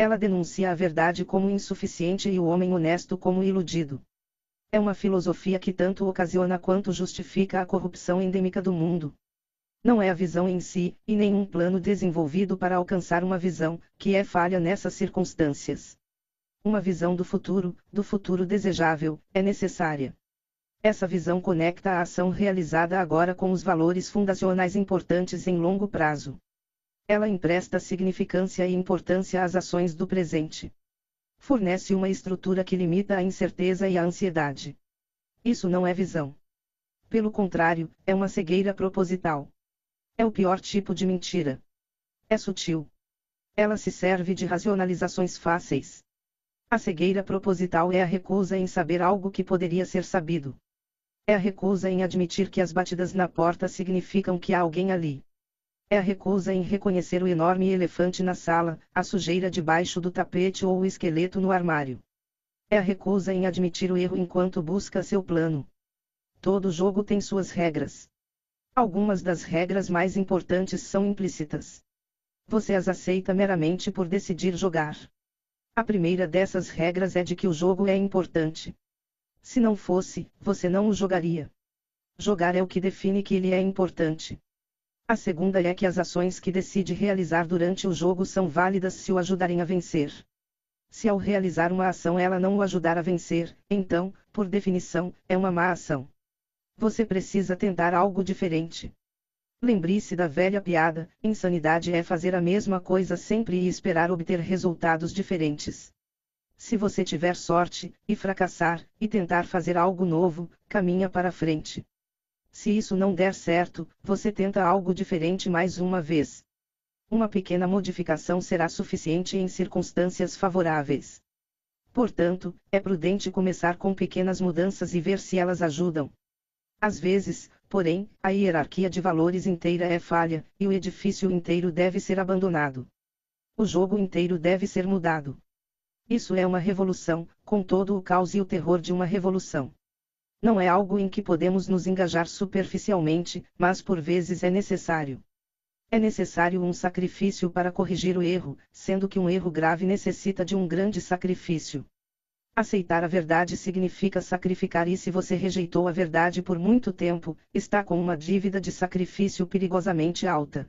Ela denuncia a verdade como insuficiente e o homem honesto como iludido. É uma filosofia que tanto ocasiona quanto justifica a corrupção endêmica do mundo. Não é a visão em si, e nenhum plano desenvolvido para alcançar uma visão, que é falha nessas circunstâncias. Uma visão do futuro, do futuro desejável, é necessária. Essa visão conecta a ação realizada agora com os valores fundacionais importantes em longo prazo. Ela empresta significância e importância às ações do presente. Fornece uma estrutura que limita a incerteza e a ansiedade. Isso não é visão. Pelo contrário, é uma cegueira proposital. É o pior tipo de mentira. É sutil. Ela se serve de racionalizações fáceis. A cegueira proposital é a recusa em saber algo que poderia ser sabido. É a recusa em admitir que as batidas na porta significam que há alguém ali. É a recusa em reconhecer o enorme elefante na sala, a sujeira debaixo do tapete ou o esqueleto no armário. É a recusa em admitir o erro enquanto busca seu plano. Todo jogo tem suas regras. Algumas das regras mais importantes são implícitas. Você as aceita meramente por decidir jogar. A primeira dessas regras é de que o jogo é importante. Se não fosse, você não o jogaria. Jogar é o que define que ele é importante. A segunda é que as ações que decide realizar durante o jogo são válidas se o ajudarem a vencer. Se ao realizar uma ação ela não o ajudar a vencer, então, por definição, é uma má ação. Você precisa tentar algo diferente. Lembre-se da velha piada: insanidade é fazer a mesma coisa sempre e esperar obter resultados diferentes. Se você tiver sorte, e fracassar, e tentar fazer algo novo, caminha para frente. Se isso não der certo, você tenta algo diferente mais uma vez. Uma pequena modificação será suficiente em circunstâncias favoráveis. Portanto, é prudente começar com pequenas mudanças e ver se elas ajudam. Às vezes, porém, a hierarquia de valores inteira é falha, e o edifício inteiro deve ser abandonado. O jogo inteiro deve ser mudado. Isso é uma revolução, com todo o caos e o terror de uma revolução. Não é algo em que podemos nos engajar superficialmente, mas por vezes é necessário. É necessário um sacrifício para corrigir o erro, sendo que um erro grave necessita de um grande sacrifício. Aceitar a verdade significa sacrificar, e se você rejeitou a verdade por muito tempo, está com uma dívida de sacrifício perigosamente alta.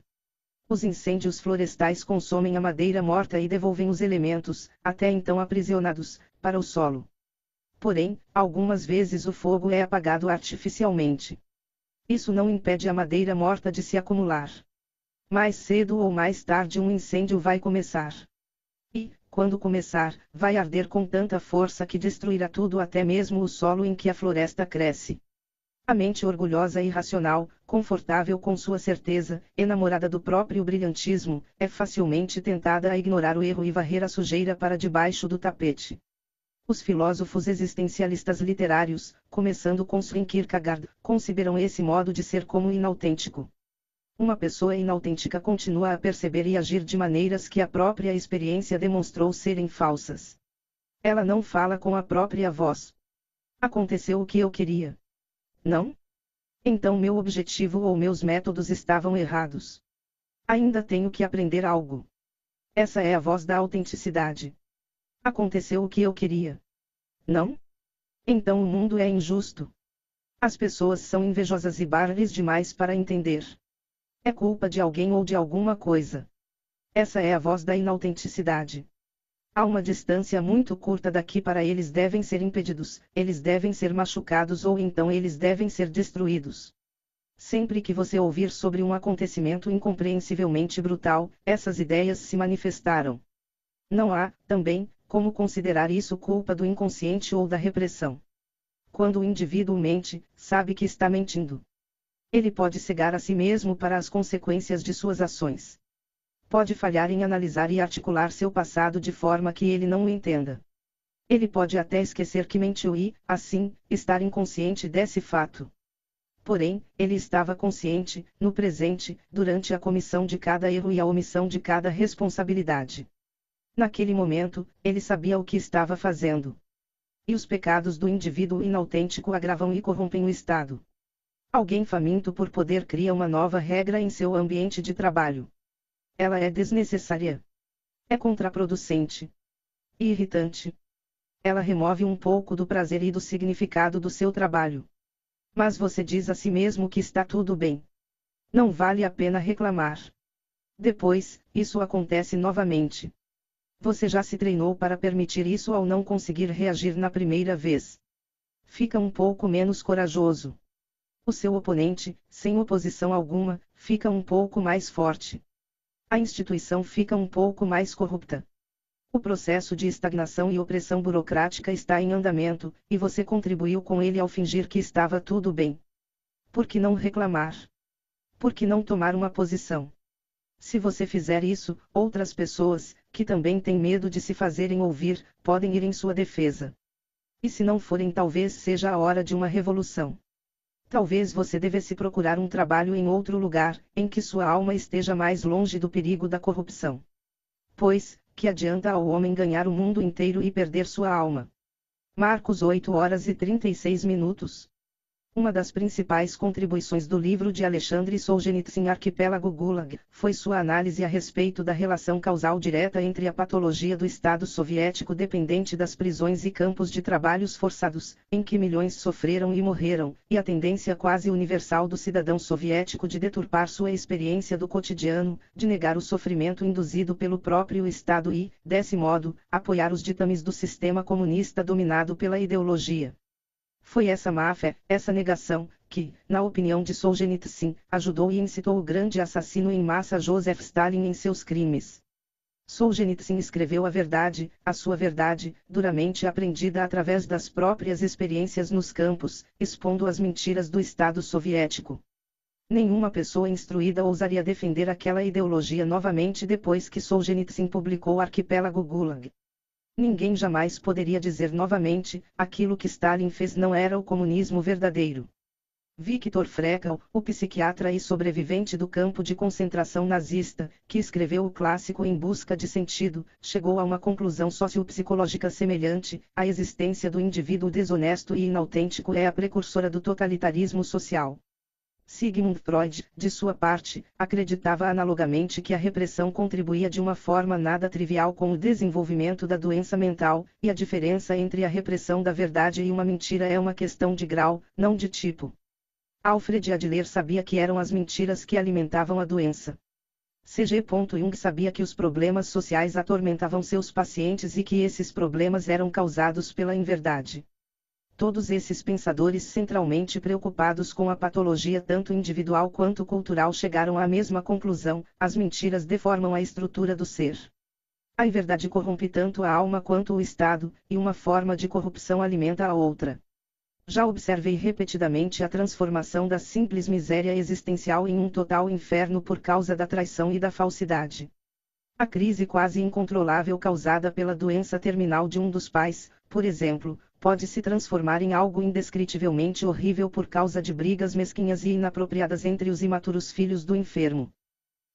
Os incêndios florestais consomem a madeira morta e devolvem os elementos, até então aprisionados, para o solo. Porém, algumas vezes o fogo é apagado artificialmente. Isso não impede a madeira morta de se acumular. Mais cedo ou mais tarde um incêndio vai começar. E, quando começar, vai arder com tanta força que destruirá tudo até mesmo o solo em que a floresta cresce. A mente orgulhosa e racional, confortável com sua certeza, enamorada do próprio brilhantismo, é facilmente tentada a ignorar o erro e varrer a sujeira para debaixo do tapete. Os filósofos existencialistas literários, começando com Søren Kierkegaard, consideram esse modo de ser como inautêntico. Uma pessoa inautêntica continua a perceber e agir de maneiras que a própria experiência demonstrou serem falsas. Ela não fala com a própria voz. Aconteceu o que eu queria. Não? Então meu objetivo ou meus métodos estavam errados. Ainda tenho que aprender algo. Essa é a voz da autenticidade. Aconteceu o que eu queria. Não? Então o mundo é injusto. As pessoas são invejosas e bárbaras demais para entender. É culpa de alguém ou de alguma coisa. Essa é a voz da inautenticidade. Há uma distância muito curta daqui para eles devem ser impedidos, eles devem ser machucados ou então eles devem ser destruídos. Sempre que você ouvir sobre um acontecimento incompreensivelmente brutal, essas ideias se manifestaram. Não há, também, como considerar isso culpa do inconsciente ou da repressão? Quando o indivíduo mente, sabe que está mentindo. Ele pode cegar a si mesmo para as consequências de suas ações. pode falhar em analisar e articular seu passado de forma que ele não o entenda. Ele pode até esquecer que mentiu e, assim, estar inconsciente desse fato. Porém, ele estava consciente, no presente, durante a comissão de cada erro e a omissão de cada responsabilidade. Naquele momento, ele sabia o que estava fazendo. E os pecados do indivíduo inautêntico agravam e corrompem o Estado. Alguém faminto por poder cria uma nova regra em seu ambiente de trabalho. Ela é desnecessária. É contraproducente. E irritante. Ela remove um pouco do prazer e do significado do seu trabalho. Mas você diz a si mesmo que está tudo bem. Não vale a pena reclamar. Depois, isso acontece novamente. Você já se treinou para permitir isso ao não conseguir reagir na primeira vez. Fica um pouco menos corajoso. O seu oponente, sem oposição alguma, fica um pouco mais forte. A instituição fica um pouco mais corrupta. O processo de estagnação e opressão burocrática está em andamento, e você contribuiu com ele ao fingir que estava tudo bem. Por que não reclamar? Por que não tomar uma posição? Se você fizer isso, outras pessoas, que também têm medo de se fazerem ouvir, podem ir em sua defesa. E se não forem, talvez seja a hora de uma revolução. Talvez você devesse procurar um trabalho em outro lugar, em que sua alma esteja mais longe do perigo da corrupção. Pois, que adianta ao homem ganhar o mundo inteiro e perder sua alma? Marcos 8 horas e 36 minutos. Uma das principais contribuições do livro de Alexandre Solzhenitsyn Arquipélago Gulag, foi sua análise a respeito da relação causal direta entre a patologia do Estado soviético dependente das prisões e campos de trabalhos forçados, em que milhões sofreram e morreram, e a tendência quase universal do cidadão soviético de deturpar sua experiência do cotidiano, de negar o sofrimento induzido pelo próprio Estado e, desse modo, apoiar os ditames do sistema comunista dominado pela ideologia. Foi essa má-fé, essa negação, que, na opinião de Solzhenitsyn, ajudou e incitou o grande assassino em massa Joseph Stalin em seus crimes. Solzhenitsyn escreveu a verdade, a sua verdade, duramente aprendida através das próprias experiências nos campos, expondo as mentiras do Estado soviético. Nenhuma pessoa instruída ousaria defender aquela ideologia novamente depois que Solzhenitsyn publicou Arquipélago Gulag. Ninguém jamais poderia dizer novamente: aquilo que Stalin fez não era o comunismo verdadeiro. Viktor Frankl, o psiquiatra e sobrevivente do campo de concentração nazista, que escreveu o clássico Em Busca de Sentido, chegou a uma conclusão sociopsicológica semelhante: a existência do indivíduo desonesto e inautêntico é a precursora do totalitarismo social. Sigmund Freud, de sua parte, acreditava analogamente que a repressão contribuía de uma forma nada trivial com o desenvolvimento da doença mental, e a diferença entre a repressão da verdade e uma mentira é uma questão de grau, não de tipo. Alfred Adler sabia que eram as mentiras que alimentavam a doença. C.G. Jung sabia que os problemas sociais atormentavam seus pacientes e que esses problemas eram causados pela inverdade. Todos esses pensadores centralmente preocupados com a patologia tanto individual quanto cultural chegaram à mesma conclusão: as mentiras deformam a estrutura do ser. A inverdade corrompe tanto a alma quanto o Estado, e uma forma de corrupção alimenta a outra. Já observei repetidamente a transformação da simples miséria existencial em um total inferno por causa da traição e da falsidade. A crise quase incontrolável causada pela doença terminal de um dos pais, por exemplo, pode se transformar em algo indescritivelmente horrível por causa de brigas mesquinhas e inapropriadas entre os imaturos filhos do enfermo.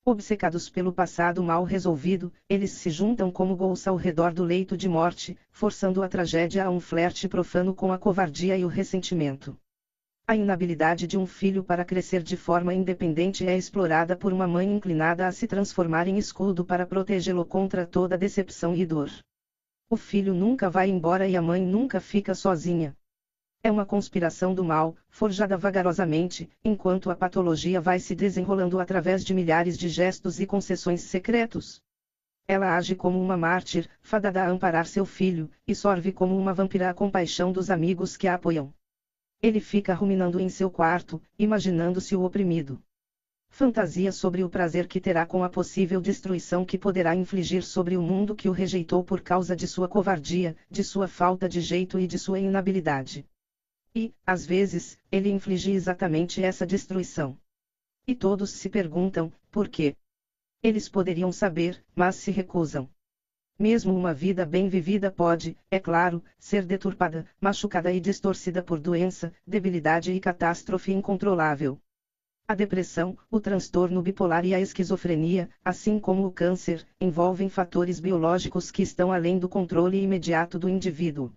Obcecados pelo passado mal resolvido, eles se juntam como bolsa ao redor do leito de morte, forçando a tragédia a um flerte profano com a covardia e o ressentimento. A inabilidade de um filho para crescer de forma independente é explorada por uma mãe inclinada a se transformar em escudo para protegê-lo contra toda decepção e dor. O filho nunca vai embora e a mãe nunca fica sozinha. É uma conspiração do mal, forjada vagarosamente, enquanto a patologia vai se desenrolando através de milhares de gestos e concessões secretos. Ela age como uma mártir, fadada a amparar seu filho, e sorve como uma vampira a compaixão dos amigos que a apoiam. Ele fica ruminando em seu quarto, imaginando-se o oprimido fantasia sobre o prazer que terá com a possível destruição que poderá infligir sobre o mundo que o rejeitou por causa de sua covardia, de sua falta de jeito e de sua inabilidade. E, às vezes, ele inflige exatamente essa destruição. E todos se perguntam, por quê? Eles poderiam saber, mas se recusam. Mesmo uma vida bem vivida pode, é claro, ser deturpada, machucada e distorcida por doença, debilidade e catástrofe incontrolável. A depressão, o transtorno bipolar e a esquizofrenia, assim como o câncer, envolvem fatores biológicos que estão além do controle imediato do indivíduo.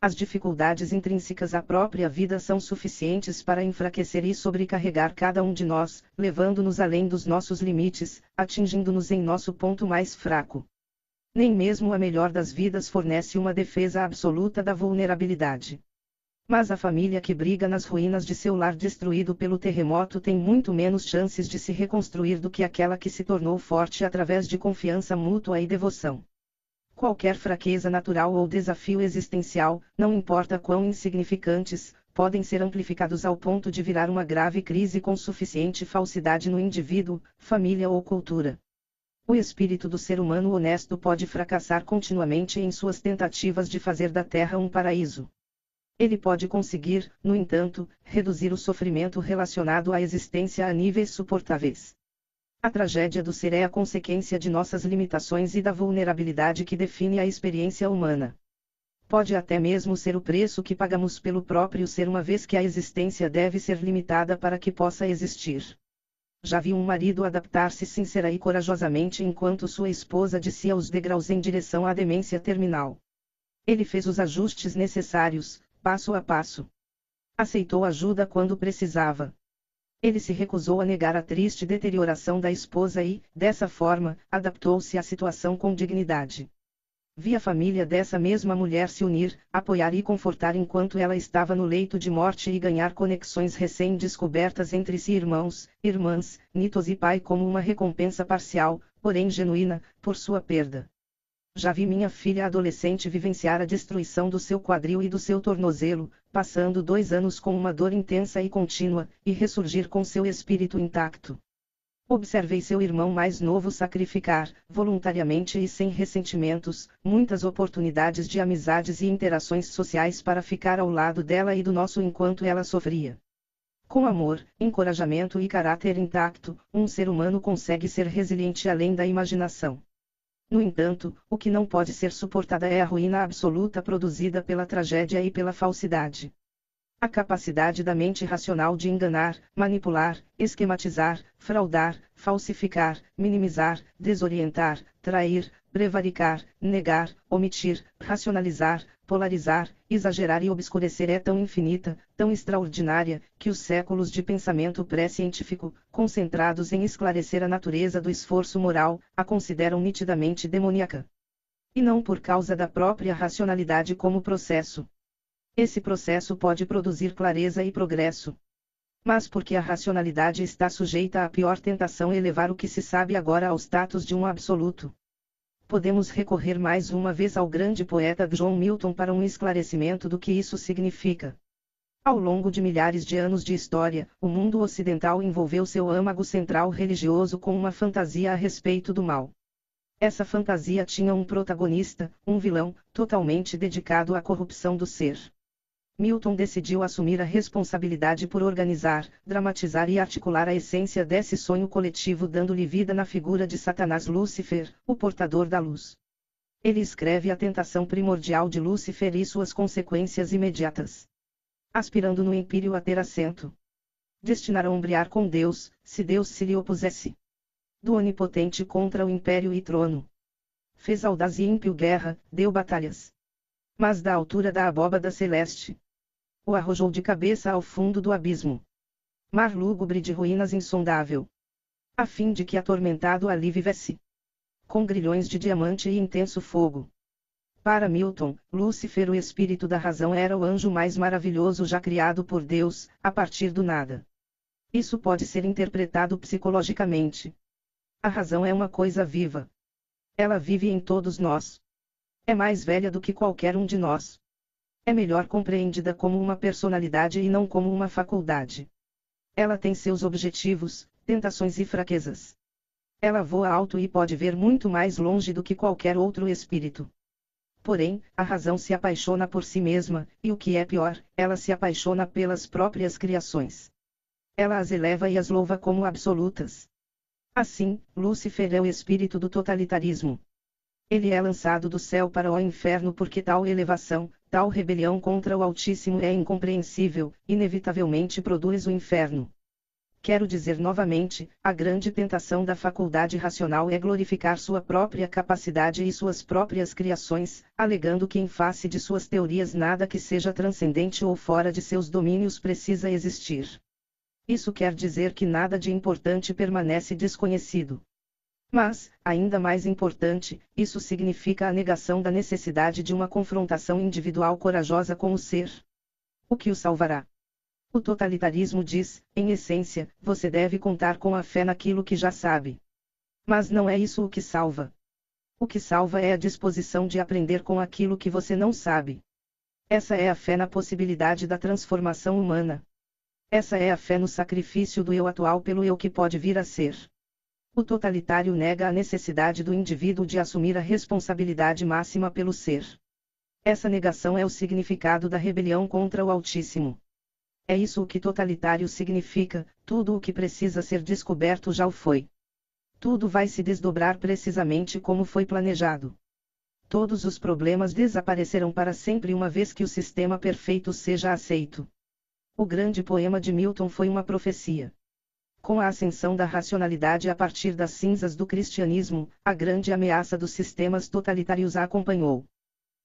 As dificuldades intrínsecas à própria vida são suficientes para enfraquecer e sobrecarregar cada um de nós, levando-nos além dos nossos limites, atingindo-nos em nosso ponto mais fraco. Nem mesmo a melhor das vidas fornece uma defesa absoluta da vulnerabilidade. Mas a família que briga nas ruínas de seu lar destruído pelo terremoto tem muito menos chances de se reconstruir do que aquela que se tornou forte através de confiança mútua e devoção. Qualquer fraqueza natural ou desafio existencial, não importa quão insignificantes, podem ser amplificados ao ponto de virar uma grave crise com suficiente falsidade no indivíduo, família ou cultura. O espírito do ser humano honesto pode fracassar continuamente em suas tentativas de fazer da Terra um paraíso. Ele pode conseguir, no entanto, reduzir o sofrimento relacionado à existência a níveis suportáveis. A tragédia do ser é a consequência de nossas limitações e da vulnerabilidade que define a experiência humana. Pode até mesmo ser o preço que pagamos pelo próprio ser, uma vez que a existência deve ser limitada para que possa existir. Já vi um marido adaptar-se sincera e corajosamente enquanto sua esposa descia os degraus em direção à demência terminal. Ele fez os ajustes necessários, passo a passo. Aceitou ajuda quando precisava. Ele se recusou a negar a triste deterioração da esposa e, dessa forma, adaptou-se à situação com dignidade. Vi a família dessa mesma mulher se unir, apoiar e confortar enquanto ela estava no leito de morte e ganhar conexões recém-descobertas entre si irmãos, irmãs, nitos e pai como uma recompensa parcial, porém genuína, por sua perda. Já vi minha filha adolescente vivenciar a destruição do seu quadril e do seu tornozelo, passando dois anos com uma dor intensa e contínua, e ressurgir com seu espírito intacto. Observei seu irmão mais novo sacrificar, voluntariamente e sem ressentimentos, muitas oportunidades de amizades e interações sociais para ficar ao lado dela e do nosso enquanto ela sofria. Com amor, encorajamento e caráter intacto, um ser humano consegue ser resiliente além da imaginação. No entanto, o que não pode ser suportada é a ruína absoluta produzida pela tragédia e pela falsidade. A capacidade da mente racional de enganar, manipular, esquematizar, fraudar, falsificar, minimizar, desorientar, trair, prevaricar, negar, omitir, racionalizar, polarizar, exagerar e obscurecer é tão infinita, tão extraordinária, que os séculos de pensamento pré-científico, concentrados em esclarecer a natureza do esforço moral, a consideram nitidamente demoníaca. E não por causa da própria racionalidade como processo. Esse processo pode produzir clareza e progresso. Mas porque a racionalidade está sujeita à pior tentação elevar o que se sabe agora ao status de um absoluto podemos recorrer mais uma vez ao grande poeta John Milton para um esclarecimento do que isso significa. Ao longo de milhares de anos de história, o mundo ocidental envolveu seu âmago central religioso com uma fantasia a respeito do mal. Essa fantasia tinha um protagonista, um vilão, totalmente dedicado à corrupção do ser. Milton decidiu assumir a responsabilidade por organizar, dramatizar e articular a essência desse sonho coletivo dando-lhe vida na figura de Satanás Lúcifer, o portador da luz. Ele escreve a tentação primordial de Lúcifer e suas consequências imediatas. Aspirando no empírio a ter assento. Destinar a ombrear com Deus, se Deus se lhe opusesse. Do onipotente contra o império e trono. Fez audaz e ímpio guerra, deu batalhas. Mas da altura da abóbada celeste, o arrojou de cabeça ao fundo do abismo. Mar lúgubre de ruínas insondável. A fim de que atormentado ali vivesse. Com grilhões de diamante e intenso fogo. Para Milton, Lúcifer, o espírito da razão, era o anjo mais maravilhoso já criado por Deus, a partir do nada. Isso pode ser interpretado psicologicamente. A razão é uma coisa viva. Ela vive em todos nós. É mais velha do que qualquer um de nós é melhor compreendida como uma personalidade e não como uma faculdade. Ela tem seus objetivos, tentações e fraquezas. Ela voa alto e pode ver muito mais longe do que qualquer outro espírito. Porém, a razão se apaixona por si mesma, e o que é pior, ela se apaixona pelas próprias criações. Ela as eleva e as louva como absolutas. Assim, Lúcifer é o espírito do totalitarismo. Ele é lançado do céu para o inferno porque tal elevação, tal rebelião contra o Altíssimo é incompreensível, inevitavelmente produz o inferno. Quero dizer novamente, a grande tentação da faculdade racional é glorificar sua própria capacidade e suas próprias criações, alegando que em face de suas teorias nada que seja transcendente ou fora de seus domínios precisa existir. Isso quer dizer que nada de importante permanece desconhecido. Mas, ainda mais importante, isso significa a negação da necessidade de uma confrontação individual corajosa com o ser. O que o salvará? O totalitarismo diz, em essência, você deve contar com a fé naquilo que já sabe. Mas não é isso o que salva. O que salva é a disposição de aprender com aquilo que você não sabe. Essa é a fé na possibilidade da transformação humana. Essa é a fé no sacrifício do eu atual pelo eu que pode vir a ser. O totalitário nega a necessidade do indivíduo de assumir a responsabilidade máxima pelo ser. Essa negação é o significado da rebelião contra o Altíssimo. É isso o que totalitário significa, tudo o que precisa ser descoberto já o foi. Tudo vai se desdobrar precisamente como foi planejado. Todos os problemas desaparecerão para sempre uma vez que o sistema perfeito seja aceito. O grande poema de Milton foi uma profecia. Com a ascensão da racionalidade a partir das cinzas do cristianismo, a grande ameaça dos sistemas totalitários a acompanhou.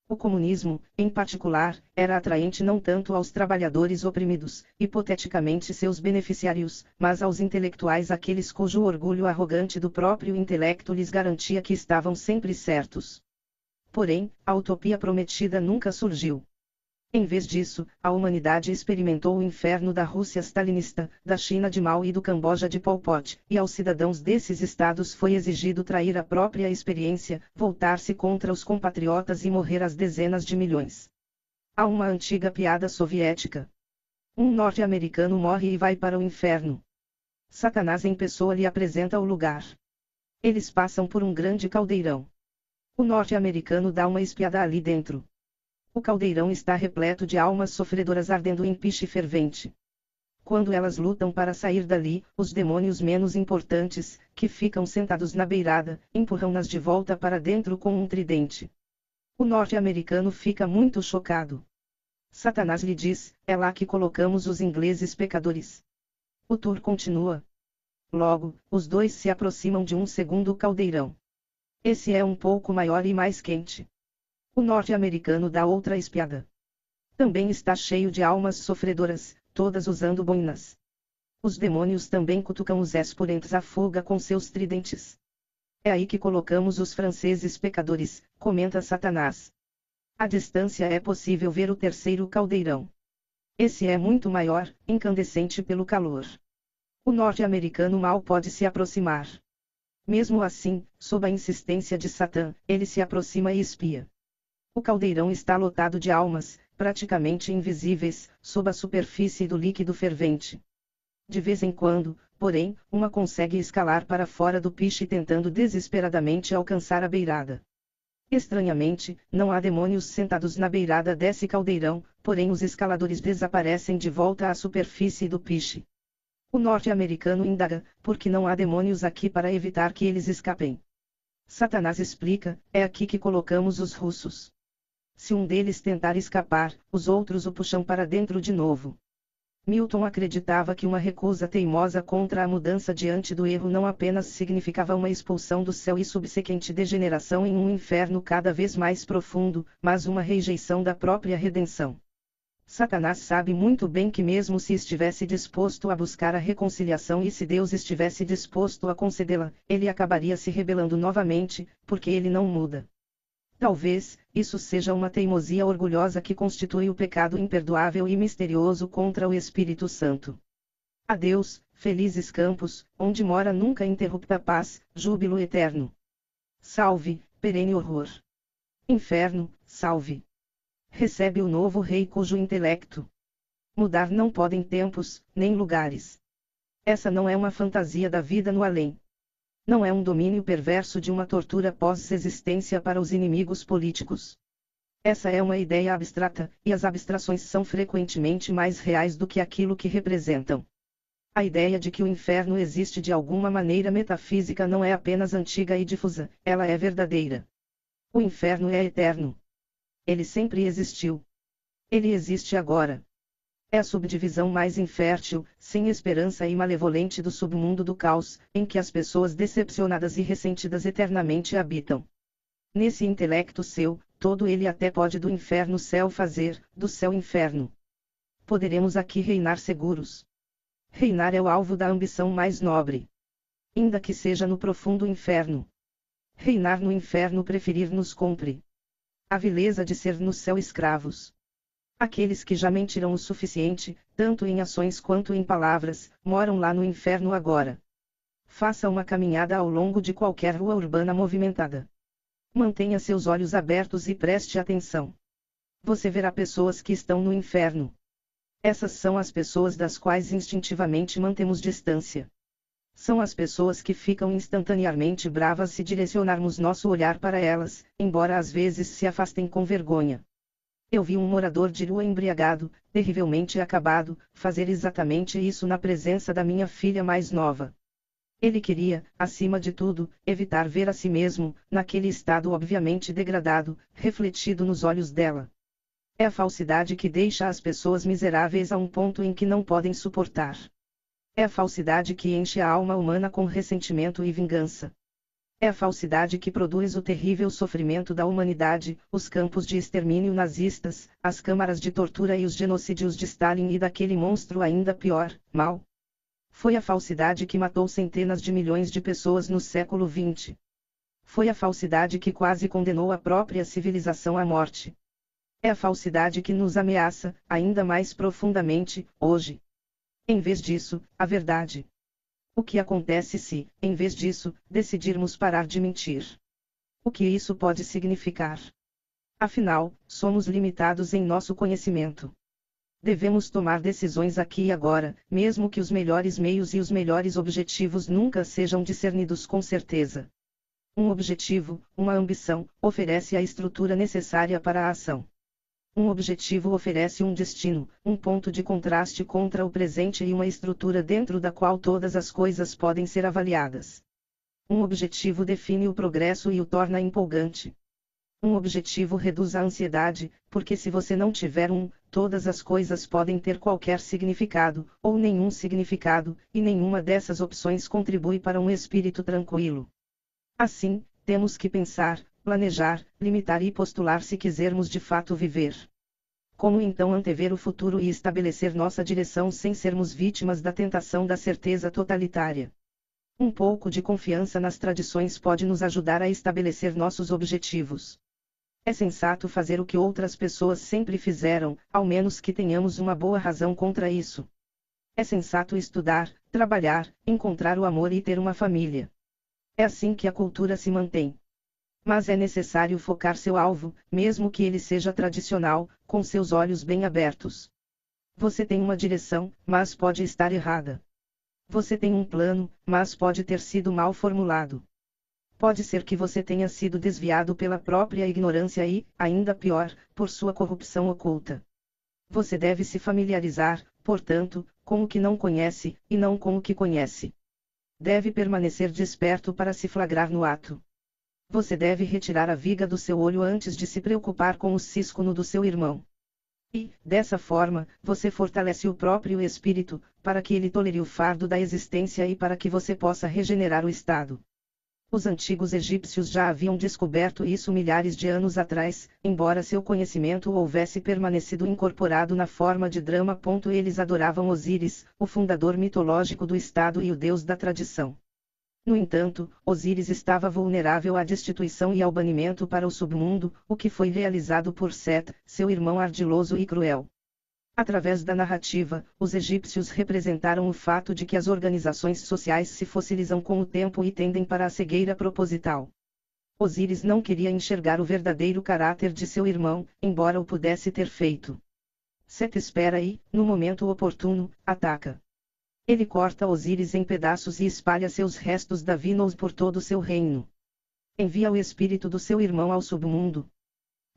O comunismo, em particular, era atraente não tanto aos trabalhadores oprimidos, hipoteticamente seus beneficiários, mas aos intelectuais aqueles cujo orgulho arrogante do próprio intelecto lhes garantia que estavam sempre certos. Porém, a utopia prometida nunca surgiu. Em vez disso, a humanidade experimentou o inferno da Rússia stalinista, da China de Mao e do Camboja de Pol Pot, e aos cidadãos desses estados foi exigido trair a própria experiência, voltar-se contra os compatriotas e morrer às dezenas de milhões. Há uma antiga piada soviética. Um norte-americano morre e vai para o inferno. Satanás em pessoa lhe apresenta o lugar. Eles passam por um grande caldeirão. O norte-americano dá uma espiada ali dentro. O caldeirão está repleto de almas sofredoras ardendo em piche fervente. Quando elas lutam para sair dali, os demônios menos importantes, que ficam sentados na beirada, empurram-nas de volta para dentro com um tridente. O norte-americano fica muito chocado. Satanás lhe diz: é lá que colocamos os ingleses pecadores. O tour continua. Logo, os dois se aproximam de um segundo caldeirão. Esse é um pouco maior e mais quente. O norte-americano dá outra espiada. Também está cheio de almas sofredoras, todas usando boinas. Os demônios também cutucam os exponentes à fuga com seus tridentes. É aí que colocamos os franceses pecadores, comenta Satanás. À distância é possível ver o terceiro caldeirão. Esse é muito maior, incandescente pelo calor. O norte-americano mal pode se aproximar. Mesmo assim, sob a insistência de Satã, ele se aproxima e espia. O caldeirão está lotado de almas, praticamente invisíveis, sob a superfície do líquido fervente. De vez em quando, porém, uma consegue escalar para fora do piche tentando desesperadamente alcançar a beirada. Estranhamente, não há demônios sentados na beirada desse caldeirão, porém os escaladores desaparecem de volta à superfície do piche. O norte-americano indaga, porque não há demônios aqui para evitar que eles escapem. Satanás explica, é aqui que colocamos os russos. Se um deles tentar escapar, os outros o puxam para dentro de novo. Milton acreditava que uma recusa teimosa contra a mudança diante do erro não apenas significava uma expulsão do céu e subsequente degeneração em um inferno cada vez mais profundo, mas uma rejeição da própria redenção. Satanás sabe muito bem que, mesmo se estivesse disposto a buscar a reconciliação e se Deus estivesse disposto a concedê-la, ele acabaria se rebelando novamente, porque ele não muda. Talvez, isso seja uma teimosia orgulhosa que constitui o pecado imperdoável e misterioso contra o Espírito Santo. Adeus, felizes campos, onde mora nunca interrupta paz, júbilo eterno. Salve, perene horror. Inferno, salve. Recebe o novo rei cujo intelecto. Mudar não podem tempos, nem lugares. Essa não é uma fantasia da vida no além não é um domínio perverso de uma tortura pós-existência para os inimigos políticos. Essa é uma ideia abstrata, e as abstrações são frequentemente mais reais do que aquilo que representam. A ideia de que o inferno existe de alguma maneira metafísica não é apenas antiga e difusa, ela é verdadeira. O inferno é eterno. Ele sempre existiu. Ele existe agora. É a subdivisão mais infértil, sem esperança e malevolente do submundo do caos, em que as pessoas decepcionadas e ressentidas eternamente habitam. Nesse intelecto seu, todo ele até pode do inferno céu fazer, do céu inferno. Poderemos aqui reinar seguros. Reinar é o alvo da ambição mais nobre. Ainda que seja no profundo inferno. Reinar no inferno preferir nos compre. A vileza de ser no céu escravos. Aqueles que já mentiram o suficiente, tanto em ações quanto em palavras, moram lá no inferno agora. Faça uma caminhada ao longo de qualquer rua urbana movimentada. Mantenha seus olhos abertos e preste atenção. Você verá pessoas que estão no inferno. Essas são as pessoas das quais instintivamente mantemos distância. São as pessoas que ficam instantaneamente bravas se direcionarmos nosso olhar para elas, embora às vezes se afastem com vergonha. Eu vi um morador de rua embriagado, terrivelmente acabado, fazer exatamente isso na presença da minha filha mais nova. Ele queria, acima de tudo, evitar ver a si mesmo, naquele estado obviamente degradado, refletido nos olhos dela. É a falsidade que deixa as pessoas miseráveis a um ponto em que não podem suportar. É a falsidade que enche a alma humana com ressentimento e vingança. É a falsidade que produz o terrível sofrimento da humanidade, os campos de extermínio nazistas, as câmaras de tortura e os genocídios de Stalin e daquele monstro ainda pior, mal. Foi a falsidade que matou centenas de milhões de pessoas no século XX. Foi a falsidade que quase condenou a própria civilização à morte. É a falsidade que nos ameaça, ainda mais profundamente, hoje. Em vez disso, a verdade. O que acontece se, em vez disso, decidirmos parar de mentir? O que isso pode significar? Afinal, somos limitados em nosso conhecimento. Devemos tomar decisões aqui e agora, mesmo que os melhores meios e os melhores objetivos nunca sejam discernidos com certeza. Um objetivo, uma ambição, oferece a estrutura necessária para a ação. Um objetivo oferece um destino, um ponto de contraste contra o presente e uma estrutura dentro da qual todas as coisas podem ser avaliadas. Um objetivo define o progresso e o torna empolgante. Um objetivo reduz a ansiedade, porque se você não tiver um, todas as coisas podem ter qualquer significado, ou nenhum significado, e nenhuma dessas opções contribui para um espírito tranquilo. Assim, temos que pensar, planejar, limitar e postular se quisermos de fato viver. Como então antever o futuro e estabelecer nossa direção sem sermos vítimas da tentação da certeza totalitária? Um pouco de confiança nas tradições pode nos ajudar a estabelecer nossos objetivos. É sensato fazer o que outras pessoas sempre fizeram, ao menos que tenhamos uma boa razão contra isso. É sensato estudar, trabalhar, encontrar o amor e ter uma família. É assim que a cultura se mantém. Mas é necessário focar seu alvo, mesmo que ele seja tradicional, com seus olhos bem abertos. Você tem uma direção, mas pode estar errada. Você tem um plano, mas pode ter sido mal formulado. Pode ser que você tenha sido desviado pela própria ignorância e, ainda pior, por sua corrupção oculta. Você deve se familiarizar, portanto, com o que não conhece, e não com o que conhece. Deve permanecer desperto para se flagrar no ato. Você deve retirar a viga do seu olho antes de se preocupar com o cisco no do seu irmão. E, dessa forma, você fortalece o próprio espírito, para que ele tolere o fardo da existência e para que você possa regenerar o estado. Os antigos egípcios já haviam descoberto isso milhares de anos atrás, embora seu conhecimento houvesse permanecido incorporado na forma de drama. Eles adoravam Osíris, o fundador mitológico do Estado e o deus da tradição. No entanto, Osíris estava vulnerável à destituição e ao banimento para o submundo, o que foi realizado por Set, seu irmão ardiloso e cruel. Através da narrativa, os egípcios representaram o fato de que as organizações sociais se fossilizam com o tempo e tendem para a cegueira proposital. Osíris não queria enxergar o verdadeiro caráter de seu irmão, embora o pudesse ter feito. Set espera e, no momento oportuno, ataca. Ele corta Osíris em pedaços e espalha seus restos Davinos por todo o seu reino. Envia o espírito do seu irmão ao submundo.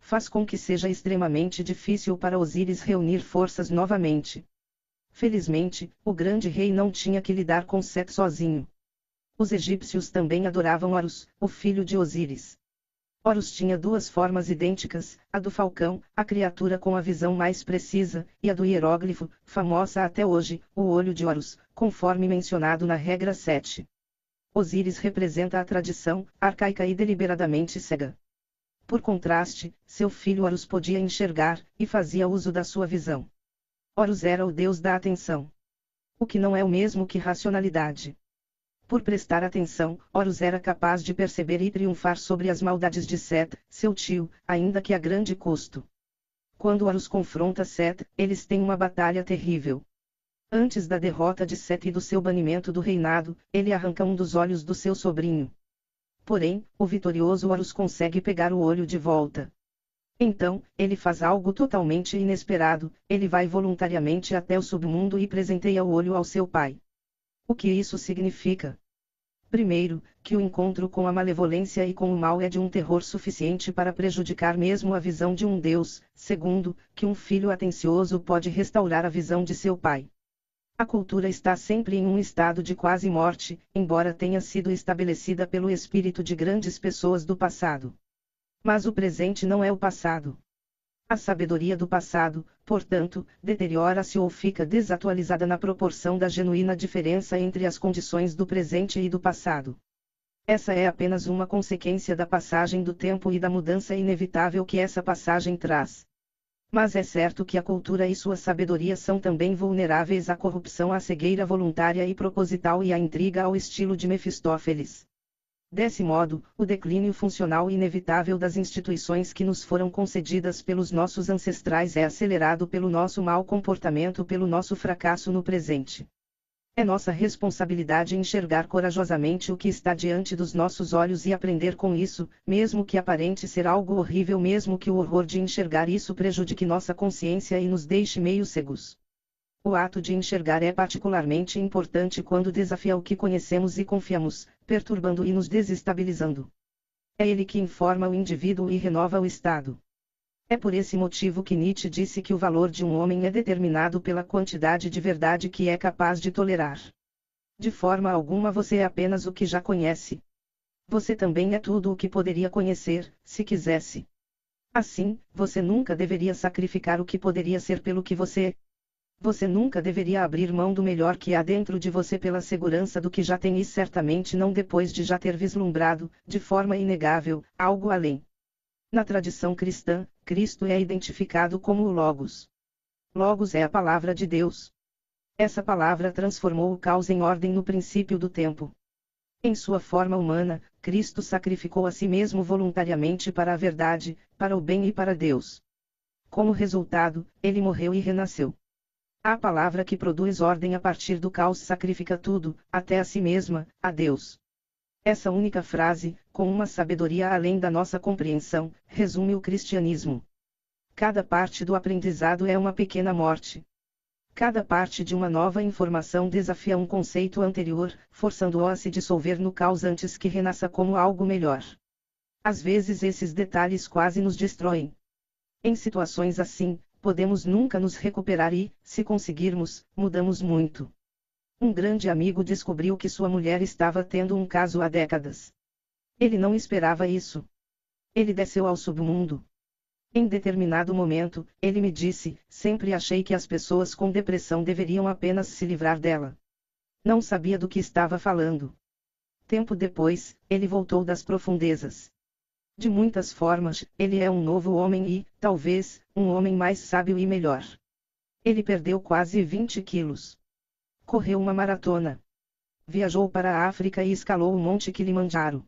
Faz com que seja extremamente difícil para Osíris reunir forças novamente. Felizmente, o grande rei não tinha que lidar com Set sozinho. Os egípcios também adoravam Horus, o filho de Osíris. Horus tinha duas formas idênticas, a do falcão, a criatura com a visão mais precisa, e a do hieróglifo, famosa até hoje, o olho de Horus, conforme mencionado na regra 7. Osíris representa a tradição, arcaica e deliberadamente cega. Por contraste, seu filho Horus podia enxergar, e fazia uso da sua visão. Horus era o deus da atenção. O que não é o mesmo que racionalidade. Por prestar atenção, Horus era capaz de perceber e triunfar sobre as maldades de Set, seu tio, ainda que a grande custo. Quando Horus confronta Set, eles têm uma batalha terrível. Antes da derrota de Set e do seu banimento do reinado, ele arranca um dos olhos do seu sobrinho. Porém, o vitorioso Horus consegue pegar o olho de volta. Então, ele faz algo totalmente inesperado, ele vai voluntariamente até o submundo e presenteia o olho ao seu pai. O que isso significa? Primeiro, que o encontro com a malevolência e com o mal é de um terror suficiente para prejudicar mesmo a visão de um Deus. Segundo, que um filho atencioso pode restaurar a visão de seu pai. A cultura está sempre em um estado de quase morte, embora tenha sido estabelecida pelo espírito de grandes pessoas do passado. Mas o presente não é o passado. A sabedoria do passado, portanto, deteriora-se ou fica desatualizada na proporção da genuína diferença entre as condições do presente e do passado. Essa é apenas uma consequência da passagem do tempo e da mudança inevitável que essa passagem traz. Mas é certo que a cultura e sua sabedoria são também vulneráveis à corrupção, à cegueira voluntária e proposital e à intriga ao estilo de Mefistófeles. Desse modo, o declínio funcional inevitável das instituições que nos foram concedidas pelos nossos ancestrais é acelerado pelo nosso mau comportamento, pelo nosso fracasso no presente. É nossa responsabilidade enxergar corajosamente o que está diante dos nossos olhos e aprender com isso, mesmo que aparente ser algo horrível, mesmo que o horror de enxergar isso prejudique nossa consciência e nos deixe meio cegos. O ato de enxergar é particularmente importante quando desafia o que conhecemos e confiamos, perturbando e nos desestabilizando. É ele que informa o indivíduo e renova o estado. É por esse motivo que Nietzsche disse que o valor de um homem é determinado pela quantidade de verdade que é capaz de tolerar. De forma alguma você é apenas o que já conhece. Você também é tudo o que poderia conhecer, se quisesse. Assim, você nunca deveria sacrificar o que poderia ser pelo que você é. Você nunca deveria abrir mão do melhor que há dentro de você pela segurança do que já tem e certamente não depois de já ter vislumbrado, de forma inegável, algo além. Na tradição cristã, Cristo é identificado como o Logos. Logos é a palavra de Deus. Essa palavra transformou o caos em ordem no princípio do tempo. Em sua forma humana, Cristo sacrificou a si mesmo voluntariamente para a verdade, para o bem e para Deus. Como resultado, ele morreu e renasceu. A palavra que produz ordem a partir do caos sacrifica tudo, até a si mesma, a Deus. Essa única frase, com uma sabedoria além da nossa compreensão, resume o cristianismo. Cada parte do aprendizado é uma pequena morte. Cada parte de uma nova informação desafia um conceito anterior, forçando-o a se dissolver no caos antes que renasça como algo melhor. Às vezes esses detalhes quase nos destroem. Em situações assim, podemos nunca nos recuperar e, se conseguirmos, mudamos muito. Um grande amigo descobriu que sua mulher estava tendo um caso há décadas. Ele não esperava isso. Ele desceu ao submundo. Em determinado momento, ele me disse: Sempre achei que as pessoas com depressão deveriam apenas se livrar dela. Não sabia do que estava falando. Tempo depois, ele voltou das profundezas. De muitas formas, ele é um novo homem e, talvez, um homem mais sábio e melhor. Ele perdeu quase 20 quilos. Correu uma maratona. Viajou para a África e escalou o Monte Kilimanjaro.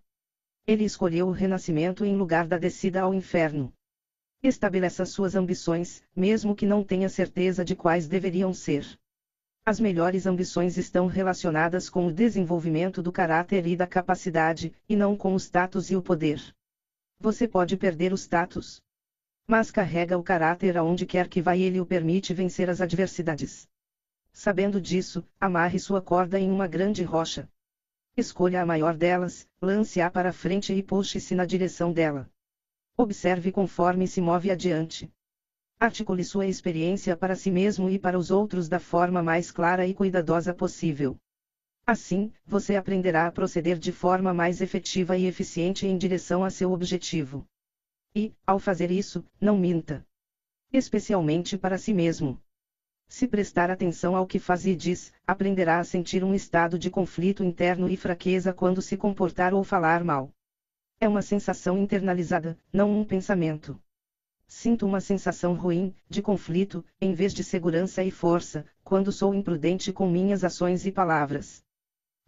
Ele escolheu o renascimento em lugar da descida ao inferno. Estabeleça suas ambições, mesmo que não tenha certeza de quais deveriam ser. As melhores ambições estão relacionadas com o desenvolvimento do caráter e da capacidade, e não com o status e o poder. Você pode perder o status. Mas carrega o caráter aonde quer que vá e ele o permite vencer as adversidades. Sabendo disso, amarre sua corda em uma grande rocha. Escolha a maior delas, lance-a para frente e puxe-se na direção dela. Observe conforme se move adiante. Articule sua experiência para si mesmo e para os outros da forma mais clara e cuidadosa possível. Assim, você aprenderá a proceder de forma mais efetiva e eficiente em direção a seu objetivo. E, ao fazer isso, não minta. Especialmente para si mesmo. Se prestar atenção ao que faz e diz, aprenderá a sentir um estado de conflito interno e fraqueza quando se comportar ou falar mal. É uma sensação internalizada, não um pensamento. Sinto uma sensação ruim, de conflito, em vez de segurança e força, quando sou imprudente com minhas ações e palavras.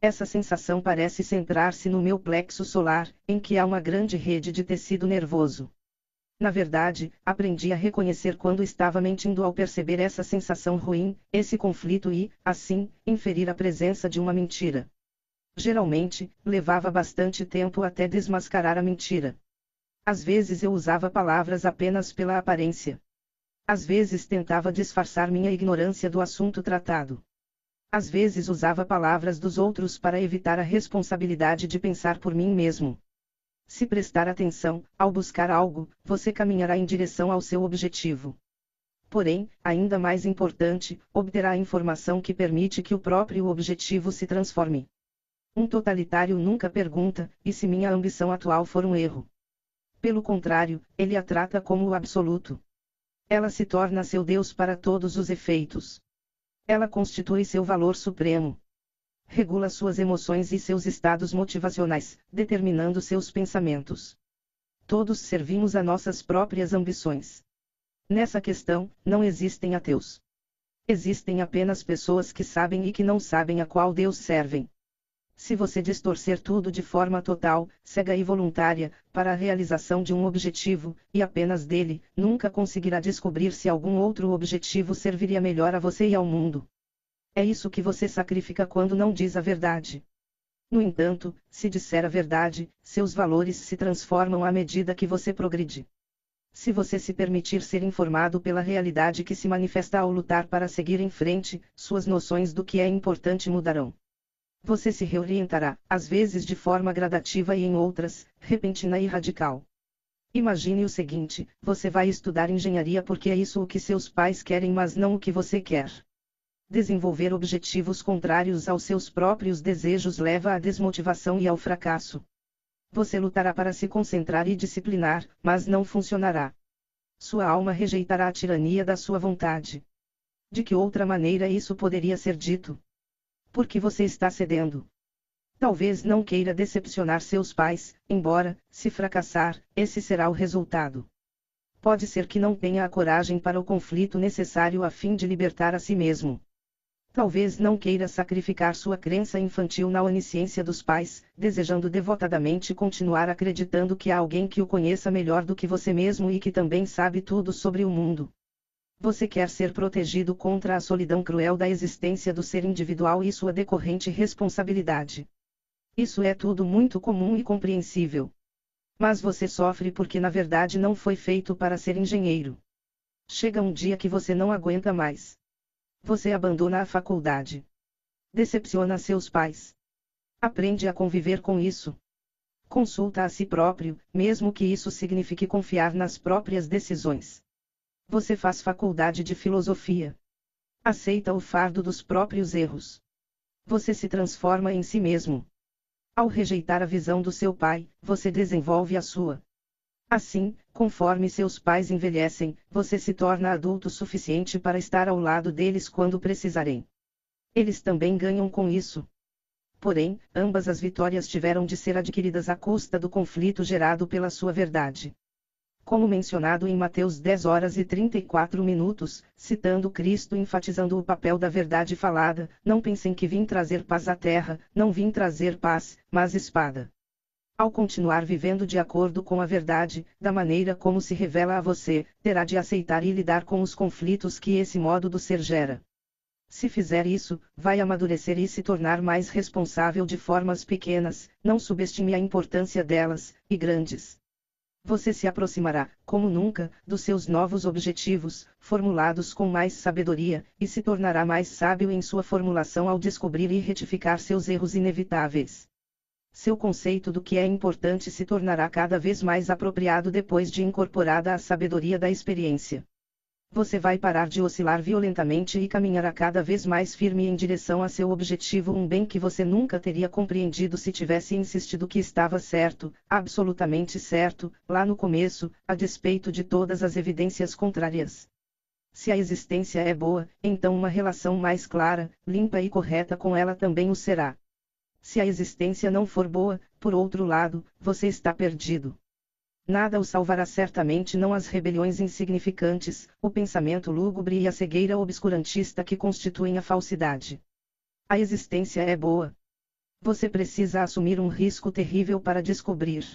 Essa sensação parece centrar-se no meu plexo solar, em que há uma grande rede de tecido nervoso. Na verdade, aprendi a reconhecer quando estava mentindo ao perceber essa sensação ruim, esse conflito e, assim, inferir a presença de uma mentira. Geralmente, levava bastante tempo até desmascarar a mentira. Às vezes eu usava palavras apenas pela aparência. Às vezes tentava disfarçar minha ignorância do assunto tratado. Às vezes usava palavras dos outros para evitar a responsabilidade de pensar por mim mesmo. Se prestar atenção, ao buscar algo, você caminhará em direção ao seu objetivo. Porém, ainda mais importante, obterá a informação que permite que o próprio objetivo se transforme. Um totalitário nunca pergunta: e se minha ambição atual for um erro? Pelo contrário, ele a trata como o absoluto. Ela se torna seu Deus para todos os efeitos. Ela constitui seu valor supremo. Regula suas emoções e seus estados motivacionais, determinando seus pensamentos. Todos servimos a nossas próprias ambições. Nessa questão, não existem ateus. Existem apenas pessoas que sabem e que não sabem a qual Deus servem. Se você distorcer tudo de forma total, cega e voluntária, para a realização de um objetivo, e apenas dele, nunca conseguirá descobrir se algum outro objetivo serviria melhor a você e ao mundo. É isso que você sacrifica quando não diz a verdade. No entanto, se disser a verdade, seus valores se transformam à medida que você progride. Se você se permitir ser informado pela realidade que se manifesta ao lutar para seguir em frente, suas noções do que é importante mudarão. Você se reorientará, às vezes de forma gradativa e em outras, repentina e radical. Imagine o seguinte: você vai estudar engenharia porque é isso o que seus pais querem, mas não o que você quer. Desenvolver objetivos contrários aos seus próprios desejos leva à desmotivação e ao fracasso. Você lutará para se concentrar e disciplinar, mas não funcionará. Sua alma rejeitará a tirania da sua vontade. De que outra maneira isso poderia ser dito? Porque você está cedendo. Talvez não queira decepcionar seus pais, embora, se fracassar, esse será o resultado. Pode ser que não tenha a coragem para o conflito necessário a fim de libertar a si mesmo. Talvez não queira sacrificar sua crença infantil na onisciência dos pais, desejando devotadamente continuar acreditando que há alguém que o conheça melhor do que você mesmo e que também sabe tudo sobre o mundo. Você quer ser protegido contra a solidão cruel da existência do ser individual e sua decorrente responsabilidade. Isso é tudo muito comum e compreensível. Mas você sofre porque na verdade não foi feito para ser engenheiro. Chega um dia que você não aguenta mais. Você abandona a faculdade. Decepciona seus pais. Aprende a conviver com isso. Consulta a si próprio, mesmo que isso signifique confiar nas próprias decisões. Você faz faculdade de filosofia. Aceita o fardo dos próprios erros. Você se transforma em si mesmo. Ao rejeitar a visão do seu pai, você desenvolve a sua. Assim, conforme seus pais envelhecem, você se torna adulto suficiente para estar ao lado deles quando precisarem. Eles também ganham com isso. Porém, ambas as vitórias tiveram de ser adquiridas à custa do conflito gerado pela sua verdade como mencionado em Mateus 10 horas e 34 minutos, citando Cristo enfatizando o papel da verdade falada, não pensem que vim trazer paz à terra, não vim trazer paz, mas espada. Ao continuar vivendo de acordo com a verdade, da maneira como se revela a você, terá de aceitar e lidar com os conflitos que esse modo do ser gera. Se fizer isso, vai amadurecer e se tornar mais responsável de formas pequenas, não subestime a importância delas, e grandes você se aproximará, como nunca, dos seus novos objetivos, formulados com mais sabedoria, e se tornará mais sábio em sua formulação ao descobrir e retificar seus erros inevitáveis. Seu conceito do que é importante se tornará cada vez mais apropriado depois de incorporada a sabedoria da experiência. Você vai parar de oscilar violentamente e caminhará cada vez mais firme em direção a seu objetivo, um bem que você nunca teria compreendido se tivesse insistido que estava certo, absolutamente certo, lá no começo, a despeito de todas as evidências contrárias. Se a existência é boa, então uma relação mais clara, limpa e correta com ela também o será. Se a existência não for boa, por outro lado, você está perdido. Nada o salvará certamente não as rebeliões insignificantes, o pensamento lúgubre e a cegueira obscurantista que constituem a falsidade. A existência é boa. Você precisa assumir um risco terrível para descobrir.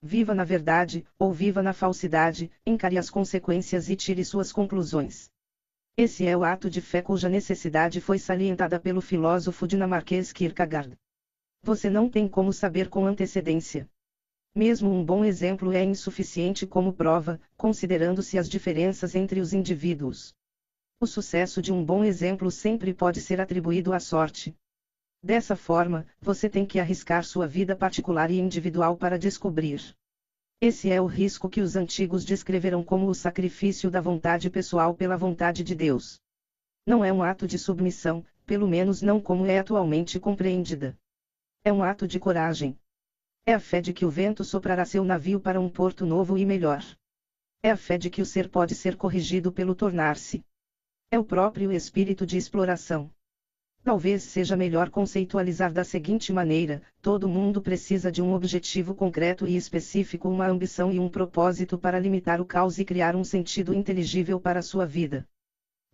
Viva na verdade, ou viva na falsidade, encare as consequências e tire suas conclusões. Esse é o ato de fé cuja necessidade foi salientada pelo filósofo dinamarquês Kierkegaard. Você não tem como saber com antecedência. Mesmo um bom exemplo é insuficiente como prova, considerando-se as diferenças entre os indivíduos. O sucesso de um bom exemplo sempre pode ser atribuído à sorte. Dessa forma, você tem que arriscar sua vida particular e individual para descobrir. Esse é o risco que os antigos descreveram como o sacrifício da vontade pessoal pela vontade de Deus. Não é um ato de submissão, pelo menos não como é atualmente compreendida. É um ato de coragem. É a fé de que o vento soprará seu navio para um porto novo e melhor. É a fé de que o ser pode ser corrigido pelo tornar-se. É o próprio espírito de exploração. Talvez seja melhor conceitualizar da seguinte maneira: todo mundo precisa de um objetivo concreto e específico, uma ambição e um propósito para limitar o caos e criar um sentido inteligível para sua vida.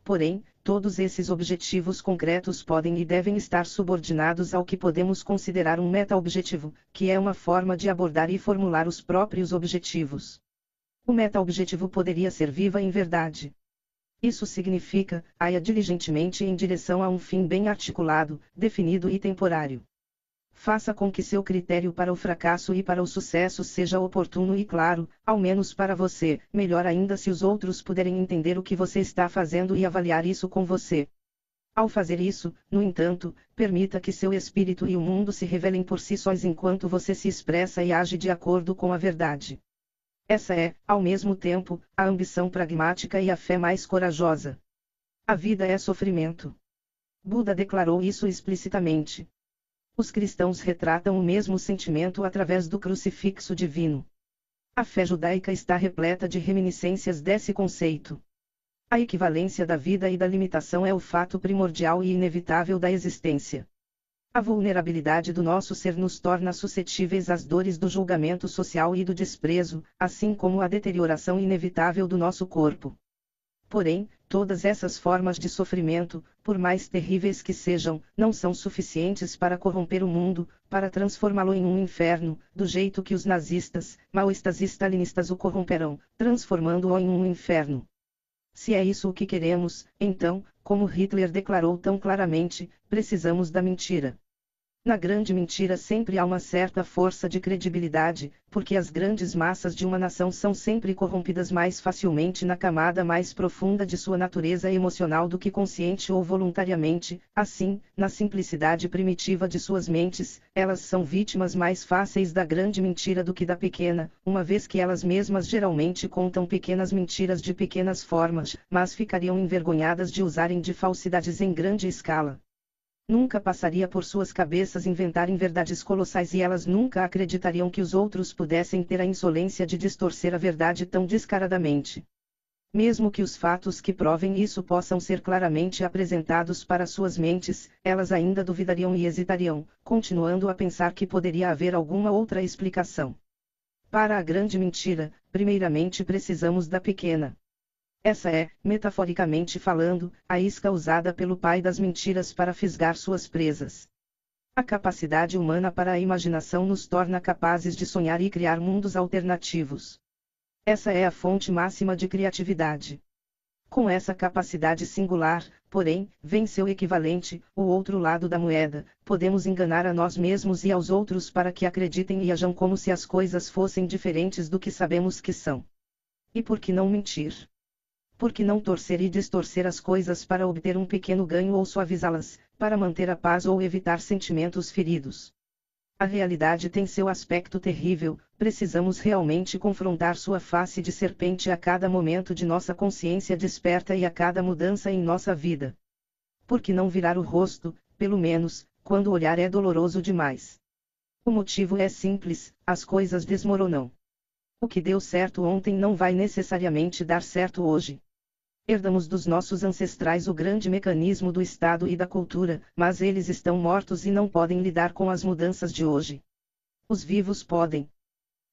Porém, todos esses objetivos concretos podem e devem estar subordinados ao que podemos considerar um meta-objetivo, que é uma forma de abordar e formular os próprios objetivos. O meta-objetivo poderia ser viva em verdade. Isso significa, aia diligentemente em direção a um fim bem articulado, definido e temporário. Faça com que seu critério para o fracasso e para o sucesso seja oportuno e claro, ao menos para você, melhor ainda se os outros puderem entender o que você está fazendo e avaliar isso com você. Ao fazer isso, no entanto, permita que seu espírito e o mundo se revelem por si sós enquanto você se expressa e age de acordo com a verdade. Essa é, ao mesmo tempo, a ambição pragmática e a fé mais corajosa. A vida é sofrimento. Buda declarou isso explicitamente. Os cristãos retratam o mesmo sentimento através do crucifixo divino. A fé judaica está repleta de reminiscências desse conceito. A equivalência da vida e da limitação é o fato primordial e inevitável da existência. A vulnerabilidade do nosso ser nos torna suscetíveis às dores do julgamento social e do desprezo, assim como a deterioração inevitável do nosso corpo. Porém, todas essas formas de sofrimento, por mais terríveis que sejam, não são suficientes para corromper o mundo, para transformá-lo em um inferno, do jeito que os nazistas, maoístas e stalinistas o corromperão, transformando-o em um inferno. Se é isso o que queremos, então, como Hitler declarou tão claramente, precisamos da mentira. Na grande mentira sempre há uma certa força de credibilidade, porque as grandes massas de uma nação são sempre corrompidas mais facilmente na camada mais profunda de sua natureza emocional do que consciente ou voluntariamente, assim, na simplicidade primitiva de suas mentes, elas são vítimas mais fáceis da grande mentira do que da pequena, uma vez que elas mesmas geralmente contam pequenas mentiras de pequenas formas, mas ficariam envergonhadas de usarem de falsidades em grande escala. Nunca passaria por suas cabeças inventarem verdades colossais e elas nunca acreditariam que os outros pudessem ter a insolência de distorcer a verdade tão descaradamente. Mesmo que os fatos que provem isso possam ser claramente apresentados para suas mentes, elas ainda duvidariam e hesitariam, continuando a pensar que poderia haver alguma outra explicação. Para a grande mentira, primeiramente precisamos da pequena. Essa é, metaforicamente falando, a isca usada pelo pai das mentiras para fisgar suas presas. A capacidade humana para a imaginação nos torna capazes de sonhar e criar mundos alternativos. Essa é a fonte máxima de criatividade. Com essa capacidade singular, porém, vem seu equivalente, o outro lado da moeda, podemos enganar a nós mesmos e aos outros para que acreditem e ajam como se as coisas fossem diferentes do que sabemos que são. E por que não mentir? Por que não torcer e distorcer as coisas para obter um pequeno ganho ou suavizá-las, para manter a paz ou evitar sentimentos feridos? A realidade tem seu aspecto terrível, precisamos realmente confrontar sua face de serpente a cada momento de nossa consciência desperta e a cada mudança em nossa vida. Por que não virar o rosto, pelo menos, quando o olhar é doloroso demais? O motivo é simples: as coisas desmoronam. O que deu certo ontem não vai necessariamente dar certo hoje. Herdamos dos nossos ancestrais o grande mecanismo do Estado e da cultura, mas eles estão mortos e não podem lidar com as mudanças de hoje. Os vivos podem.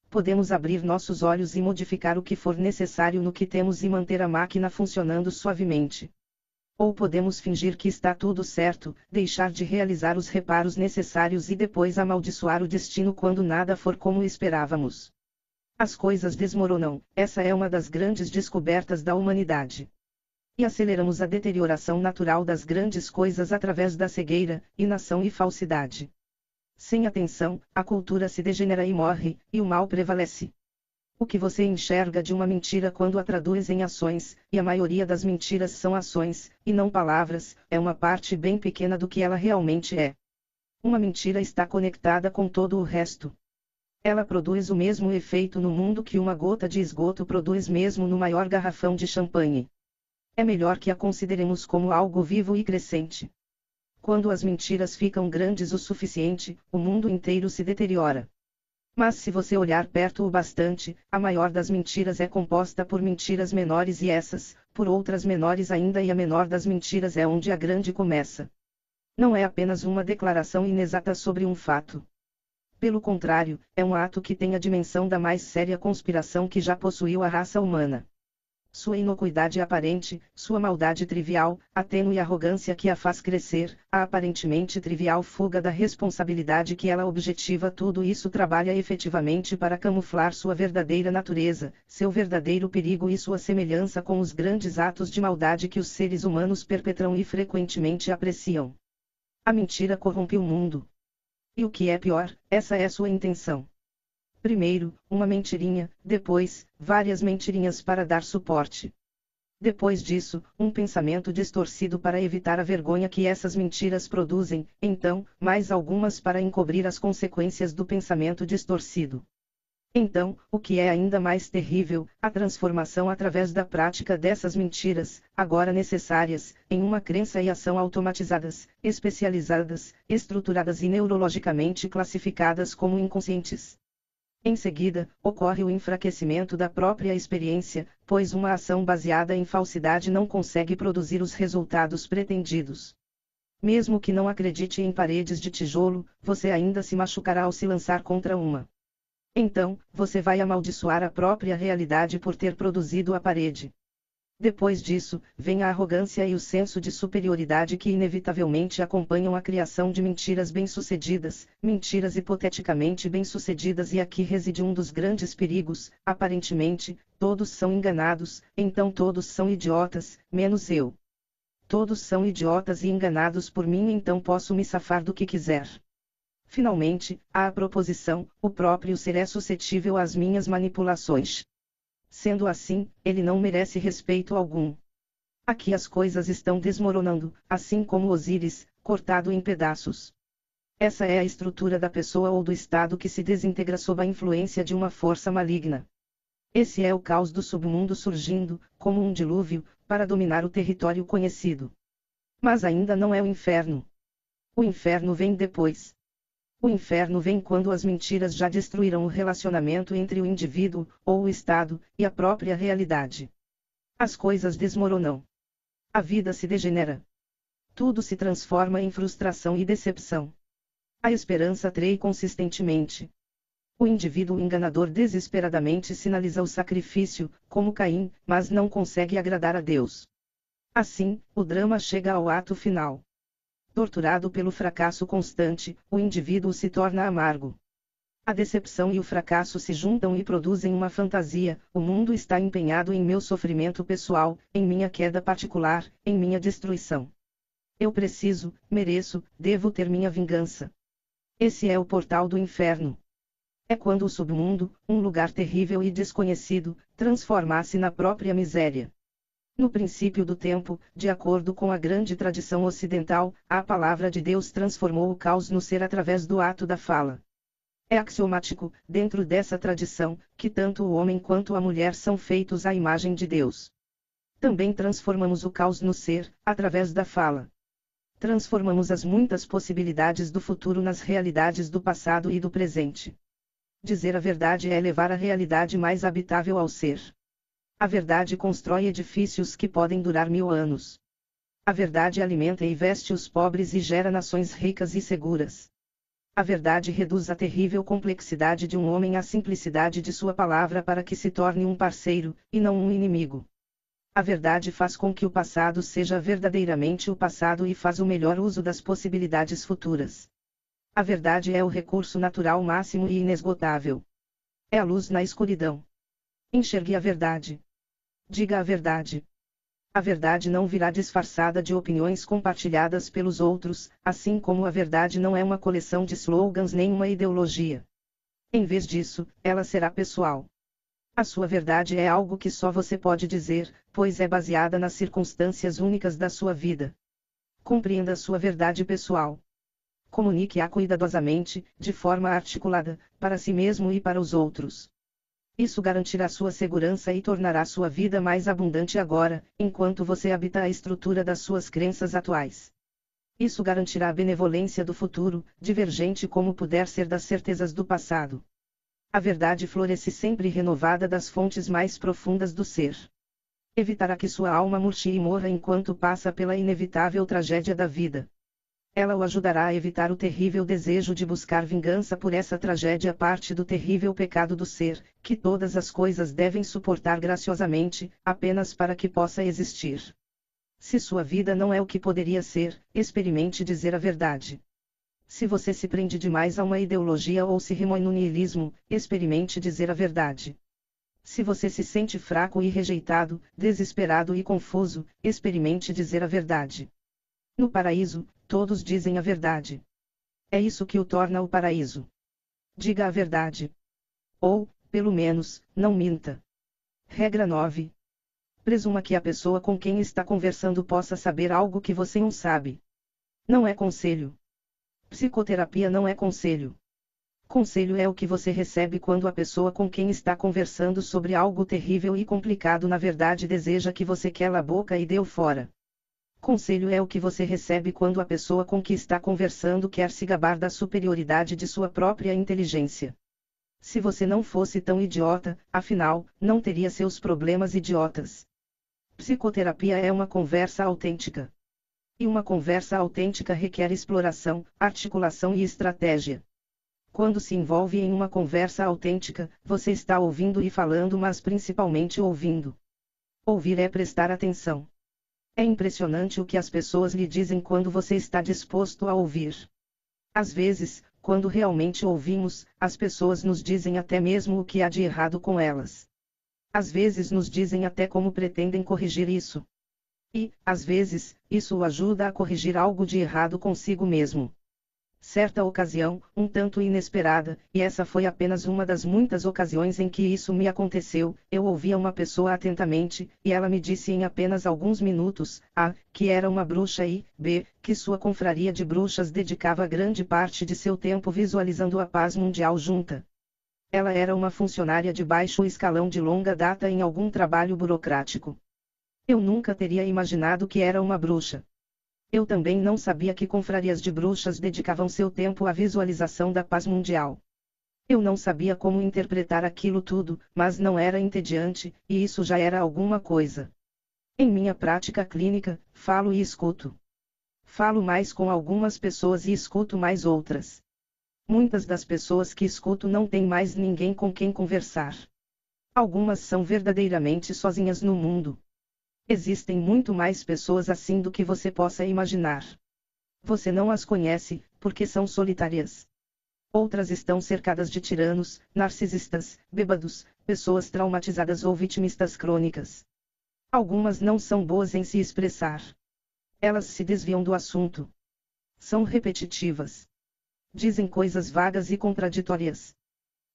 Podemos abrir nossos olhos e modificar o que for necessário no que temos e manter a máquina funcionando suavemente. Ou podemos fingir que está tudo certo, deixar de realizar os reparos necessários e depois amaldiçoar o destino quando nada for como esperávamos. As coisas desmoronam, essa é uma das grandes descobertas da humanidade e aceleramos a deterioração natural das grandes coisas através da cegueira, inação e falsidade. Sem atenção, a cultura se degenera e morre, e o mal prevalece. O que você enxerga de uma mentira quando a traduz em ações, e a maioria das mentiras são ações, e não palavras, é uma parte bem pequena do que ela realmente é. Uma mentira está conectada com todo o resto. Ela produz o mesmo efeito no mundo que uma gota de esgoto produz mesmo no maior garrafão de champanhe é melhor que a consideremos como algo vivo e crescente. Quando as mentiras ficam grandes o suficiente, o mundo inteiro se deteriora. Mas se você olhar perto o bastante, a maior das mentiras é composta por mentiras menores e essas, por outras menores ainda e a menor das mentiras é onde a grande começa. Não é apenas uma declaração inexata sobre um fato. Pelo contrário, é um ato que tem a dimensão da mais séria conspiração que já possuiu a raça humana sua inocuidade aparente, sua maldade trivial, a tênue arrogância que a faz crescer, a aparentemente trivial fuga da responsabilidade que ela objetiva tudo isso trabalha efetivamente para camuflar sua verdadeira natureza, seu verdadeiro perigo e sua semelhança com os grandes atos de maldade que os seres humanos perpetram e frequentemente apreciam. A mentira corrompe o mundo. E o que é pior, essa é sua intenção. Primeiro, uma mentirinha, depois, várias mentirinhas para dar suporte. Depois disso, um pensamento distorcido para evitar a vergonha que essas mentiras produzem, então, mais algumas para encobrir as consequências do pensamento distorcido. Então, o que é ainda mais terrível, a transformação através da prática dessas mentiras, agora necessárias, em uma crença e ação automatizadas, especializadas, estruturadas e neurologicamente classificadas como inconscientes. Em seguida, ocorre o enfraquecimento da própria experiência, pois uma ação baseada em falsidade não consegue produzir os resultados pretendidos. Mesmo que não acredite em paredes de tijolo, você ainda se machucará ao se lançar contra uma. Então, você vai amaldiçoar a própria realidade por ter produzido a parede. Depois disso, vem a arrogância e o senso de superioridade que inevitavelmente acompanham a criação de mentiras bem-sucedidas, mentiras hipoteticamente bem-sucedidas e aqui reside um dos grandes perigos, aparentemente, todos são enganados, então todos são idiotas, menos eu. Todos são idiotas e enganados por mim então posso me safar do que quiser. Finalmente, há a proposição, o próprio ser é suscetível às minhas manipulações. Sendo assim, ele não merece respeito algum. Aqui as coisas estão desmoronando, assim como Osíris, cortado em pedaços. Essa é a estrutura da pessoa ou do Estado que se desintegra sob a influência de uma força maligna. Esse é o caos do submundo surgindo, como um dilúvio, para dominar o território conhecido. Mas ainda não é o inferno. O inferno vem depois. O inferno vem quando as mentiras já destruíram o relacionamento entre o indivíduo, ou o Estado, e a própria realidade. As coisas desmoronam. A vida se degenera. Tudo se transforma em frustração e decepção. A esperança trei consistentemente. O indivíduo enganador desesperadamente sinaliza o sacrifício, como Caim, mas não consegue agradar a Deus. Assim, o drama chega ao ato final. Torturado pelo fracasso constante, o indivíduo se torna amargo. A decepção e o fracasso se juntam e produzem uma fantasia: o mundo está empenhado em meu sofrimento pessoal, em minha queda particular, em minha destruição. Eu preciso, mereço, devo ter minha vingança. Esse é o portal do inferno. É quando o submundo, um lugar terrível e desconhecido, transforma-se na própria miséria. No princípio do tempo, de acordo com a grande tradição ocidental, a palavra de Deus transformou o caos no ser através do ato da fala. É axiomático, dentro dessa tradição, que tanto o homem quanto a mulher são feitos à imagem de Deus. Também transformamos o caos no ser, através da fala. Transformamos as muitas possibilidades do futuro nas realidades do passado e do presente. Dizer a verdade é levar a realidade mais habitável ao ser. A verdade constrói edifícios que podem durar mil anos. A verdade alimenta e veste os pobres e gera nações ricas e seguras. A verdade reduz a terrível complexidade de um homem à simplicidade de sua palavra para que se torne um parceiro, e não um inimigo. A verdade faz com que o passado seja verdadeiramente o passado e faz o melhor uso das possibilidades futuras. A verdade é o recurso natural máximo e inesgotável. É a luz na escuridão. Enxergue a verdade. Diga a verdade. A verdade não virá disfarçada de opiniões compartilhadas pelos outros, assim como a verdade não é uma coleção de slogans nem uma ideologia. Em vez disso, ela será pessoal. A sua verdade é algo que só você pode dizer, pois é baseada nas circunstâncias únicas da sua vida. Compreenda a sua verdade pessoal. Comunique-a cuidadosamente, de forma articulada, para si mesmo e para os outros. Isso garantirá sua segurança e tornará sua vida mais abundante agora, enquanto você habita a estrutura das suas crenças atuais. Isso garantirá a benevolência do futuro, divergente como puder ser das certezas do passado. A verdade floresce sempre renovada das fontes mais profundas do ser. Evitará que sua alma murche e morra enquanto passa pela inevitável tragédia da vida. Ela o ajudará a evitar o terrível desejo de buscar vingança por essa tragédia parte do terrível pecado do ser, que todas as coisas devem suportar graciosamente, apenas para que possa existir. Se sua vida não é o que poderia ser, experimente dizer a verdade. Se você se prende demais a uma ideologia ou se remói no niilismo, experimente dizer a verdade. Se você se sente fraco e rejeitado, desesperado e confuso, experimente dizer a verdade. No paraíso, todos dizem a verdade. É isso que o torna o paraíso. Diga a verdade. Ou, pelo menos, não minta. Regra 9. Presuma que a pessoa com quem está conversando possa saber algo que você não sabe. Não é conselho. Psicoterapia não é conselho. Conselho é o que você recebe quando a pessoa com quem está conversando sobre algo terrível e complicado na verdade deseja que você quela a boca e dê o fora. Conselho é o que você recebe quando a pessoa com que está conversando quer se gabar da superioridade de sua própria inteligência. Se você não fosse tão idiota, afinal, não teria seus problemas idiotas. Psicoterapia é uma conversa autêntica. E uma conversa autêntica requer exploração, articulação e estratégia. Quando se envolve em uma conversa autêntica, você está ouvindo e falando, mas principalmente ouvindo. Ouvir é prestar atenção. É impressionante o que as pessoas lhe dizem quando você está disposto a ouvir. Às vezes, quando realmente ouvimos, as pessoas nos dizem até mesmo o que há de errado com elas. Às vezes nos dizem até como pretendem corrigir isso. E, às vezes, isso o ajuda a corrigir algo de errado consigo mesmo certa ocasião, um tanto inesperada, e essa foi apenas uma das muitas ocasiões em que isso me aconteceu, eu ouvia uma pessoa atentamente, e ela me disse em apenas alguns minutos, a, que era uma bruxa e, b, que sua confraria de bruxas dedicava grande parte de seu tempo visualizando a paz mundial junta. Ela era uma funcionária de baixo escalão de longa data em algum trabalho burocrático. Eu nunca teria imaginado que era uma bruxa. Eu também não sabia que confrarias de bruxas dedicavam seu tempo à visualização da paz mundial. Eu não sabia como interpretar aquilo tudo, mas não era entediante, e isso já era alguma coisa. Em minha prática clínica, falo e escuto. Falo mais com algumas pessoas e escuto mais outras. Muitas das pessoas que escuto não têm mais ninguém com quem conversar. Algumas são verdadeiramente sozinhas no mundo. Existem muito mais pessoas assim do que você possa imaginar. Você não as conhece, porque são solitárias. Outras estão cercadas de tiranos, narcisistas, bêbados, pessoas traumatizadas ou vitimistas crônicas. Algumas não são boas em se expressar. Elas se desviam do assunto. São repetitivas. Dizem coisas vagas e contraditórias.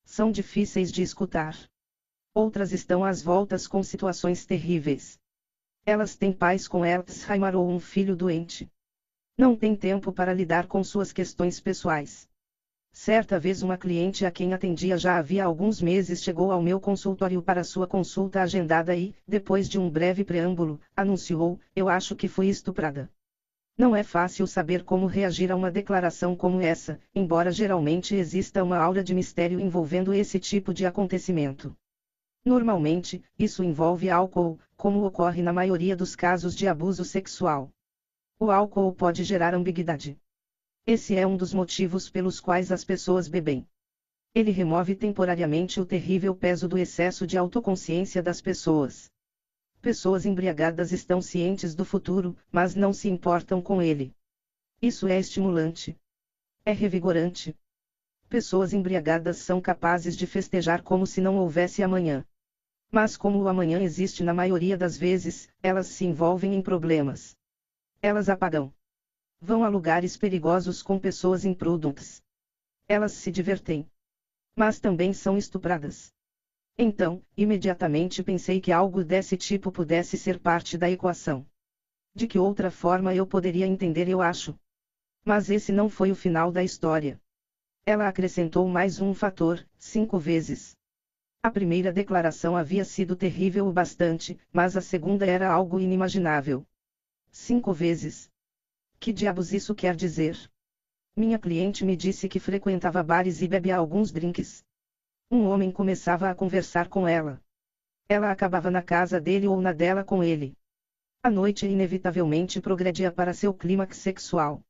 São difíceis de escutar. Outras estão às voltas com situações terríveis. Elas têm pais com Alzheimer ou um filho doente. Não têm tempo para lidar com suas questões pessoais. Certa vez uma cliente a quem atendia já havia alguns meses chegou ao meu consultório para sua consulta agendada e, depois de um breve preâmbulo, anunciou: Eu acho que fui estuprada. Não é fácil saber como reagir a uma declaração como essa, embora geralmente exista uma aura de mistério envolvendo esse tipo de acontecimento. Normalmente, isso envolve álcool, como ocorre na maioria dos casos de abuso sexual. O álcool pode gerar ambiguidade. Esse é um dos motivos pelos quais as pessoas bebem. Ele remove temporariamente o terrível peso do excesso de autoconsciência das pessoas. Pessoas embriagadas estão cientes do futuro, mas não se importam com ele. Isso é estimulante. É revigorante. Pessoas embriagadas são capazes de festejar como se não houvesse amanhã. Mas como o amanhã existe na maioria das vezes, elas se envolvem em problemas. Elas apagam. Vão a lugares perigosos com pessoas imprudentes. Elas se divertem. Mas também são estupradas. Então, imediatamente pensei que algo desse tipo pudesse ser parte da equação. De que outra forma eu poderia entender, eu acho. Mas esse não foi o final da história. Ela acrescentou mais um fator, cinco vezes. A primeira declaração havia sido terrível o bastante, mas a segunda era algo inimaginável. Cinco vezes. Que diabos isso quer dizer? Minha cliente me disse que frequentava bares e bebia alguns drinks. Um homem começava a conversar com ela. Ela acabava na casa dele ou na dela com ele. A noite inevitavelmente progredia para seu clímax sexual.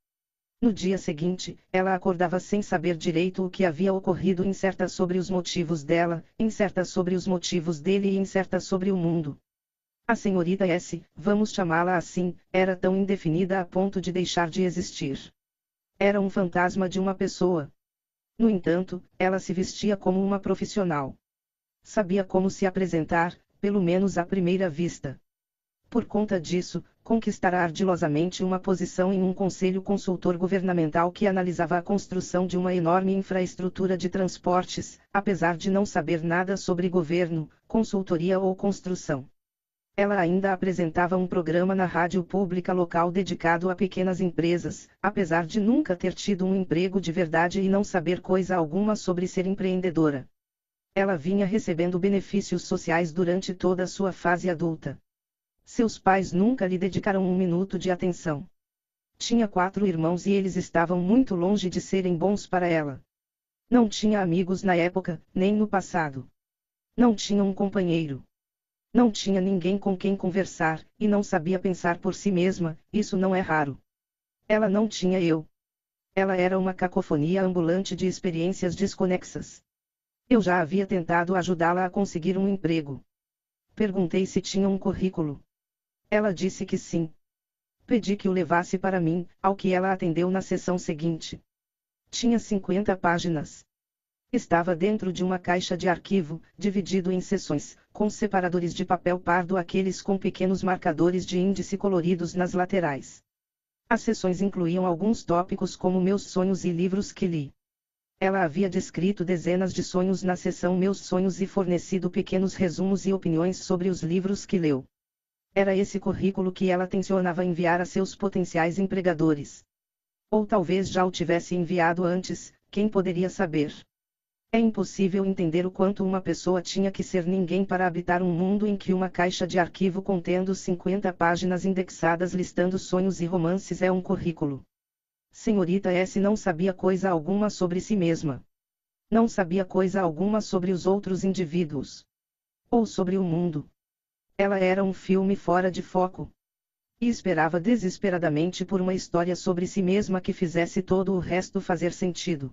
No dia seguinte, ela acordava sem saber direito o que havia ocorrido, incerta sobre os motivos dela, incerta sobre os motivos dele e incerta sobre o mundo. A senhorita S, vamos chamá-la assim, era tão indefinida a ponto de deixar de existir. Era um fantasma de uma pessoa. No entanto, ela se vestia como uma profissional. Sabia como se apresentar, pelo menos à primeira vista. Por conta disso, conquistará ardilosamente uma posição em um conselho consultor governamental que analisava a construção de uma enorme infraestrutura de transportes, apesar de não saber nada sobre governo, consultoria ou construção. Ela ainda apresentava um programa na rádio pública local dedicado a pequenas empresas, apesar de nunca ter tido um emprego de verdade e não saber coisa alguma sobre ser empreendedora. Ela vinha recebendo benefícios sociais durante toda a sua fase adulta. Seus pais nunca lhe dedicaram um minuto de atenção. Tinha quatro irmãos e eles estavam muito longe de serem bons para ela. Não tinha amigos na época, nem no passado. Não tinha um companheiro. Não tinha ninguém com quem conversar, e não sabia pensar por si mesma, isso não é raro. Ela não tinha eu. Ela era uma cacofonia ambulante de experiências desconexas. Eu já havia tentado ajudá-la a conseguir um emprego. Perguntei se tinha um currículo. Ela disse que sim. Pedi que o levasse para mim, ao que ela atendeu na sessão seguinte. Tinha 50 páginas. Estava dentro de uma caixa de arquivo, dividido em seções, com separadores de papel pardo aqueles com pequenos marcadores de índice coloridos nas laterais. As seções incluíam alguns tópicos como meus sonhos e livros que li. Ela havia descrito dezenas de sonhos na seção Meus Sonhos e fornecido pequenos resumos e opiniões sobre os livros que leu. Era esse currículo que ela tensionava enviar a seus potenciais empregadores. Ou talvez já o tivesse enviado antes, quem poderia saber? É impossível entender o quanto uma pessoa tinha que ser ninguém para habitar um mundo em que uma caixa de arquivo contendo 50 páginas indexadas listando sonhos e romances é um currículo. Senhorita S não sabia coisa alguma sobre si mesma. Não sabia coisa alguma sobre os outros indivíduos. Ou sobre o mundo. Ela era um filme fora de foco. E esperava desesperadamente por uma história sobre si mesma que fizesse todo o resto fazer sentido.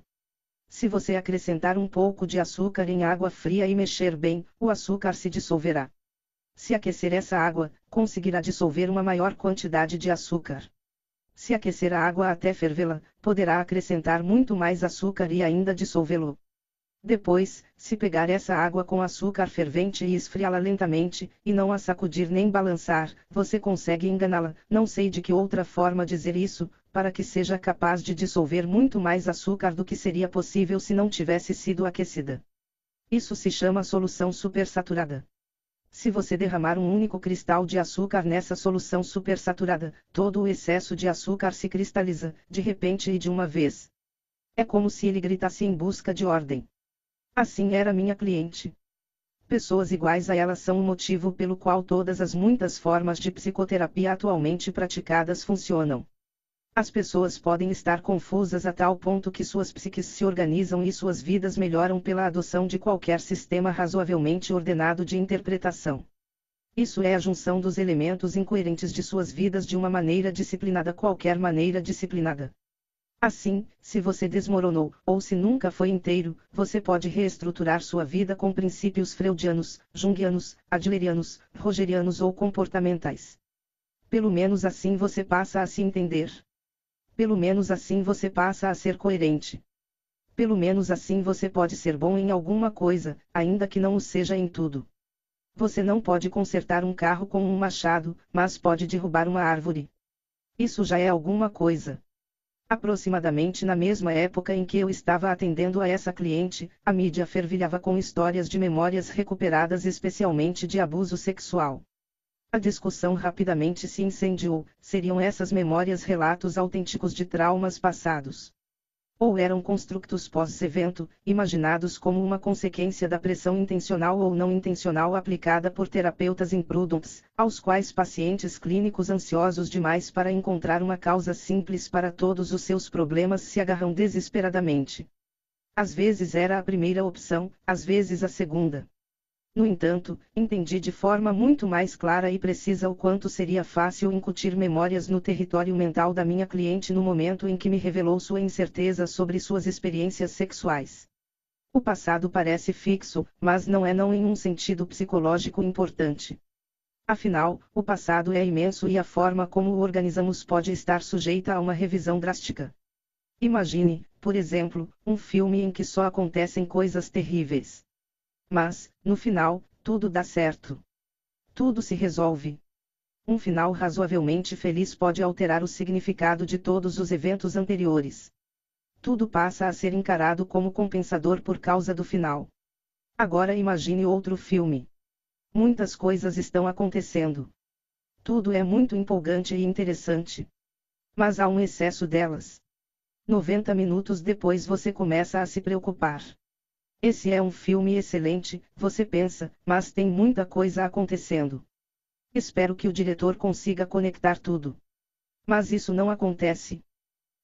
Se você acrescentar um pouco de açúcar em água fria e mexer bem, o açúcar se dissolverá. Se aquecer essa água, conseguirá dissolver uma maior quantidade de açúcar. Se aquecer a água até fervê-la, poderá acrescentar muito mais açúcar e ainda dissolvê-lo. Depois, se pegar essa água com açúcar fervente e esfriá-la lentamente, e não a sacudir nem balançar, você consegue enganá-la, não sei de que outra forma dizer isso, para que seja capaz de dissolver muito mais açúcar do que seria possível se não tivesse sido aquecida. Isso se chama solução supersaturada. Se você derramar um único cristal de açúcar nessa solução supersaturada, todo o excesso de açúcar se cristaliza, de repente e de uma vez. É como se ele gritasse em busca de ordem. Assim era minha cliente. Pessoas iguais a ela são o motivo pelo qual todas as muitas formas de psicoterapia atualmente praticadas funcionam. As pessoas podem estar confusas a tal ponto que suas psiques se organizam e suas vidas melhoram pela adoção de qualquer sistema razoavelmente ordenado de interpretação. Isso é a junção dos elementos incoerentes de suas vidas de uma maneira disciplinada, qualquer maneira disciplinada. Assim, se você desmoronou, ou se nunca foi inteiro, você pode reestruturar sua vida com princípios freudianos, junguianos, adlerianos, rogerianos ou comportamentais. Pelo menos assim você passa a se entender. Pelo menos assim você passa a ser coerente. Pelo menos assim você pode ser bom em alguma coisa, ainda que não o seja em tudo. Você não pode consertar um carro com um machado, mas pode derrubar uma árvore. Isso já é alguma coisa. Aproximadamente na mesma época em que eu estava atendendo a essa cliente, a mídia fervilhava com histórias de memórias recuperadas especialmente de abuso sexual. A discussão rapidamente se incendiou: seriam essas memórias relatos autênticos de traumas passados? Ou eram constructos pós-evento, imaginados como uma consequência da pressão intencional ou não intencional aplicada por terapeutas imprudentes, aos quais pacientes clínicos ansiosos demais para encontrar uma causa simples para todos os seus problemas se agarram desesperadamente. Às vezes era a primeira opção, às vezes a segunda. No entanto, entendi de forma muito mais clara e precisa o quanto seria fácil incutir memórias no território mental da minha cliente no momento em que me revelou sua incerteza sobre suas experiências sexuais. O passado parece fixo, mas não é não em um sentido psicológico importante. Afinal, o passado é imenso e a forma como o organizamos pode estar sujeita a uma revisão drástica. Imagine, por exemplo, um filme em que só acontecem coisas terríveis. Mas, no final, tudo dá certo. Tudo se resolve. Um final razoavelmente feliz pode alterar o significado de todos os eventos anteriores. Tudo passa a ser encarado como compensador por causa do final. Agora imagine outro filme. Muitas coisas estão acontecendo. Tudo é muito empolgante e interessante. Mas há um excesso delas. 90 minutos depois você começa a se preocupar. Esse é um filme excelente, você pensa, mas tem muita coisa acontecendo. Espero que o diretor consiga conectar tudo. Mas isso não acontece.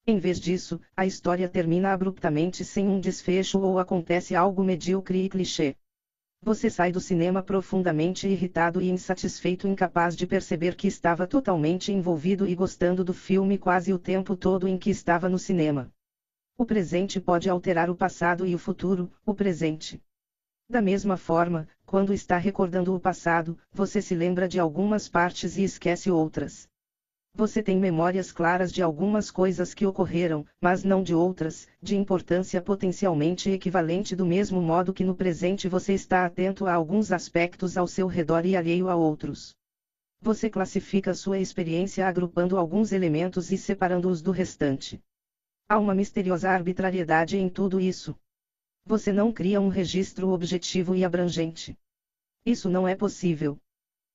Em vez disso, a história termina abruptamente sem um desfecho ou acontece algo medíocre e clichê. Você sai do cinema profundamente irritado e insatisfeito, incapaz de perceber que estava totalmente envolvido e gostando do filme quase o tempo todo em que estava no cinema. O presente pode alterar o passado e o futuro, o presente. Da mesma forma, quando está recordando o passado, você se lembra de algumas partes e esquece outras. Você tem memórias claras de algumas coisas que ocorreram, mas não de outras, de importância potencialmente equivalente do mesmo modo que no presente você está atento a alguns aspectos ao seu redor e alheio a outros. Você classifica sua experiência agrupando alguns elementos e separando-os do restante. Há uma misteriosa arbitrariedade em tudo isso. Você não cria um registro objetivo e abrangente. Isso não é possível.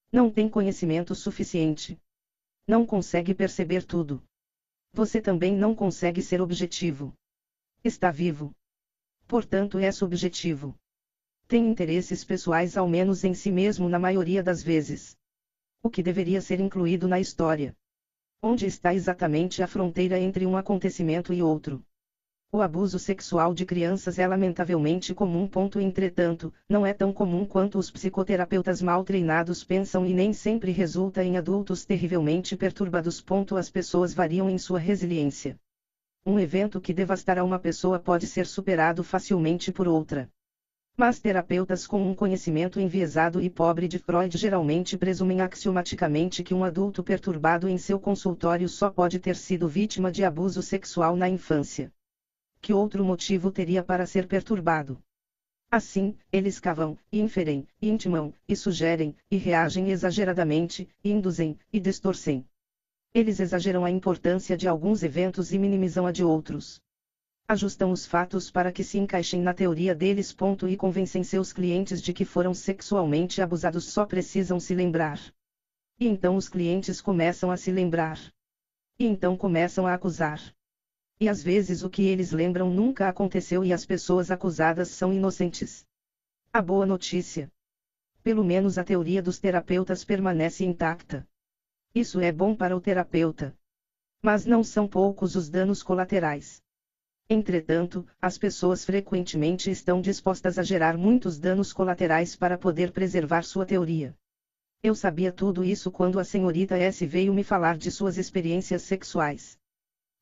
Não tem conhecimento suficiente. Não consegue perceber tudo. Você também não consegue ser objetivo. Está vivo. Portanto, é subjetivo. Tem interesses pessoais ao menos em si mesmo na maioria das vezes. O que deveria ser incluído na história. Onde está exatamente a fronteira entre um acontecimento e outro? O abuso sexual de crianças é lamentavelmente comum. Ponto, entretanto, não é tão comum quanto os psicoterapeutas mal treinados pensam e nem sempre resulta em adultos terrivelmente perturbados. Ponto, as pessoas variam em sua resiliência. Um evento que devastará uma pessoa pode ser superado facilmente por outra. Mas terapeutas com um conhecimento enviesado e pobre de Freud geralmente presumem axiomaticamente que um adulto perturbado em seu consultório só pode ter sido vítima de abuso sexual na infância. Que outro motivo teria para ser perturbado? Assim, eles cavam, e inferem, e intimam, e sugerem, e reagem exageradamente, e induzem, e distorcem. Eles exageram a importância de alguns eventos e minimizam a de outros ajustam os fatos para que se encaixem na teoria deles. E convencem seus clientes de que foram sexualmente abusados só precisam se lembrar. E então os clientes começam a se lembrar. E então começam a acusar. E às vezes o que eles lembram nunca aconteceu e as pessoas acusadas são inocentes. A boa notícia. Pelo menos a teoria dos terapeutas permanece intacta. Isso é bom para o terapeuta. Mas não são poucos os danos colaterais. Entretanto, as pessoas frequentemente estão dispostas a gerar muitos danos colaterais para poder preservar sua teoria. Eu sabia tudo isso quando a senhorita S veio me falar de suas experiências sexuais.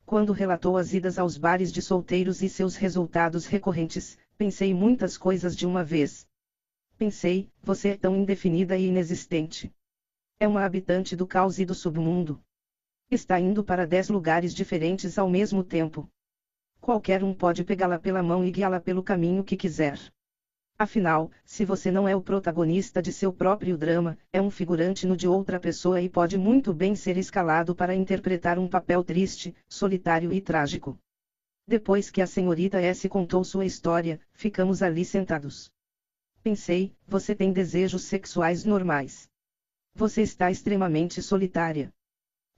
Quando relatou as idas aos bares de solteiros e seus resultados recorrentes, pensei muitas coisas de uma vez. Pensei, você é tão indefinida e inexistente. É uma habitante do caos e do submundo. Está indo para dez lugares diferentes ao mesmo tempo. Qualquer um pode pegá-la pela mão e guiá-la pelo caminho que quiser. Afinal, se você não é o protagonista de seu próprio drama, é um figurante no de outra pessoa e pode muito bem ser escalado para interpretar um papel triste, solitário e trágico. Depois que a senhorita S contou sua história, ficamos ali sentados. Pensei, você tem desejos sexuais normais. Você está extremamente solitária.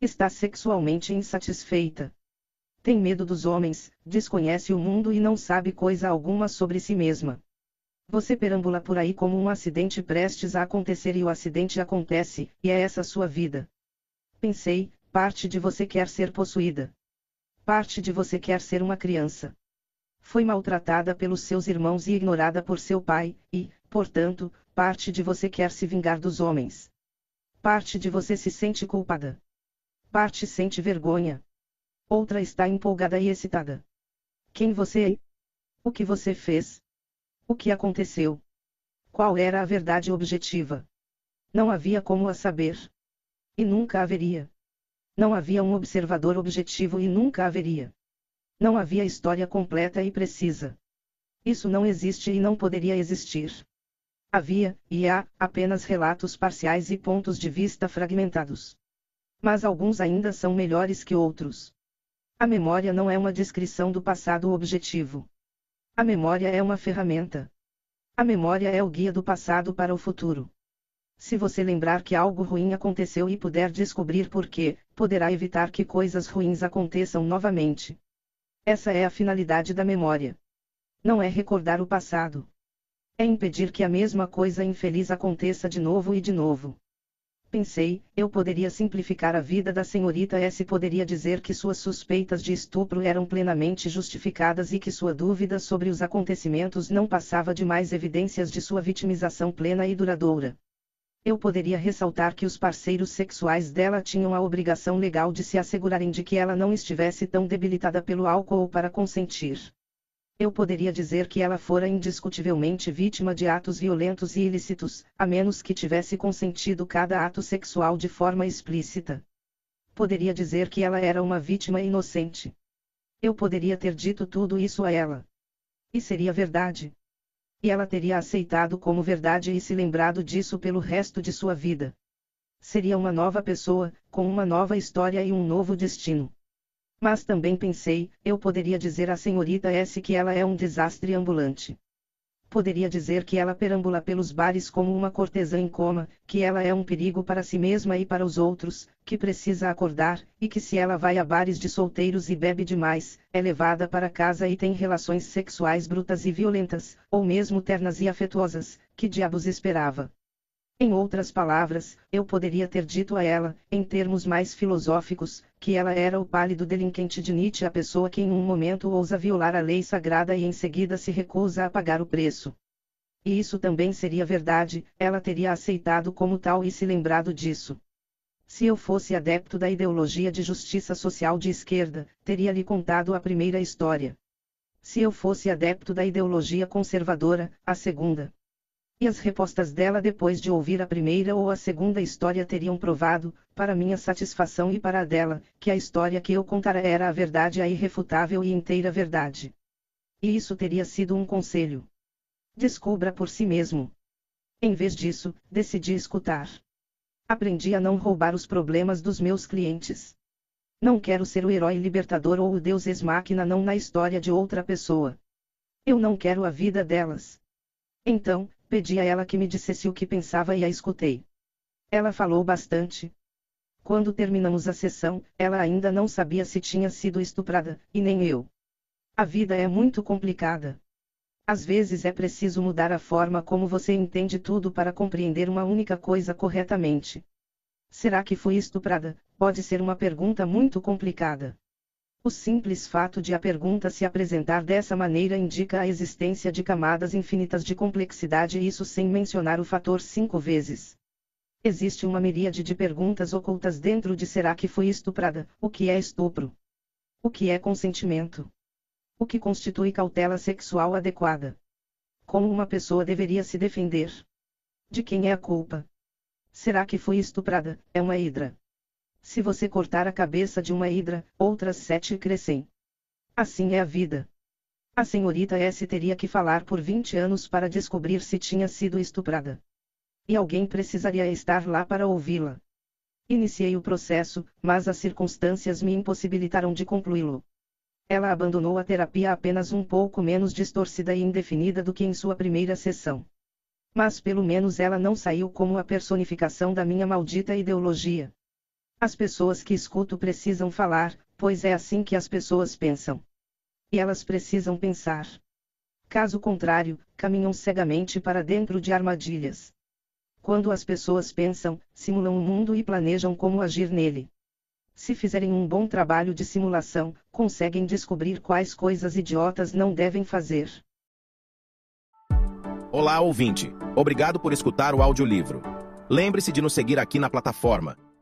Está sexualmente insatisfeita. Tem medo dos homens, desconhece o mundo e não sabe coisa alguma sobre si mesma. Você perambula por aí como um acidente prestes a acontecer e o acidente acontece, e é essa sua vida. Pensei, parte de você quer ser possuída. Parte de você quer ser uma criança. Foi maltratada pelos seus irmãos e ignorada por seu pai, e, portanto, parte de você quer se vingar dos homens. Parte de você se sente culpada. Parte sente vergonha. Outra está empolgada e excitada. Quem você é? O que você fez? O que aconteceu? Qual era a verdade objetiva? Não havia como a saber. E nunca haveria. Não havia um observador objetivo e nunca haveria. Não havia história completa e precisa. Isso não existe e não poderia existir. Havia, e há, apenas relatos parciais e pontos de vista fragmentados. Mas alguns ainda são melhores que outros. A memória não é uma descrição do passado objetivo. A memória é uma ferramenta. A memória é o guia do passado para o futuro. Se você lembrar que algo ruim aconteceu e puder descobrir por quê, poderá evitar que coisas ruins aconteçam novamente. Essa é a finalidade da memória. Não é recordar o passado. É impedir que a mesma coisa infeliz aconteça de novo e de novo. Pensei, eu poderia simplificar a vida da senhorita S. Poderia dizer que suas suspeitas de estupro eram plenamente justificadas e que sua dúvida sobre os acontecimentos não passava de mais evidências de sua vitimização plena e duradoura. Eu poderia ressaltar que os parceiros sexuais dela tinham a obrigação legal de se assegurarem de que ela não estivesse tão debilitada pelo álcool para consentir eu poderia dizer que ela fora indiscutivelmente vítima de atos violentos e ilícitos, a menos que tivesse consentido cada ato sexual de forma explícita. Poderia dizer que ela era uma vítima inocente. Eu poderia ter dito tudo isso a ela. E seria verdade. E ela teria aceitado como verdade e se lembrado disso pelo resto de sua vida. Seria uma nova pessoa, com uma nova história e um novo destino. Mas também pensei, eu poderia dizer à senhorita S que ela é um desastre ambulante. Poderia dizer que ela perambula pelos bares como uma cortesã em coma, que ela é um perigo para si mesma e para os outros, que precisa acordar, e que se ela vai a bares de solteiros e bebe demais, é levada para casa e tem relações sexuais brutas e violentas, ou mesmo ternas e afetuosas, que diabos esperava? Em outras palavras, eu poderia ter dito a ela, em termos mais filosóficos, que ela era o pálido delinquente de Nietzsche, a pessoa que em um momento ousa violar a lei sagrada e em seguida se recusa a pagar o preço. E isso também seria verdade, ela teria aceitado como tal e se lembrado disso. Se eu fosse adepto da ideologia de justiça social de esquerda, teria lhe contado a primeira história. Se eu fosse adepto da ideologia conservadora, a segunda. E as respostas dela depois de ouvir a primeira ou a segunda história teriam provado, para minha satisfação e para a dela, que a história que eu contara era a verdade, a irrefutável e inteira verdade. E isso teria sido um conselho. Descubra por si mesmo. Em vez disso, decidi escutar. Aprendi a não roubar os problemas dos meus clientes. Não quero ser o herói libertador ou o deus ex-máquina não na história de outra pessoa. Eu não quero a vida delas. Então, pedi a ela que me dissesse o que pensava e a escutei. Ela falou bastante. Quando terminamos a sessão, ela ainda não sabia se tinha sido estuprada, e nem eu. A vida é muito complicada. Às vezes é preciso mudar a forma como você entende tudo para compreender uma única coisa corretamente. Será que fui estuprada? Pode ser uma pergunta muito complicada. O simples fato de a pergunta se apresentar dessa maneira indica a existência de camadas infinitas de complexidade, isso sem mencionar o fator cinco vezes. Existe uma miríade de perguntas ocultas dentro de será que fui estuprada? O que é estupro? O que é consentimento? O que constitui cautela sexual adequada? Como uma pessoa deveria se defender? De quem é a culpa? Será que fui estuprada? É uma hidra. Se você cortar a cabeça de uma hidra, outras sete crescem. Assim é a vida. A senhorita S teria que falar por 20 anos para descobrir se tinha sido estuprada. E alguém precisaria estar lá para ouvi-la. Iniciei o processo, mas as circunstâncias me impossibilitaram de concluí-lo. Ela abandonou a terapia apenas um pouco menos distorcida e indefinida do que em sua primeira sessão. Mas pelo menos ela não saiu como a personificação da minha maldita ideologia. As pessoas que escuto precisam falar, pois é assim que as pessoas pensam. E elas precisam pensar. Caso contrário, caminham cegamente para dentro de armadilhas. Quando as pessoas pensam, simulam o mundo e planejam como agir nele. Se fizerem um bom trabalho de simulação, conseguem descobrir quais coisas idiotas não devem fazer. Olá, ouvinte. Obrigado por escutar o audiolivro. Lembre-se de nos seguir aqui na plataforma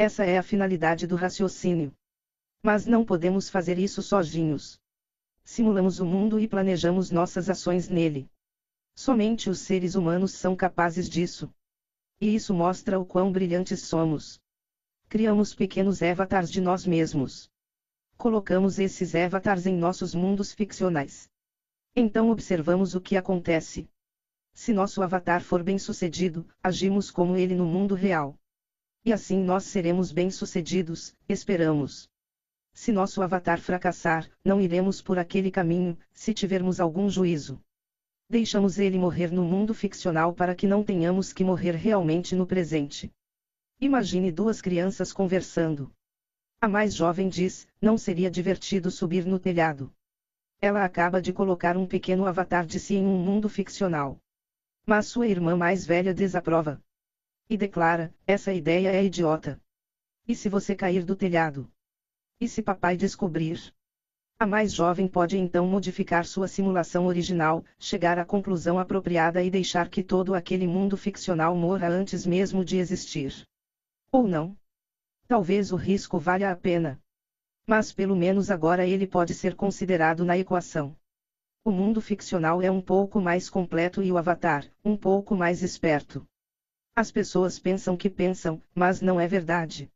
Essa é a finalidade do raciocínio. Mas não podemos fazer isso sozinhos. Simulamos o mundo e planejamos nossas ações nele. Somente os seres humanos são capazes disso. E isso mostra o quão brilhantes somos. Criamos pequenos avatars de nós mesmos. Colocamos esses avatars em nossos mundos ficcionais. Então observamos o que acontece. Se nosso avatar for bem sucedido, agimos como ele no mundo real. E assim nós seremos bem-sucedidos, esperamos. Se nosso avatar fracassar, não iremos por aquele caminho, se tivermos algum juízo. Deixamos ele morrer no mundo ficcional para que não tenhamos que morrer realmente no presente. Imagine duas crianças conversando. A mais jovem diz: Não seria divertido subir no telhado. Ela acaba de colocar um pequeno avatar de si em um mundo ficcional. Mas sua irmã mais velha desaprova e declara: essa ideia é idiota. E se você cair do telhado? E se papai descobrir? A mais jovem pode então modificar sua simulação original, chegar à conclusão apropriada e deixar que todo aquele mundo ficcional morra antes mesmo de existir. Ou não? Talvez o risco valha a pena. Mas pelo menos agora ele pode ser considerado na equação. O mundo ficcional é um pouco mais completo e o avatar, um pouco mais esperto. As pessoas pensam que pensam, mas não é verdade.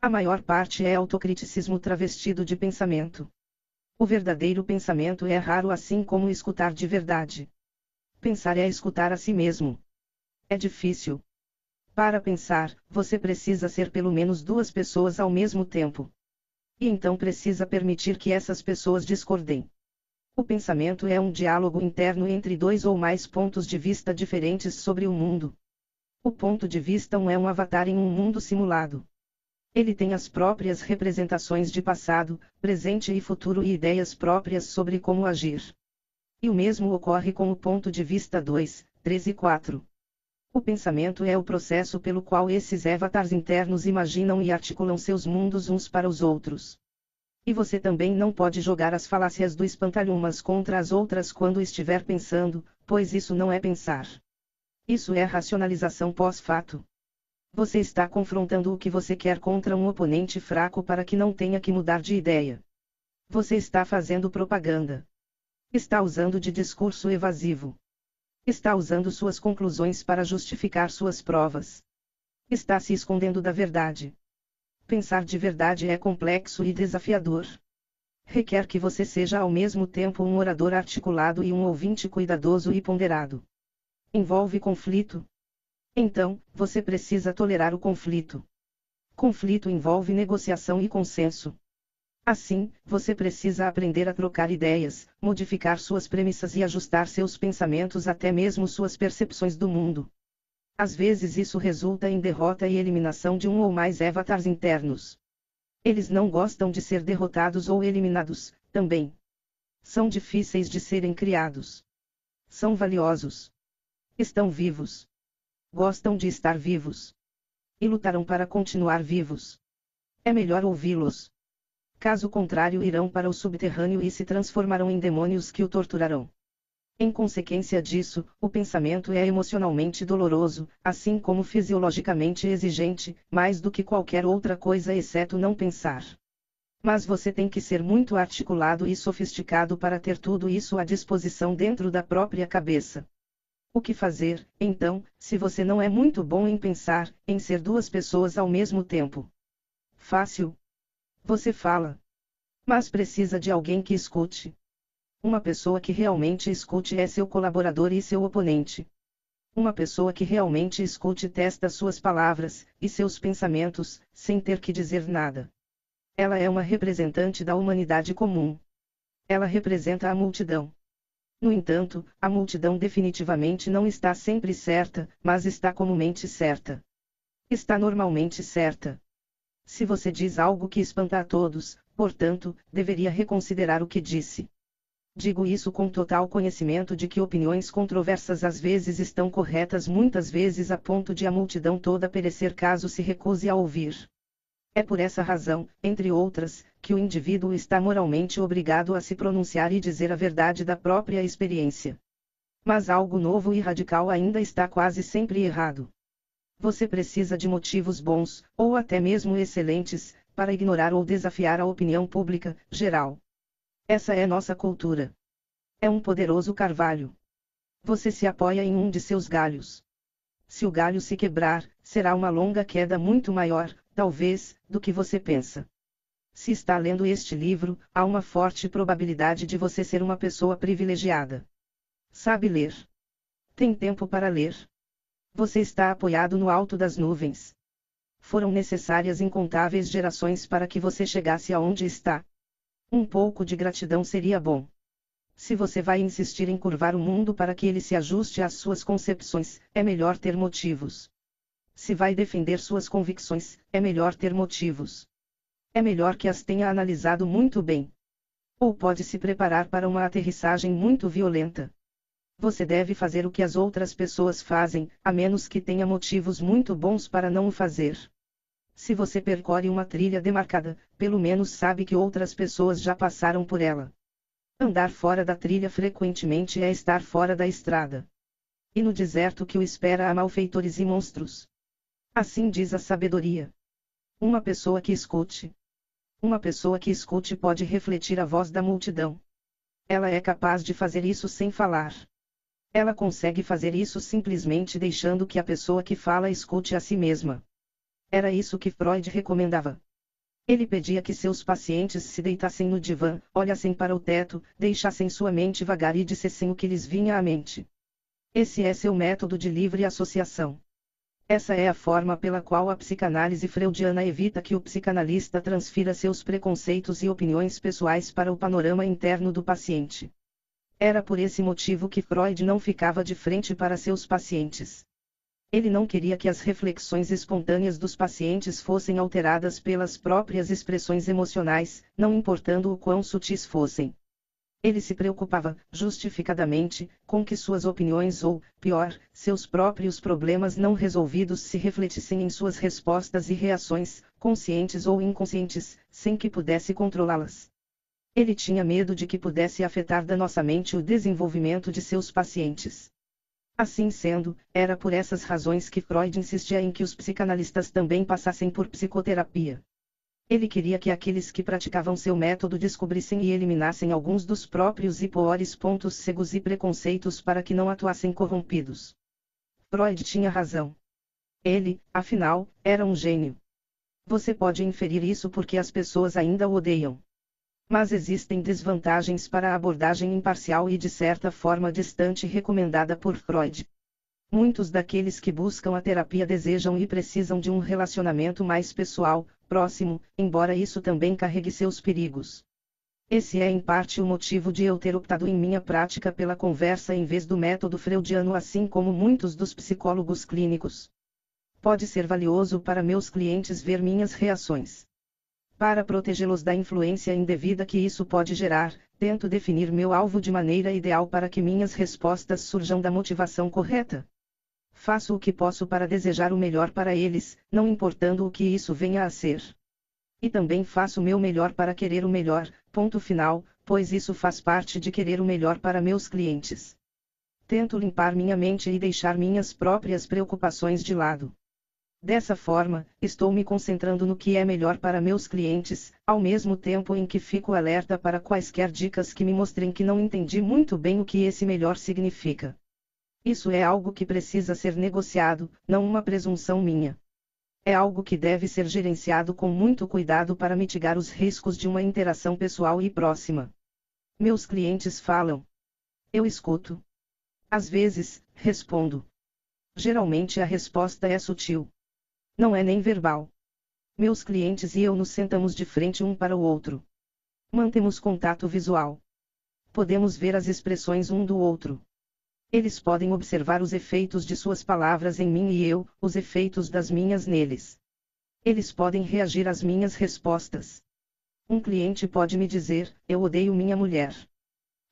A maior parte é autocriticismo travestido de pensamento. O verdadeiro pensamento é raro assim como escutar de verdade. Pensar é escutar a si mesmo. É difícil. Para pensar, você precisa ser pelo menos duas pessoas ao mesmo tempo. E então precisa permitir que essas pessoas discordem. O pensamento é um diálogo interno entre dois ou mais pontos de vista diferentes sobre o mundo. O ponto de vista um é um avatar em um mundo simulado. Ele tem as próprias representações de passado, presente e futuro e ideias próprias sobre como agir. E o mesmo ocorre com o ponto de vista 2, 3 e 4. O pensamento é o processo pelo qual esses avatars internos imaginam e articulam seus mundos uns para os outros. E você também não pode jogar as falácias do espantalho umas contra as outras quando estiver pensando, pois isso não é pensar. Isso é racionalização pós-fato. Você está confrontando o que você quer contra um oponente fraco para que não tenha que mudar de ideia. Você está fazendo propaganda. Está usando de discurso evasivo. Está usando suas conclusões para justificar suas provas. Está se escondendo da verdade. Pensar de verdade é complexo e desafiador. Requer que você seja ao mesmo tempo um orador articulado e um ouvinte cuidadoso e ponderado. Envolve conflito. Então, você precisa tolerar o conflito. Conflito envolve negociação e consenso. Assim, você precisa aprender a trocar ideias, modificar suas premissas e ajustar seus pensamentos até mesmo suas percepções do mundo. Às vezes isso resulta em derrota e eliminação de um ou mais avatars internos. Eles não gostam de ser derrotados ou eliminados, também. São difíceis de serem criados. São valiosos. Estão vivos. Gostam de estar vivos. E lutarão para continuar vivos. É melhor ouvi-los. Caso contrário, irão para o subterrâneo e se transformarão em demônios que o torturarão. Em consequência disso, o pensamento é emocionalmente doloroso, assim como fisiologicamente exigente, mais do que qualquer outra coisa exceto não pensar. Mas você tem que ser muito articulado e sofisticado para ter tudo isso à disposição dentro da própria cabeça. O que fazer, então, se você não é muito bom em pensar, em ser duas pessoas ao mesmo tempo? Fácil, você fala. Mas precisa de alguém que escute. Uma pessoa que realmente escute é seu colaborador e seu oponente. Uma pessoa que realmente escute testa suas palavras e seus pensamentos, sem ter que dizer nada. Ela é uma representante da humanidade comum. Ela representa a multidão. No entanto, a multidão definitivamente não está sempre certa, mas está comumente certa. Está normalmente certa. Se você diz algo que espanta a todos, portanto, deveria reconsiderar o que disse. Digo isso com total conhecimento de que opiniões controversas às vezes estão corretas, muitas vezes a ponto de a multidão toda perecer caso se recuse a ouvir. É por essa razão, entre outras, que o indivíduo está moralmente obrigado a se pronunciar e dizer a verdade da própria experiência. Mas algo novo e radical ainda está quase sempre errado. Você precisa de motivos bons, ou até mesmo excelentes, para ignorar ou desafiar a opinião pública, geral. Essa é nossa cultura. É um poderoso carvalho. Você se apoia em um de seus galhos. Se o galho se quebrar, será uma longa queda muito maior, talvez, do que você pensa. Se está lendo este livro, há uma forte probabilidade de você ser uma pessoa privilegiada. Sabe ler. Tem tempo para ler. Você está apoiado no alto das nuvens. Foram necessárias incontáveis gerações para que você chegasse aonde está. Um pouco de gratidão seria bom. Se você vai insistir em curvar o mundo para que ele se ajuste às suas concepções, é melhor ter motivos. Se vai defender suas convicções, é melhor ter motivos. É melhor que as tenha analisado muito bem. Ou pode se preparar para uma aterrissagem muito violenta. Você deve fazer o que as outras pessoas fazem, a menos que tenha motivos muito bons para não o fazer. Se você percorre uma trilha demarcada, pelo menos sabe que outras pessoas já passaram por ela. Andar fora da trilha frequentemente é estar fora da estrada. E no deserto que o espera há malfeitores e monstros. Assim diz a sabedoria. Uma pessoa que escute. Uma pessoa que escute pode refletir a voz da multidão. Ela é capaz de fazer isso sem falar. Ela consegue fazer isso simplesmente deixando que a pessoa que fala escute a si mesma. Era isso que Freud recomendava. Ele pedia que seus pacientes se deitassem no divã, olhassem para o teto, deixassem sua mente vagar e dissessem o que lhes vinha à mente. Esse é seu método de livre associação. Essa é a forma pela qual a psicanálise freudiana evita que o psicanalista transfira seus preconceitos e opiniões pessoais para o panorama interno do paciente. Era por esse motivo que Freud não ficava de frente para seus pacientes. Ele não queria que as reflexões espontâneas dos pacientes fossem alteradas pelas próprias expressões emocionais, não importando o quão sutis fossem. Ele se preocupava, justificadamente, com que suas opiniões ou, pior, seus próprios problemas não resolvidos se refletissem em suas respostas e reações, conscientes ou inconscientes, sem que pudesse controlá-las. Ele tinha medo de que pudesse afetar danosamente o desenvolvimento de seus pacientes. Assim sendo, era por essas razões que Freud insistia em que os psicanalistas também passassem por psicoterapia. Ele queria que aqueles que praticavam seu método descobrissem e eliminassem alguns dos próprios e piores pontos cegos e preconceitos para que não atuassem corrompidos. Freud tinha razão. Ele, afinal, era um gênio. Você pode inferir isso porque as pessoas ainda o odeiam. Mas existem desvantagens para a abordagem imparcial e de certa forma distante recomendada por Freud. Muitos daqueles que buscam a terapia desejam e precisam de um relacionamento mais pessoal, próximo, embora isso também carregue seus perigos. Esse é em parte o motivo de eu ter optado em minha prática pela conversa em vez do método freudiano, assim como muitos dos psicólogos clínicos. Pode ser valioso para meus clientes ver minhas reações. Para protegê-los da influência indevida que isso pode gerar, tento definir meu alvo de maneira ideal para que minhas respostas surjam da motivação correta. Faço o que posso para desejar o melhor para eles, não importando o que isso venha a ser. E também faço o meu melhor para querer o melhor, ponto final, pois isso faz parte de querer o melhor para meus clientes. Tento limpar minha mente e deixar minhas próprias preocupações de lado. Dessa forma, estou me concentrando no que é melhor para meus clientes, ao mesmo tempo em que fico alerta para quaisquer dicas que me mostrem que não entendi muito bem o que esse melhor significa. Isso é algo que precisa ser negociado, não uma presunção minha. É algo que deve ser gerenciado com muito cuidado para mitigar os riscos de uma interação pessoal e próxima. Meus clientes falam. Eu escuto. Às vezes, respondo. Geralmente a resposta é sutil. Não é nem verbal. Meus clientes e eu nos sentamos de frente um para o outro. Mantemos contato visual. Podemos ver as expressões um do outro. Eles podem observar os efeitos de suas palavras em mim e eu, os efeitos das minhas neles. Eles podem reagir às minhas respostas. Um cliente pode me dizer: Eu odeio minha mulher.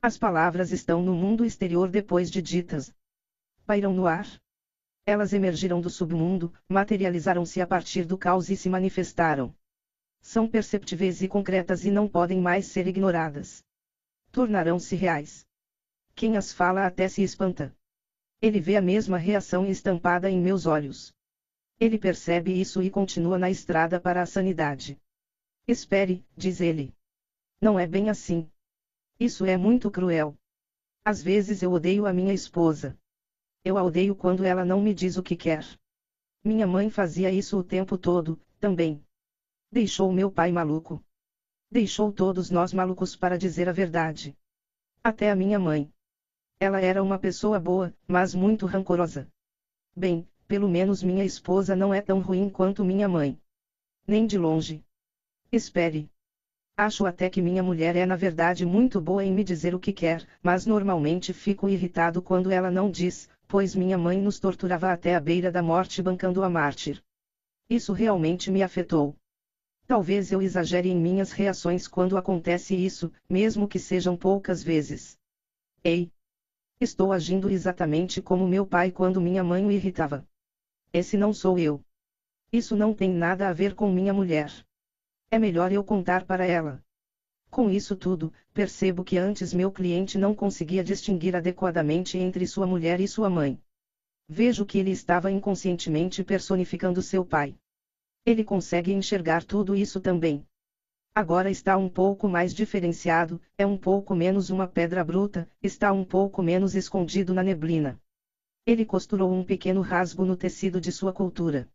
As palavras estão no mundo exterior depois de ditas. Pairam no ar. Elas emergiram do submundo, materializaram-se a partir do caos e se manifestaram. São perceptíveis e concretas e não podem mais ser ignoradas. Tornarão-se reais. Quem as fala até se espanta. Ele vê a mesma reação estampada em meus olhos. Ele percebe isso e continua na estrada para a sanidade. Espere, diz ele. Não é bem assim. Isso é muito cruel. Às vezes eu odeio a minha esposa. Eu a odeio quando ela não me diz o que quer. Minha mãe fazia isso o tempo todo, também. Deixou meu pai maluco. Deixou todos nós malucos para dizer a verdade. Até a minha mãe. Ela era uma pessoa boa, mas muito rancorosa. Bem, pelo menos minha esposa não é tão ruim quanto minha mãe. Nem de longe. Espere. Acho até que minha mulher é na verdade muito boa em me dizer o que quer, mas normalmente fico irritado quando ela não diz, pois minha mãe nos torturava até a beira da morte bancando a mártir. Isso realmente me afetou. Talvez eu exagere em minhas reações quando acontece isso, mesmo que sejam poucas vezes. Ei! Estou agindo exatamente como meu pai quando minha mãe o irritava. Esse não sou eu. Isso não tem nada a ver com minha mulher. É melhor eu contar para ela. Com isso tudo, percebo que antes meu cliente não conseguia distinguir adequadamente entre sua mulher e sua mãe. Vejo que ele estava inconscientemente personificando seu pai. Ele consegue enxergar tudo isso também. Agora está um pouco mais diferenciado, é um pouco menos uma pedra bruta, está um pouco menos escondido na neblina. Ele costurou um pequeno rasgo no tecido de sua cultura.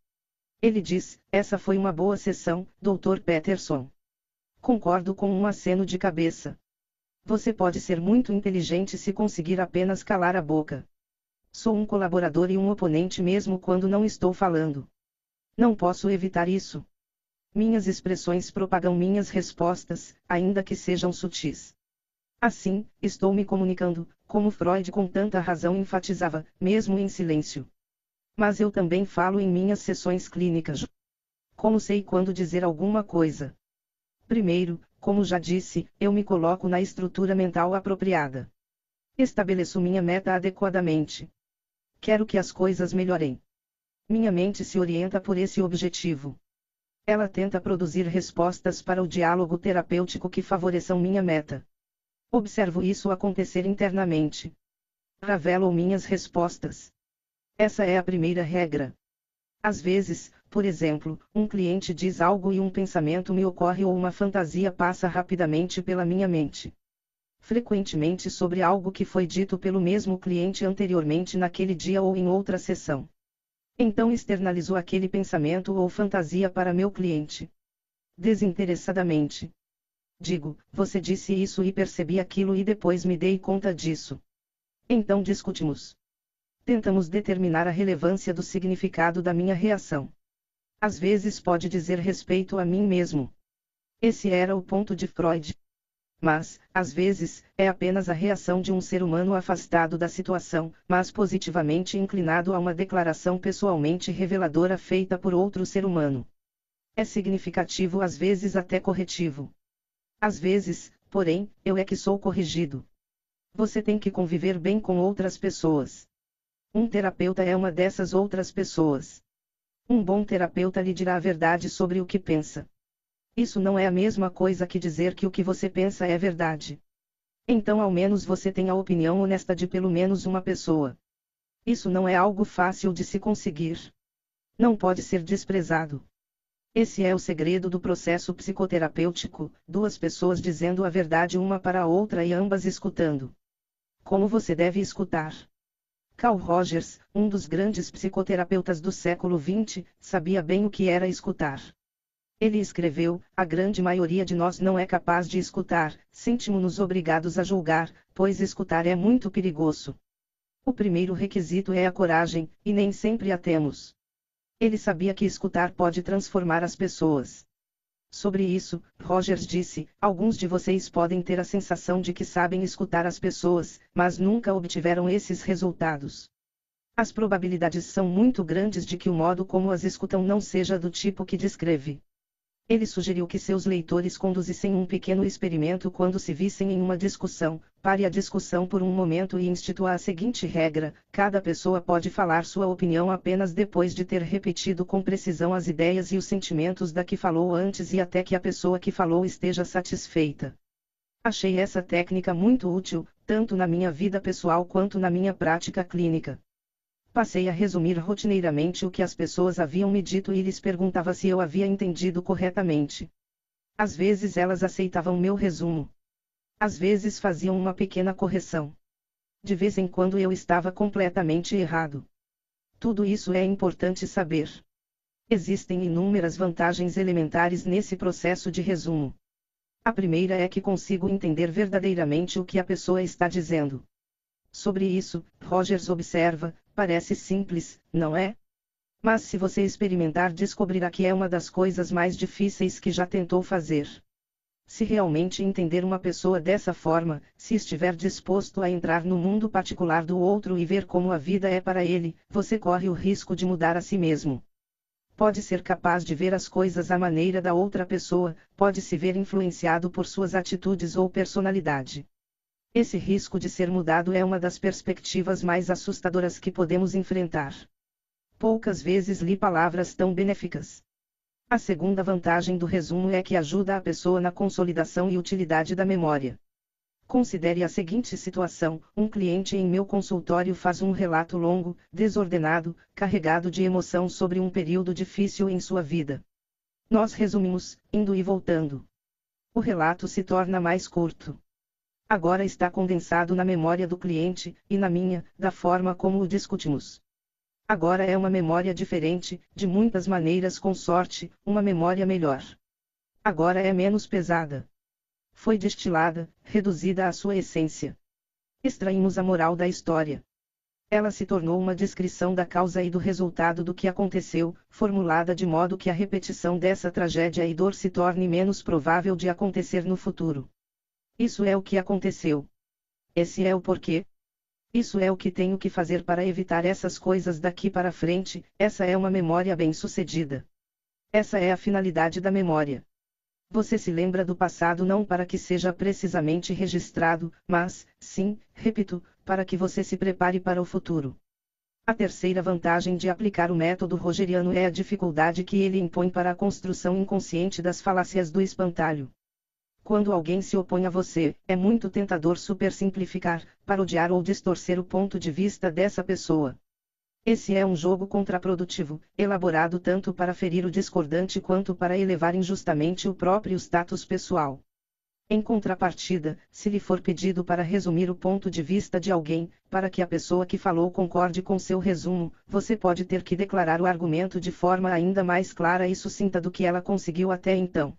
Ele diz: Essa foi uma boa sessão, Dr. Peterson. Concordo com um aceno de cabeça. Você pode ser muito inteligente se conseguir apenas calar a boca. Sou um colaborador e um oponente mesmo quando não estou falando. Não posso evitar isso. Minhas expressões propagam minhas respostas, ainda que sejam sutis. Assim, estou me comunicando, como Freud com tanta razão enfatizava, mesmo em silêncio. Mas eu também falo em minhas sessões clínicas. Como sei quando dizer alguma coisa? Primeiro, como já disse, eu me coloco na estrutura mental apropriada. Estabeleço minha meta adequadamente. Quero que as coisas melhorem. Minha mente se orienta por esse objetivo. Ela tenta produzir respostas para o diálogo terapêutico que favoreçam minha meta. Observo isso acontecer internamente. Ravelo minhas respostas. Essa é a primeira regra. Às vezes, por exemplo, um cliente diz algo e um pensamento me ocorre ou uma fantasia passa rapidamente pela minha mente. Frequentemente sobre algo que foi dito pelo mesmo cliente anteriormente naquele dia ou em outra sessão. Então externalizou aquele pensamento ou fantasia para meu cliente. Desinteressadamente. Digo, você disse isso e percebi aquilo e depois me dei conta disso. Então discutimos. Tentamos determinar a relevância do significado da minha reação. Às vezes pode dizer respeito a mim mesmo. Esse era o ponto de Freud. Mas, às vezes, é apenas a reação de um ser humano afastado da situação, mas positivamente inclinado a uma declaração pessoalmente reveladora feita por outro ser humano. É significativo às vezes até corretivo. Às vezes, porém, eu é que sou corrigido. Você tem que conviver bem com outras pessoas. Um terapeuta é uma dessas outras pessoas. Um bom terapeuta lhe dirá a verdade sobre o que pensa. Isso não é a mesma coisa que dizer que o que você pensa é verdade. Então ao menos você tem a opinião honesta de pelo menos uma pessoa. Isso não é algo fácil de se conseguir. Não pode ser desprezado. Esse é o segredo do processo psicoterapêutico, duas pessoas dizendo a verdade uma para a outra e ambas escutando. Como você deve escutar? Carl Rogers, um dos grandes psicoterapeutas do século XX, sabia bem o que era escutar. Ele escreveu: A grande maioria de nós não é capaz de escutar, sentimos-nos obrigados a julgar, pois escutar é muito perigoso. O primeiro requisito é a coragem, e nem sempre a temos. Ele sabia que escutar pode transformar as pessoas. Sobre isso, Rogers disse: Alguns de vocês podem ter a sensação de que sabem escutar as pessoas, mas nunca obtiveram esses resultados. As probabilidades são muito grandes de que o modo como as escutam não seja do tipo que descreve. Ele sugeriu que seus leitores conduzissem um pequeno experimento quando se vissem em uma discussão, pare a discussão por um momento e institua a seguinte regra: cada pessoa pode falar sua opinião apenas depois de ter repetido com precisão as ideias e os sentimentos da que falou antes e até que a pessoa que falou esteja satisfeita. Achei essa técnica muito útil, tanto na minha vida pessoal quanto na minha prática clínica. Passei a resumir rotineiramente o que as pessoas haviam me dito e lhes perguntava se eu havia entendido corretamente. Às vezes elas aceitavam meu resumo. Às vezes faziam uma pequena correção. De vez em quando eu estava completamente errado. Tudo isso é importante saber. Existem inúmeras vantagens elementares nesse processo de resumo. A primeira é que consigo entender verdadeiramente o que a pessoa está dizendo. Sobre isso, Rogers observa: Parece simples, não é? Mas se você experimentar, descobrirá que é uma das coisas mais difíceis que já tentou fazer. Se realmente entender uma pessoa dessa forma, se estiver disposto a entrar no mundo particular do outro e ver como a vida é para ele, você corre o risco de mudar a si mesmo. Pode ser capaz de ver as coisas à maneira da outra pessoa, pode se ver influenciado por suas atitudes ou personalidade. Esse risco de ser mudado é uma das perspectivas mais assustadoras que podemos enfrentar. Poucas vezes li palavras tão benéficas. A segunda vantagem do resumo é que ajuda a pessoa na consolidação e utilidade da memória. Considere a seguinte situação: um cliente em meu consultório faz um relato longo, desordenado, carregado de emoção sobre um período difícil em sua vida. Nós resumimos, indo e voltando. O relato se torna mais curto agora está condensado na memória do cliente, e na minha, da forma como o discutimos. Agora é uma memória diferente, de muitas maneiras com sorte, uma memória melhor. Agora é menos pesada. Foi destilada, reduzida à sua essência. Extraímos a moral da história. Ela se tornou uma descrição da causa e do resultado do que aconteceu, formulada de modo que a repetição dessa tragédia e dor se torne menos provável de acontecer no futuro. Isso é o que aconteceu. Esse é o porquê. Isso é o que tenho que fazer para evitar essas coisas daqui para frente, essa é uma memória bem-sucedida. Essa é a finalidade da memória. Você se lembra do passado não para que seja precisamente registrado, mas, sim, repito, para que você se prepare para o futuro. A terceira vantagem de aplicar o método rogeriano é a dificuldade que ele impõe para a construção inconsciente das falácias do espantalho. Quando alguém se opõe a você, é muito tentador supersimplificar, parodiar ou distorcer o ponto de vista dessa pessoa. Esse é um jogo contraprodutivo, elaborado tanto para ferir o discordante quanto para elevar injustamente o próprio status pessoal. Em contrapartida, se lhe for pedido para resumir o ponto de vista de alguém, para que a pessoa que falou concorde com seu resumo, você pode ter que declarar o argumento de forma ainda mais clara e sucinta do que ela conseguiu até então.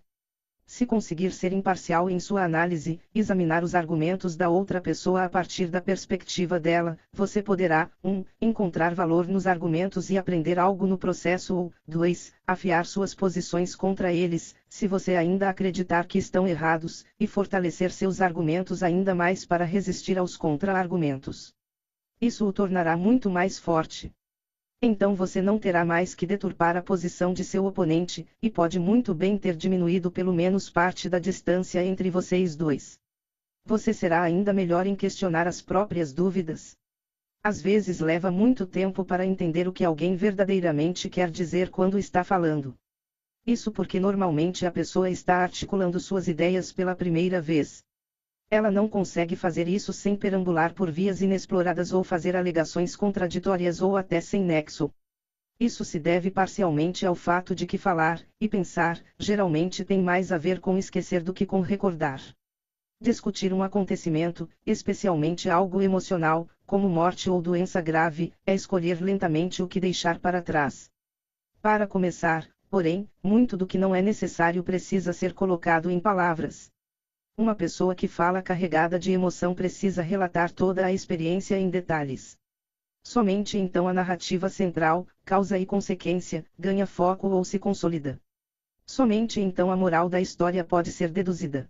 Se conseguir ser imparcial em sua análise, examinar os argumentos da outra pessoa a partir da perspectiva dela, você poderá 1. Um, encontrar valor nos argumentos e aprender algo no processo ou 2. afiar suas posições contra eles, se você ainda acreditar que estão errados, e fortalecer seus argumentos ainda mais para resistir aos contra-argumentos. Isso o tornará muito mais forte. Então você não terá mais que deturpar a posição de seu oponente, e pode muito bem ter diminuído pelo menos parte da distância entre vocês dois. Você será ainda melhor em questionar as próprias dúvidas. Às vezes leva muito tempo para entender o que alguém verdadeiramente quer dizer quando está falando. Isso porque normalmente a pessoa está articulando suas ideias pela primeira vez. Ela não consegue fazer isso sem perambular por vias inexploradas ou fazer alegações contraditórias ou até sem nexo. Isso se deve parcialmente ao fato de que falar e pensar geralmente tem mais a ver com esquecer do que com recordar. Discutir um acontecimento, especialmente algo emocional, como morte ou doença grave, é escolher lentamente o que deixar para trás. Para começar, porém, muito do que não é necessário precisa ser colocado em palavras. Uma pessoa que fala carregada de emoção precisa relatar toda a experiência em detalhes. Somente então a narrativa central, causa e consequência, ganha foco ou se consolida. Somente então a moral da história pode ser deduzida.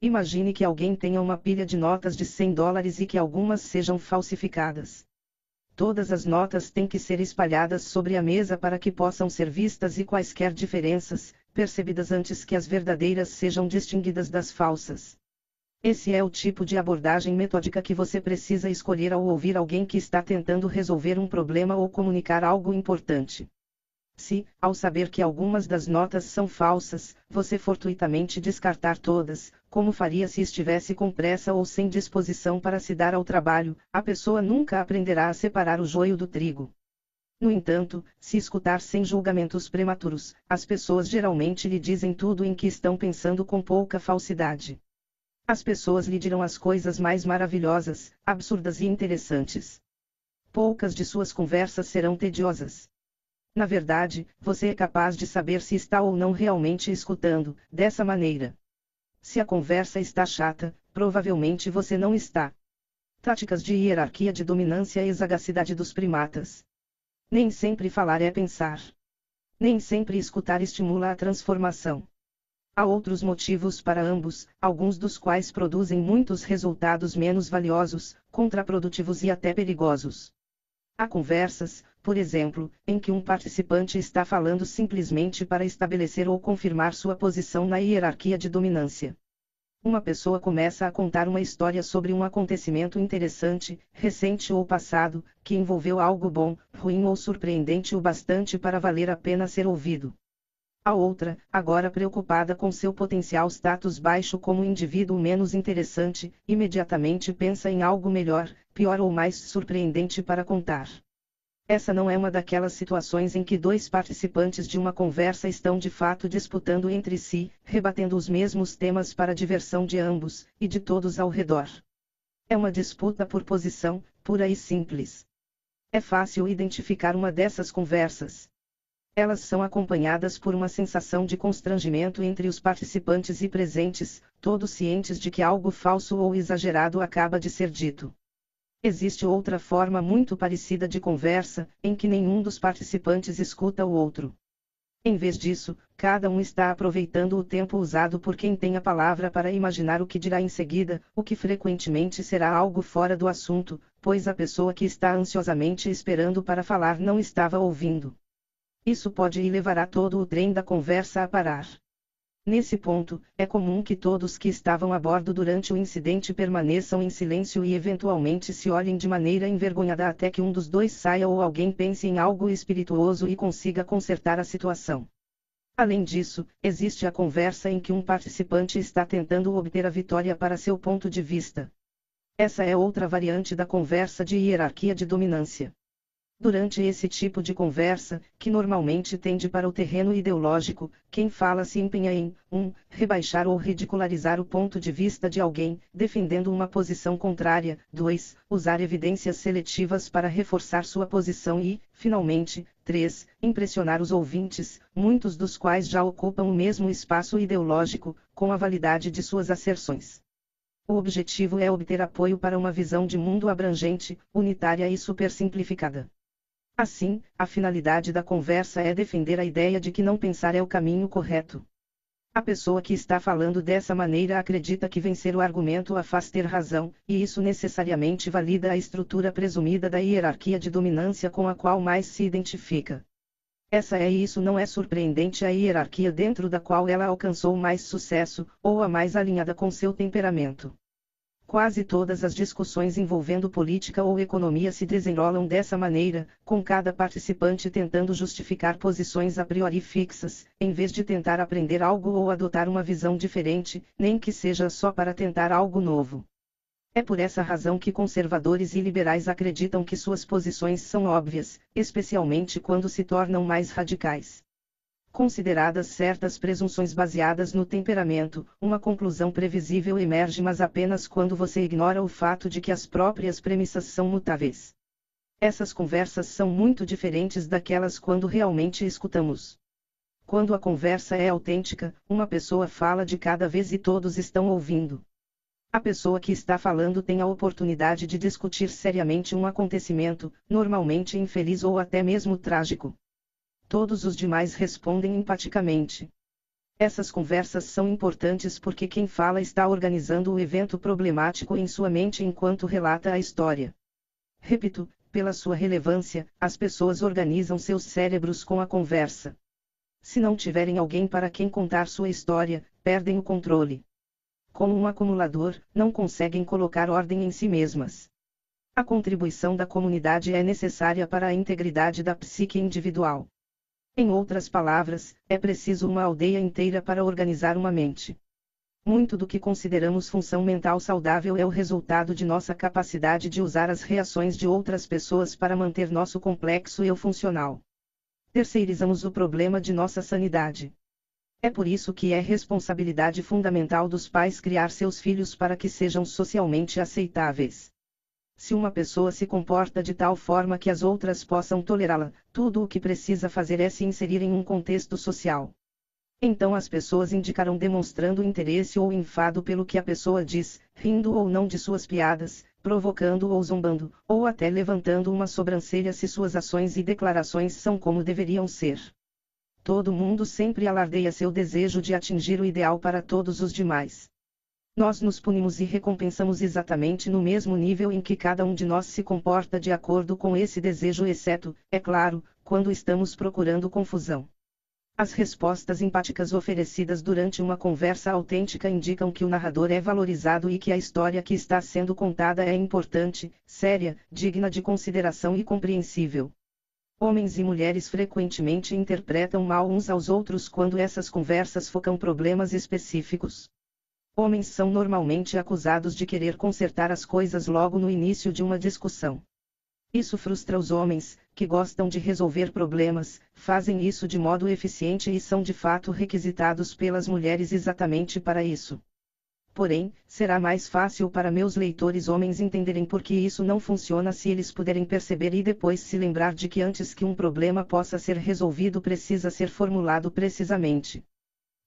Imagine que alguém tenha uma pilha de notas de 100 dólares e que algumas sejam falsificadas. Todas as notas têm que ser espalhadas sobre a mesa para que possam ser vistas e quaisquer diferenças, percebidas antes que as verdadeiras sejam distinguidas das falsas. Esse é o tipo de abordagem metódica que você precisa escolher ao ouvir alguém que está tentando resolver um problema ou comunicar algo importante. Se, ao saber que algumas das notas são falsas, você fortuitamente descartar todas, como faria se estivesse com pressa ou sem disposição para se dar ao trabalho, a pessoa nunca aprenderá a separar o joio do trigo. No entanto, se escutar sem julgamentos prematuros, as pessoas geralmente lhe dizem tudo em que estão pensando com pouca falsidade. As pessoas lhe dirão as coisas mais maravilhosas, absurdas e interessantes. Poucas de suas conversas serão tediosas. Na verdade, você é capaz de saber se está ou não realmente escutando, dessa maneira. Se a conversa está chata, provavelmente você não está. Táticas de hierarquia de dominância e sagacidade dos primatas. Nem sempre falar é pensar. Nem sempre escutar estimula a transformação. Há outros motivos para ambos, alguns dos quais produzem muitos resultados menos valiosos, contraprodutivos e até perigosos. Há conversas, por exemplo, em que um participante está falando simplesmente para estabelecer ou confirmar sua posição na hierarquia de dominância. Uma pessoa começa a contar uma história sobre um acontecimento interessante, recente ou passado, que envolveu algo bom, ruim ou surpreendente o bastante para valer a pena ser ouvido. A outra, agora preocupada com seu potencial status baixo como indivíduo menos interessante, imediatamente pensa em algo melhor, pior ou mais surpreendente para contar. Essa não é uma daquelas situações em que dois participantes de uma conversa estão de fato disputando entre si, rebatendo os mesmos temas para a diversão de ambos, e de todos ao redor. É uma disputa por posição, pura e simples. É fácil identificar uma dessas conversas. Elas são acompanhadas por uma sensação de constrangimento entre os participantes e presentes, todos cientes de que algo falso ou exagerado acaba de ser dito. Existe outra forma muito parecida de conversa, em que nenhum dos participantes escuta o outro. Em vez disso, cada um está aproveitando o tempo usado por quem tem a palavra para imaginar o que dirá em seguida, o que frequentemente será algo fora do assunto, pois a pessoa que está ansiosamente esperando para falar não estava ouvindo. Isso pode e levará todo o trem da conversa a parar. Nesse ponto, é comum que todos que estavam a bordo durante o incidente permaneçam em silêncio e eventualmente se olhem de maneira envergonhada até que um dos dois saia ou alguém pense em algo espirituoso e consiga consertar a situação. Além disso, existe a conversa em que um participante está tentando obter a vitória para seu ponto de vista. Essa é outra variante da conversa de hierarquia de dominância. Durante esse tipo de conversa, que normalmente tende para o terreno ideológico, quem fala se empenha em 1. Um, rebaixar ou ridicularizar o ponto de vista de alguém, defendendo uma posição contrária. 2. Usar evidências seletivas para reforçar sua posição e, finalmente, 3. Impressionar os ouvintes, muitos dos quais já ocupam o mesmo espaço ideológico, com a validade de suas asserções. O objetivo é obter apoio para uma visão de mundo abrangente, unitária e supersimplificada. Assim, a finalidade da conversa é defender a ideia de que não pensar é o caminho correto. A pessoa que está falando dessa maneira acredita que vencer o argumento a faz ter razão, e isso necessariamente valida a estrutura presumida da hierarquia de dominância com a qual mais se identifica. Essa é e isso não é surpreendente a hierarquia dentro da qual ela alcançou mais sucesso, ou a mais alinhada com seu temperamento. Quase todas as discussões envolvendo política ou economia se desenrolam dessa maneira, com cada participante tentando justificar posições a priori fixas, em vez de tentar aprender algo ou adotar uma visão diferente, nem que seja só para tentar algo novo. É por essa razão que conservadores e liberais acreditam que suas posições são óbvias, especialmente quando se tornam mais radicais. Consideradas certas presunções baseadas no temperamento, uma conclusão previsível emerge mas apenas quando você ignora o fato de que as próprias premissas são mutáveis. Essas conversas são muito diferentes daquelas quando realmente escutamos. Quando a conversa é autêntica, uma pessoa fala de cada vez e todos estão ouvindo. A pessoa que está falando tem a oportunidade de discutir seriamente um acontecimento, normalmente infeliz ou até mesmo trágico todos os demais respondem empaticamente. Essas conversas são importantes porque quem fala está organizando o evento problemático em sua mente enquanto relata a história. Repito, pela sua relevância, as pessoas organizam seus cérebros com a conversa. Se não tiverem alguém para quem contar sua história, perdem o controle. Como um acumulador, não conseguem colocar ordem em si mesmas. A contribuição da comunidade é necessária para a integridade da psique individual. Em outras palavras, é preciso uma aldeia inteira para organizar uma mente. Muito do que consideramos função mental saudável é o resultado de nossa capacidade de usar as reações de outras pessoas para manter nosso complexo eu funcional. Terceirizamos o problema de nossa sanidade. É por isso que é responsabilidade fundamental dos pais criar seus filhos para que sejam socialmente aceitáveis. Se uma pessoa se comporta de tal forma que as outras possam tolerá-la, tudo o que precisa fazer é se inserir em um contexto social. Então as pessoas indicarão demonstrando interesse ou enfado pelo que a pessoa diz, rindo ou não de suas piadas, provocando ou zombando, ou até levantando uma sobrancelha se suas ações e declarações são como deveriam ser. Todo mundo sempre alardeia seu desejo de atingir o ideal para todos os demais. Nós nos punimos e recompensamos exatamente no mesmo nível em que cada um de nós se comporta de acordo com esse desejo, exceto, é claro, quando estamos procurando confusão. As respostas empáticas oferecidas durante uma conversa autêntica indicam que o narrador é valorizado e que a história que está sendo contada é importante, séria, digna de consideração e compreensível. Homens e mulheres frequentemente interpretam mal uns aos outros quando essas conversas focam problemas específicos. Homens são normalmente acusados de querer consertar as coisas logo no início de uma discussão. Isso frustra os homens, que gostam de resolver problemas, fazem isso de modo eficiente e são de fato requisitados pelas mulheres exatamente para isso. Porém, será mais fácil para meus leitores homens entenderem por que isso não funciona se eles puderem perceber e depois se lembrar de que antes que um problema possa ser resolvido precisa ser formulado precisamente.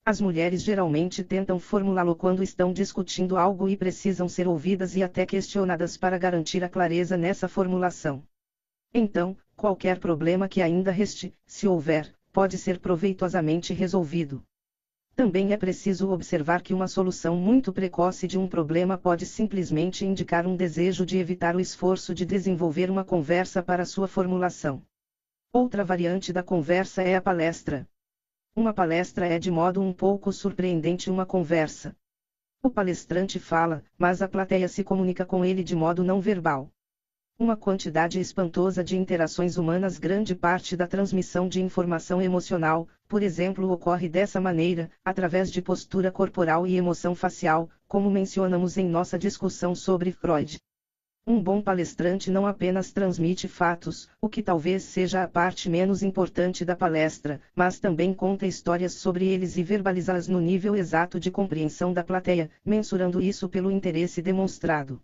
As mulheres geralmente tentam formulá-lo quando estão discutindo algo e precisam ser ouvidas e até questionadas para garantir a clareza nessa formulação. Então, qualquer problema que ainda reste, se houver, pode ser proveitosamente resolvido. Também é preciso observar que uma solução muito precoce de um problema pode simplesmente indicar um desejo de evitar o esforço de desenvolver uma conversa para sua formulação. Outra variante da conversa é a palestra. Uma palestra é de modo um pouco surpreendente uma conversa. O palestrante fala, mas a plateia se comunica com ele de modo não verbal. Uma quantidade espantosa de interações humanas, grande parte da transmissão de informação emocional, por exemplo, ocorre dessa maneira, através de postura corporal e emoção facial, como mencionamos em nossa discussão sobre Freud. Um bom palestrante não apenas transmite fatos, o que talvez seja a parte menos importante da palestra, mas também conta histórias sobre eles e verbaliza-as no nível exato de compreensão da plateia, mensurando isso pelo interesse demonstrado.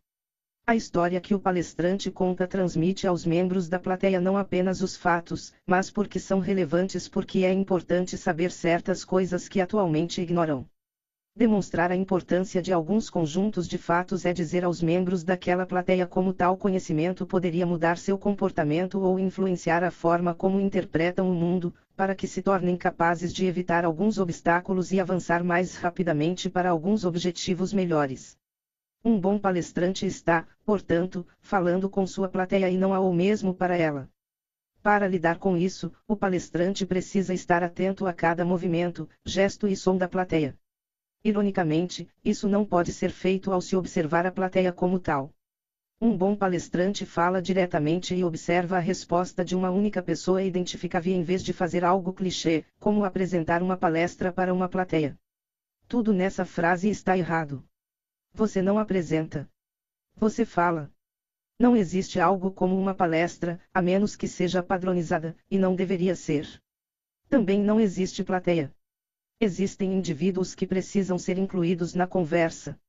A história que o palestrante conta transmite aos membros da plateia não apenas os fatos, mas porque são relevantes porque é importante saber certas coisas que atualmente ignoram. Demonstrar a importância de alguns conjuntos de fatos é dizer aos membros daquela plateia como tal conhecimento poderia mudar seu comportamento ou influenciar a forma como interpretam o mundo, para que se tornem capazes de evitar alguns obstáculos e avançar mais rapidamente para alguns objetivos melhores. Um bom palestrante está, portanto, falando com sua plateia e não ao mesmo para ela. Para lidar com isso, o palestrante precisa estar atento a cada movimento, gesto e som da plateia. Ironicamente, isso não pode ser feito ao se observar a plateia como tal. Um bom palestrante fala diretamente e observa a resposta de uma única pessoa identificável em vez de fazer algo clichê, como apresentar uma palestra para uma plateia. Tudo nessa frase está errado. Você não apresenta. Você fala. Não existe algo como uma palestra, a menos que seja padronizada, e não deveria ser. Também não existe plateia. Existem indivíduos que precisam ser incluídos na conversa.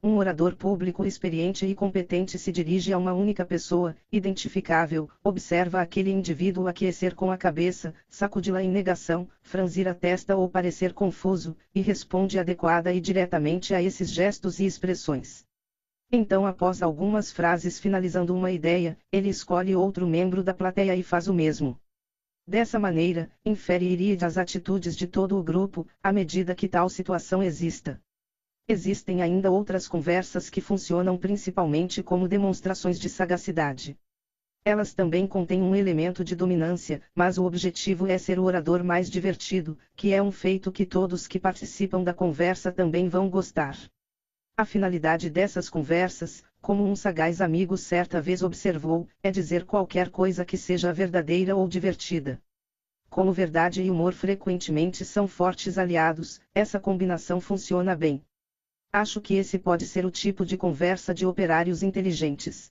Um orador público experiente e competente se dirige a uma única pessoa, identificável, observa aquele indivíduo aquecer com a cabeça, sacudi-la em negação, franzir a testa ou parecer confuso, e responde adequada e diretamente a esses gestos e expressões. Então, após algumas frases finalizando uma ideia, ele escolhe outro membro da plateia e faz o mesmo. Dessa maneira, infere as atitudes de todo o grupo, à medida que tal situação exista. Existem ainda outras conversas que funcionam principalmente como demonstrações de sagacidade. Elas também contêm um elemento de dominância, mas o objetivo é ser o orador mais divertido, que é um feito que todos que participam da conversa também vão gostar. A finalidade dessas conversas, como um sagaz amigo certa vez observou, é dizer qualquer coisa que seja verdadeira ou divertida. Como verdade e humor frequentemente são fortes aliados, essa combinação funciona bem. Acho que esse pode ser o tipo de conversa de operários inteligentes.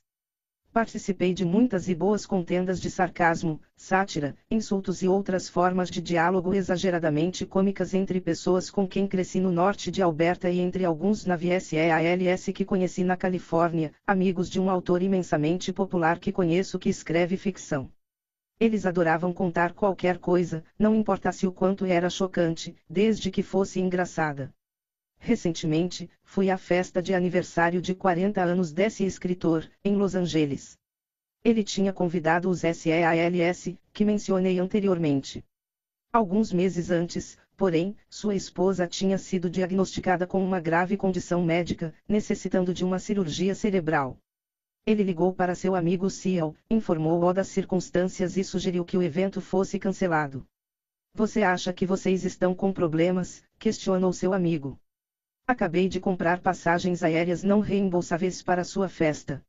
Participei de muitas e boas contendas de sarcasmo, sátira, insultos e outras formas de diálogo exageradamente cômicas entre pessoas com quem cresci no norte de Alberta e entre alguns na VSEALS que conheci na Califórnia, amigos de um autor imensamente popular que conheço que escreve ficção. Eles adoravam contar qualquer coisa, não importasse o quanto era chocante, desde que fosse engraçada. Recentemente, fui à festa de aniversário de 40 anos desse escritor, em Los Angeles. Ele tinha convidado os SEALS, que mencionei anteriormente. Alguns meses antes, porém, sua esposa tinha sido diagnosticada com uma grave condição médica, necessitando de uma cirurgia cerebral. Ele ligou para seu amigo Ciel, informou-o das circunstâncias e sugeriu que o evento fosse cancelado. Você acha que vocês estão com problemas? questionou seu amigo. Acabei de comprar passagens aéreas não reembolsáveis para sua festa.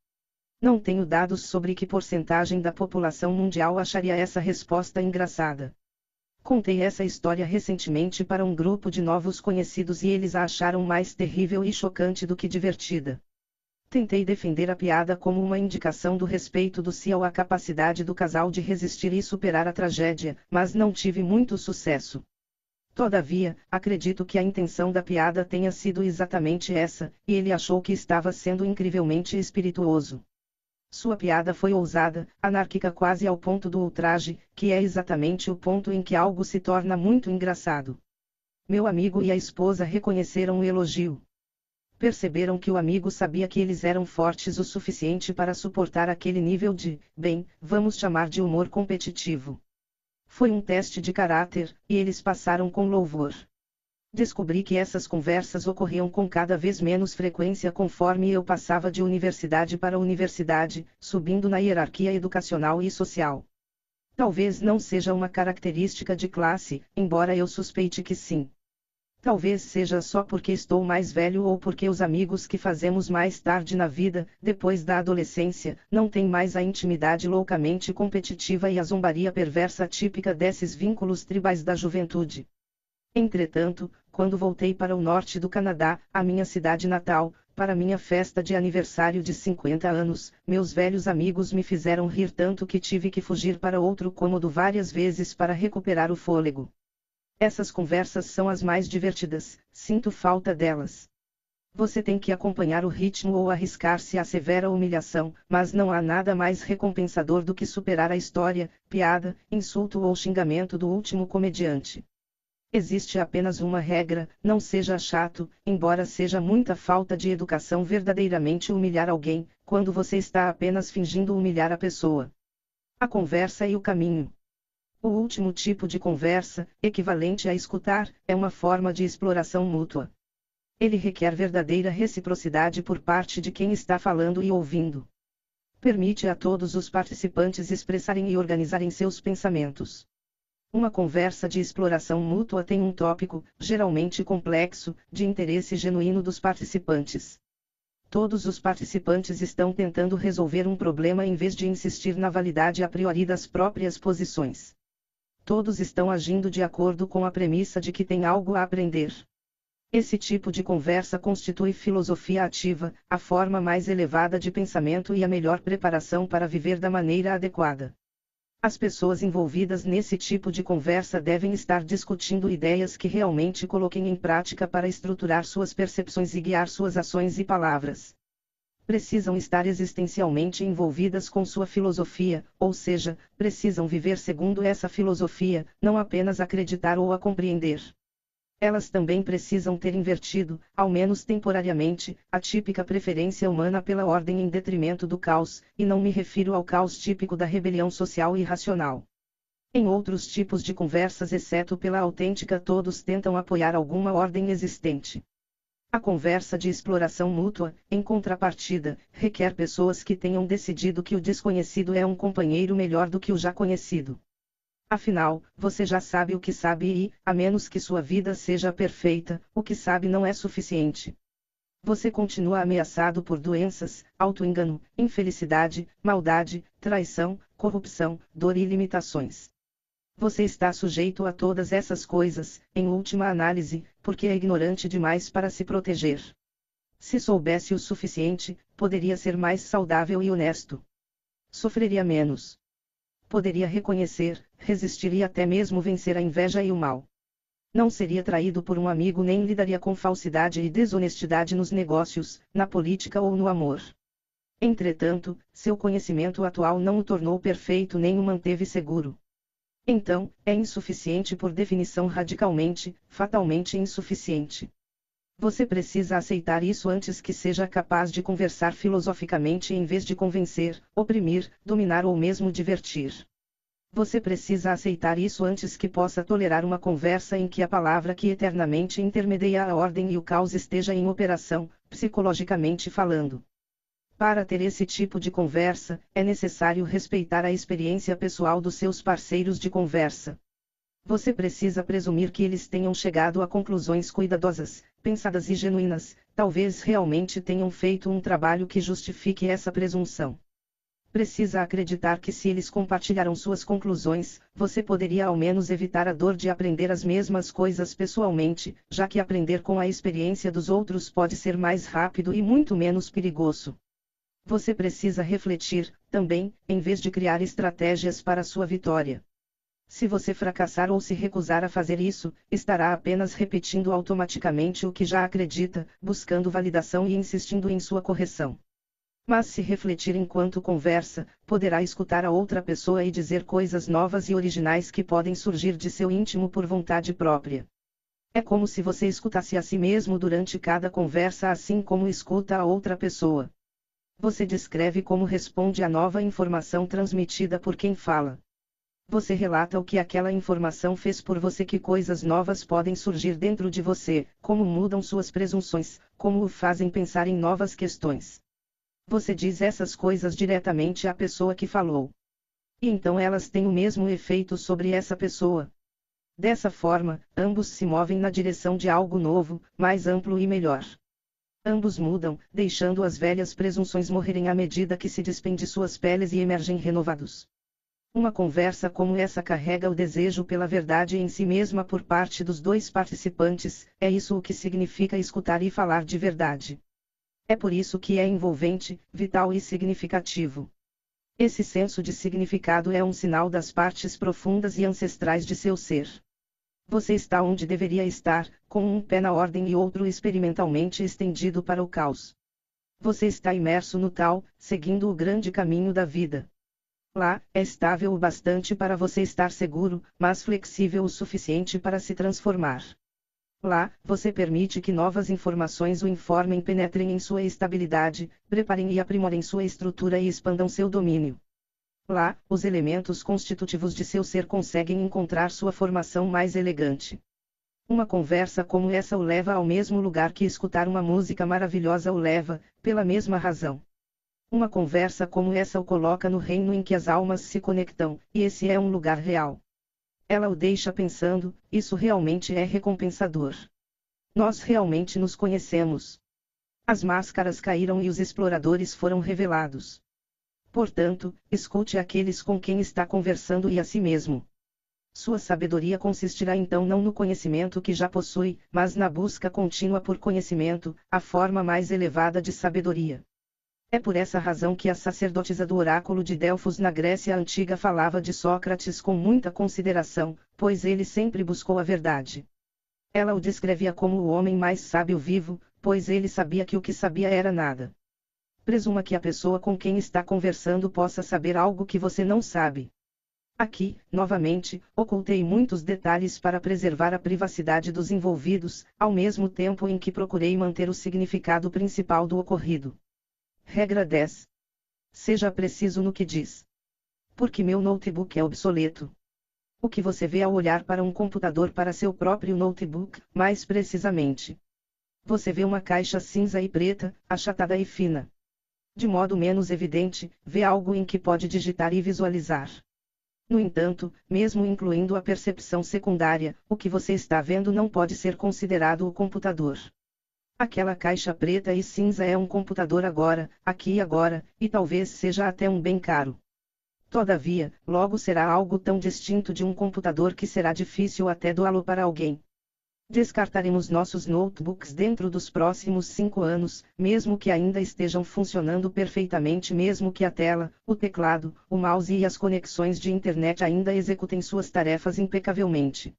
Não tenho dados sobre que porcentagem da população mundial acharia essa resposta engraçada. Contei essa história recentemente para um grupo de novos conhecidos e eles a acharam mais terrível e chocante do que divertida. Tentei defender a piada como uma indicação do respeito do Ciel à capacidade do casal de resistir e superar a tragédia, mas não tive muito sucesso. Todavia, acredito que a intenção da piada tenha sido exatamente essa, e ele achou que estava sendo incrivelmente espirituoso. Sua piada foi ousada, anárquica quase ao ponto do ultraje, que é exatamente o ponto em que algo se torna muito engraçado. Meu amigo e a esposa reconheceram o elogio. Perceberam que o amigo sabia que eles eram fortes o suficiente para suportar aquele nível de, bem, vamos chamar de humor competitivo. Foi um teste de caráter, e eles passaram com louvor. Descobri que essas conversas ocorriam com cada vez menos frequência conforme eu passava de universidade para universidade, subindo na hierarquia educacional e social. Talvez não seja uma característica de classe, embora eu suspeite que sim. Talvez seja só porque estou mais velho ou porque os amigos que fazemos mais tarde na vida, depois da adolescência, não têm mais a intimidade loucamente competitiva e a zombaria perversa típica desses vínculos tribais da juventude. Entretanto, quando voltei para o norte do Canadá, a minha cidade natal, para minha festa de aniversário de 50 anos, meus velhos amigos me fizeram rir tanto que tive que fugir para outro cômodo várias vezes para recuperar o fôlego. Essas conversas são as mais divertidas, sinto falta delas. Você tem que acompanhar o ritmo ou arriscar-se à severa humilhação, mas não há nada mais recompensador do que superar a história, piada, insulto ou xingamento do último comediante. Existe apenas uma regra: não seja chato, embora seja muita falta de educação verdadeiramente humilhar alguém, quando você está apenas fingindo humilhar a pessoa. A conversa e o caminho. O último tipo de conversa, equivalente a escutar, é uma forma de exploração mútua. Ele requer verdadeira reciprocidade por parte de quem está falando e ouvindo. Permite a todos os participantes expressarem e organizarem seus pensamentos. Uma conversa de exploração mútua tem um tópico, geralmente complexo, de interesse genuíno dos participantes. Todos os participantes estão tentando resolver um problema em vez de insistir na validade a priori das próprias posições. Todos estão agindo de acordo com a premissa de que tem algo a aprender. Esse tipo de conversa constitui filosofia ativa, a forma mais elevada de pensamento e a melhor preparação para viver da maneira adequada. As pessoas envolvidas nesse tipo de conversa devem estar discutindo ideias que realmente coloquem em prática para estruturar suas percepções e guiar suas ações e palavras. Precisam estar existencialmente envolvidas com sua filosofia, ou seja, precisam viver segundo essa filosofia, não apenas acreditar ou a compreender. Elas também precisam ter invertido, ao menos temporariamente, a típica preferência humana pela ordem em detrimento do caos, e não me refiro ao caos típico da rebelião social e irracional. Em outros tipos de conversas, exceto pela autêntica, todos tentam apoiar alguma ordem existente. A conversa de exploração mútua, em contrapartida, requer pessoas que tenham decidido que o desconhecido é um companheiro melhor do que o já conhecido. Afinal, você já sabe o que sabe e, a menos que sua vida seja perfeita, o que sabe não é suficiente. Você continua ameaçado por doenças, autoengano, infelicidade, maldade, traição, corrupção, dor e limitações. Você está sujeito a todas essas coisas, em última análise, porque é ignorante demais para se proteger. Se soubesse o suficiente, poderia ser mais saudável e honesto. Sofreria menos poderia reconhecer, resistir e até mesmo vencer a inveja e o mal. Não seria traído por um amigo nem lidaria com falsidade e desonestidade nos negócios, na política ou no amor. Entretanto, seu conhecimento atual não o tornou perfeito nem o manteve seguro. Então, é insuficiente por definição radicalmente, fatalmente insuficiente. Você precisa aceitar isso antes que seja capaz de conversar filosoficamente em vez de convencer, oprimir, dominar ou mesmo divertir. Você precisa aceitar isso antes que possa tolerar uma conversa em que a palavra que eternamente intermedia a ordem e o caos esteja em operação, psicologicamente falando. Para ter esse tipo de conversa, é necessário respeitar a experiência pessoal dos seus parceiros de conversa. Você precisa presumir que eles tenham chegado a conclusões cuidadosas, pensadas e genuínas, talvez realmente tenham feito um trabalho que justifique essa presunção. Precisa acreditar que se eles compartilharam suas conclusões, você poderia ao menos evitar a dor de aprender as mesmas coisas pessoalmente, já que aprender com a experiência dos outros pode ser mais rápido e muito menos perigoso. Você precisa refletir, também, em vez de criar estratégias para sua vitória. Se você fracassar ou se recusar a fazer isso, estará apenas repetindo automaticamente o que já acredita, buscando validação e insistindo em sua correção. Mas se refletir enquanto conversa, poderá escutar a outra pessoa e dizer coisas novas e originais que podem surgir de seu íntimo por vontade própria. É como se você escutasse a si mesmo durante cada conversa, assim como escuta a outra pessoa. Você descreve como responde à nova informação transmitida por quem fala. Você relata o que aquela informação fez por você, que coisas novas podem surgir dentro de você, como mudam suas presunções, como o fazem pensar em novas questões. Você diz essas coisas diretamente à pessoa que falou. E então elas têm o mesmo efeito sobre essa pessoa. Dessa forma, ambos se movem na direção de algo novo, mais amplo e melhor. Ambos mudam, deixando as velhas presunções morrerem à medida que se despende suas peles e emergem renovados. Uma conversa como essa carrega o desejo pela verdade em si mesma por parte dos dois participantes, é isso o que significa escutar e falar de verdade. É por isso que é envolvente, vital e significativo. Esse senso de significado é um sinal das partes profundas e ancestrais de seu ser. Você está onde deveria estar, com um pé na ordem e outro experimentalmente estendido para o caos. Você está imerso no tal, seguindo o grande caminho da vida. Lá, é estável o bastante para você estar seguro, mas flexível o suficiente para se transformar. Lá, você permite que novas informações o informem, penetrem em sua estabilidade, preparem e aprimorem sua estrutura e expandam seu domínio. Lá, os elementos constitutivos de seu ser conseguem encontrar sua formação mais elegante. Uma conversa como essa o leva ao mesmo lugar que escutar uma música maravilhosa o leva, pela mesma razão. Uma conversa como essa o coloca no reino em que as almas se conectam, e esse é um lugar real. Ela o deixa pensando, isso realmente é recompensador. Nós realmente nos conhecemos. As máscaras caíram e os exploradores foram revelados. Portanto, escute aqueles com quem está conversando e a si mesmo. Sua sabedoria consistirá então não no conhecimento que já possui, mas na busca contínua por conhecimento, a forma mais elevada de sabedoria. É por essa razão que a sacerdotisa do oráculo de Delfos na Grécia Antiga falava de Sócrates com muita consideração, pois ele sempre buscou a verdade. Ela o descrevia como o homem mais sábio vivo, pois ele sabia que o que sabia era nada presuma que a pessoa com quem está conversando possa saber algo que você não sabe. Aqui, novamente, ocultei muitos detalhes para preservar a privacidade dos envolvidos, ao mesmo tempo em que procurei manter o significado principal do ocorrido. Regra 10. Seja preciso no que diz. Porque meu notebook é obsoleto. O que você vê ao olhar para um computador para seu próprio notebook, mais precisamente. Você vê uma caixa cinza e preta, achatada e fina de modo menos evidente, vê algo em que pode digitar e visualizar. No entanto, mesmo incluindo a percepção secundária, o que você está vendo não pode ser considerado o computador. Aquela caixa preta e cinza é um computador agora, aqui e agora, e talvez seja até um bem caro. Todavia, logo será algo tão distinto de um computador que será difícil até doá-lo para alguém. Descartaremos nossos notebooks dentro dos próximos cinco anos, mesmo que ainda estejam funcionando perfeitamente, mesmo que a tela, o teclado, o mouse e as conexões de internet ainda executem suas tarefas impecavelmente.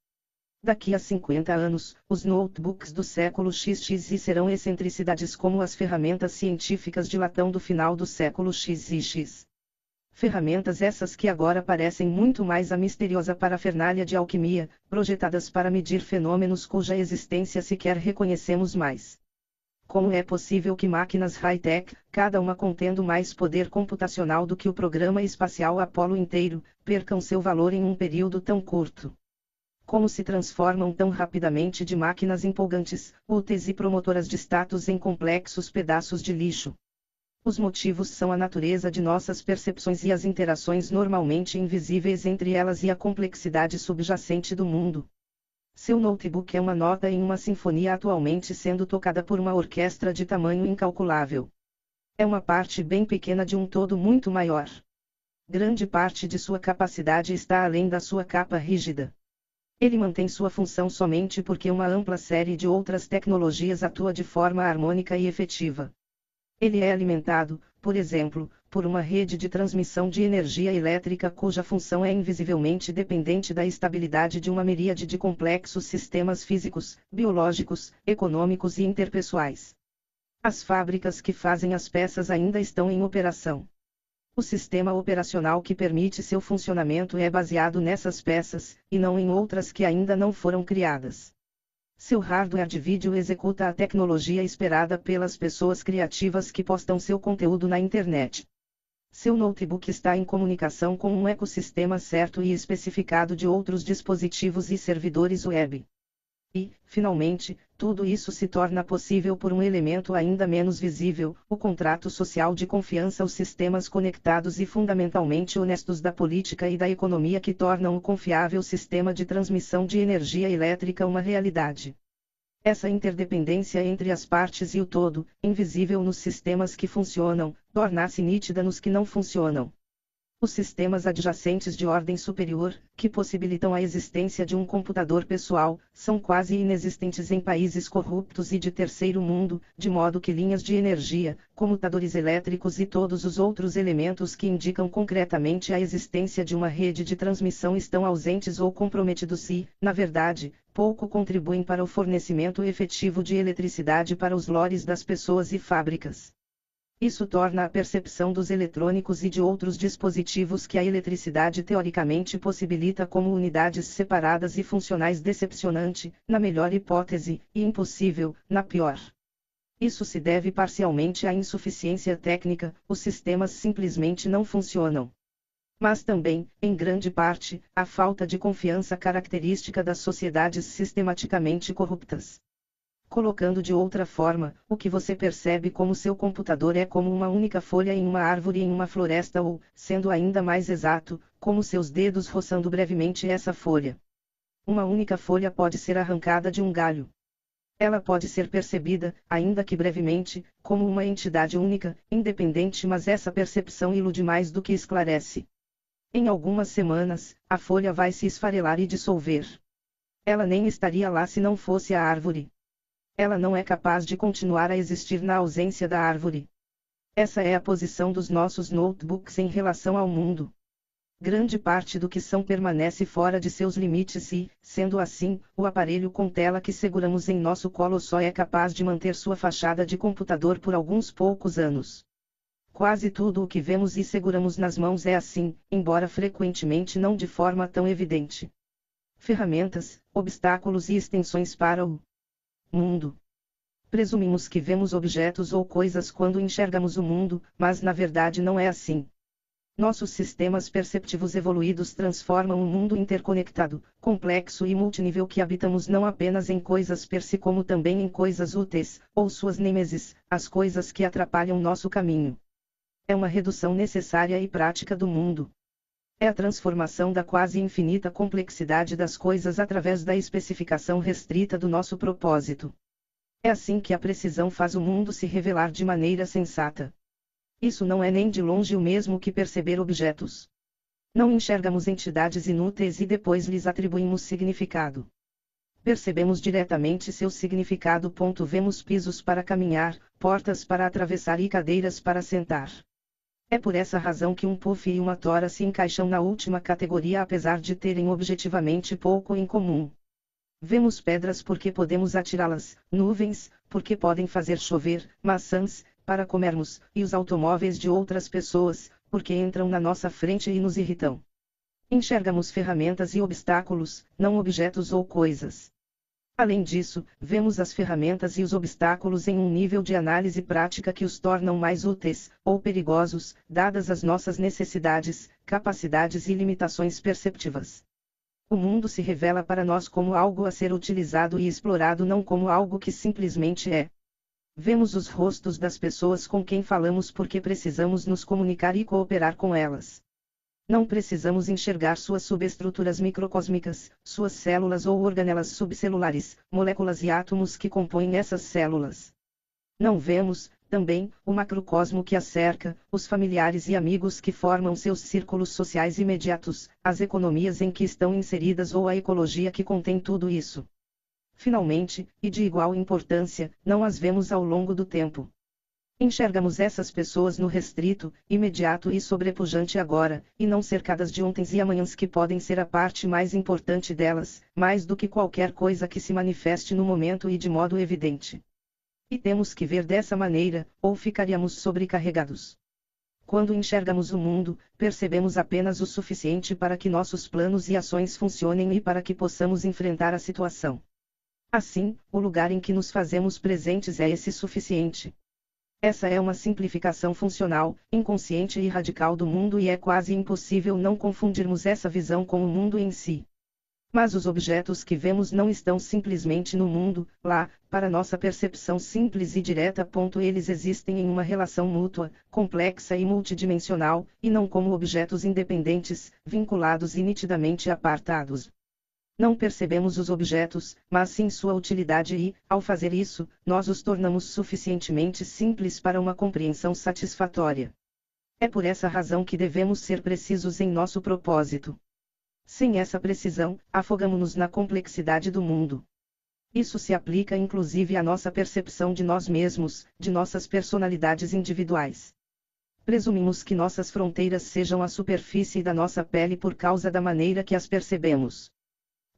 Daqui a 50 anos, os notebooks do século XX serão excentricidades como as ferramentas científicas de latão do final do século XX. Ferramentas essas que agora parecem muito mais a misteriosa parafernália de alquimia, projetadas para medir fenômenos cuja existência sequer reconhecemos mais. Como é possível que máquinas high-tech, cada uma contendo mais poder computacional do que o programa espacial Apollo inteiro, percam seu valor em um período tão curto? Como se transformam tão rapidamente de máquinas empolgantes, úteis e promotoras de status em complexos pedaços de lixo? Os motivos são a natureza de nossas percepções e as interações normalmente invisíveis entre elas e a complexidade subjacente do mundo. Seu notebook é uma nota em uma sinfonia atualmente sendo tocada por uma orquestra de tamanho incalculável. É uma parte bem pequena de um todo muito maior. Grande parte de sua capacidade está além da sua capa rígida. Ele mantém sua função somente porque uma ampla série de outras tecnologias atua de forma harmônica e efetiva. Ele é alimentado, por exemplo, por uma rede de transmissão de energia elétrica cuja função é invisivelmente dependente da estabilidade de uma miríade de complexos sistemas físicos, biológicos, econômicos e interpessoais. As fábricas que fazem as peças ainda estão em operação. O sistema operacional que permite seu funcionamento é baseado nessas peças, e não em outras que ainda não foram criadas. Seu hardware de vídeo executa a tecnologia esperada pelas pessoas criativas que postam seu conteúdo na internet. Seu notebook está em comunicação com um ecossistema certo e especificado de outros dispositivos e servidores web. E, finalmente, tudo isso se torna possível por um elemento ainda menos visível: o contrato social de confiança, os sistemas conectados e fundamentalmente honestos da política e da economia que tornam o confiável sistema de transmissão de energia elétrica uma realidade. Essa interdependência entre as partes e o todo, invisível nos sistemas que funcionam, torna-se nítida nos que não funcionam. Os sistemas adjacentes de ordem superior, que possibilitam a existência de um computador pessoal, são quase inexistentes em países corruptos e de terceiro mundo, de modo que linhas de energia, comutadores elétricos e todos os outros elementos que indicam concretamente a existência de uma rede de transmissão estão ausentes ou comprometidos e, na verdade, pouco contribuem para o fornecimento efetivo de eletricidade para os lores das pessoas e fábricas. Isso torna a percepção dos eletrônicos e de outros dispositivos que a eletricidade teoricamente possibilita como unidades separadas e funcionais decepcionante, na melhor hipótese, e impossível, na pior. Isso se deve parcialmente à insuficiência técnica, os sistemas simplesmente não funcionam. Mas também, em grande parte, à falta de confiança característica das sociedades sistematicamente corruptas. Colocando de outra forma, o que você percebe como seu computador é como uma única folha em uma árvore em uma floresta ou, sendo ainda mais exato, como seus dedos roçando brevemente essa folha. Uma única folha pode ser arrancada de um galho. Ela pode ser percebida, ainda que brevemente, como uma entidade única, independente, mas essa percepção ilude mais do que esclarece. Em algumas semanas, a folha vai se esfarelar e dissolver. Ela nem estaria lá se não fosse a árvore ela não é capaz de continuar a existir na ausência da árvore. Essa é a posição dos nossos notebooks em relação ao mundo. Grande parte do que são permanece fora de seus limites e, sendo assim, o aparelho com tela que seguramos em nosso colo só é capaz de manter sua fachada de computador por alguns poucos anos. Quase tudo o que vemos e seguramos nas mãos é assim, embora frequentemente não de forma tão evidente. Ferramentas, obstáculos e extensões para o mundo. Presumimos que vemos objetos ou coisas quando enxergamos o mundo, mas na verdade não é assim. Nossos sistemas perceptivos evoluídos transformam o um mundo interconectado, complexo e multinível que habitamos não apenas em coisas per si como também em coisas úteis, ou suas nêmesis, as coisas que atrapalham nosso caminho. É uma redução necessária e prática do mundo. É a transformação da quase infinita complexidade das coisas através da especificação restrita do nosso propósito. É assim que a precisão faz o mundo se revelar de maneira sensata. Isso não é nem de longe o mesmo que perceber objetos. Não enxergamos entidades inúteis e depois lhes atribuímos significado. Percebemos diretamente seu significado. Vemos pisos para caminhar, portas para atravessar e cadeiras para sentar. É por essa razão que um puff e uma tora se encaixam na última categoria apesar de terem objetivamente pouco em comum. Vemos pedras porque podemos atirá-las, nuvens, porque podem fazer chover, maçãs, para comermos, e os automóveis de outras pessoas, porque entram na nossa frente e nos irritam. Enxergamos ferramentas e obstáculos, não objetos ou coisas. Além disso, vemos as ferramentas e os obstáculos em um nível de análise prática que os tornam mais úteis, ou perigosos, dadas as nossas necessidades, capacidades e limitações perceptivas. O mundo se revela para nós como algo a ser utilizado e explorado, não como algo que simplesmente é. Vemos os rostos das pessoas com quem falamos porque precisamos nos comunicar e cooperar com elas. Não precisamos enxergar suas subestruturas microcósmicas, suas células ou organelas subcelulares, moléculas e átomos que compõem essas células. Não vemos, também, o macrocosmo que a cerca, os familiares e amigos que formam seus círculos sociais imediatos, as economias em que estão inseridas ou a ecologia que contém tudo isso. Finalmente, e de igual importância, não as vemos ao longo do tempo. Enxergamos essas pessoas no restrito, imediato e sobrepujante agora, e não cercadas de ontens e amanhãs que podem ser a parte mais importante delas, mais do que qualquer coisa que se manifeste no momento e de modo evidente. E temos que ver dessa maneira, ou ficaríamos sobrecarregados. Quando enxergamos o mundo, percebemos apenas o suficiente para que nossos planos e ações funcionem e para que possamos enfrentar a situação. Assim, o lugar em que nos fazemos presentes é esse suficiente. Essa é uma simplificação funcional, inconsciente e radical do mundo e é quase impossível não confundirmos essa visão com o mundo em si. Mas os objetos que vemos não estão simplesmente no mundo, lá, para nossa percepção simples e direta. Eles existem em uma relação mútua, complexa e multidimensional, e não como objetos independentes, vinculados e nitidamente apartados. Não percebemos os objetos, mas sim sua utilidade e, ao fazer isso, nós os tornamos suficientemente simples para uma compreensão satisfatória. É por essa razão que devemos ser precisos em nosso propósito. Sem essa precisão, afogamos-nos na complexidade do mundo. Isso se aplica inclusive à nossa percepção de nós mesmos, de nossas personalidades individuais. Presumimos que nossas fronteiras sejam a superfície da nossa pele por causa da maneira que as percebemos.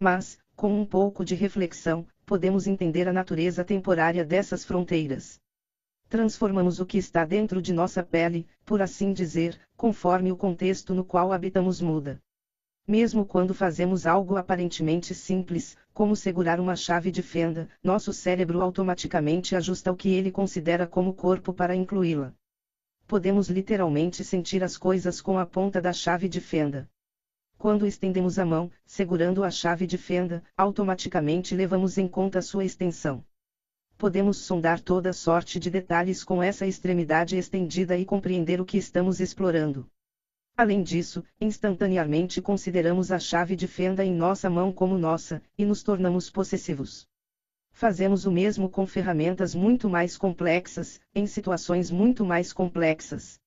Mas, com um pouco de reflexão, podemos entender a natureza temporária dessas fronteiras. Transformamos o que está dentro de nossa pele, por assim dizer, conforme o contexto no qual habitamos muda. Mesmo quando fazemos algo aparentemente simples, como segurar uma chave de fenda, nosso cérebro automaticamente ajusta o que ele considera como corpo para incluí-la. Podemos literalmente sentir as coisas com a ponta da chave de fenda. Quando estendemos a mão, segurando a chave de fenda, automaticamente levamos em conta sua extensão. Podemos sondar toda sorte de detalhes com essa extremidade estendida e compreender o que estamos explorando. Além disso, instantaneamente consideramos a chave de fenda em nossa mão como nossa, e nos tornamos possessivos. Fazemos o mesmo com ferramentas muito mais complexas, em situações muito mais complexas.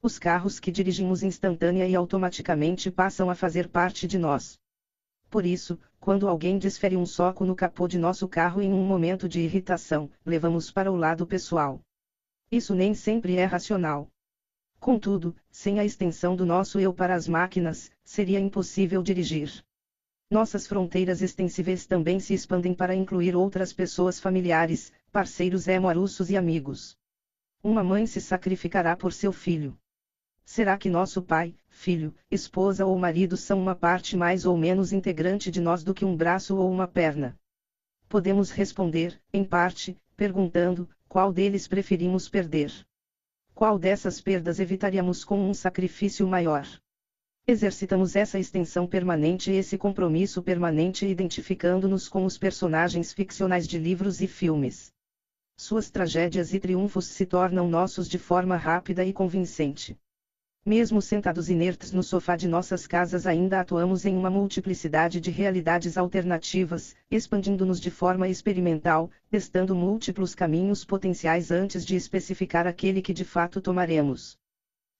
Os carros que dirigimos instantânea e automaticamente passam a fazer parte de nós. Por isso, quando alguém desfere um soco no capô de nosso carro em um momento de irritação, levamos para o lado pessoal. Isso nem sempre é racional. Contudo, sem a extensão do nosso eu para as máquinas, seria impossível dirigir. Nossas fronteiras extensíveis também se expandem para incluir outras pessoas familiares, parceiros amorosos e amigos. Uma mãe se sacrificará por seu filho. Será que nosso pai, filho, esposa ou marido são uma parte mais ou menos integrante de nós do que um braço ou uma perna? Podemos responder, em parte, perguntando: qual deles preferimos perder? Qual dessas perdas evitaríamos com um sacrifício maior? Exercitamos essa extensão permanente e esse compromisso permanente identificando-nos com os personagens ficcionais de livros e filmes. Suas tragédias e triunfos se tornam nossos de forma rápida e convincente. Mesmo sentados inertes no sofá de nossas casas, ainda atuamos em uma multiplicidade de realidades alternativas, expandindo-nos de forma experimental, testando múltiplos caminhos potenciais antes de especificar aquele que de fato tomaremos.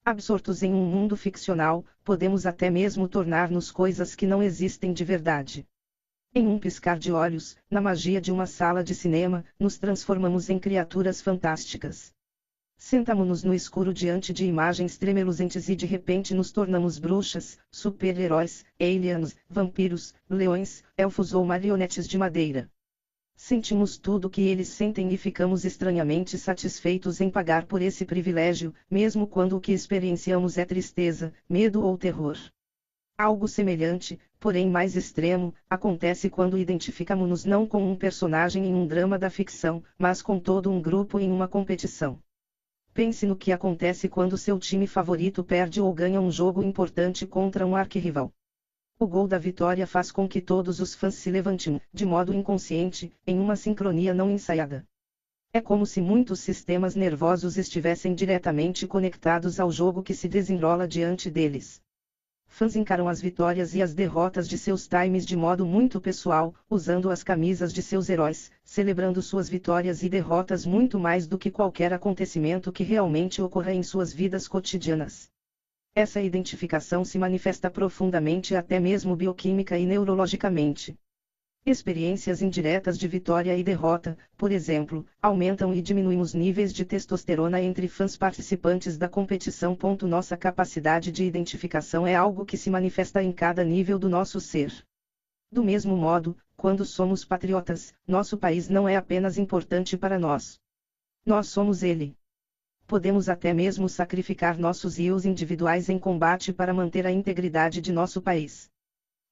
Absortos em um mundo ficcional, podemos até mesmo tornar-nos coisas que não existem de verdade. Em um piscar de olhos, na magia de uma sala de cinema, nos transformamos em criaturas fantásticas. Sentamo-nos no escuro diante de imagens tremeluzentes e de repente nos tornamos bruxas, super-heróis, aliens, vampiros, leões, elfos ou marionetes de madeira. Sentimos tudo o que eles sentem e ficamos estranhamente satisfeitos em pagar por esse privilégio, mesmo quando o que experienciamos é tristeza, medo ou terror. Algo semelhante, porém mais extremo, acontece quando identificamos-nos não com um personagem em um drama da ficção, mas com todo um grupo em uma competição. Pense no que acontece quando seu time favorito perde ou ganha um jogo importante contra um arquirrival. O gol da vitória faz com que todos os fãs se levantem, de modo inconsciente, em uma sincronia não ensaiada. É como se muitos sistemas nervosos estivessem diretamente conectados ao jogo que se desenrola diante deles fãs encaram as vitórias e as derrotas de seus times de modo muito pessoal, usando as camisas de seus heróis, celebrando suas vitórias e derrotas muito mais do que qualquer acontecimento que realmente ocorra em suas vidas cotidianas. Essa identificação se manifesta profundamente até mesmo bioquímica e neurologicamente. Experiências indiretas de vitória e derrota, por exemplo, aumentam e diminuem os níveis de testosterona entre fãs participantes da competição. Nossa capacidade de identificação é algo que se manifesta em cada nível do nosso ser. Do mesmo modo, quando somos patriotas, nosso país não é apenas importante para nós. Nós somos ele. Podemos até mesmo sacrificar nossos rios individuais em combate para manter a integridade de nosso país.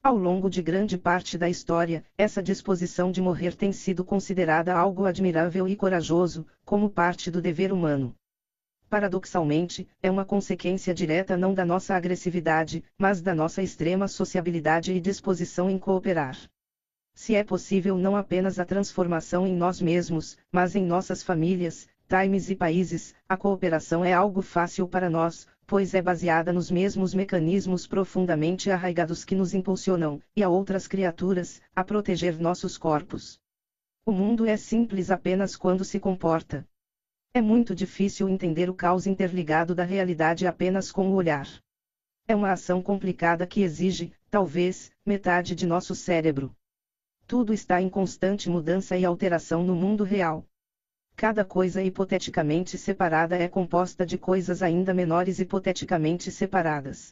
Ao longo de grande parte da história, essa disposição de morrer tem sido considerada algo admirável e corajoso, como parte do dever humano. Paradoxalmente, é uma consequência direta não da nossa agressividade, mas da nossa extrema sociabilidade e disposição em cooperar. Se é possível não apenas a transformação em nós mesmos, mas em nossas famílias, times e países, a cooperação é algo fácil para nós, pois é baseada nos mesmos mecanismos profundamente arraigados que nos impulsionam, e a outras criaturas, a proteger nossos corpos. O mundo é simples apenas quando se comporta. É muito difícil entender o caos interligado da realidade apenas com o olhar. É uma ação complicada que exige, talvez, metade de nosso cérebro. Tudo está em constante mudança e alteração no mundo real. Cada coisa hipoteticamente separada é composta de coisas ainda menores hipoteticamente separadas.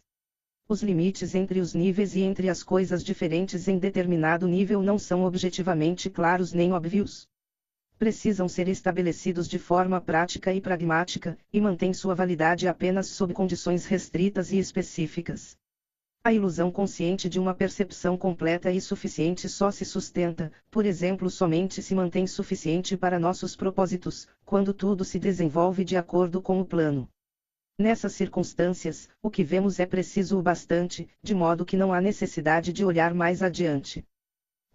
Os limites entre os níveis e entre as coisas diferentes em determinado nível não são objetivamente claros nem óbvios. Precisam ser estabelecidos de forma prática e pragmática, e mantêm sua validade apenas sob condições restritas e específicas. A ilusão consciente de uma percepção completa e suficiente só se sustenta, por exemplo, somente se mantém suficiente para nossos propósitos, quando tudo se desenvolve de acordo com o plano. Nessas circunstâncias, o que vemos é preciso o bastante, de modo que não há necessidade de olhar mais adiante.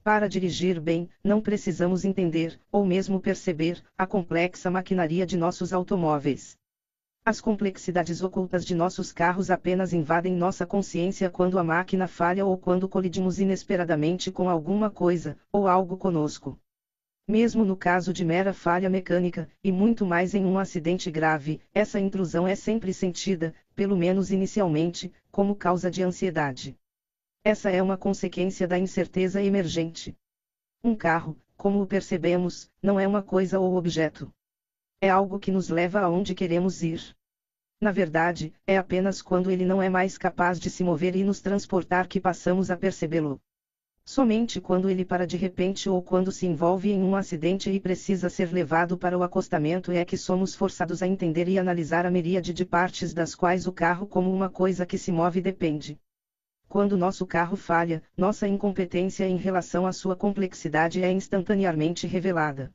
Para dirigir bem, não precisamos entender, ou mesmo perceber, a complexa maquinaria de nossos automóveis. As complexidades ocultas de nossos carros apenas invadem nossa consciência quando a máquina falha ou quando colidimos inesperadamente com alguma coisa, ou algo conosco mesmo no caso de mera falha mecânica, e muito mais em um acidente grave, essa intrusão é sempre sentida, pelo menos inicialmente, como causa de ansiedade. Essa é uma consequência da incerteza emergente. Um carro, como o percebemos, não é uma coisa ou objeto. É algo que nos leva aonde queremos ir. Na verdade, é apenas quando ele não é mais capaz de se mover e nos transportar que passamos a percebê-lo. Somente quando ele para de repente ou quando se envolve em um acidente e precisa ser levado para o acostamento é que somos forçados a entender e analisar a miríade de partes das quais o carro como uma coisa que se move depende. Quando nosso carro falha, nossa incompetência em relação à sua complexidade é instantaneamente revelada.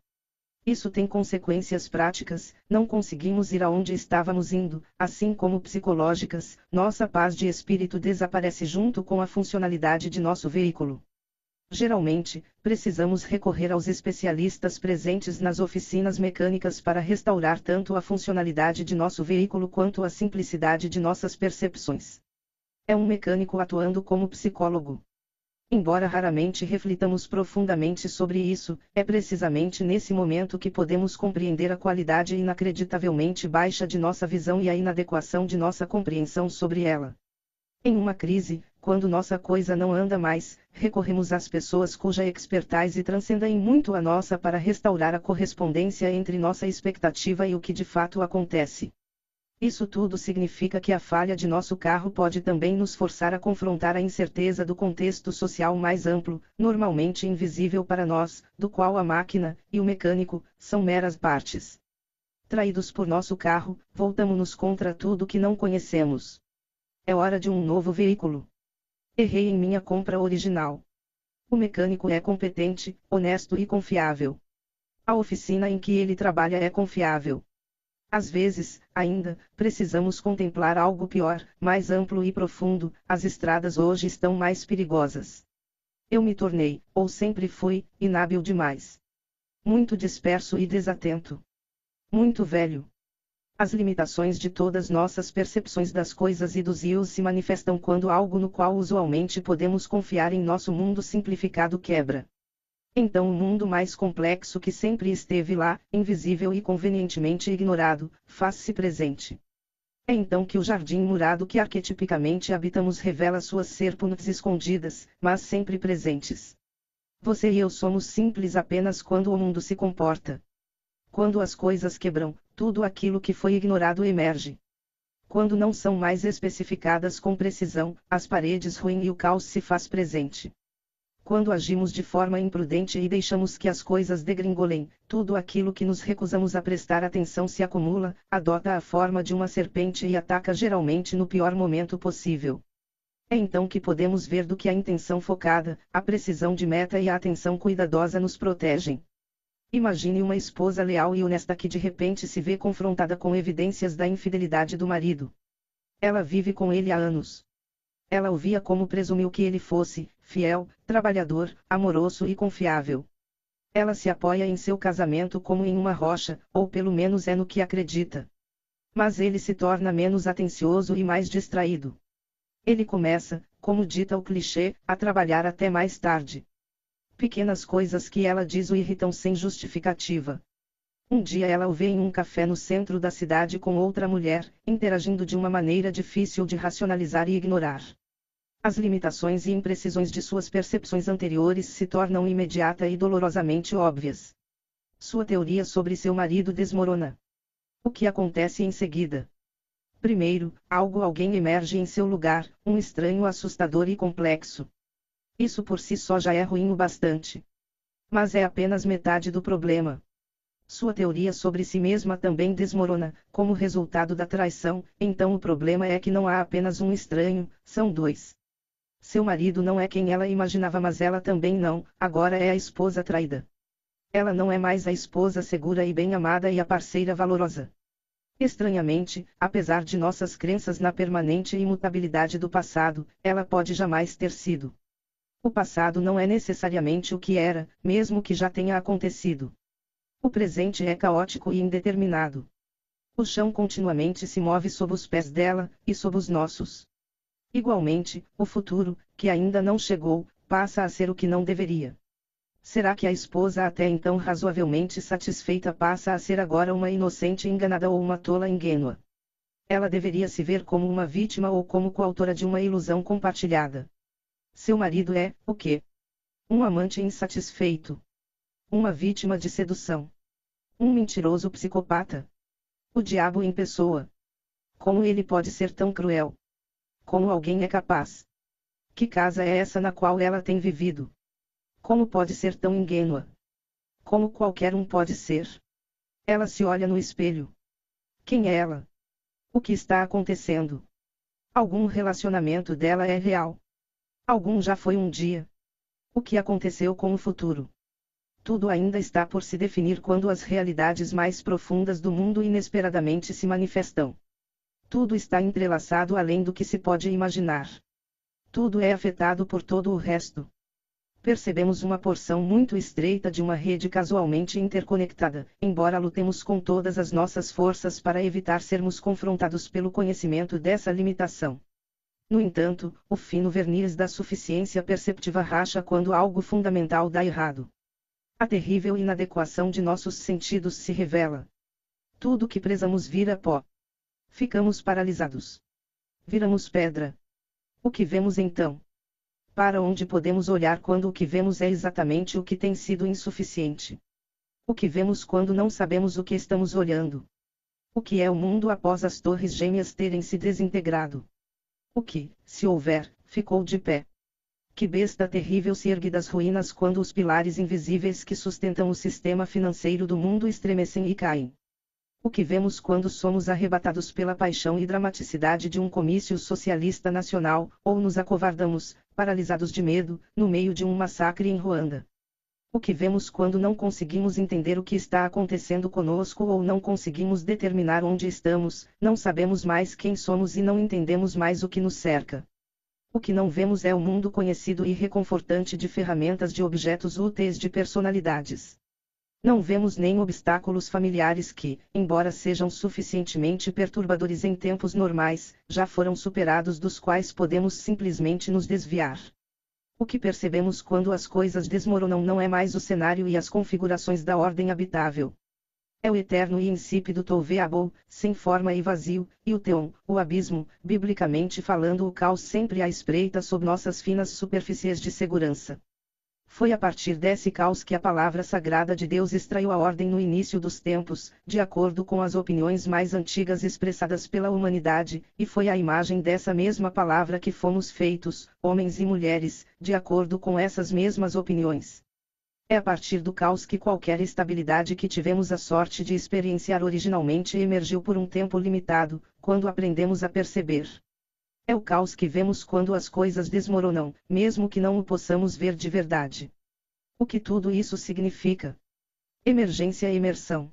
Isso tem consequências práticas, não conseguimos ir aonde estávamos indo, assim como psicológicas, nossa paz de espírito desaparece junto com a funcionalidade de nosso veículo. Geralmente, precisamos recorrer aos especialistas presentes nas oficinas mecânicas para restaurar tanto a funcionalidade de nosso veículo quanto a simplicidade de nossas percepções. É um mecânico atuando como psicólogo. Embora raramente reflitamos profundamente sobre isso, é precisamente nesse momento que podemos compreender a qualidade inacreditavelmente baixa de nossa visão e a inadequação de nossa compreensão sobre ela. Em uma crise, quando nossa coisa não anda mais, recorremos às pessoas cuja expertise transcenda em muito a nossa para restaurar a correspondência entre nossa expectativa e o que de fato acontece. Isso tudo significa que a falha de nosso carro pode também nos forçar a confrontar a incerteza do contexto social mais amplo, normalmente invisível para nós, do qual a máquina e o mecânico são meras partes. Traídos por nosso carro, voltamos-nos contra tudo que não conhecemos. É hora de um novo veículo. Errei em minha compra original. O mecânico é competente, honesto e confiável. A oficina em que ele trabalha é confiável. Às vezes, ainda, precisamos contemplar algo pior, mais amplo e profundo: as estradas hoje estão mais perigosas. Eu me tornei, ou sempre fui, inábil demais. Muito disperso e desatento. Muito velho. As limitações de todas nossas percepções das coisas e dos rios se manifestam quando algo no qual usualmente podemos confiar em nosso mundo simplificado quebra. Então o mundo mais complexo que sempre esteve lá, invisível e convenientemente ignorado, faz-se presente. É então que o jardim murado que arquetipicamente habitamos revela suas serpentes escondidas, mas sempre presentes. Você e eu somos simples apenas quando o mundo se comporta. Quando as coisas quebram, tudo aquilo que foi ignorado emerge. Quando não são mais especificadas com precisão, as paredes ruem e o caos se faz presente. Quando agimos de forma imprudente e deixamos que as coisas degringolem, tudo aquilo que nos recusamos a prestar atenção se acumula, adota a forma de uma serpente e ataca geralmente no pior momento possível. É então que podemos ver do que a intenção focada, a precisão de meta e a atenção cuidadosa nos protegem. Imagine uma esposa leal e honesta que de repente se vê confrontada com evidências da infidelidade do marido. Ela vive com ele há anos. Ela o via como presumiu que ele fosse, fiel, trabalhador, amoroso e confiável. Ela se apoia em seu casamento como em uma rocha, ou pelo menos é no que acredita. Mas ele se torna menos atencioso e mais distraído. Ele começa, como dita o clichê, a trabalhar até mais tarde. Pequenas coisas que ela diz o irritam sem justificativa. Um dia ela o vê em um café no centro da cidade com outra mulher, interagindo de uma maneira difícil de racionalizar e ignorar. As limitações e imprecisões de suas percepções anteriores se tornam imediata e dolorosamente óbvias. Sua teoria sobre seu marido desmorona. O que acontece em seguida? Primeiro, algo alguém emerge em seu lugar, um estranho assustador e complexo. Isso por si só já é ruim o bastante. Mas é apenas metade do problema. Sua teoria sobre si mesma também desmorona, como resultado da traição, então o problema é que não há apenas um estranho, são dois. Seu marido não é quem ela imaginava, mas ela também não, agora é a esposa traída. Ela não é mais a esposa segura e bem amada e a parceira valorosa. Estranhamente, apesar de nossas crenças na permanente imutabilidade do passado, ela pode jamais ter sido. O passado não é necessariamente o que era, mesmo que já tenha acontecido. O presente é caótico e indeterminado. O chão continuamente se move sob os pés dela, e sob os nossos. Igualmente, o futuro, que ainda não chegou, passa a ser o que não deveria. Será que a esposa até então razoavelmente satisfeita passa a ser agora uma inocente enganada ou uma tola ingênua? Ela deveria se ver como uma vítima ou como coautora de uma ilusão compartilhada. Seu marido é, o quê? Um amante insatisfeito. Uma vítima de sedução. Um mentiroso psicopata. O diabo em pessoa. Como ele pode ser tão cruel? Como alguém é capaz? Que casa é essa na qual ela tem vivido? Como pode ser tão ingênua? Como qualquer um pode ser? Ela se olha no espelho. Quem é ela? O que está acontecendo? Algum relacionamento dela é real? Algum já foi um dia? O que aconteceu com o futuro? Tudo ainda está por se definir quando as realidades mais profundas do mundo inesperadamente se manifestam. Tudo está entrelaçado além do que se pode imaginar. Tudo é afetado por todo o resto. Percebemos uma porção muito estreita de uma rede casualmente interconectada, embora lutemos com todas as nossas forças para evitar sermos confrontados pelo conhecimento dessa limitação. No entanto, o fino verniz da suficiência perceptiva racha quando algo fundamental dá errado. A terrível inadequação de nossos sentidos se revela. Tudo que prezamos vira pó. Ficamos paralisados. Viramos pedra. O que vemos então? Para onde podemos olhar quando o que vemos é exatamente o que tem sido insuficiente? O que vemos quando não sabemos o que estamos olhando? O que é o mundo após as torres gêmeas terem se desintegrado? O que, se houver, ficou de pé? Que besta terrível se ergue das ruínas quando os pilares invisíveis que sustentam o sistema financeiro do mundo estremecem e caem o que vemos quando somos arrebatados pela paixão e dramaticidade de um comício socialista nacional, ou nos acovardamos, paralisados de medo, no meio de um massacre em Ruanda. O que vemos quando não conseguimos entender o que está acontecendo conosco ou não conseguimos determinar onde estamos, não sabemos mais quem somos e não entendemos mais o que nos cerca. O que não vemos é o mundo conhecido e reconfortante de ferramentas de objetos úteis de personalidades. Não vemos nem obstáculos familiares que, embora sejam suficientemente perturbadores em tempos normais, já foram superados dos quais podemos simplesmente nos desviar. O que percebemos quando as coisas desmoronam não é mais o cenário e as configurações da ordem habitável. É o eterno e insípido Toveabou, sem forma e vazio, e o Teon, o abismo, biblicamente falando o caos sempre à espreita sob nossas finas superfícies de segurança. Foi a partir desse caos que a palavra sagrada de Deus extraiu a ordem no início dos tempos, de acordo com as opiniões mais antigas expressadas pela humanidade, e foi a imagem dessa mesma palavra que fomos feitos, homens e mulheres, de acordo com essas mesmas opiniões. É a partir do caos que qualquer estabilidade que tivemos a sorte de experienciar originalmente emergiu por um tempo limitado, quando aprendemos a perceber. É o caos que vemos quando as coisas desmoronam, mesmo que não o possamos ver de verdade. O que tudo isso significa? Emergência e imersão.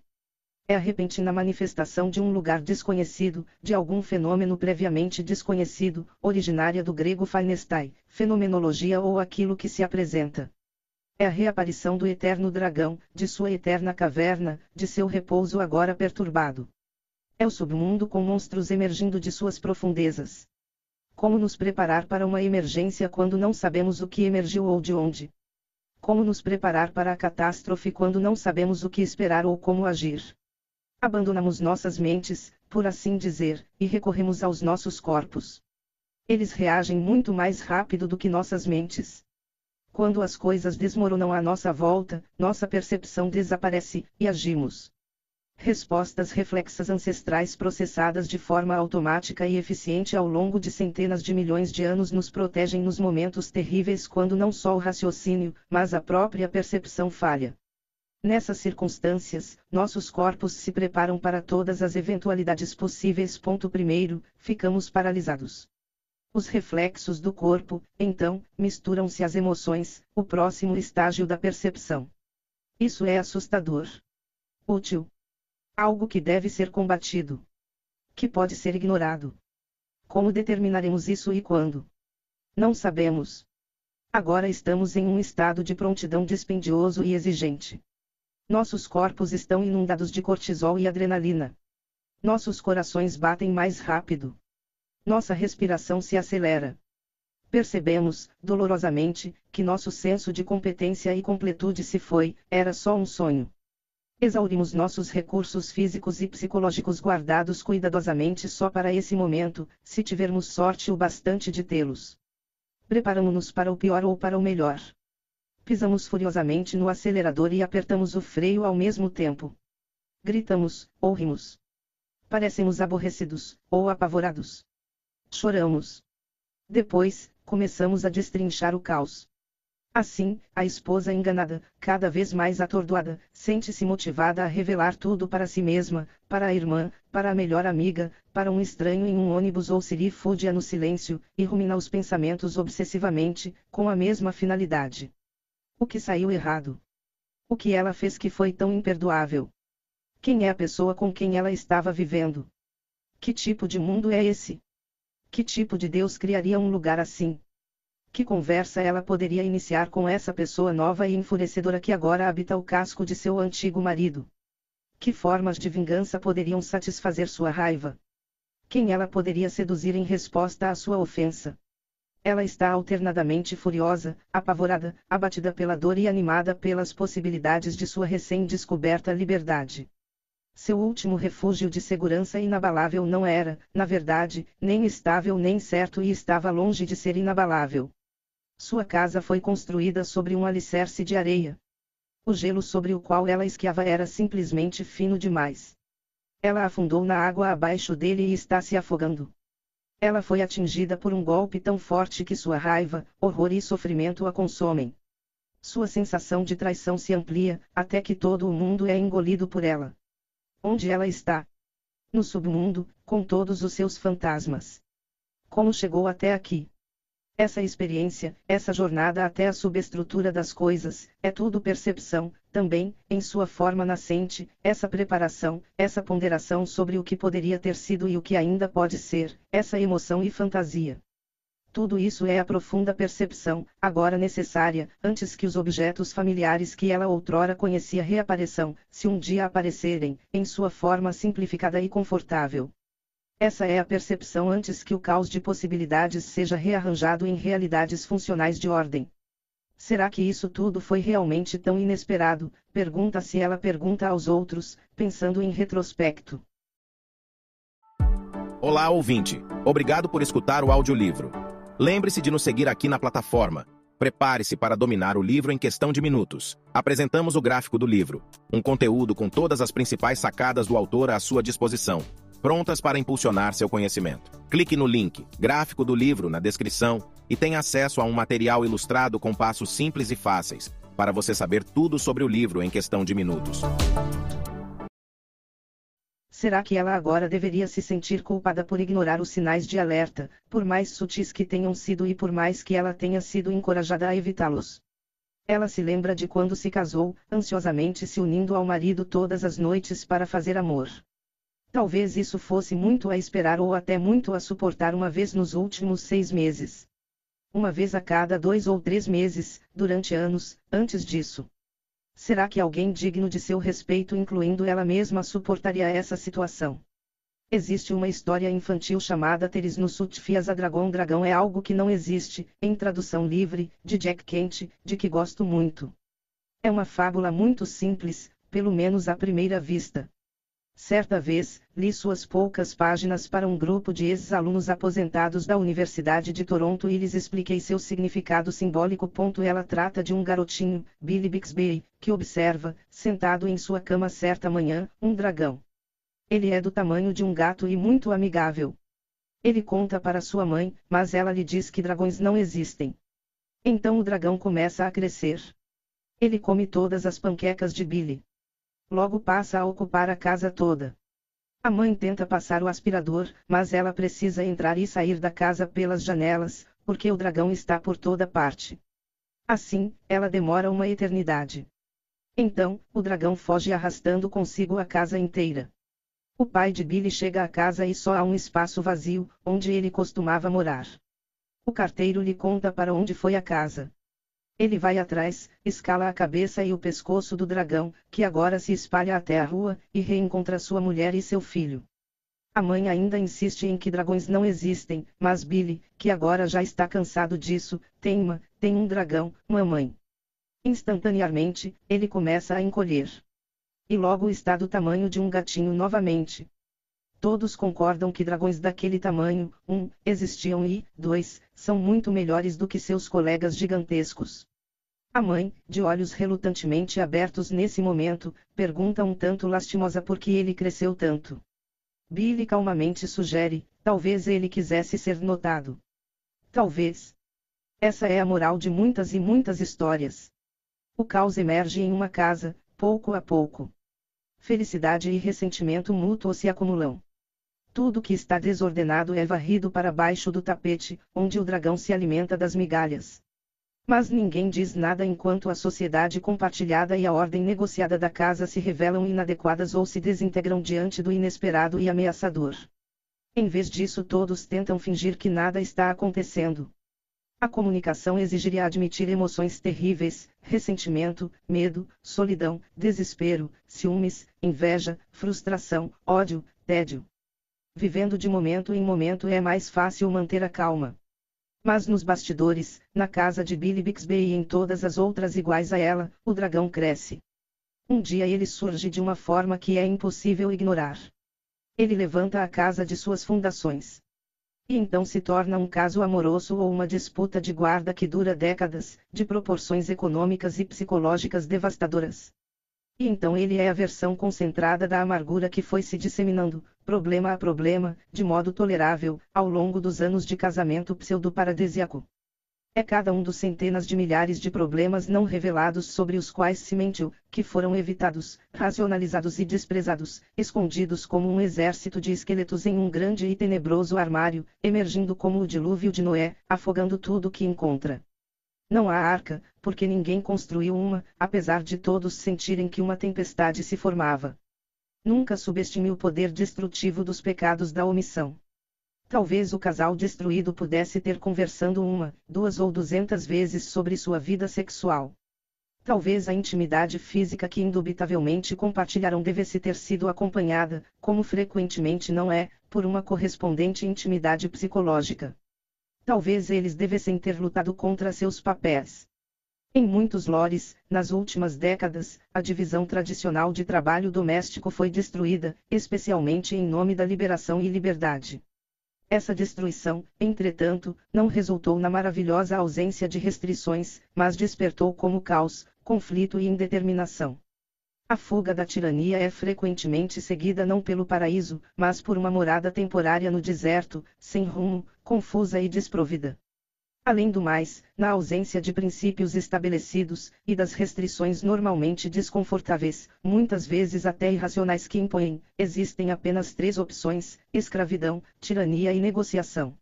É a repentina manifestação de um lugar desconhecido, de algum fenômeno previamente desconhecido, originária do grego phainestai, fenomenologia ou aquilo que se apresenta. É a reaparição do eterno dragão, de sua eterna caverna, de seu repouso agora perturbado. É o submundo com monstros emergindo de suas profundezas. Como nos preparar para uma emergência quando não sabemos o que emergiu ou de onde? Como nos preparar para a catástrofe quando não sabemos o que esperar ou como agir? Abandonamos nossas mentes, por assim dizer, e recorremos aos nossos corpos. Eles reagem muito mais rápido do que nossas mentes. Quando as coisas desmoronam à nossa volta, nossa percepção desaparece, e agimos. Respostas reflexas ancestrais processadas de forma automática e eficiente ao longo de centenas de milhões de anos nos protegem nos momentos terríveis quando não só o raciocínio, mas a própria percepção falha. Nessas circunstâncias, nossos corpos se preparam para todas as eventualidades possíveis. Ponto primeiro, ficamos paralisados. Os reflexos do corpo, então, misturam-se às emoções, o próximo estágio da percepção. Isso é assustador. Útil, Algo que deve ser combatido. Que pode ser ignorado. Como determinaremos isso e quando? Não sabemos. Agora estamos em um estado de prontidão dispendioso e exigente. Nossos corpos estão inundados de cortisol e adrenalina. Nossos corações batem mais rápido. Nossa respiração se acelera. Percebemos, dolorosamente, que nosso senso de competência e completude se foi, era só um sonho. Exaurimos nossos recursos físicos e psicológicos guardados cuidadosamente só para esse momento, se tivermos sorte o bastante de tê-los. Preparamos-nos para o pior ou para o melhor. Pisamos furiosamente no acelerador e apertamos o freio ao mesmo tempo. Gritamos, ou rimos. Parecemos aborrecidos, ou apavorados. Choramos. Depois, começamos a destrinchar o caos. Assim, a esposa enganada, cada vez mais atordoada, sente-se motivada a revelar tudo para si mesma, para a irmã, para a melhor amiga, para um estranho em um ônibus ou se fúdia no silêncio, e rumina os pensamentos obsessivamente, com a mesma finalidade. O que saiu errado? O que ela fez que foi tão imperdoável? Quem é a pessoa com quem ela estava vivendo? Que tipo de mundo é esse? Que tipo de Deus criaria um lugar assim? Que conversa ela poderia iniciar com essa pessoa nova e enfurecedora que agora habita o casco de seu antigo marido? Que formas de vingança poderiam satisfazer sua raiva? Quem ela poderia seduzir em resposta à sua ofensa? Ela está alternadamente furiosa, apavorada, abatida pela dor e animada pelas possibilidades de sua recém-descoberta liberdade. Seu último refúgio de segurança inabalável não era, na verdade, nem estável nem certo e estava longe de ser inabalável. Sua casa foi construída sobre um alicerce de areia. O gelo sobre o qual ela esquiava era simplesmente fino demais. Ela afundou na água abaixo dele e está se afogando. Ela foi atingida por um golpe tão forte que sua raiva, horror e sofrimento a consomem. Sua sensação de traição se amplia, até que todo o mundo é engolido por ela. Onde ela está? No submundo, com todos os seus fantasmas. Como chegou até aqui? Essa experiência, essa jornada até a subestrutura das coisas, é tudo percepção, também, em sua forma nascente, essa preparação, essa ponderação sobre o que poderia ter sido e o que ainda pode ser, essa emoção e fantasia. Tudo isso é a profunda percepção, agora necessária, antes que os objetos familiares que ela outrora conhecia reapareçam, se um dia aparecerem, em sua forma simplificada e confortável. Essa é a percepção antes que o caos de possibilidades seja rearranjado em realidades funcionais de ordem. Será que isso tudo foi realmente tão inesperado? Pergunta-se ela pergunta aos outros, pensando em retrospecto. Olá, ouvinte. Obrigado por escutar o audiolivro. Lembre-se de nos seguir aqui na plataforma. Prepare-se para dominar o livro em questão de minutos. Apresentamos o gráfico do livro, um conteúdo com todas as principais sacadas do autor à sua disposição prontas para impulsionar seu conhecimento. Clique no link, gráfico do livro, na descrição e tenha acesso a um material ilustrado com passos simples e fáceis, para você saber tudo sobre o livro em questão de minutos. Será que ela agora deveria se sentir culpada por ignorar os sinais de alerta, por mais sutis que tenham sido e por mais que ela tenha sido encorajada a evitá-los? Ela se lembra de quando se casou, ansiosamente se unindo ao marido todas as noites para fazer amor. Talvez isso fosse muito a esperar ou até muito a suportar uma vez nos últimos seis meses. Uma vez a cada dois ou três meses, durante anos, antes disso. Será que alguém digno de seu respeito, incluindo ela mesma, suportaria essa situação? Existe uma história infantil chamada Teres no Sutfias a Dragão Dragão é algo que não existe, em tradução livre, de Jack Kent, de que gosto muito. É uma fábula muito simples, pelo menos à primeira vista. Certa vez, li suas poucas páginas para um grupo de ex-alunos aposentados da Universidade de Toronto e lhes expliquei seu significado simbólico. Ela trata de um garotinho, Billy Bixby, que observa, sentado em sua cama certa manhã, um dragão. Ele é do tamanho de um gato e muito amigável. Ele conta para sua mãe, mas ela lhe diz que dragões não existem. Então o dragão começa a crescer. Ele come todas as panquecas de Billy. Logo passa a ocupar a casa toda. A mãe tenta passar o aspirador, mas ela precisa entrar e sair da casa pelas janelas, porque o dragão está por toda parte. Assim, ela demora uma eternidade. Então, o dragão foge arrastando consigo a casa inteira. O pai de Billy chega à casa e só há um espaço vazio, onde ele costumava morar. O carteiro lhe conta para onde foi a casa. Ele vai atrás, escala a cabeça e o pescoço do dragão, que agora se espalha até a rua, e reencontra sua mulher e seu filho. A mãe ainda insiste em que dragões não existem, mas Billy, que agora já está cansado disso, tem uma, tem um dragão, mamãe. Instantaneamente, ele começa a encolher e logo está do tamanho de um gatinho novamente. Todos concordam que dragões daquele tamanho, um, existiam e, dois, são muito melhores do que seus colegas gigantescos. A mãe, de olhos relutantemente abertos nesse momento, pergunta um tanto lastimosa por que ele cresceu tanto. Billy calmamente sugere, talvez ele quisesse ser notado. Talvez. Essa é a moral de muitas e muitas histórias. O caos emerge em uma casa, pouco a pouco felicidade e ressentimento mútuo se acumulam. Tudo que está desordenado é varrido para baixo do tapete, onde o dragão se alimenta das migalhas. Mas ninguém diz nada enquanto a sociedade compartilhada e a ordem negociada da casa se revelam inadequadas ou se desintegram diante do inesperado e ameaçador. Em vez disso, todos tentam fingir que nada está acontecendo. A comunicação exigiria admitir emoções terríveis, ressentimento, medo, solidão, desespero, ciúmes, inveja, frustração, ódio, tédio. Vivendo de momento em momento é mais fácil manter a calma. Mas nos bastidores, na casa de Billy Bixby e em todas as outras iguais a ela, o dragão cresce. Um dia ele surge de uma forma que é impossível ignorar. Ele levanta a casa de suas fundações. E então se torna um caso amoroso ou uma disputa de guarda que dura décadas, de proporções econômicas e psicológicas devastadoras. E então ele é a versão concentrada da amargura que foi se disseminando, problema a problema, de modo tolerável, ao longo dos anos de casamento pseudo-paradisíaco. É cada um dos centenas de milhares de problemas não revelados sobre os quais se mentiu, que foram evitados, racionalizados e desprezados, escondidos como um exército de esqueletos em um grande e tenebroso armário, emergindo como o dilúvio de Noé, afogando tudo que encontra. Não há arca, porque ninguém construiu uma, apesar de todos sentirem que uma tempestade se formava. Nunca subestime o poder destrutivo dos pecados da omissão. Talvez o casal destruído pudesse ter conversando uma, duas ou duzentas vezes sobre sua vida sexual. Talvez a intimidade física que indubitavelmente compartilharam devesse ter sido acompanhada, como frequentemente não é, por uma correspondente intimidade psicológica. Talvez eles devessem ter lutado contra seus papéis. Em muitos lores, nas últimas décadas, a divisão tradicional de trabalho doméstico foi destruída, especialmente em nome da liberação e liberdade. Essa destruição, entretanto, não resultou na maravilhosa ausência de restrições, mas despertou como caos, conflito e indeterminação. A fuga da tirania é frequentemente seguida não pelo paraíso, mas por uma morada temporária no deserto, sem rumo, confusa e desprovida. Além do mais, na ausência de princípios estabelecidos, e das restrições normalmente desconfortáveis, muitas vezes até irracionais que impõem, existem apenas três opções: escravidão, tirania e negociação.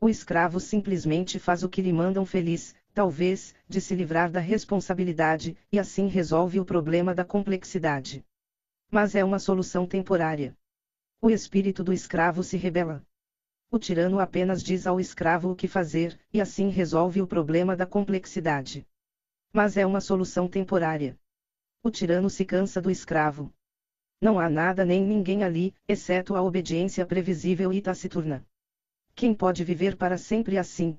O escravo simplesmente faz o que lhe mandam feliz, talvez, de se livrar da responsabilidade, e assim resolve o problema da complexidade. Mas é uma solução temporária. O espírito do escravo se rebela. O tirano apenas diz ao escravo o que fazer, e assim resolve o problema da complexidade. Mas é uma solução temporária. O tirano se cansa do escravo. Não há nada nem ninguém ali, exceto a obediência previsível e taciturna. Quem pode viver para sempre assim?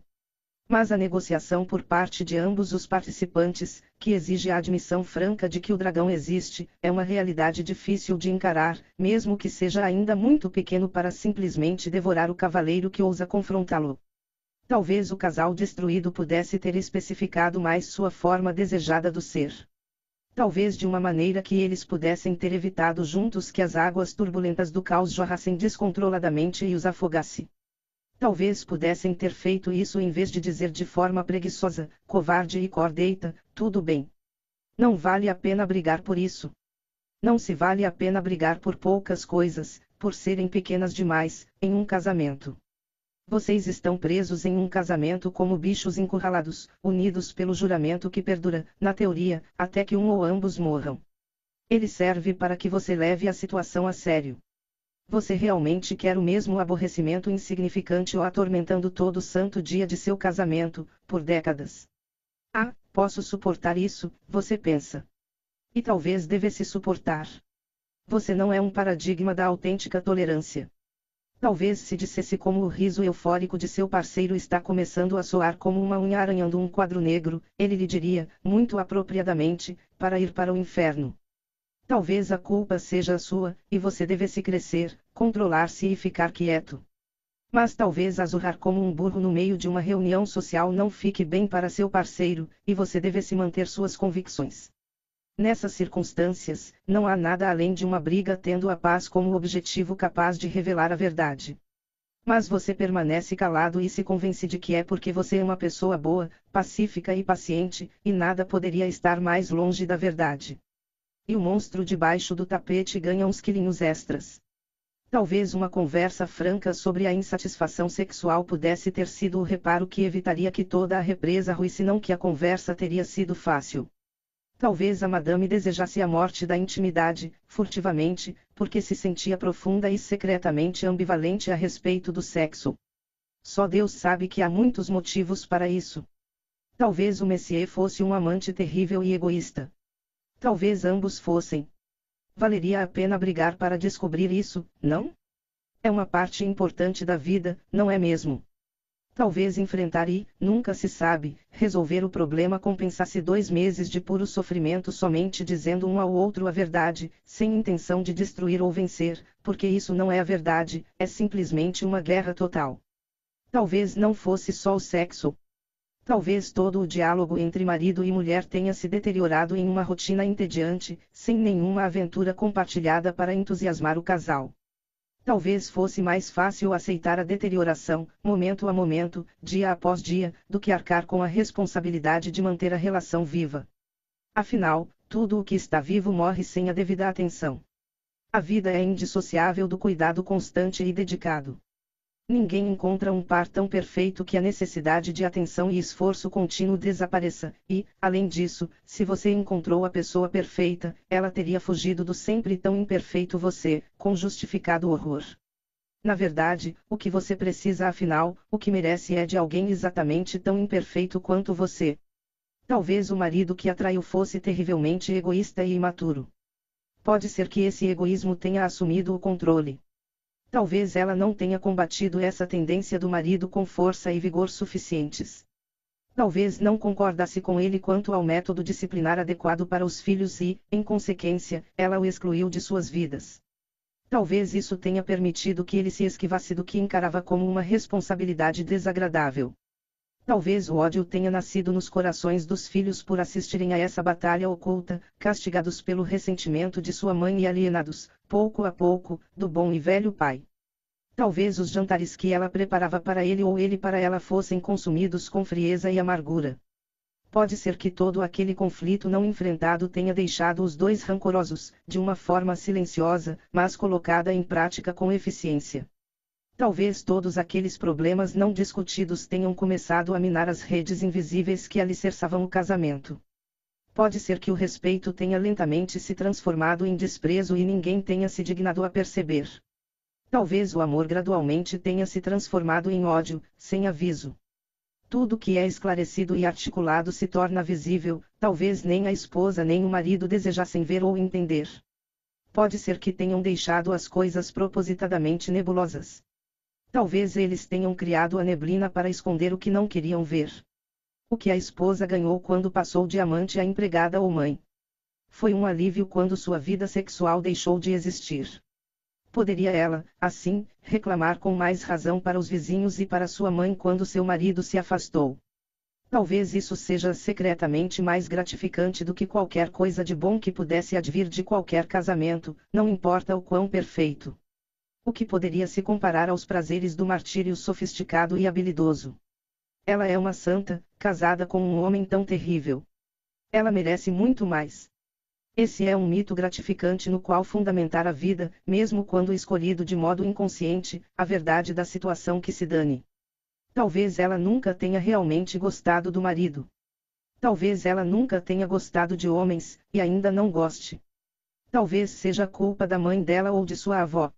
Mas a negociação por parte de ambos os participantes, que exige a admissão franca de que o dragão existe, é uma realidade difícil de encarar, mesmo que seja ainda muito pequeno para simplesmente devorar o cavaleiro que ousa confrontá-lo. Talvez o casal destruído pudesse ter especificado mais sua forma desejada do ser talvez de uma maneira que eles pudessem ter evitado juntos que as águas turbulentas do caos jorrassem descontroladamente e os afogasse. Talvez pudessem ter feito isso em vez de dizer de forma preguiçosa, covarde e cordeita, tudo bem. Não vale a pena brigar por isso. Não se vale a pena brigar por poucas coisas, por serem pequenas demais, em um casamento. Vocês estão presos em um casamento como bichos encurralados, unidos pelo juramento que perdura, na teoria, até que um ou ambos morram. Ele serve para que você leve a situação a sério. Você realmente quer o mesmo aborrecimento insignificante ou atormentando todo santo dia de seu casamento, por décadas. Ah, posso suportar isso, você pensa. E talvez devesse suportar. Você não é um paradigma da autêntica tolerância. Talvez se dissesse como o riso eufórico de seu parceiro está começando a soar como uma unha arranhando um quadro negro, ele lhe diria, muito apropriadamente, para ir para o inferno. Talvez a culpa seja sua, e você devesse crescer, controlar-se e ficar quieto. Mas talvez azurrar como um burro no meio de uma reunião social não fique bem para seu parceiro, e você devesse manter suas convicções. Nessas circunstâncias, não há nada além de uma briga tendo a paz como objetivo capaz de revelar a verdade. Mas você permanece calado e se convence de que é porque você é uma pessoa boa, pacífica e paciente, e nada poderia estar mais longe da verdade. E o monstro debaixo do tapete ganha uns quilinhos extras. Talvez uma conversa franca sobre a insatisfação sexual pudesse ter sido o reparo que evitaria que toda a represa ruísse não que a conversa teria sido fácil. Talvez a madame desejasse a morte da intimidade, furtivamente, porque se sentia profunda e secretamente ambivalente a respeito do sexo. Só Deus sabe que há muitos motivos para isso. Talvez o Messier fosse um amante terrível e egoísta. Talvez ambos fossem. Valeria a pena brigar para descobrir isso, não? É uma parte importante da vida, não é mesmo? Talvez enfrentar e, nunca se sabe, resolver o problema compensasse dois meses de puro sofrimento somente dizendo um ao outro a verdade, sem intenção de destruir ou vencer, porque isso não é a verdade, é simplesmente uma guerra total. Talvez não fosse só o sexo. Talvez todo o diálogo entre marido e mulher tenha se deteriorado em uma rotina entediante, sem nenhuma aventura compartilhada para entusiasmar o casal. Talvez fosse mais fácil aceitar a deterioração, momento a momento, dia após dia, do que arcar com a responsabilidade de manter a relação viva. Afinal, tudo o que está vivo morre sem a devida atenção. A vida é indissociável do cuidado constante e dedicado. Ninguém encontra um par tão perfeito que a necessidade de atenção e esforço contínuo desapareça, e, além disso, se você encontrou a pessoa perfeita, ela teria fugido do sempre tão imperfeito você, com justificado horror. Na verdade, o que você precisa afinal, o que merece é de alguém exatamente tão imperfeito quanto você. Talvez o marido que atraiu fosse terrivelmente egoísta e imaturo. Pode ser que esse egoísmo tenha assumido o controle. Talvez ela não tenha combatido essa tendência do marido com força e vigor suficientes. Talvez não concordasse com ele quanto ao método disciplinar adequado para os filhos e, em consequência, ela o excluiu de suas vidas. Talvez isso tenha permitido que ele se esquivasse do que encarava como uma responsabilidade desagradável. Talvez o ódio tenha nascido nos corações dos filhos por assistirem a essa batalha oculta, castigados pelo ressentimento de sua mãe e alienados, pouco a pouco, do bom e velho pai. Talvez os jantares que ela preparava para ele ou ele para ela fossem consumidos com frieza e amargura. Pode ser que todo aquele conflito não enfrentado tenha deixado os dois rancorosos, de uma forma silenciosa, mas colocada em prática com eficiência. Talvez todos aqueles problemas não discutidos tenham começado a minar as redes invisíveis que alicerçavam o casamento. Pode ser que o respeito tenha lentamente se transformado em desprezo e ninguém tenha se dignado a perceber. Talvez o amor gradualmente tenha se transformado em ódio, sem aviso. Tudo que é esclarecido e articulado se torna visível, talvez nem a esposa nem o marido desejassem ver ou entender. Pode ser que tenham deixado as coisas propositadamente nebulosas. Talvez eles tenham criado a neblina para esconder o que não queriam ver. O que a esposa ganhou quando passou de amante a empregada ou mãe. Foi um alívio quando sua vida sexual deixou de existir. Poderia ela, assim, reclamar com mais razão para os vizinhos e para sua mãe quando seu marido se afastou. Talvez isso seja secretamente mais gratificante do que qualquer coisa de bom que pudesse advir de qualquer casamento, não importa o quão perfeito. O que poderia se comparar aos prazeres do martírio sofisticado e habilidoso? Ela é uma santa, casada com um homem tão terrível. Ela merece muito mais. Esse é um mito gratificante no qual fundamentar a vida, mesmo quando escolhido de modo inconsciente, a verdade da situação que se dane. Talvez ela nunca tenha realmente gostado do marido. Talvez ela nunca tenha gostado de homens, e ainda não goste. Talvez seja culpa da mãe dela ou de sua avó.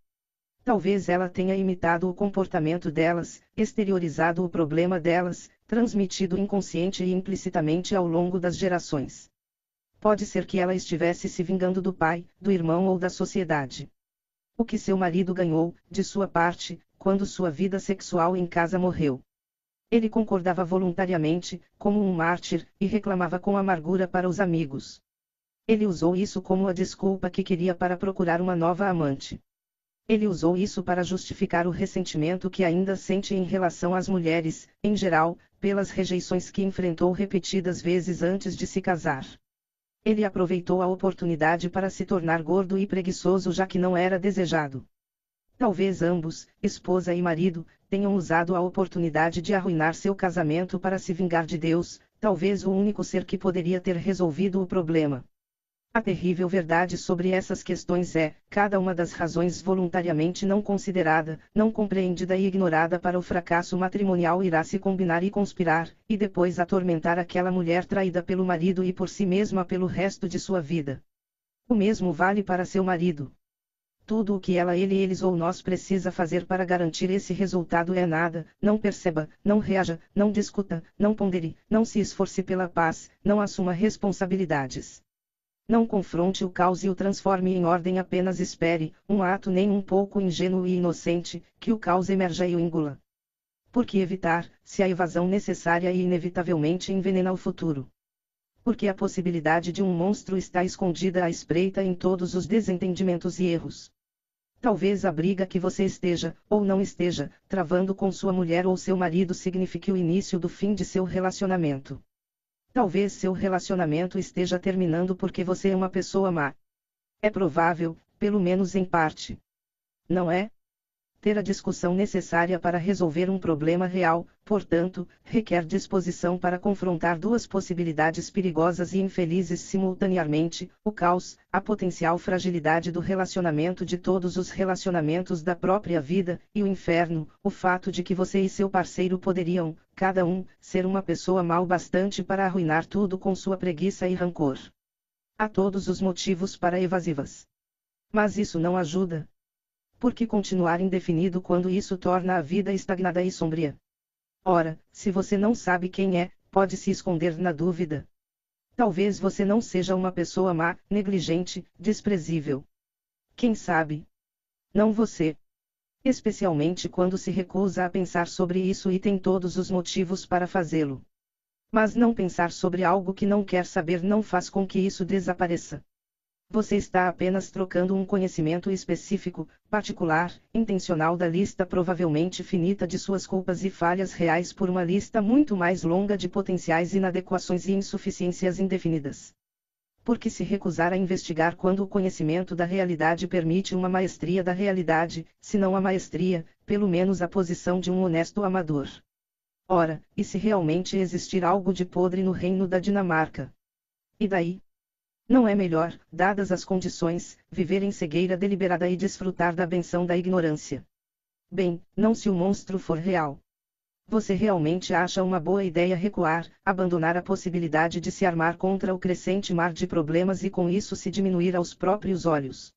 Talvez ela tenha imitado o comportamento delas, exteriorizado o problema delas, transmitido inconsciente e implicitamente ao longo das gerações. Pode ser que ela estivesse se vingando do pai, do irmão ou da sociedade. O que seu marido ganhou, de sua parte, quando sua vida sexual em casa morreu. Ele concordava voluntariamente, como um mártir, e reclamava com amargura para os amigos. Ele usou isso como a desculpa que queria para procurar uma nova amante. Ele usou isso para justificar o ressentimento que ainda sente em relação às mulheres, em geral, pelas rejeições que enfrentou repetidas vezes antes de se casar. Ele aproveitou a oportunidade para se tornar gordo e preguiçoso já que não era desejado. Talvez ambos, esposa e marido, tenham usado a oportunidade de arruinar seu casamento para se vingar de Deus, talvez o único ser que poderia ter resolvido o problema. A terrível verdade sobre essas questões é: cada uma das razões voluntariamente não considerada, não compreendida e ignorada para o fracasso matrimonial irá se combinar e conspirar, e depois atormentar aquela mulher traída pelo marido e por si mesma pelo resto de sua vida. O mesmo vale para seu marido. Tudo o que ela, ele, eles ou nós precisa fazer para garantir esse resultado é nada, não perceba, não reaja, não discuta, não pondere, não se esforce pela paz, não assuma responsabilidades. Não confronte o caos e o transforme em ordem apenas espere, um ato nem um pouco ingênuo e inocente, que o caos emerja e o engula. Por que evitar, se a evasão necessária e inevitavelmente envenena o futuro? Porque a possibilidade de um monstro está escondida à espreita em todos os desentendimentos e erros. Talvez a briga que você esteja, ou não esteja, travando com sua mulher ou seu marido signifique o início do fim de seu relacionamento. Talvez seu relacionamento esteja terminando porque você é uma pessoa má. É provável, pelo menos em parte. Não é? Ter a discussão necessária para resolver um problema real, portanto, requer disposição para confrontar duas possibilidades perigosas e infelizes simultaneamente: o caos, a potencial fragilidade do relacionamento de todos os relacionamentos da própria vida, e o inferno, o fato de que você e seu parceiro poderiam, cada um, ser uma pessoa mal bastante para arruinar tudo com sua preguiça e rancor. Há todos os motivos para evasivas. Mas isso não ajuda, por que continuar indefinido quando isso torna a vida estagnada e sombria? Ora, se você não sabe quem é, pode se esconder na dúvida. Talvez você não seja uma pessoa má, negligente, desprezível. Quem sabe? Não você. Especialmente quando se recusa a pensar sobre isso e tem todos os motivos para fazê-lo. Mas não pensar sobre algo que não quer saber não faz com que isso desapareça. Você está apenas trocando um conhecimento específico, particular, intencional da lista provavelmente finita de suas culpas e falhas reais por uma lista muito mais longa de potenciais inadequações e insuficiências indefinidas. Porque se recusar a investigar quando o conhecimento da realidade permite uma maestria da realidade, se não a maestria, pelo menos a posição de um honesto amador. Ora, e se realmente existir algo de podre no reino da Dinamarca? E daí? Não é melhor, dadas as condições, viver em cegueira deliberada e desfrutar da benção da ignorância? Bem, não se o monstro for real. Você realmente acha uma boa ideia recuar, abandonar a possibilidade de se armar contra o crescente mar de problemas e com isso se diminuir aos próprios olhos?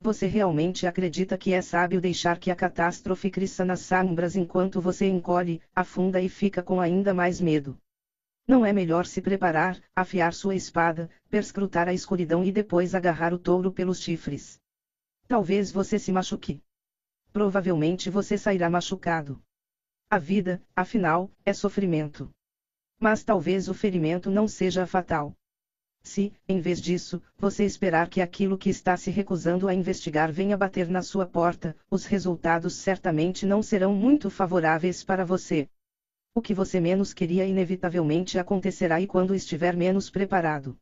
Você realmente acredita que é sábio deixar que a catástrofe cresça nas sombras enquanto você encolhe, afunda e fica com ainda mais medo? Não é melhor se preparar, afiar sua espada, perscrutar a escuridão e depois agarrar o touro pelos chifres. Talvez você se machuque. Provavelmente você sairá machucado. A vida, afinal, é sofrimento. Mas talvez o ferimento não seja fatal. Se, em vez disso, você esperar que aquilo que está se recusando a investigar venha bater na sua porta, os resultados certamente não serão muito favoráveis para você. O que você menos queria inevitavelmente acontecerá e quando estiver menos preparado.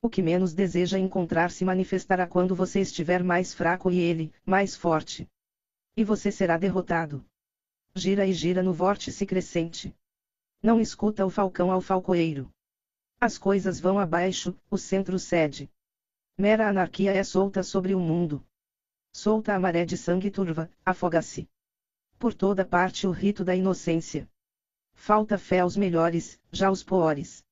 O que menos deseja encontrar se manifestará quando você estiver mais fraco e ele, mais forte. E você será derrotado. Gira e gira no vórtice crescente. Não escuta o falcão ao falcoeiro. As coisas vão abaixo, o centro cede. Mera anarquia é solta sobre o mundo. Solta a maré de sangue turva, afoga-se. Por toda parte o rito da inocência. Falta fé aos melhores, já os poores.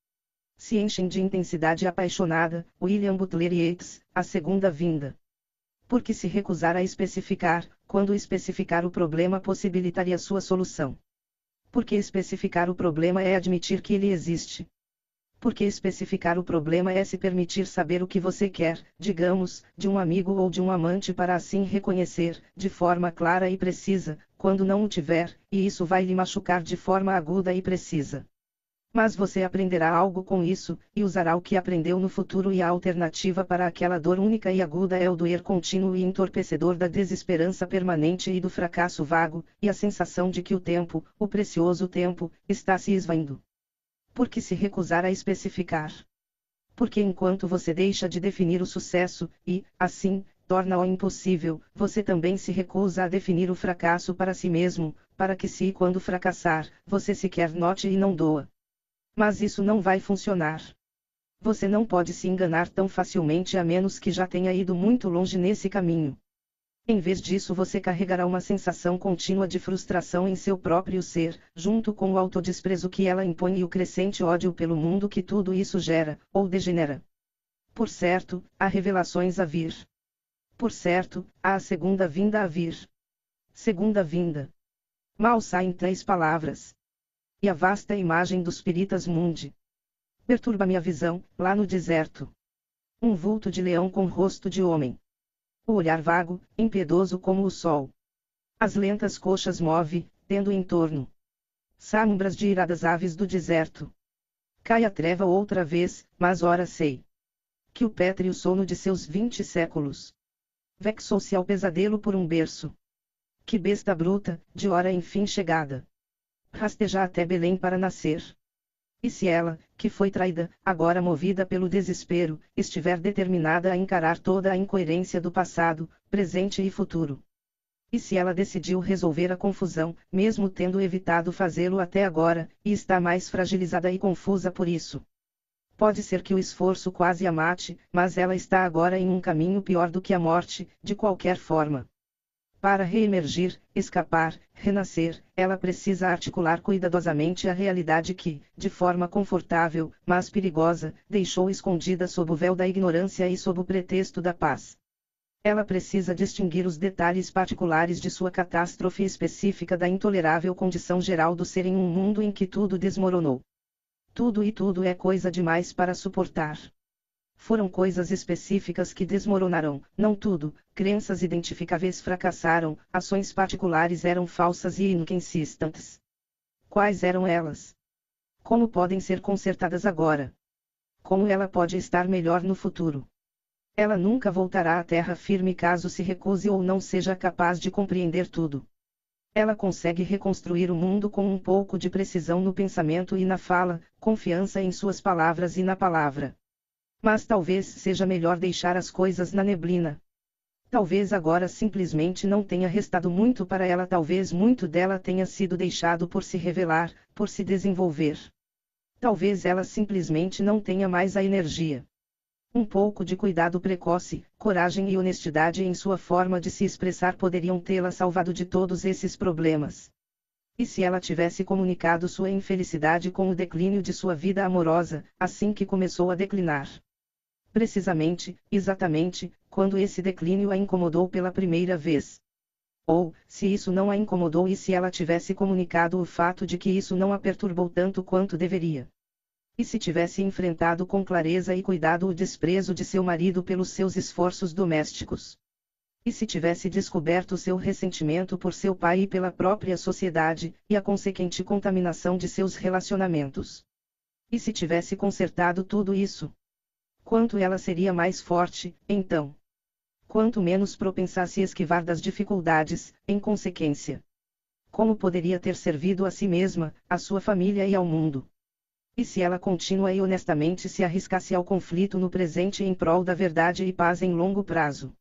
Se enchem de intensidade apaixonada, William Butler Yeats, a segunda vinda. Porque se recusar a especificar, quando especificar o problema possibilitaria sua solução. Porque especificar o problema é admitir que ele existe. Porque especificar o problema é se permitir saber o que você quer, digamos, de um amigo ou de um amante para assim reconhecer, de forma clara e precisa, quando não o tiver, e isso vai lhe machucar de forma aguda e precisa. Mas você aprenderá algo com isso, e usará o que aprendeu no futuro e a alternativa para aquela dor única e aguda é o doer contínuo e entorpecedor da desesperança permanente e do fracasso vago, e a sensação de que o tempo, o precioso tempo, está se esvaindo porque se recusar a especificar. Porque enquanto você deixa de definir o sucesso, e, assim, torna-o impossível, você também se recusa a definir o fracasso para si mesmo, para que se e quando fracassar, você sequer note e não doa. Mas isso não vai funcionar. Você não pode se enganar tão facilmente a menos que já tenha ido muito longe nesse caminho. Em vez disso, você carregará uma sensação contínua de frustração em seu próprio ser, junto com o autodesprezo que ela impõe e o crescente ódio pelo mundo que tudo isso gera, ou degenera. Por certo, há revelações a vir. Por certo, há a segunda vinda a vir. Segunda vinda. Mal saem três palavras. E a vasta imagem dos Piritas Mundi. Perturba-me a visão, lá no deserto. Um vulto de leão com rosto de homem o olhar vago, impiedoso como o sol. As lentas coxas move, tendo em torno. Sambras de iradas aves do deserto. Cai a treva outra vez, mas ora sei. Que o pétreo sono de seus vinte séculos. Vexou-se ao pesadelo por um berço. Que besta bruta, de hora enfim chegada. Rasteja até Belém para nascer. E se ela, que foi traída, agora movida pelo desespero, estiver determinada a encarar toda a incoerência do passado, presente e futuro? E se ela decidiu resolver a confusão, mesmo tendo evitado fazê-lo até agora, e está mais fragilizada e confusa por isso? Pode ser que o esforço quase a mate, mas ela está agora em um caminho pior do que a morte, de qualquer forma. Para reemergir, escapar, renascer, ela precisa articular cuidadosamente a realidade que, de forma confortável, mas perigosa, deixou escondida sob o véu da ignorância e sob o pretexto da paz. Ela precisa distinguir os detalhes particulares de sua catástrofe específica da intolerável condição geral do ser em um mundo em que tudo desmoronou. Tudo e tudo é coisa demais para suportar. Foram coisas específicas que desmoronaram, não tudo, crenças identificáveis fracassaram, ações particulares eram falsas e inconsistentes. Quais eram elas? Como podem ser consertadas agora? Como ela pode estar melhor no futuro? Ela nunca voltará à terra firme caso se recuse ou não seja capaz de compreender tudo. Ela consegue reconstruir o mundo com um pouco de precisão no pensamento e na fala, confiança em suas palavras e na palavra. Mas talvez seja melhor deixar as coisas na neblina. Talvez agora simplesmente não tenha restado muito para ela, talvez muito dela tenha sido deixado por se revelar, por se desenvolver. Talvez ela simplesmente não tenha mais a energia. Um pouco de cuidado precoce, coragem e honestidade em sua forma de se expressar poderiam tê-la salvado de todos esses problemas. E se ela tivesse comunicado sua infelicidade com o declínio de sua vida amorosa, assim que começou a declinar? Precisamente, exatamente, quando esse declínio a incomodou pela primeira vez. Ou, se isso não a incomodou e se ela tivesse comunicado o fato de que isso não a perturbou tanto quanto deveria. E se tivesse enfrentado com clareza e cuidado o desprezo de seu marido pelos seus esforços domésticos. E se tivesse descoberto seu ressentimento por seu pai e pela própria sociedade, e a consequente contaminação de seus relacionamentos? E se tivesse consertado tudo isso? Quanto ela seria mais forte, então? Quanto menos propensa a se esquivar das dificuldades, em consequência. Como poderia ter servido a si mesma, a sua família e ao mundo? E se ela continua e honestamente se arriscasse ao conflito no presente em prol da verdade e paz em longo prazo?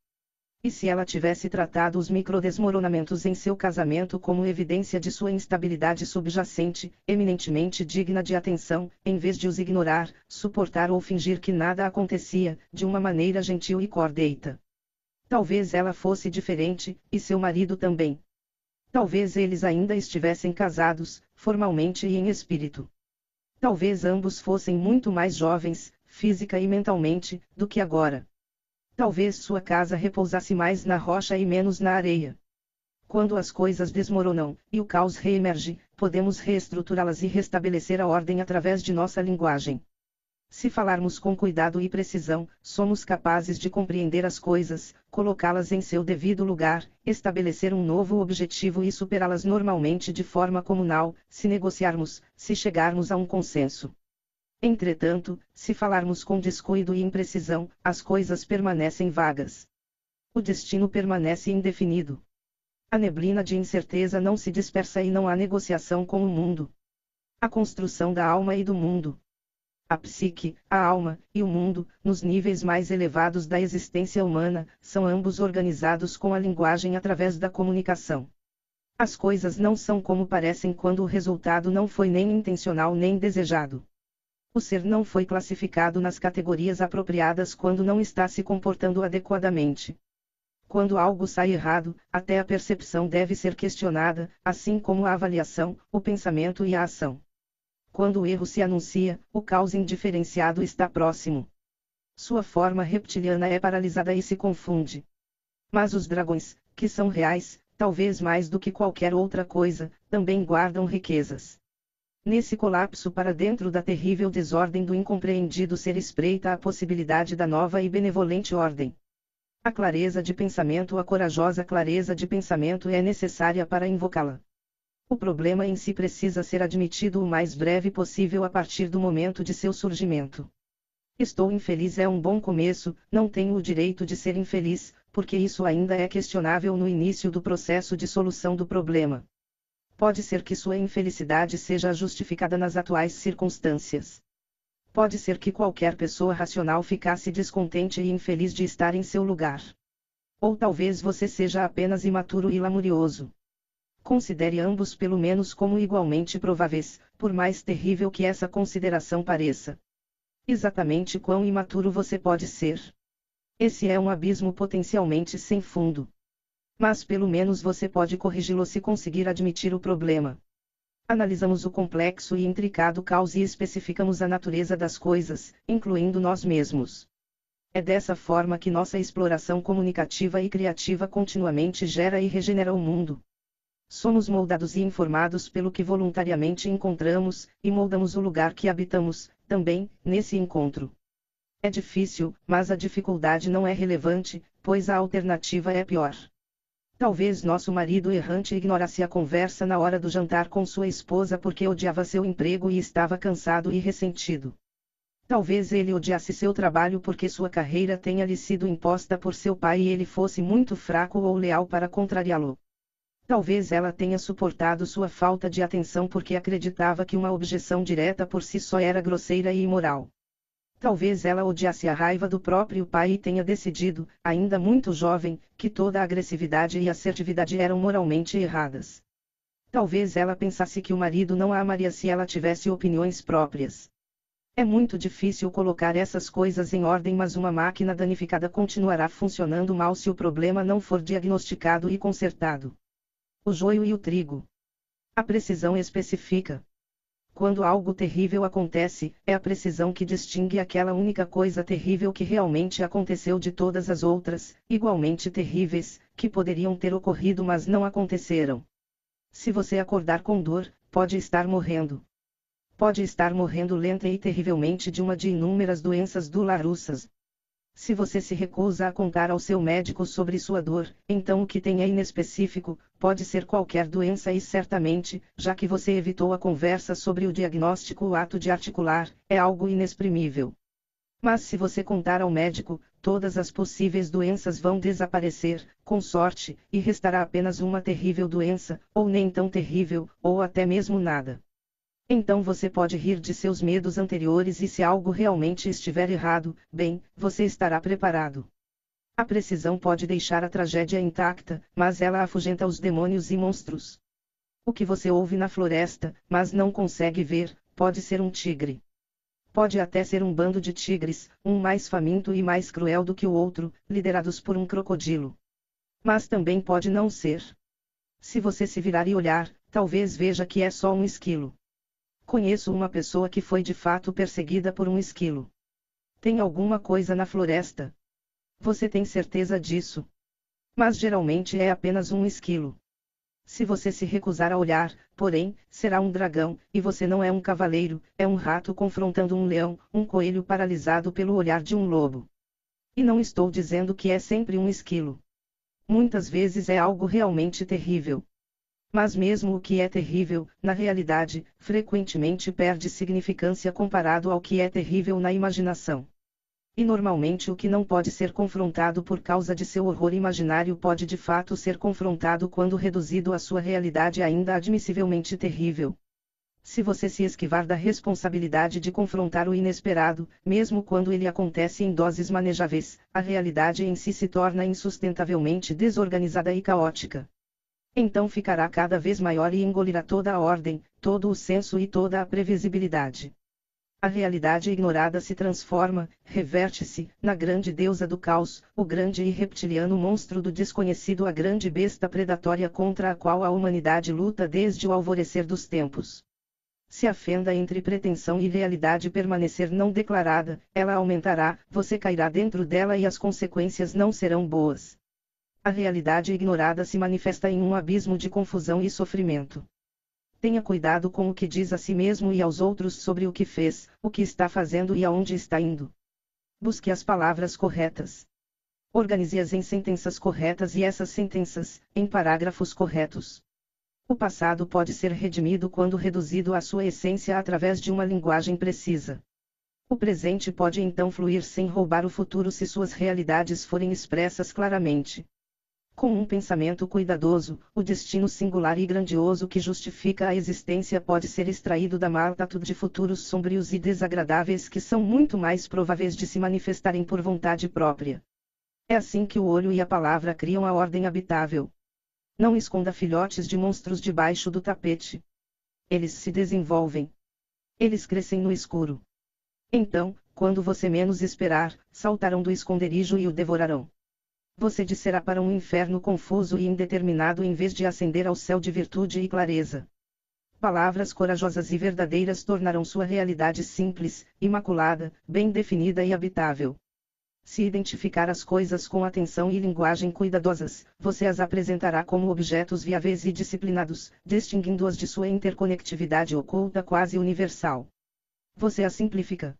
E se ela tivesse tratado os microdesmoronamentos em seu casamento como evidência de sua instabilidade subjacente, eminentemente digna de atenção, em vez de os ignorar, suportar ou fingir que nada acontecia, de uma maneira gentil e cordeita? Talvez ela fosse diferente, e seu marido também. Talvez eles ainda estivessem casados, formalmente e em espírito. Talvez ambos fossem muito mais jovens, física e mentalmente, do que agora. Talvez sua casa repousasse mais na rocha e menos na areia. Quando as coisas desmoronam, e o caos reemerge, podemos reestruturá-las e restabelecer a ordem através de nossa linguagem. Se falarmos com cuidado e precisão, somos capazes de compreender as coisas, colocá-las em seu devido lugar, estabelecer um novo objetivo e superá-las normalmente de forma comunal, se negociarmos, se chegarmos a um consenso. Entretanto, se falarmos com descuido e imprecisão, as coisas permanecem vagas. O destino permanece indefinido. A neblina de incerteza não se dispersa e não há negociação com o mundo. A construção da alma e do mundo. A psique, a alma, e o mundo, nos níveis mais elevados da existência humana, são ambos organizados com a linguagem através da comunicação. As coisas não são como parecem quando o resultado não foi nem intencional nem desejado. O ser não foi classificado nas categorias apropriadas quando não está se comportando adequadamente. Quando algo sai errado, até a percepção deve ser questionada, assim como a avaliação, o pensamento e a ação. Quando o erro se anuncia, o caos indiferenciado está próximo. Sua forma reptiliana é paralisada e se confunde. Mas os dragões, que são reais, talvez mais do que qualquer outra coisa, também guardam riquezas. Nesse colapso para dentro da terrível desordem do incompreendido ser espreita a possibilidade da nova e benevolente ordem. A clareza de pensamento, a corajosa clareza de pensamento é necessária para invocá-la. O problema em si precisa ser admitido o mais breve possível a partir do momento de seu surgimento. Estou infeliz é um bom começo, não tenho o direito de ser infeliz, porque isso ainda é questionável no início do processo de solução do problema. Pode ser que sua infelicidade seja justificada nas atuais circunstâncias. Pode ser que qualquer pessoa racional ficasse descontente e infeliz de estar em seu lugar. Ou talvez você seja apenas imaturo e lamurioso. Considere ambos pelo menos como igualmente prováveis, por mais terrível que essa consideração pareça. Exatamente quão imaturo você pode ser. Esse é um abismo potencialmente sem fundo. Mas pelo menos você pode corrigi-lo se conseguir admitir o problema. Analisamos o complexo e intricado caos e especificamos a natureza das coisas, incluindo nós mesmos. É dessa forma que nossa exploração comunicativa e criativa continuamente gera e regenera o mundo. Somos moldados e informados pelo que voluntariamente encontramos, e moldamos o lugar que habitamos, também, nesse encontro. É difícil, mas a dificuldade não é relevante, pois a alternativa é pior. Talvez nosso marido errante ignorasse a conversa na hora do jantar com sua esposa porque odiava seu emprego e estava cansado e ressentido. Talvez ele odiasse seu trabalho porque sua carreira tenha lhe sido imposta por seu pai e ele fosse muito fraco ou leal para contrariá-lo. Talvez ela tenha suportado sua falta de atenção porque acreditava que uma objeção direta por si só era grosseira e imoral. Talvez ela odiasse a raiva do próprio pai e tenha decidido, ainda muito jovem, que toda agressividade e assertividade eram moralmente erradas. Talvez ela pensasse que o marido não a amaria se ela tivesse opiniões próprias. É muito difícil colocar essas coisas em ordem, mas uma máquina danificada continuará funcionando mal se o problema não for diagnosticado e consertado. O joio e o trigo. A precisão especifica. Quando algo terrível acontece, é a precisão que distingue aquela única coisa terrível que realmente aconteceu de todas as outras, igualmente terríveis, que poderiam ter ocorrido mas não aconteceram. Se você acordar com dor, pode estar morrendo. Pode estar morrendo lenta e terrivelmente de uma de inúmeras doenças dolorussas. Se você se recusa a contar ao seu médico sobre sua dor, então o que tem é inespecífico, pode ser qualquer doença e certamente, já que você evitou a conversa sobre o diagnóstico o ato de articular, é algo inexprimível. Mas se você contar ao médico, todas as possíveis doenças vão desaparecer, com sorte, e restará apenas uma terrível doença, ou nem tão terrível, ou até mesmo nada. Então você pode rir de seus medos anteriores e se algo realmente estiver errado, bem, você estará preparado. A precisão pode deixar a tragédia intacta, mas ela afugenta os demônios e monstros. O que você ouve na floresta, mas não consegue ver, pode ser um tigre. Pode até ser um bando de tigres, um mais faminto e mais cruel do que o outro, liderados por um crocodilo. Mas também pode não ser. Se você se virar e olhar, talvez veja que é só um esquilo. Conheço uma pessoa que foi de fato perseguida por um esquilo. Tem alguma coisa na floresta? Você tem certeza disso? Mas geralmente é apenas um esquilo. Se você se recusar a olhar, porém, será um dragão, e você não é um cavaleiro, é um rato confrontando um leão, um coelho paralisado pelo olhar de um lobo. E não estou dizendo que é sempre um esquilo. Muitas vezes é algo realmente terrível. Mas mesmo o que é terrível, na realidade, frequentemente perde significância comparado ao que é terrível na imaginação. E normalmente o que não pode ser confrontado por causa de seu horror imaginário pode de fato ser confrontado quando reduzido à sua realidade ainda admissivelmente terrível. Se você se esquivar da responsabilidade de confrontar o inesperado, mesmo quando ele acontece em doses manejáveis, a realidade em si se torna insustentavelmente desorganizada e caótica então ficará cada vez maior e engolirá toda a ordem, todo o senso e toda a previsibilidade. A realidade ignorada se transforma, reverte-se, na grande deusa do caos, o grande e reptiliano monstro do desconhecido, a grande besta predatória contra a qual a humanidade luta desde o alvorecer dos tempos. Se a fenda entre pretensão e realidade permanecer não declarada, ela aumentará, você cairá dentro dela e as consequências não serão boas a realidade ignorada se manifesta em um abismo de confusão e sofrimento. Tenha cuidado com o que diz a si mesmo e aos outros sobre o que fez, o que está fazendo e aonde está indo. Busque as palavras corretas. Organize-as em sentenças corretas e essas sentenças, em parágrafos corretos. O passado pode ser redimido quando reduzido à sua essência através de uma linguagem precisa. O presente pode então fluir sem roubar o futuro se suas realidades forem expressas claramente. Com um pensamento cuidadoso, o destino singular e grandioso que justifica a existência pode ser extraído da multitude de futuros sombrios e desagradáveis que são muito mais prováveis de se manifestarem por vontade própria. É assim que o olho e a palavra criam a ordem habitável. Não esconda filhotes de monstros debaixo do tapete. Eles se desenvolvem. Eles crescem no escuro. Então, quando você menos esperar, saltarão do esconderijo e o devorarão você descerá para um inferno confuso e indeterminado em vez de ascender ao céu de virtude e clareza. Palavras corajosas e verdadeiras tornarão sua realidade simples, imaculada, bem definida e habitável. Se identificar as coisas com atenção e linguagem cuidadosas, você as apresentará como objetos viáveis e disciplinados, distinguindo-as de sua interconectividade oculta quase universal. Você as simplifica.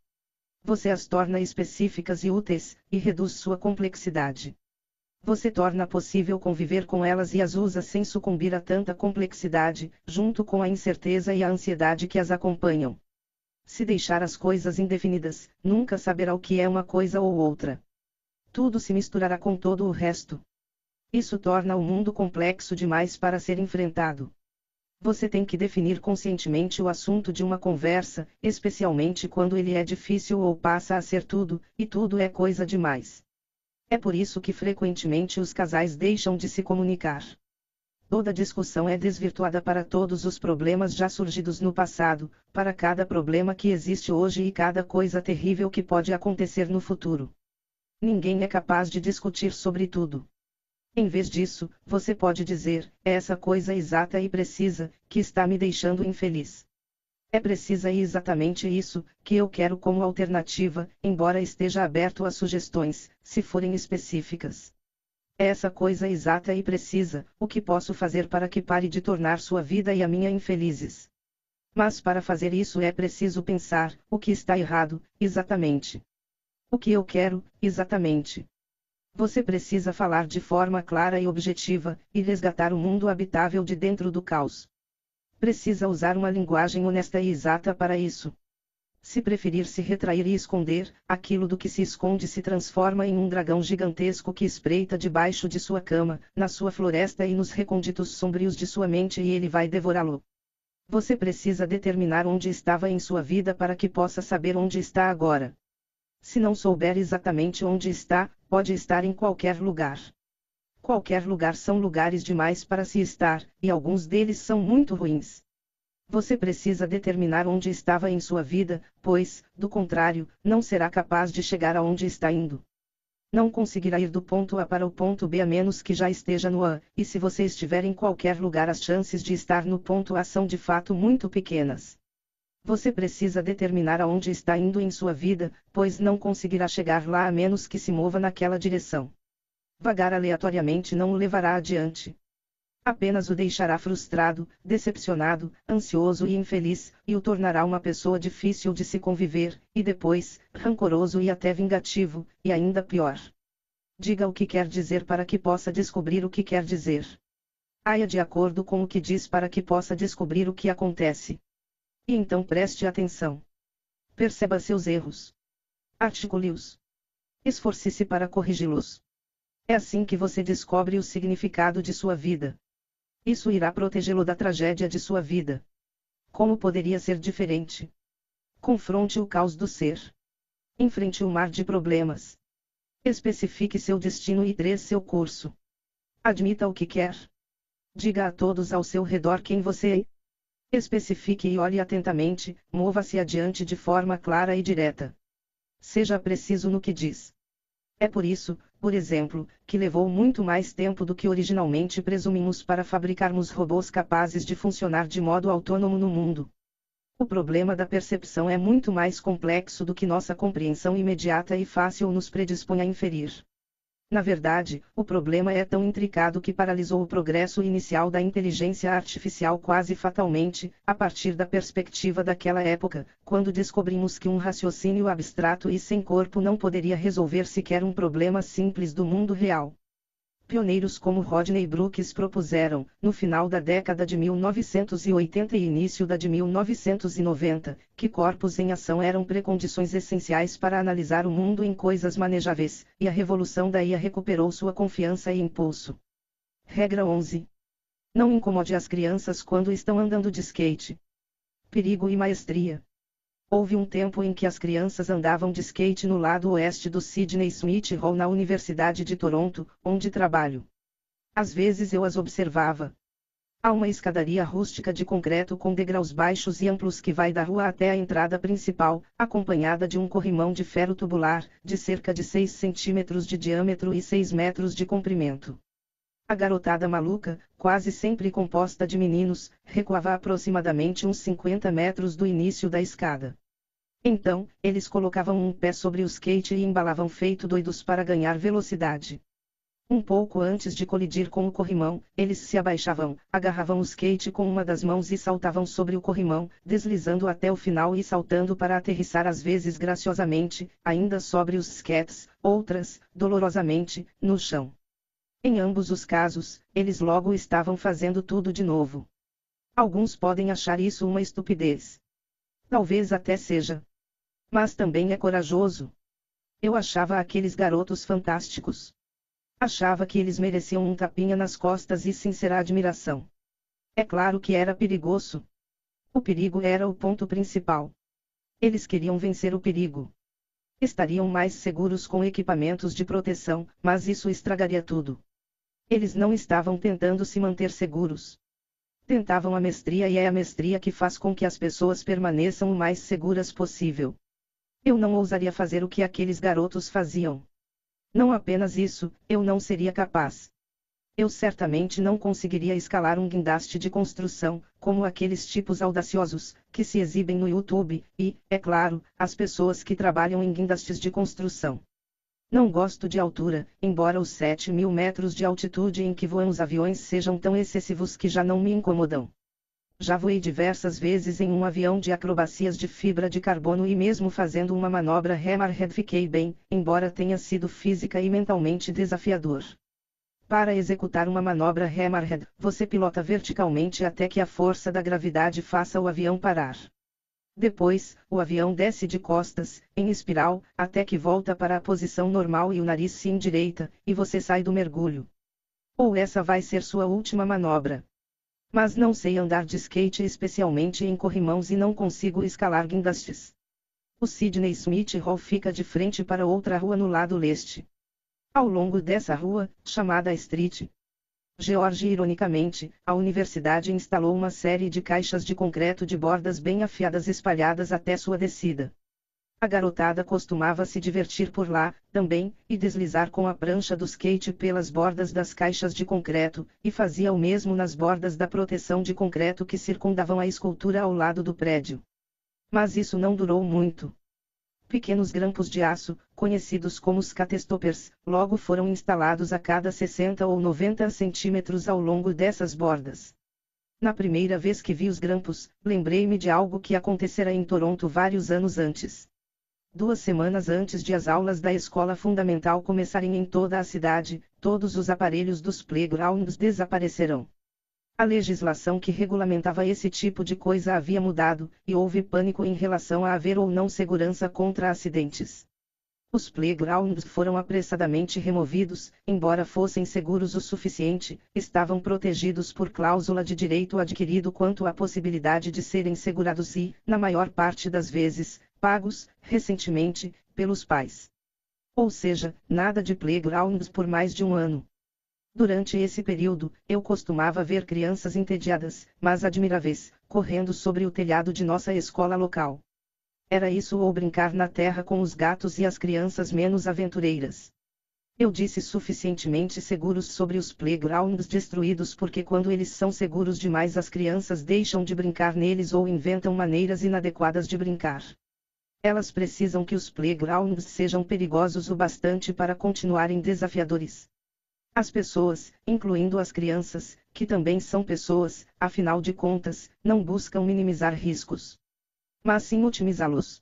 Você as torna específicas e úteis, e reduz sua complexidade você torna possível conviver com elas e as usa sem sucumbir a tanta complexidade, junto com a incerteza e a ansiedade que as acompanham. Se deixar as coisas indefinidas, nunca saberá o que é uma coisa ou outra. Tudo se misturará com todo o resto. Isso torna o mundo complexo demais para ser enfrentado. Você tem que definir conscientemente o assunto de uma conversa, especialmente quando ele é difícil ou passa a ser tudo, e tudo é coisa demais. É por isso que frequentemente os casais deixam de se comunicar. Toda discussão é desvirtuada para todos os problemas já surgidos no passado, para cada problema que existe hoje e cada coisa terrível que pode acontecer no futuro. Ninguém é capaz de discutir sobre tudo. Em vez disso, você pode dizer: é essa coisa exata e precisa, que está me deixando infeliz. É precisa e exatamente isso, que eu quero como alternativa, embora esteja aberto a sugestões, se forem específicas. É essa coisa exata e precisa, o que posso fazer para que pare de tornar sua vida e a minha infelizes. Mas para fazer isso é preciso pensar, o que está errado, exatamente. O que eu quero, exatamente. Você precisa falar de forma clara e objetiva, e resgatar o mundo habitável de dentro do caos. Precisa usar uma linguagem honesta e exata para isso. Se preferir se retrair e esconder, aquilo do que se esconde se transforma em um dragão gigantesco que espreita debaixo de sua cama, na sua floresta e nos recônditos sombrios de sua mente e ele vai devorá-lo. Você precisa determinar onde estava em sua vida para que possa saber onde está agora. Se não souber exatamente onde está, pode estar em qualquer lugar. Qualquer lugar são lugares demais para se estar, e alguns deles são muito ruins. Você precisa determinar onde estava em sua vida, pois, do contrário, não será capaz de chegar aonde está indo. Não conseguirá ir do ponto A para o ponto B a menos que já esteja no A, e se você estiver em qualquer lugar, as chances de estar no ponto A são de fato muito pequenas. Você precisa determinar aonde está indo em sua vida, pois não conseguirá chegar lá a menos que se mova naquela direção. Vagar aleatoriamente não o levará adiante. Apenas o deixará frustrado, decepcionado, ansioso e infeliz, e o tornará uma pessoa difícil de se conviver, e depois, rancoroso e até vingativo, e ainda pior. Diga o que quer dizer para que possa descobrir o que quer dizer. Haia de acordo com o que diz para que possa descobrir o que acontece. E então preste atenção. Perceba seus erros. Articule-os. Esforce-se para corrigi-los. É assim que você descobre o significado de sua vida. Isso irá protegê-lo da tragédia de sua vida. Como poderia ser diferente? Confronte o caos do ser. Enfrente o mar de problemas. Especifique seu destino e treine seu curso. Admita o que quer. Diga a todos ao seu redor quem você é Especifique e olhe atentamente, mova-se adiante de forma clara e direta. Seja preciso no que diz. É por isso, por exemplo, que levou muito mais tempo do que originalmente presumimos para fabricarmos robôs capazes de funcionar de modo autônomo no mundo. O problema da percepção é muito mais complexo do que nossa compreensão imediata e fácil nos predispõe a inferir. Na verdade, o problema é tão intricado que paralisou o progresso inicial da inteligência artificial quase fatalmente, a partir da perspectiva daquela época, quando descobrimos que um raciocínio abstrato e sem corpo não poderia resolver sequer um problema simples do mundo real. Pioneiros como Rodney Brooks propuseram, no final da década de 1980 e início da de 1990, que corpos em ação eram precondições essenciais para analisar o mundo em coisas manejáveis, e a revolução da IA recuperou sua confiança e impulso. Regra 11. Não incomode as crianças quando estão andando de skate. Perigo e maestria. Houve um tempo em que as crianças andavam de skate no lado oeste do Sydney Smith Hall na Universidade de Toronto, onde trabalho. Às vezes eu as observava. Há uma escadaria rústica de concreto com degraus baixos e amplos que vai da rua até a entrada principal, acompanhada de um corrimão de ferro tubular, de cerca de 6 centímetros de diâmetro e 6 metros de comprimento. A garotada maluca, quase sempre composta de meninos, recuava aproximadamente uns 50 metros do início da escada. Então, eles colocavam um pé sobre o skate e embalavam feito doidos para ganhar velocidade. Um pouco antes de colidir com o corrimão, eles se abaixavam, agarravam o skate com uma das mãos e saltavam sobre o corrimão, deslizando até o final e saltando para aterrissar às vezes graciosamente, ainda sobre os skates, outras, dolorosamente, no chão. Em ambos os casos, eles logo estavam fazendo tudo de novo. Alguns podem achar isso uma estupidez. Talvez até seja. Mas também é corajoso. Eu achava aqueles garotos fantásticos. Achava que eles mereciam um tapinha nas costas e sincera admiração. É claro que era perigoso. O perigo era o ponto principal. Eles queriam vencer o perigo. Estariam mais seguros com equipamentos de proteção, mas isso estragaria tudo. Eles não estavam tentando se manter seguros. Tentavam a mestria e é a mestria que faz com que as pessoas permaneçam o mais seguras possível. Eu não ousaria fazer o que aqueles garotos faziam. Não apenas isso, eu não seria capaz. Eu certamente não conseguiria escalar um guindaste de construção, como aqueles tipos audaciosos, que se exibem no YouTube, e, é claro, as pessoas que trabalham em guindastes de construção. Não gosto de altura, embora os 7 mil metros de altitude em que voam os aviões sejam tão excessivos que já não me incomodam. Já voei diversas vezes em um avião de acrobacias de fibra de carbono e mesmo fazendo uma manobra Hammerhead fiquei bem, embora tenha sido física e mentalmente desafiador. Para executar uma manobra Hammerhead, você pilota verticalmente até que a força da gravidade faça o avião parar. Depois, o avião desce de costas, em espiral, até que volta para a posição normal e o nariz se endireita, e você sai do mergulho. Ou essa vai ser sua última manobra. Mas não sei andar de skate especialmente em corrimãos e não consigo escalar guindastes. O Sydney Smith Hall fica de frente para outra rua no lado leste. Ao longo dessa rua, chamada Street, George ironicamente, a universidade instalou uma série de caixas de concreto de bordas bem afiadas espalhadas até sua descida. A garotada costumava se divertir por lá, também, e deslizar com a prancha do skate pelas bordas das caixas de concreto, e fazia o mesmo nas bordas da proteção de concreto que circundavam a escultura ao lado do prédio. Mas isso não durou muito. Pequenos grampos de aço, conhecidos como scatstoppers, logo foram instalados a cada 60 ou 90 centímetros ao longo dessas bordas. Na primeira vez que vi os grampos, lembrei-me de algo que acontecera em Toronto vários anos antes. Duas semanas antes de as aulas da escola fundamental começarem em toda a cidade, todos os aparelhos dos playgrounds desaparecerão. A legislação que regulamentava esse tipo de coisa havia mudado, e houve pânico em relação a haver ou não segurança contra acidentes. Os playgrounds foram apressadamente removidos, embora fossem seguros o suficiente, estavam protegidos por cláusula de direito adquirido quanto à possibilidade de serem segurados e, na maior parte das vezes, pagos, recentemente, pelos pais. Ou seja, nada de playgrounds por mais de um ano. Durante esse período, eu costumava ver crianças entediadas, mas admiráveis, correndo sobre o telhado de nossa escola local. Era isso ou brincar na terra com os gatos e as crianças menos aventureiras. Eu disse suficientemente seguros sobre os playgrounds destruídos porque quando eles são seguros demais as crianças deixam de brincar neles ou inventam maneiras inadequadas de brincar. Elas precisam que os playgrounds sejam perigosos o bastante para continuarem desafiadores. As pessoas, incluindo as crianças, que também são pessoas, afinal de contas, não buscam minimizar riscos, mas sim otimizá-los.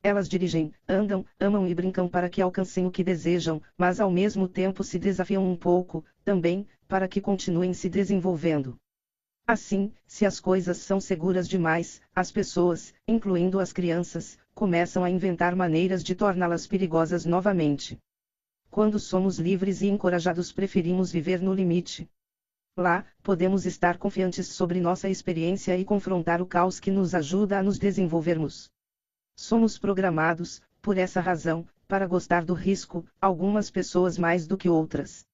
Elas dirigem, andam, amam e brincam para que alcancem o que desejam, mas ao mesmo tempo se desafiam um pouco, também, para que continuem se desenvolvendo. Assim, se as coisas são seguras demais, as pessoas, incluindo as crianças, começam a inventar maneiras de torná-las perigosas novamente. Quando somos livres e encorajados, preferimos viver no limite. Lá, podemos estar confiantes sobre nossa experiência e confrontar o caos que nos ajuda a nos desenvolvermos. Somos programados, por essa razão, para gostar do risco, algumas pessoas mais do que outras.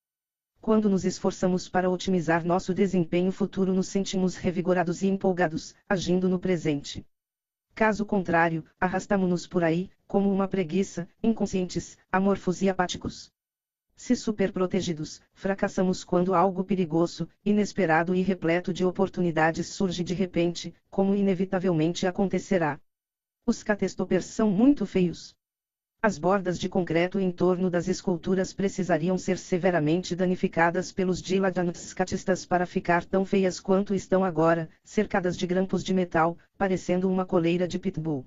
Quando nos esforçamos para otimizar nosso desempenho futuro, nos sentimos revigorados e empolgados, agindo no presente. Caso contrário, arrastamo-nos por aí, como uma preguiça, inconscientes, amorfos e apáticos. Se superprotegidos, fracassamos quando algo perigoso, inesperado e repleto de oportunidades surge de repente, como inevitavelmente acontecerá. Os catestopers são muito feios. As bordas de concreto em torno das esculturas precisariam ser severamente danificadas pelos diladantscatistas para ficar tão feias quanto estão agora, cercadas de grampos de metal, parecendo uma coleira de pitbull.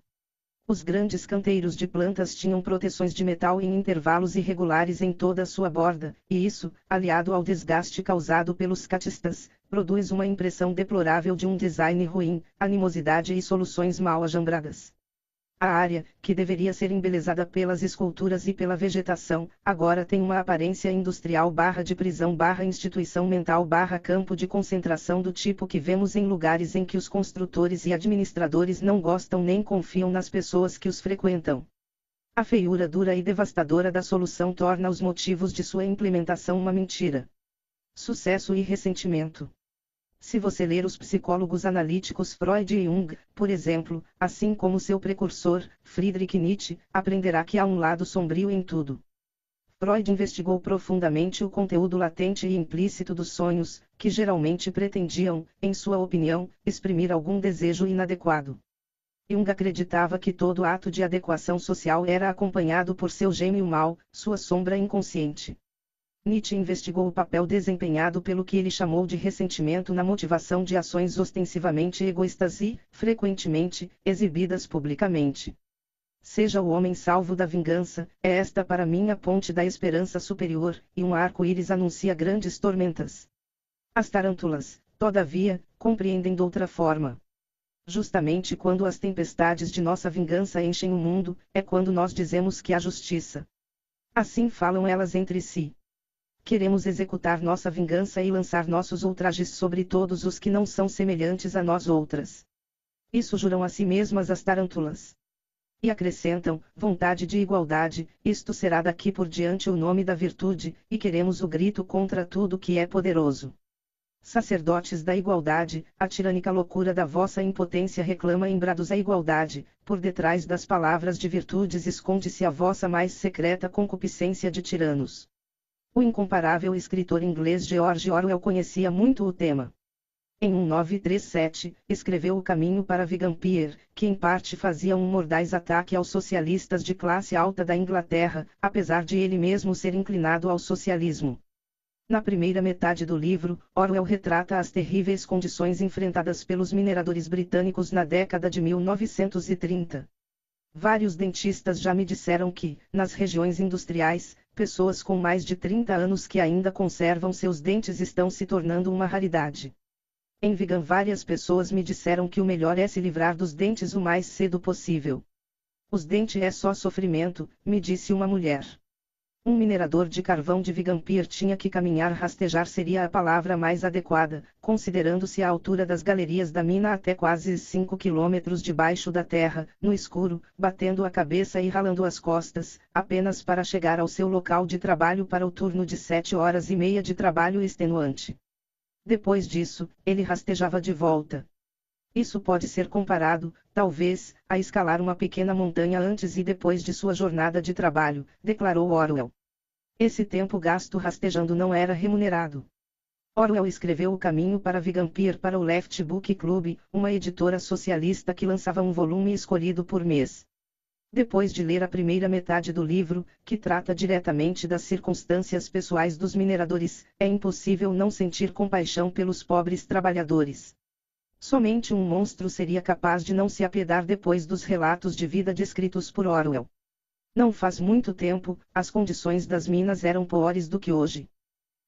Os grandes canteiros de plantas tinham proteções de metal em intervalos irregulares em toda a sua borda, e isso, aliado ao desgaste causado pelos catistas, produz uma impressão deplorável de um design ruim, animosidade e soluções mal ajambradas. A área, que deveria ser embelezada pelas esculturas e pela vegetação, agora tem uma aparência industrial barra de prisão barra instituição mental barra campo de concentração do tipo que vemos em lugares em que os construtores e administradores não gostam nem confiam nas pessoas que os frequentam. A feiura dura e devastadora da solução torna os motivos de sua implementação uma mentira. Sucesso e ressentimento. Se você ler os psicólogos analíticos Freud e Jung, por exemplo, assim como seu precursor, Friedrich Nietzsche, aprenderá que há um lado sombrio em tudo. Freud investigou profundamente o conteúdo latente e implícito dos sonhos, que geralmente pretendiam, em sua opinião, exprimir algum desejo inadequado. Jung acreditava que todo ato de adequação social era acompanhado por seu gêmeo mal, sua sombra inconsciente. Nietzsche investigou o papel desempenhado pelo que ele chamou de ressentimento na motivação de ações ostensivamente egoístas e, frequentemente, exibidas publicamente. Seja o homem salvo da vingança, é esta para mim a ponte da esperança superior, e um arco-íris anuncia grandes tormentas. As tarântulas, todavia, compreendem de outra forma. Justamente quando as tempestades de nossa vingança enchem o mundo, é quando nós dizemos que há justiça. Assim falam elas entre si. Queremos executar nossa vingança e lançar nossos ultrajes sobre todos os que não são semelhantes a nós outras. Isso juram a si mesmas as tarântulas. E acrescentam, vontade de igualdade, isto será daqui por diante o nome da virtude, e queremos o grito contra tudo que é poderoso. Sacerdotes da igualdade, a tirânica loucura da vossa impotência reclama em brados a igualdade, por detrás das palavras de virtudes esconde-se a vossa mais secreta concupiscência de tiranos. O incomparável escritor inglês George Orwell conhecia muito o tema. Em 1937, escreveu O Caminho para Vigampier, que em parte fazia um mordaz ataque aos socialistas de classe alta da Inglaterra, apesar de ele mesmo ser inclinado ao socialismo. Na primeira metade do livro, Orwell retrata as terríveis condições enfrentadas pelos mineradores britânicos na década de 1930. Vários dentistas já me disseram que, nas regiões industriais, pessoas com mais de 30 anos que ainda conservam seus dentes estão se tornando uma raridade. Em Vigan várias pessoas me disseram que o melhor é se livrar dos dentes o mais cedo possível. Os dentes é só sofrimento, me disse uma mulher. Um minerador de carvão de Vigampir tinha que caminhar rastejar seria a palavra mais adequada, considerando-se a altura das galerias da mina até quase 5 quilômetros debaixo da terra, no escuro, batendo a cabeça e ralando as costas, apenas para chegar ao seu local de trabalho para o turno de sete horas e meia de trabalho extenuante. Depois disso, ele rastejava de volta. Isso pode ser comparado, talvez, a escalar uma pequena montanha antes e depois de sua jornada de trabalho, declarou Orwell. Esse tempo gasto rastejando não era remunerado. Orwell escreveu O Caminho para Vigampir para o Left Book Club, uma editora socialista que lançava um volume escolhido por mês. Depois de ler a primeira metade do livro, que trata diretamente das circunstâncias pessoais dos mineradores, é impossível não sentir compaixão pelos pobres trabalhadores. Somente um monstro seria capaz de não se apiedar depois dos relatos de vida descritos por Orwell. Não faz muito tempo, as condições das minas eram piores do que hoje.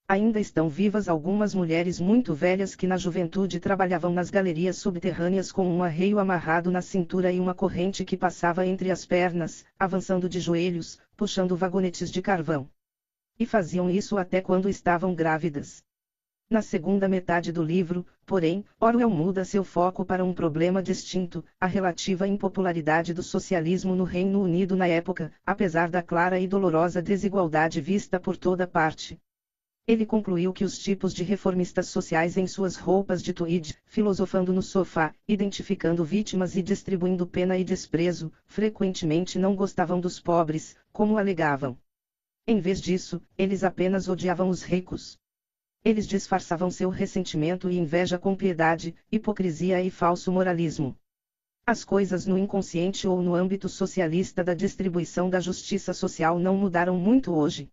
Ainda estão vivas algumas mulheres muito velhas que na juventude trabalhavam nas galerias subterrâneas com um arreio amarrado na cintura e uma corrente que passava entre as pernas, avançando de joelhos, puxando vagonetes de carvão. E faziam isso até quando estavam grávidas. Na segunda metade do livro, porém, Orwell muda seu foco para um problema distinto, a relativa impopularidade do socialismo no Reino Unido na época, apesar da clara e dolorosa desigualdade vista por toda parte. Ele concluiu que os tipos de reformistas sociais em suas roupas de tweed, filosofando no sofá, identificando vítimas e distribuindo pena e desprezo, frequentemente não gostavam dos pobres, como alegavam. Em vez disso, eles apenas odiavam os ricos. Eles disfarçavam seu ressentimento e inveja com piedade, hipocrisia e falso moralismo. As coisas no inconsciente ou no âmbito socialista da distribuição da justiça social não mudaram muito hoje.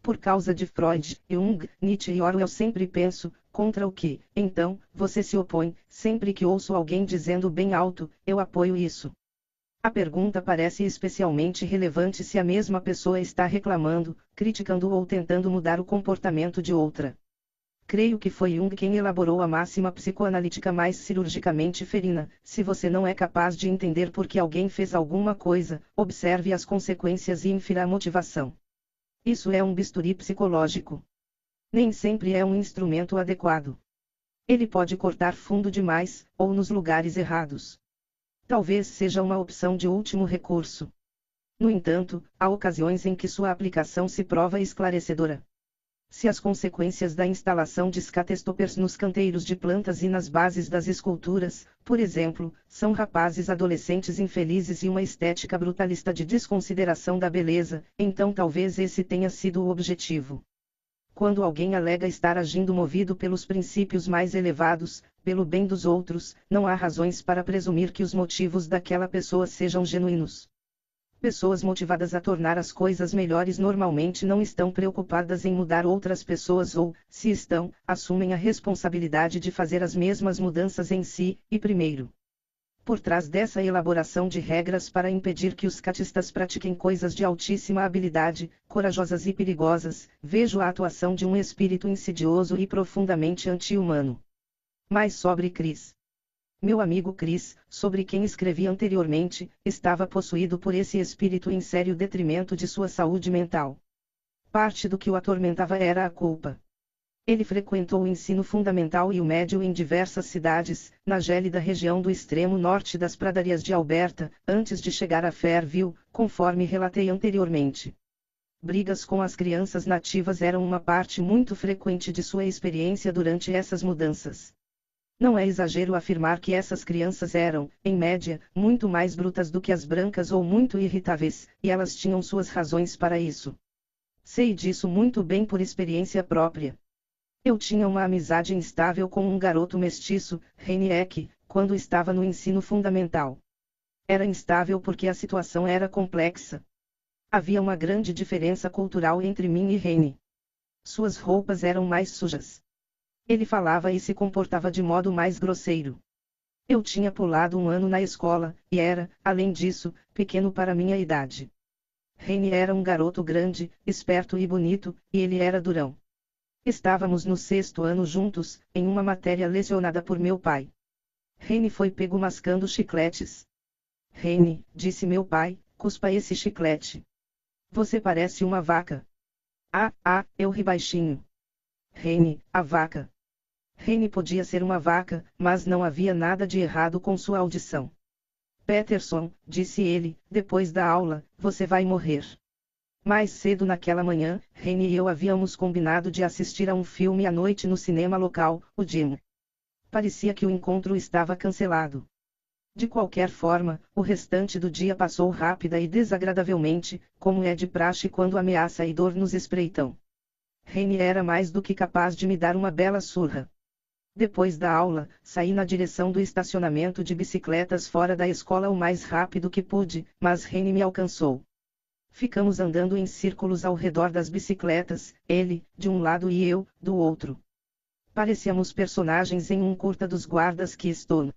Por causa de Freud, Jung, Nietzsche e Orwell sempre penso, contra o que, então, você se opõe, sempre que ouço alguém dizendo bem alto, eu apoio isso. A pergunta parece especialmente relevante se a mesma pessoa está reclamando, criticando ou tentando mudar o comportamento de outra. Creio que foi Jung quem elaborou a máxima psicoanalítica mais cirurgicamente ferina: se você não é capaz de entender por que alguém fez alguma coisa, observe as consequências e infira a motivação. Isso é um bisturi psicológico. Nem sempre é um instrumento adequado. Ele pode cortar fundo demais, ou nos lugares errados. Talvez seja uma opção de último recurso. No entanto, há ocasiões em que sua aplicação se prova esclarecedora. Se as consequências da instalação de scatestoppers nos canteiros de plantas e nas bases das esculturas, por exemplo, são rapazes adolescentes infelizes e uma estética brutalista de desconsideração da beleza, então talvez esse tenha sido o objetivo. Quando alguém alega estar agindo movido pelos princípios mais elevados, pelo bem dos outros, não há razões para presumir que os motivos daquela pessoa sejam genuínos. Pessoas motivadas a tornar as coisas melhores normalmente não estão preocupadas em mudar outras pessoas ou, se estão, assumem a responsabilidade de fazer as mesmas mudanças em si, e primeiro. Por trás dessa elaboração de regras para impedir que os catistas pratiquem coisas de altíssima habilidade, corajosas e perigosas, vejo a atuação de um espírito insidioso e profundamente anti-humano. Mais sobre Cris. Meu amigo Chris, sobre quem escrevi anteriormente, estava possuído por esse espírito em sério detrimento de sua saúde mental. Parte do que o atormentava era a culpa. Ele frequentou o ensino fundamental e o médio em diversas cidades, na gélida região do extremo norte das pradarias de Alberta, antes de chegar a Fairview, conforme relatei anteriormente. Brigas com as crianças nativas eram uma parte muito frequente de sua experiência durante essas mudanças. Não é exagero afirmar que essas crianças eram, em média, muito mais brutas do que as brancas ou muito irritáveis, e elas tinham suas razões para isso. Sei disso muito bem por experiência própria. Eu tinha uma amizade instável com um garoto mestiço, Reniek, quando estava no ensino fundamental. Era instável porque a situação era complexa. Havia uma grande diferença cultural entre mim e Reni. Suas roupas eram mais sujas. Ele falava e se comportava de modo mais grosseiro. Eu tinha pulado um ano na escola, e era, além disso, pequeno para minha idade. Reine era um garoto grande, esperto e bonito, e ele era durão. Estávamos no sexto ano juntos, em uma matéria lecionada por meu pai. Reine foi pego mascando chicletes. Reine, disse meu pai, cuspa esse chiclete. Você parece uma vaca. Ah, ah, eu ri baixinho. Reine, a vaca. Reine podia ser uma vaca, mas não havia nada de errado com sua audição. Peterson, disse ele, depois da aula, você vai morrer. Mais cedo naquela manhã, Reine e eu havíamos combinado de assistir a um filme à noite no cinema local, o Jim. Parecia que o encontro estava cancelado. De qualquer forma, o restante do dia passou rápida e desagradavelmente, como é de praxe quando ameaça e dor nos espreitam. Reine era mais do que capaz de me dar uma bela surra. Depois da aula, saí na direção do estacionamento de bicicletas fora da escola o mais rápido que pude, mas Reni me alcançou. Ficamos andando em círculos ao redor das bicicletas, ele, de um lado e eu, do outro. Parecíamos personagens em um curta dos guardas que estou.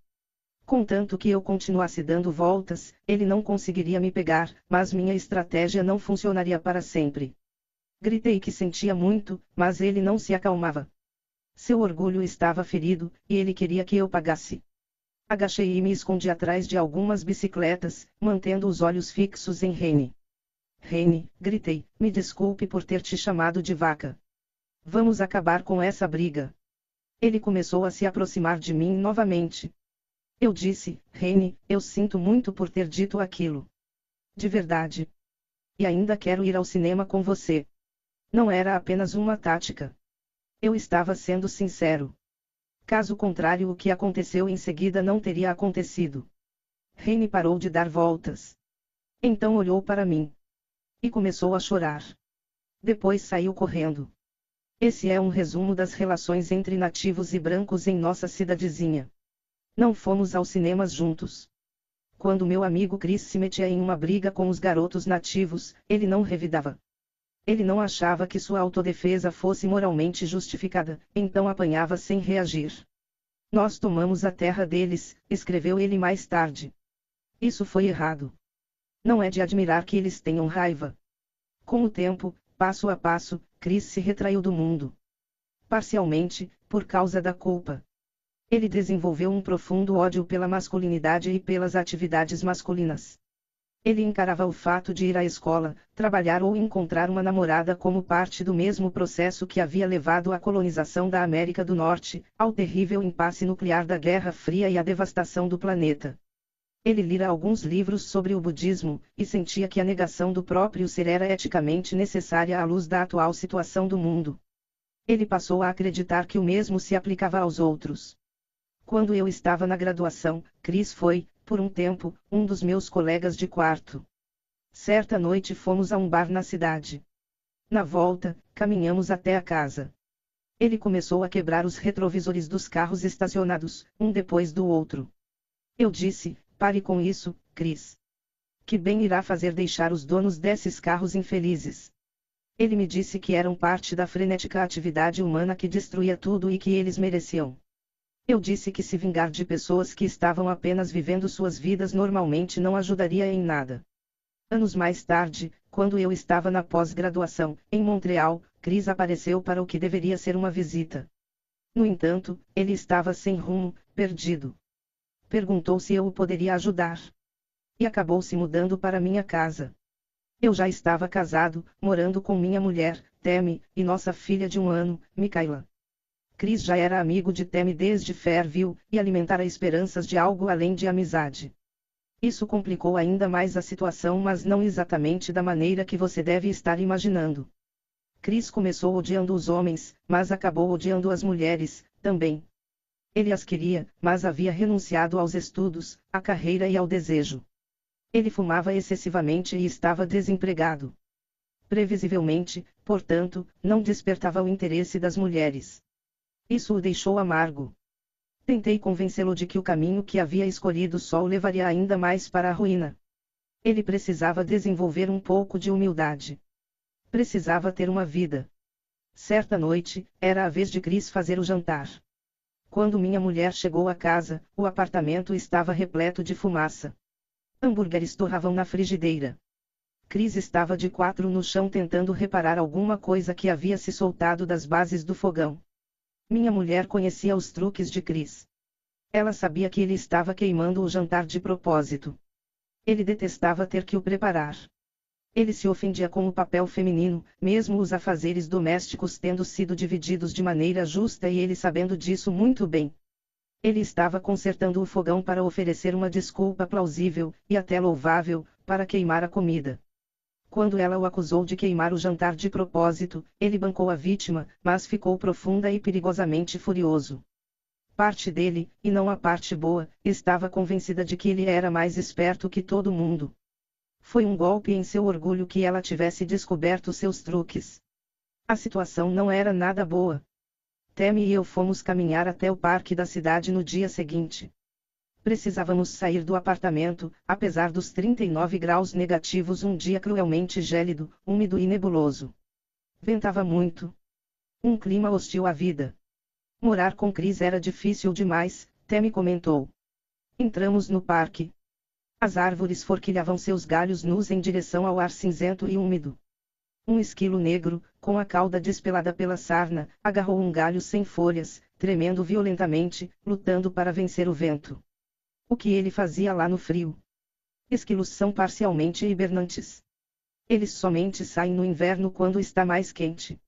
Contanto que eu continuasse dando voltas, ele não conseguiria me pegar, mas minha estratégia não funcionaria para sempre. Gritei que sentia muito, mas ele não se acalmava. Seu orgulho estava ferido, e ele queria que eu pagasse. Agachei e me escondi atrás de algumas bicicletas, mantendo os olhos fixos em Rene. Rene, gritei, me desculpe por ter te chamado de vaca. Vamos acabar com essa briga. Ele começou a se aproximar de mim novamente. Eu disse, Rene, eu sinto muito por ter dito aquilo. De verdade. E ainda quero ir ao cinema com você. Não era apenas uma tática. Eu estava sendo sincero. Caso contrário, o que aconteceu em seguida não teria acontecido. Reine parou de dar voltas. Então olhou para mim. E começou a chorar. Depois saiu correndo. Esse é um resumo das relações entre nativos e brancos em nossa cidadezinha. Não fomos aos cinemas juntos. Quando meu amigo Chris se metia em uma briga com os garotos nativos, ele não revidava. Ele não achava que sua autodefesa fosse moralmente justificada, então apanhava sem reagir. Nós tomamos a terra deles, escreveu ele mais tarde. Isso foi errado. Não é de admirar que eles tenham raiva. Com o tempo, passo a passo, Chris se retraiu do mundo. Parcialmente, por causa da culpa. Ele desenvolveu um profundo ódio pela masculinidade e pelas atividades masculinas. Ele encarava o fato de ir à escola, trabalhar ou encontrar uma namorada como parte do mesmo processo que havia levado à colonização da América do Norte, ao terrível impasse nuclear da Guerra Fria e à devastação do planeta. Ele lira alguns livros sobre o budismo, e sentia que a negação do próprio ser era eticamente necessária à luz da atual situação do mundo. Ele passou a acreditar que o mesmo se aplicava aos outros. Quando eu estava na graduação, Chris foi, por um tempo, um dos meus colegas de quarto. Certa noite fomos a um bar na cidade. Na volta, caminhamos até a casa. Ele começou a quebrar os retrovisores dos carros estacionados, um depois do outro. Eu disse: pare com isso, Chris. Que bem irá fazer deixar os donos desses carros infelizes? Ele me disse que eram parte da frenética atividade humana que destruía tudo e que eles mereciam. Eu disse que se vingar de pessoas que estavam apenas vivendo suas vidas normalmente não ajudaria em nada. Anos mais tarde, quando eu estava na pós-graduação, em Montreal, Chris apareceu para o que deveria ser uma visita. No entanto, ele estava sem rumo, perdido. Perguntou se eu o poderia ajudar. E acabou se mudando para minha casa. Eu já estava casado, morando com minha mulher, Temi, e nossa filha de um ano, Micaela. Chris já era amigo de Temi desde Fairview, e alimentara esperanças de algo além de amizade. Isso complicou ainda mais a situação, mas não exatamente da maneira que você deve estar imaginando. Chris começou odiando os homens, mas acabou odiando as mulheres, também. Ele as queria, mas havia renunciado aos estudos, à carreira e ao desejo. Ele fumava excessivamente e estava desempregado. Previsivelmente, portanto, não despertava o interesse das mulheres. Isso o deixou amargo. Tentei convencê-lo de que o caminho que havia escolhido só o levaria ainda mais para a ruína. Ele precisava desenvolver um pouco de humildade. Precisava ter uma vida. Certa noite, era a vez de Chris fazer o jantar. Quando minha mulher chegou à casa, o apartamento estava repleto de fumaça. Hambúrgueres torravam na frigideira. Chris estava de quatro no chão tentando reparar alguma coisa que havia se soltado das bases do fogão. Minha mulher conhecia os truques de Chris. Ela sabia que ele estava queimando o jantar de propósito. Ele detestava ter que o preparar. Ele se ofendia com o papel feminino, mesmo os afazeres domésticos tendo sido divididos de maneira justa e ele sabendo disso muito bem. Ele estava consertando o fogão para oferecer uma desculpa plausível, e até louvável, para queimar a comida. Quando ela o acusou de queimar o jantar de propósito, ele bancou a vítima, mas ficou profunda e perigosamente furioso. Parte dele, e não a parte boa, estava convencida de que ele era mais esperto que todo mundo. Foi um golpe em seu orgulho que ela tivesse descoberto seus truques. A situação não era nada boa. Temi e eu fomos caminhar até o parque da cidade no dia seguinte. Precisávamos sair do apartamento, apesar dos 39 graus negativos um dia cruelmente gélido, úmido e nebuloso. Ventava muito. Um clima hostil à vida. Morar com Cris era difícil demais, Temi comentou. Entramos no parque. As árvores forquilhavam seus galhos nus em direção ao ar cinzento e úmido. Um esquilo negro, com a cauda despelada pela sarna, agarrou um galho sem folhas, tremendo violentamente, lutando para vencer o vento. O que ele fazia lá no frio? Esquilos são parcialmente hibernantes. Eles somente saem no inverno quando está mais quente.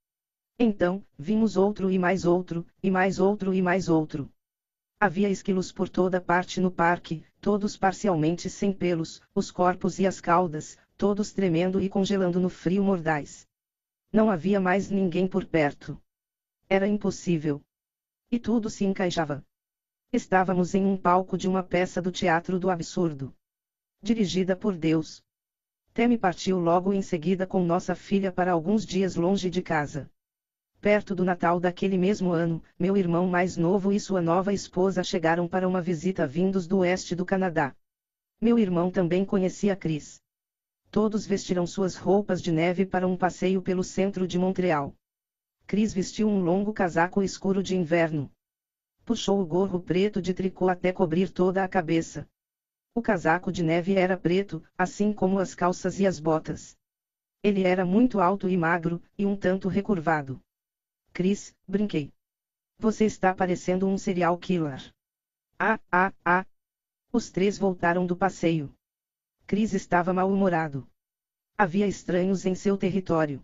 Então, vimos outro e mais outro, e mais outro e mais outro. Havia esquilos por toda parte no parque, todos parcialmente sem pelos, os corpos e as caudas, todos tremendo e congelando no frio mordaz. Não havia mais ninguém por perto. Era impossível. E tudo se encaixava. Estávamos em um palco de uma peça do Teatro do Absurdo. Dirigida por Deus. Temi partiu logo em seguida com nossa filha para alguns dias longe de casa. Perto do Natal daquele mesmo ano, meu irmão mais novo e sua nova esposa chegaram para uma visita vindos do oeste do Canadá. Meu irmão também conhecia Chris. Todos vestiram suas roupas de neve para um passeio pelo centro de Montreal. Chris vestiu um longo casaco escuro de inverno, puxou o gorro preto de tricô até cobrir toda a cabeça. O casaco de neve era preto, assim como as calças e as botas. Ele era muito alto e magro, e um tanto recurvado. Chris, brinquei. Você está parecendo um serial killer. Ah, ah, ah. Os três voltaram do passeio. Chris estava mal-humorado. Havia estranhos em seu território.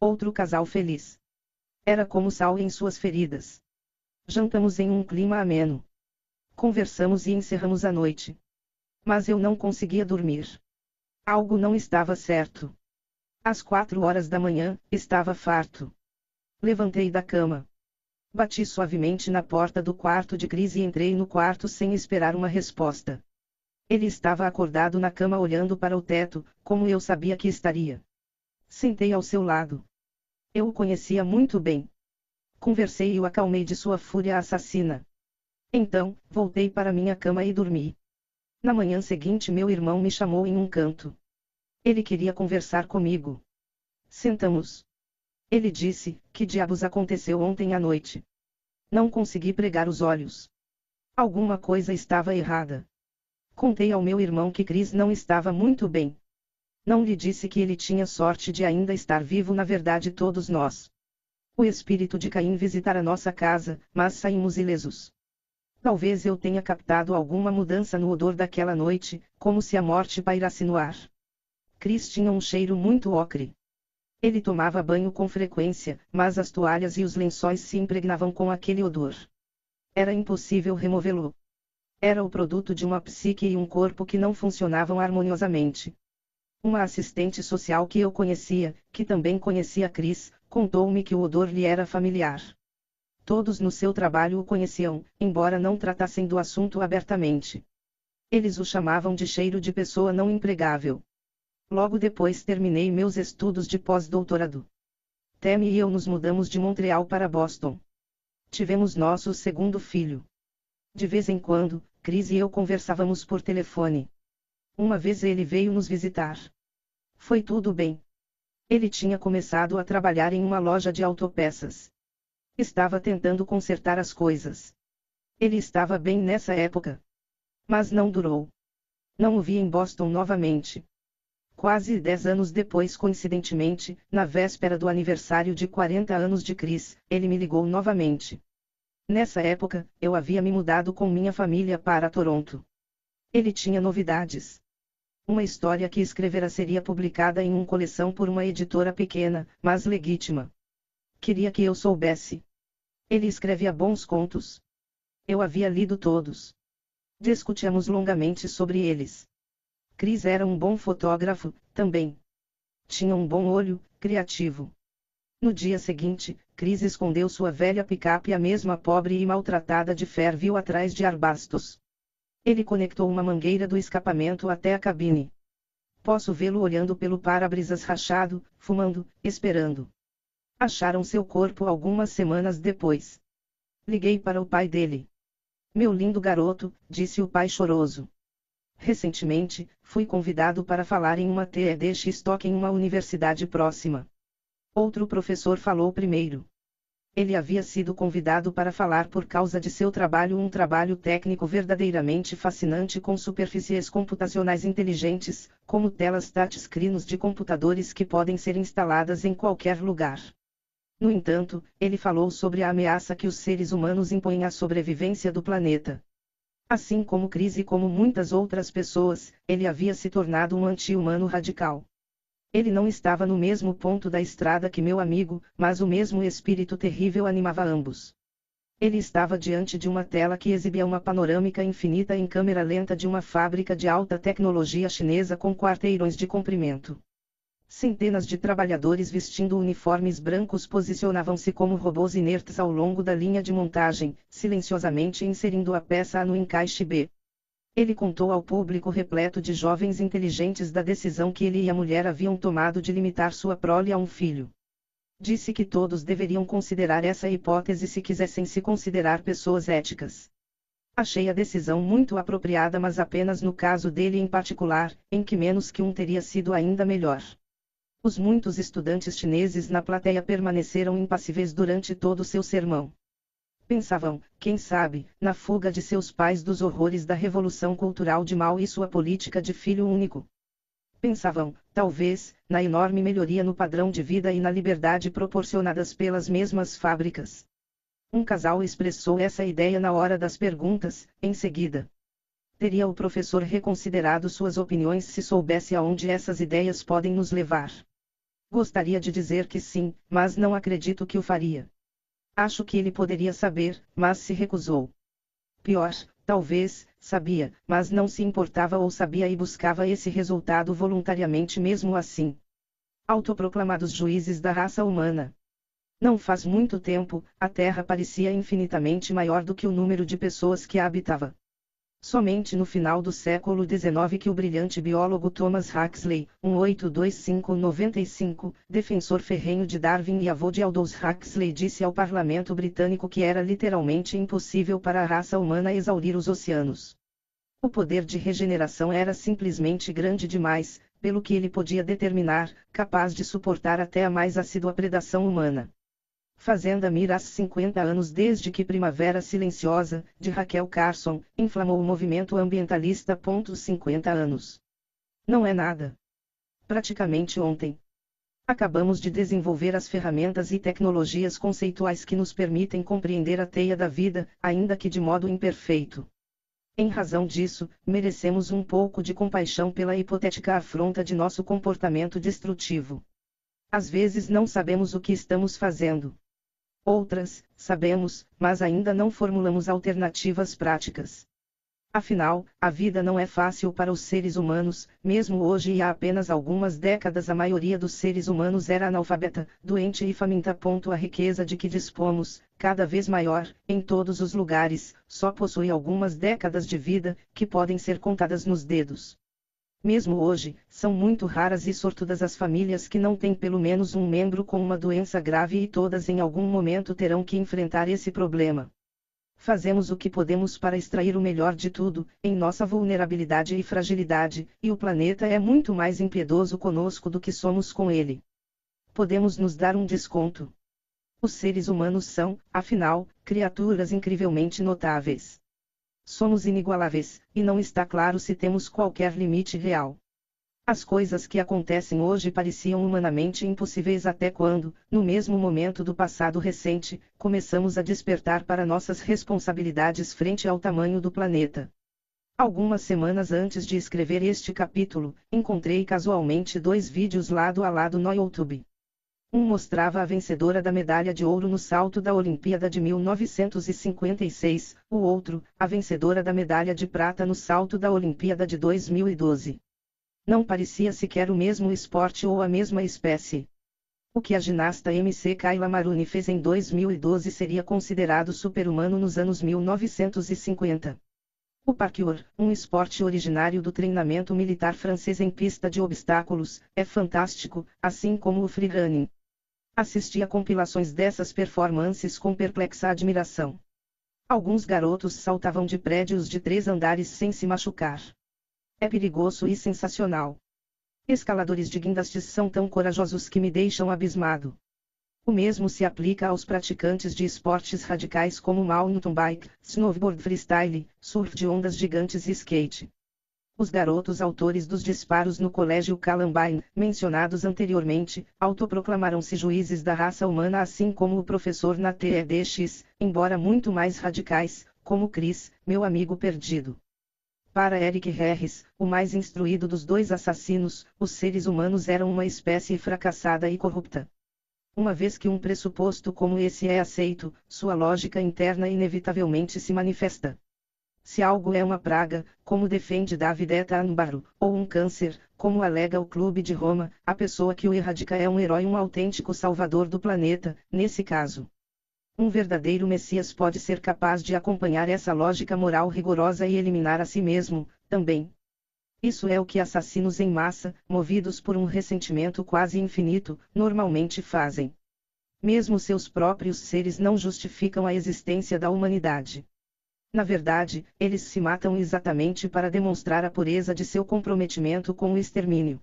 Outro casal feliz. Era como sal em suas feridas. Jantamos em um clima ameno. Conversamos e encerramos a noite. Mas eu não conseguia dormir. Algo não estava certo. Às quatro horas da manhã, estava farto. Levantei da cama. Bati suavemente na porta do quarto de Cris e entrei no quarto sem esperar uma resposta. Ele estava acordado na cama olhando para o teto, como eu sabia que estaria. Sentei ao seu lado. Eu o conhecia muito bem. Conversei e o acalmei de sua fúria assassina. Então, voltei para minha cama e dormi. Na manhã seguinte, meu irmão me chamou em um canto. Ele queria conversar comigo. Sentamos. Ele disse: Que diabos aconteceu ontem à noite? Não consegui pregar os olhos. Alguma coisa estava errada. Contei ao meu irmão que Cris não estava muito bem. Não lhe disse que ele tinha sorte de ainda estar vivo, na verdade, todos nós. O espírito de Caim visitar a nossa casa, mas saímos ilesos. Talvez eu tenha captado alguma mudança no odor daquela noite, como se a morte pairasse no ar. Cris tinha um cheiro muito ocre. Ele tomava banho com frequência, mas as toalhas e os lençóis se impregnavam com aquele odor. Era impossível removê-lo. Era o produto de uma psique e um corpo que não funcionavam harmoniosamente. Uma assistente social que eu conhecia, que também conhecia Cris, contou-me que o odor lhe era familiar. Todos no seu trabalho o conheciam, embora não tratassem do assunto abertamente. Eles o chamavam de cheiro de pessoa não empregável. Logo depois terminei meus estudos de pós-doutorado. Temi e eu nos mudamos de Montreal para Boston. Tivemos nosso segundo filho. De vez em quando, Cris e eu conversávamos por telefone. Uma vez ele veio nos visitar. Foi tudo bem. Ele tinha começado a trabalhar em uma loja de autopeças. Estava tentando consertar as coisas. Ele estava bem nessa época. Mas não durou. Não o vi em Boston novamente. Quase dez anos depois, coincidentemente, na véspera do aniversário de 40 anos de Chris, ele me ligou novamente. Nessa época, eu havia me mudado com minha família para Toronto. Ele tinha novidades. Uma história que escrevera seria publicada em uma coleção por uma editora pequena, mas legítima. Queria que eu soubesse. Ele escrevia bons contos. Eu havia lido todos. Discutíamos longamente sobre eles. Chris era um bom fotógrafo, também. Tinha um bom olho, criativo. No dia seguinte, Chris escondeu sua velha picape a mesma pobre e maltratada de Fairview atrás de arbastos. Ele conectou uma mangueira do escapamento até a cabine. Posso vê-lo olhando pelo para-brisas rachado, fumando, esperando. Acharam seu corpo algumas semanas depois. Liguei para o pai dele. Meu lindo garoto, disse o pai choroso. Recentemente, fui convidado para falar em uma TEDx Talk em uma universidade próxima. Outro professor falou primeiro. Ele havia sido convidado para falar por causa de seu trabalho, um trabalho técnico verdadeiramente fascinante com superfícies computacionais inteligentes, como telas touchscreens de computadores que podem ser instaladas em qualquer lugar. No entanto, ele falou sobre a ameaça que os seres humanos impõem à sobrevivência do planeta. Assim como Cris e como muitas outras pessoas, ele havia se tornado um anti-humano radical. Ele não estava no mesmo ponto da estrada que meu amigo, mas o mesmo espírito terrível animava ambos. Ele estava diante de uma tela que exibia uma panorâmica infinita em câmera lenta de uma fábrica de alta tecnologia chinesa com quarteirões de comprimento. Centenas de trabalhadores vestindo uniformes brancos posicionavam-se como robôs inertes ao longo da linha de montagem, silenciosamente inserindo a peça A no encaixe B. Ele contou ao público repleto de jovens inteligentes da decisão que ele e a mulher haviam tomado de limitar sua prole a um filho. Disse que todos deveriam considerar essa hipótese se quisessem se considerar pessoas éticas. Achei a decisão muito apropriada, mas apenas no caso dele em particular, em que menos que um teria sido ainda melhor. Os muitos estudantes chineses na plateia permaneceram impassíveis durante todo o seu sermão. Pensavam, quem sabe, na fuga de seus pais dos horrores da Revolução Cultural de Mao e sua política de filho único. Pensavam, talvez, na enorme melhoria no padrão de vida e na liberdade proporcionadas pelas mesmas fábricas. Um casal expressou essa ideia na hora das perguntas, em seguida. Teria o professor reconsiderado suas opiniões se soubesse aonde essas ideias podem nos levar? Gostaria de dizer que sim, mas não acredito que o faria. Acho que ele poderia saber, mas se recusou. Pior, talvez, sabia, mas não se importava ou sabia e buscava esse resultado voluntariamente mesmo assim. Autoproclamados juízes da raça humana. Não faz muito tempo, a Terra parecia infinitamente maior do que o número de pessoas que a habitava. Somente no final do século XIX que o brilhante biólogo Thomas Huxley, 1825-95, defensor ferrenho de Darwin e avô de Aldous Huxley disse ao parlamento britânico que era literalmente impossível para a raça humana exaurir os oceanos. O poder de regeneração era simplesmente grande demais, pelo que ele podia determinar, capaz de suportar até a mais assídua predação humana. Fazenda Miras 50 anos desde que Primavera Silenciosa, de Raquel Carson, inflamou o movimento ambientalista. 50 anos. Não é nada. Praticamente ontem. Acabamos de desenvolver as ferramentas e tecnologias conceituais que nos permitem compreender a teia da vida, ainda que de modo imperfeito. Em razão disso, merecemos um pouco de compaixão pela hipotética afronta de nosso comportamento destrutivo. Às vezes não sabemos o que estamos fazendo. Outras, sabemos, mas ainda não formulamos alternativas práticas. Afinal, a vida não é fácil para os seres humanos, mesmo hoje e há apenas algumas décadas a maioria dos seres humanos era analfabeta, doente e faminta. A riqueza de que dispomos, cada vez maior, em todos os lugares, só possui algumas décadas de vida, que podem ser contadas nos dedos. Mesmo hoje, são muito raras e sortudas as famílias que não têm pelo menos um membro com uma doença grave e todas em algum momento terão que enfrentar esse problema. Fazemos o que podemos para extrair o melhor de tudo, em nossa vulnerabilidade e fragilidade, e o planeta é muito mais impiedoso conosco do que somos com ele. Podemos nos dar um desconto. Os seres humanos são, afinal, criaturas incrivelmente notáveis. Somos inigualáveis, e não está claro se temos qualquer limite real. As coisas que acontecem hoje pareciam humanamente impossíveis até quando, no mesmo momento do passado recente, começamos a despertar para nossas responsabilidades frente ao tamanho do planeta. Algumas semanas antes de escrever este capítulo, encontrei casualmente dois vídeos lado a lado no YouTube. Um mostrava a vencedora da medalha de ouro no salto da Olimpíada de 1956, o outro, a vencedora da medalha de prata no salto da Olimpíada de 2012. Não parecia sequer o mesmo esporte ou a mesma espécie. O que a ginasta MC Kayla Maruni fez em 2012 seria considerado super-humano nos anos 1950. O parkour, um esporte originário do treinamento militar francês em pista de obstáculos, é fantástico, assim como o freerunning. Assisti a compilações dessas performances com perplexa admiração. Alguns garotos saltavam de prédios de três andares sem se machucar. É perigoso e sensacional. Escaladores de guindastes são tão corajosos que me deixam abismado. O mesmo se aplica aos praticantes de esportes radicais como mountain bike, snowboard freestyle, surf de ondas gigantes e skate. Os garotos autores dos disparos no colégio Columbine, mencionados anteriormente, autoproclamaram-se juízes da raça humana assim como o professor na TEDx, embora muito mais radicais, como Chris, meu amigo perdido. Para Eric Harris, o mais instruído dos dois assassinos, os seres humanos eram uma espécie fracassada e corrupta. Uma vez que um pressuposto como esse é aceito, sua lógica interna inevitavelmente se manifesta. Se algo é uma praga, como defende David Attenborough, ou um câncer, como alega o Clube de Roma, a pessoa que o erradica é um herói um autêntico salvador do planeta, nesse caso. Um verdadeiro Messias pode ser capaz de acompanhar essa lógica moral rigorosa e eliminar a si mesmo, também. Isso é o que assassinos em massa, movidos por um ressentimento quase infinito, normalmente fazem. Mesmo seus próprios seres não justificam a existência da humanidade. Na verdade, eles se matam exatamente para demonstrar a pureza de seu comprometimento com o extermínio.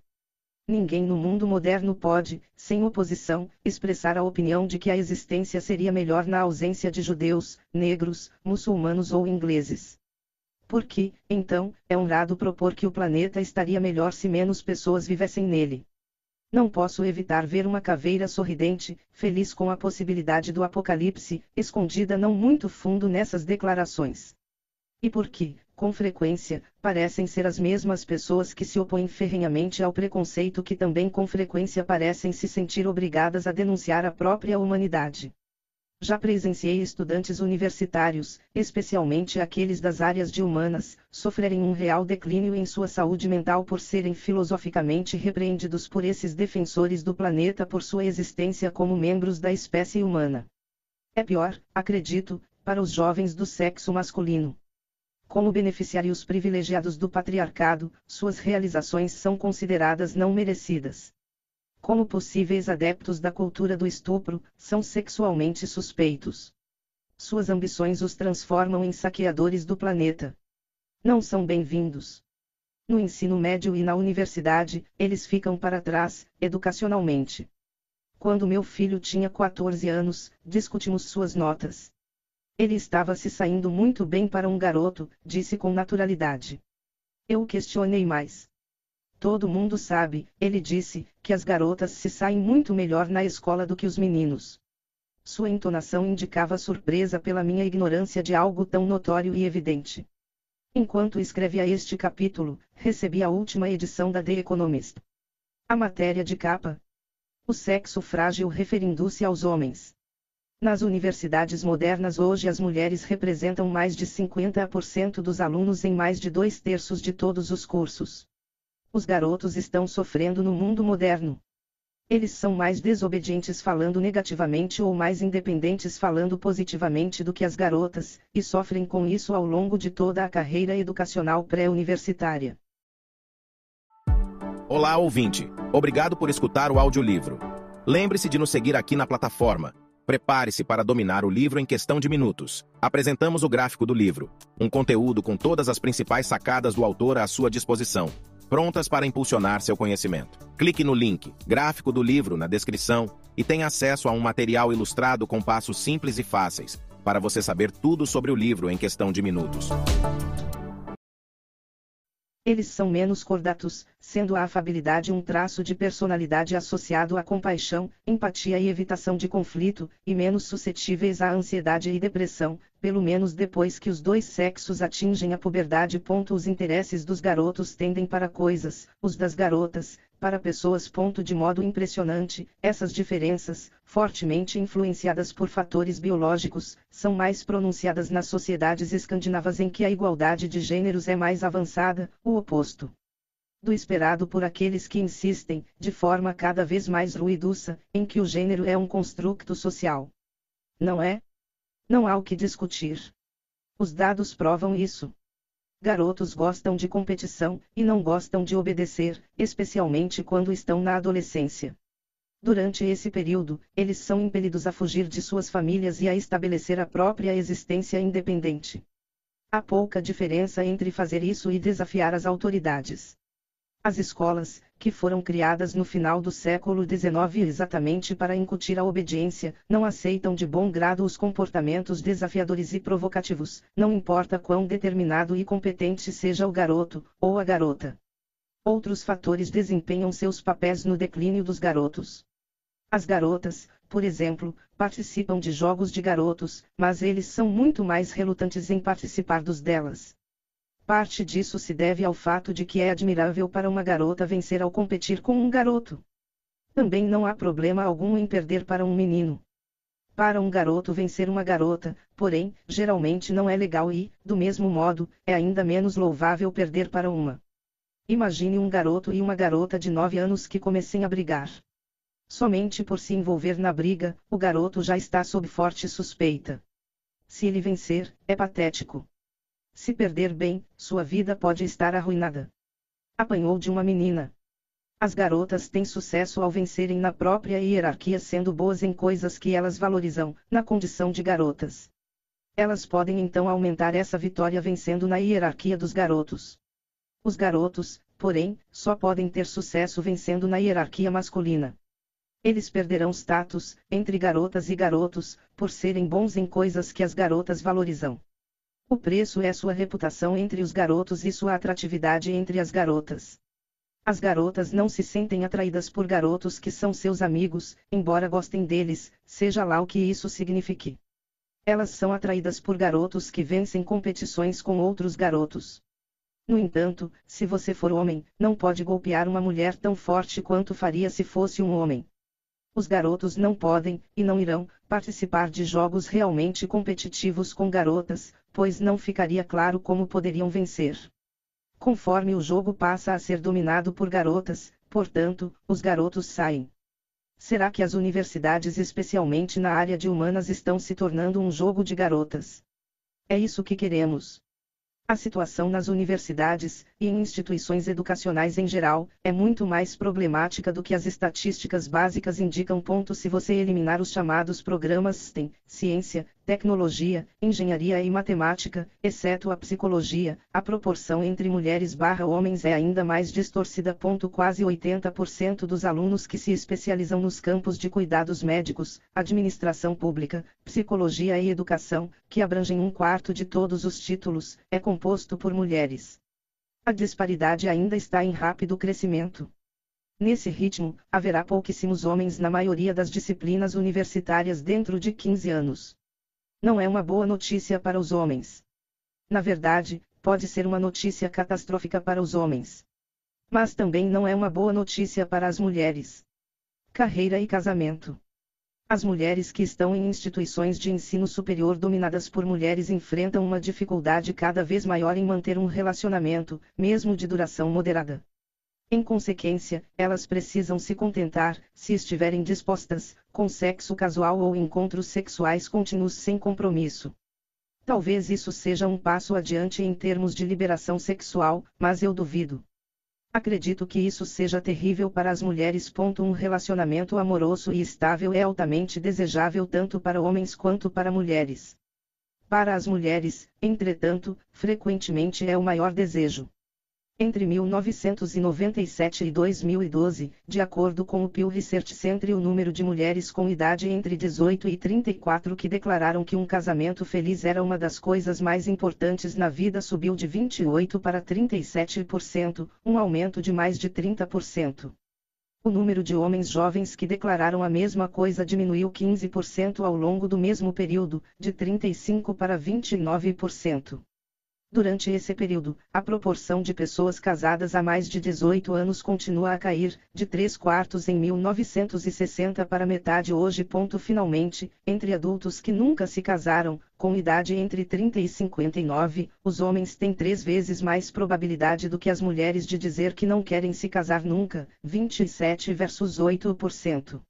Ninguém no mundo moderno pode, sem oposição, expressar a opinião de que a existência seria melhor na ausência de judeus, negros, muçulmanos ou ingleses. Porque, então, é honrado propor que o planeta estaria melhor se menos pessoas vivessem nele. Não posso evitar ver uma caveira sorridente, feliz com a possibilidade do apocalipse, escondida não muito fundo nessas declarações. E por que, com frequência, parecem ser as mesmas pessoas que se opõem ferrenhamente ao preconceito que também com frequência parecem se sentir obrigadas a denunciar a própria humanidade. Já presenciei estudantes universitários, especialmente aqueles das áreas de humanas, sofrerem um real declínio em sua saúde mental por serem filosoficamente repreendidos por esses defensores do planeta por sua existência como membros da espécie humana. É pior, acredito, para os jovens do sexo masculino. Como beneficiários privilegiados do patriarcado, suas realizações são consideradas não merecidas como possíveis adeptos da cultura do estupro, são sexualmente suspeitos. Suas ambições os transformam em saqueadores do planeta. não são bem-vindos. No ensino médio e na universidade, eles ficam para trás, educacionalmente. Quando meu filho tinha 14 anos, discutimos suas notas. Ele estava se saindo muito bem para um garoto, disse com naturalidade. Eu o questionei mais. Todo mundo sabe, ele disse, que as garotas se saem muito melhor na escola do que os meninos. Sua entonação indicava surpresa pela minha ignorância de algo tão notório e evidente. Enquanto escrevia este capítulo, recebi a última edição da The Economist. A matéria de capa. O sexo frágil referindo-se aos homens. Nas universidades modernas hoje as mulheres representam mais de 50% dos alunos em mais de dois terços de todos os cursos. Os garotos estão sofrendo no mundo moderno. Eles são mais desobedientes falando negativamente ou mais independentes falando positivamente do que as garotas, e sofrem com isso ao longo de toda a carreira educacional pré-universitária. Olá, ouvinte. Obrigado por escutar o audiolivro. Lembre-se de nos seguir aqui na plataforma. Prepare-se para dominar o livro em questão de minutos. Apresentamos o gráfico do livro, um conteúdo com todas as principais sacadas do autor à sua disposição prontas para impulsionar seu conhecimento. Clique no link gráfico do livro na descrição e tenha acesso a um material ilustrado com passos simples e fáceis, para você saber tudo sobre o livro em questão de minutos. Eles são menos cordatos, sendo a afabilidade um traço de personalidade associado à compaixão, empatia e evitação de conflito, e menos suscetíveis à ansiedade e depressão, pelo menos depois que os dois sexos atingem a puberdade. Os interesses dos garotos tendem para coisas, os das garotas, para pessoas. De modo impressionante, essas diferenças, fortemente influenciadas por fatores biológicos, são mais pronunciadas nas sociedades escandinavas em que a igualdade de gêneros é mais avançada, o oposto do esperado por aqueles que insistem, de forma cada vez mais ruidosa, em que o gênero é um construto social. Não é? Não há o que discutir. Os dados provam isso. Garotos gostam de competição, e não gostam de obedecer, especialmente quando estão na adolescência. Durante esse período, eles são impelidos a fugir de suas famílias e a estabelecer a própria existência independente. Há pouca diferença entre fazer isso e desafiar as autoridades. As escolas, que foram criadas no final do século XIX exatamente para incutir a obediência, não aceitam de bom grado os comportamentos desafiadores e provocativos, não importa quão determinado e competente seja o garoto, ou a garota. Outros fatores desempenham seus papéis no declínio dos garotos. As garotas, por exemplo, participam de jogos de garotos, mas eles são muito mais relutantes em participar dos delas. Parte disso se deve ao fato de que é admirável para uma garota vencer ao competir com um garoto. Também não há problema algum em perder para um menino. Para um garoto vencer uma garota, porém, geralmente não é legal e, do mesmo modo, é ainda menos louvável perder para uma. Imagine um garoto e uma garota de 9 anos que comecem a brigar. Somente por se envolver na briga, o garoto já está sob forte suspeita. Se ele vencer, é patético. Se perder bem, sua vida pode estar arruinada. Apanhou de uma menina. As garotas têm sucesso ao vencerem na própria hierarquia sendo boas em coisas que elas valorizam, na condição de garotas. Elas podem então aumentar essa vitória vencendo na hierarquia dos garotos. Os garotos, porém, só podem ter sucesso vencendo na hierarquia masculina. Eles perderão status, entre garotas e garotos, por serem bons em coisas que as garotas valorizam. O preço é sua reputação entre os garotos e sua atratividade entre as garotas. As garotas não se sentem atraídas por garotos que são seus amigos, embora gostem deles, seja lá o que isso signifique. Elas são atraídas por garotos que vencem competições com outros garotos. No entanto, se você for homem, não pode golpear uma mulher tão forte quanto faria se fosse um homem. Os garotos não podem, e não irão, participar de jogos realmente competitivos com garotas, pois não ficaria claro como poderiam vencer. Conforme o jogo passa a ser dominado por garotas, portanto, os garotos saem. Será que as universidades, especialmente na área de humanas, estão se tornando um jogo de garotas? É isso que queremos. A situação nas universidades, e em instituições educacionais em geral, é muito mais problemática do que as estatísticas básicas indicam. Se você eliminar os chamados programas STEM, ciência, tecnologia, engenharia e matemática, exceto a psicologia, a proporção entre mulheres barra homens é ainda mais distorcida. Quase 80% dos alunos que se especializam nos campos de cuidados médicos, administração pública, psicologia e educação, que abrangem um quarto de todos os títulos, é composto por mulheres. A disparidade ainda está em rápido crescimento. Nesse ritmo, haverá pouquíssimos homens na maioria das disciplinas universitárias dentro de 15 anos. Não é uma boa notícia para os homens. Na verdade, pode ser uma notícia catastrófica para os homens. Mas também não é uma boa notícia para as mulheres. Carreira e casamento. As mulheres que estão em instituições de ensino superior dominadas por mulheres enfrentam uma dificuldade cada vez maior em manter um relacionamento, mesmo de duração moderada. Em consequência, elas precisam se contentar, se estiverem dispostas, com sexo casual ou encontros sexuais contínuos sem compromisso. Talvez isso seja um passo adiante em termos de liberação sexual, mas eu duvido. Acredito que isso seja terrível para as mulheres. Um relacionamento amoroso e estável é altamente desejável tanto para homens quanto para mulheres. Para as mulheres, entretanto, frequentemente é o maior desejo. Entre 1997 e 2012, de acordo com o Pew Research Center, o número de mulheres com idade entre 18 e 34 que declararam que um casamento feliz era uma das coisas mais importantes na vida subiu de 28 para 37%, um aumento de mais de 30%. O número de homens jovens que declararam a mesma coisa diminuiu 15% ao longo do mesmo período, de 35 para 29%. Durante esse período, a proporção de pessoas casadas há mais de 18 anos continua a cair, de 3 quartos em 1960 para metade hoje. Finalmente, entre adultos que nunca se casaram, com idade entre 30 e 59, os homens têm três vezes mais probabilidade do que as mulheres de dizer que não querem se casar nunca, 27 versus 8%.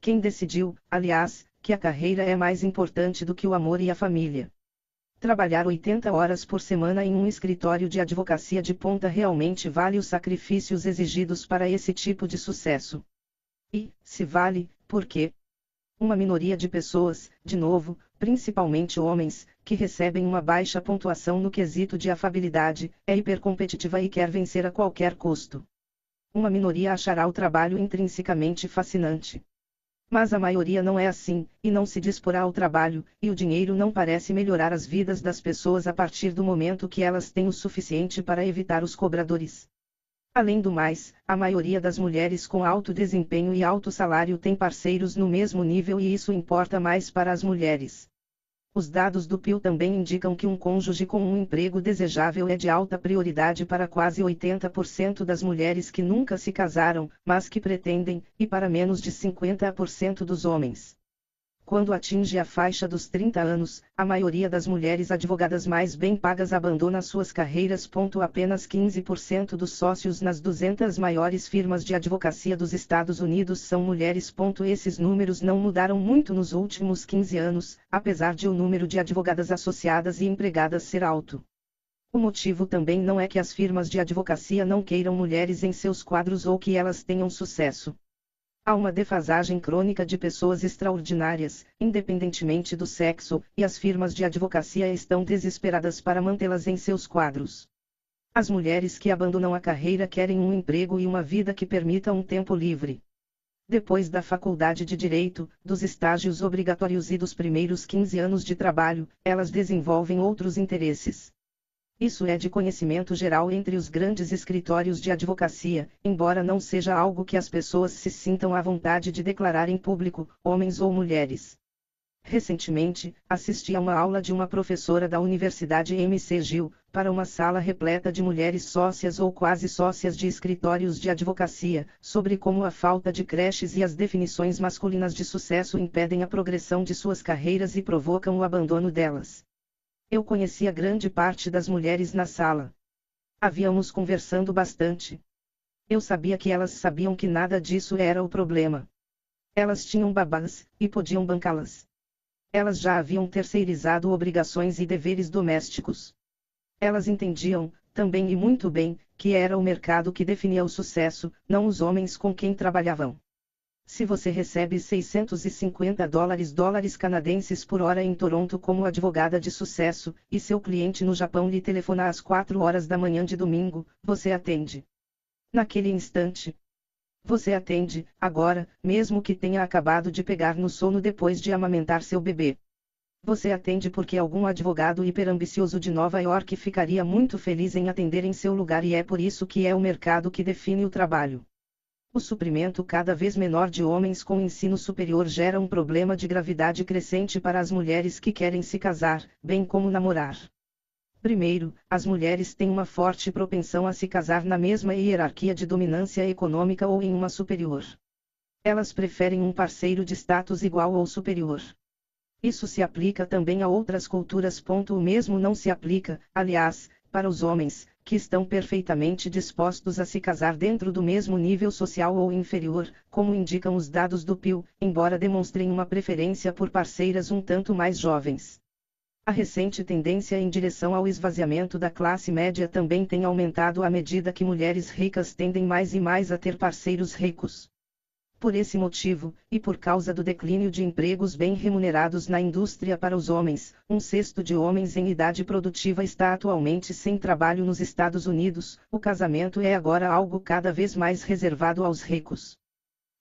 Quem decidiu, aliás, que a carreira é mais importante do que o amor e a família? Trabalhar 80 horas por semana em um escritório de advocacia de ponta realmente vale os sacrifícios exigidos para esse tipo de sucesso. E, se vale, por quê? Uma minoria de pessoas, de novo, principalmente homens, que recebem uma baixa pontuação no quesito de afabilidade, é hipercompetitiva e quer vencer a qualquer custo. Uma minoria achará o trabalho intrinsecamente fascinante. Mas a maioria não é assim, e não se disporá ao trabalho, e o dinheiro não parece melhorar as vidas das pessoas a partir do momento que elas têm o suficiente para evitar os cobradores. Além do mais, a maioria das mulheres com alto desempenho e alto salário tem parceiros no mesmo nível e isso importa mais para as mulheres. Os dados do PIL também indicam que um cônjuge com um emprego desejável é de alta prioridade para quase 80% das mulheres que nunca se casaram, mas que pretendem, e para menos de 50% dos homens. Quando atinge a faixa dos 30 anos, a maioria das mulheres advogadas mais bem pagas abandona suas carreiras. Apenas 15% dos sócios nas 200 maiores firmas de advocacia dos Estados Unidos são mulheres. Esses números não mudaram muito nos últimos 15 anos, apesar de o número de advogadas associadas e empregadas ser alto. O motivo também não é que as firmas de advocacia não queiram mulheres em seus quadros ou que elas tenham sucesso. Há uma defasagem crônica de pessoas extraordinárias, independentemente do sexo, e as firmas de advocacia estão desesperadas para mantê-las em seus quadros. As mulheres que abandonam a carreira querem um emprego e uma vida que permita um tempo livre. Depois da faculdade de direito, dos estágios obrigatórios e dos primeiros 15 anos de trabalho, elas desenvolvem outros interesses. Isso é de conhecimento geral entre os grandes escritórios de advocacia, embora não seja algo que as pessoas se sintam à vontade de declarar em público, homens ou mulheres. Recentemente, assisti a uma aula de uma professora da Universidade MC Gil, para uma sala repleta de mulheres sócias ou quase sócias de escritórios de advocacia, sobre como a falta de creches e as definições masculinas de sucesso impedem a progressão de suas carreiras e provocam o abandono delas. Eu conhecia grande parte das mulheres na sala. Havíamos conversando bastante. Eu sabia que elas sabiam que nada disso era o problema. Elas tinham babás, e podiam bancá-las. Elas já haviam terceirizado obrigações e deveres domésticos. Elas entendiam, também e muito bem, que era o mercado que definia o sucesso, não os homens com quem trabalhavam. Se você recebe 650 dólares dólares canadenses por hora em Toronto como advogada de sucesso, e seu cliente no Japão lhe telefona às 4 horas da manhã de domingo, você atende. Naquele instante. Você atende, agora, mesmo que tenha acabado de pegar no sono depois de amamentar seu bebê. Você atende porque algum advogado hiperambicioso de Nova York ficaria muito feliz em atender em seu lugar e é por isso que é o mercado que define o trabalho. O suprimento cada vez menor de homens com ensino superior gera um problema de gravidade crescente para as mulheres que querem se casar, bem como namorar. Primeiro, as mulheres têm uma forte propensão a se casar na mesma hierarquia de dominância econômica ou em uma superior. Elas preferem um parceiro de status igual ou superior. Isso se aplica também a outras culturas. O mesmo não se aplica, aliás, para os homens, que estão perfeitamente dispostos a se casar dentro do mesmo nível social ou inferior, como indicam os dados do PIL, embora demonstrem uma preferência por parceiras um tanto mais jovens. A recente tendência em direção ao esvaziamento da classe média também tem aumentado à medida que mulheres ricas tendem mais e mais a ter parceiros ricos. Por esse motivo, e por causa do declínio de empregos bem remunerados na indústria para os homens, um sexto de homens em idade produtiva está atualmente sem trabalho nos Estados Unidos, o casamento é agora algo cada vez mais reservado aos ricos.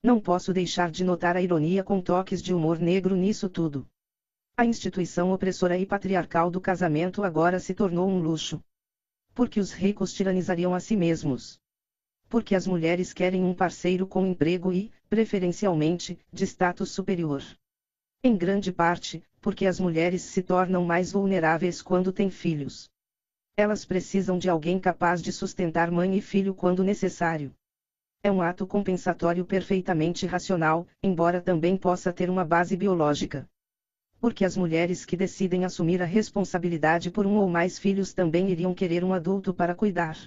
Não posso deixar de notar a ironia com toques de humor negro nisso tudo. A instituição opressora e patriarcal do casamento agora se tornou um luxo. Porque os ricos tiranizariam a si mesmos porque as mulheres querem um parceiro com emprego e, preferencialmente, de status superior. Em grande parte, porque as mulheres se tornam mais vulneráveis quando têm filhos. Elas precisam de alguém capaz de sustentar mãe e filho quando necessário. É um ato compensatório perfeitamente racional, embora também possa ter uma base biológica. Porque as mulheres que decidem assumir a responsabilidade por um ou mais filhos também iriam querer um adulto para cuidar.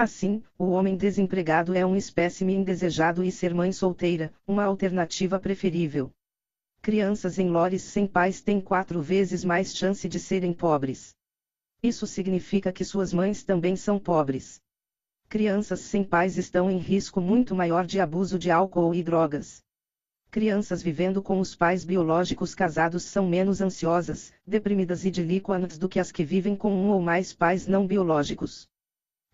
Assim, o homem desempregado é um espécime indesejado e ser mãe solteira, uma alternativa preferível. Crianças em lores sem pais têm quatro vezes mais chance de serem pobres. Isso significa que suas mães também são pobres. Crianças sem pais estão em risco muito maior de abuso de álcool e drogas. Crianças vivendo com os pais biológicos casados são menos ansiosas, deprimidas e dilíquanas do que as que vivem com um ou mais pais não biológicos.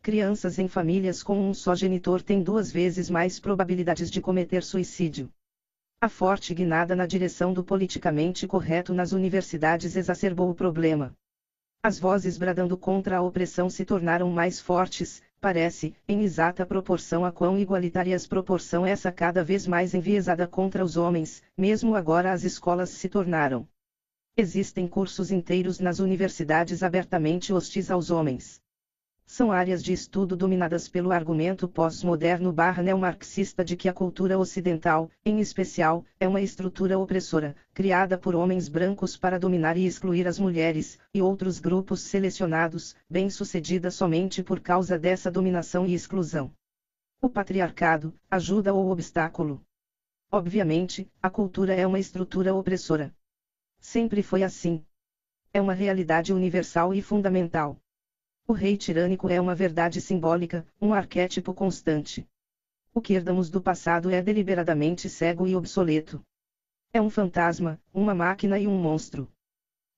Crianças em famílias com um só genitor têm duas vezes mais probabilidades de cometer suicídio. A forte guinada na direção do politicamente correto nas universidades exacerbou o problema. As vozes bradando contra a opressão se tornaram mais fortes, parece, em exata proporção a quão igualitárias proporção essa cada vez mais enviesada contra os homens, mesmo agora as escolas se tornaram. Existem cursos inteiros nas universidades abertamente hostis aos homens são áreas de estudo dominadas pelo argumento pós-moderno barra neomarxista de que a cultura ocidental, em especial, é uma estrutura opressora, criada por homens brancos para dominar e excluir as mulheres, e outros grupos selecionados, bem-sucedida somente por causa dessa dominação e exclusão. O patriarcado, ajuda ou obstáculo. Obviamente, a cultura é uma estrutura opressora. Sempre foi assim. É uma realidade universal e fundamental. O rei tirânico é uma verdade simbólica, um arquétipo constante. O que herdamos do passado é deliberadamente cego e obsoleto. É um fantasma, uma máquina e um monstro.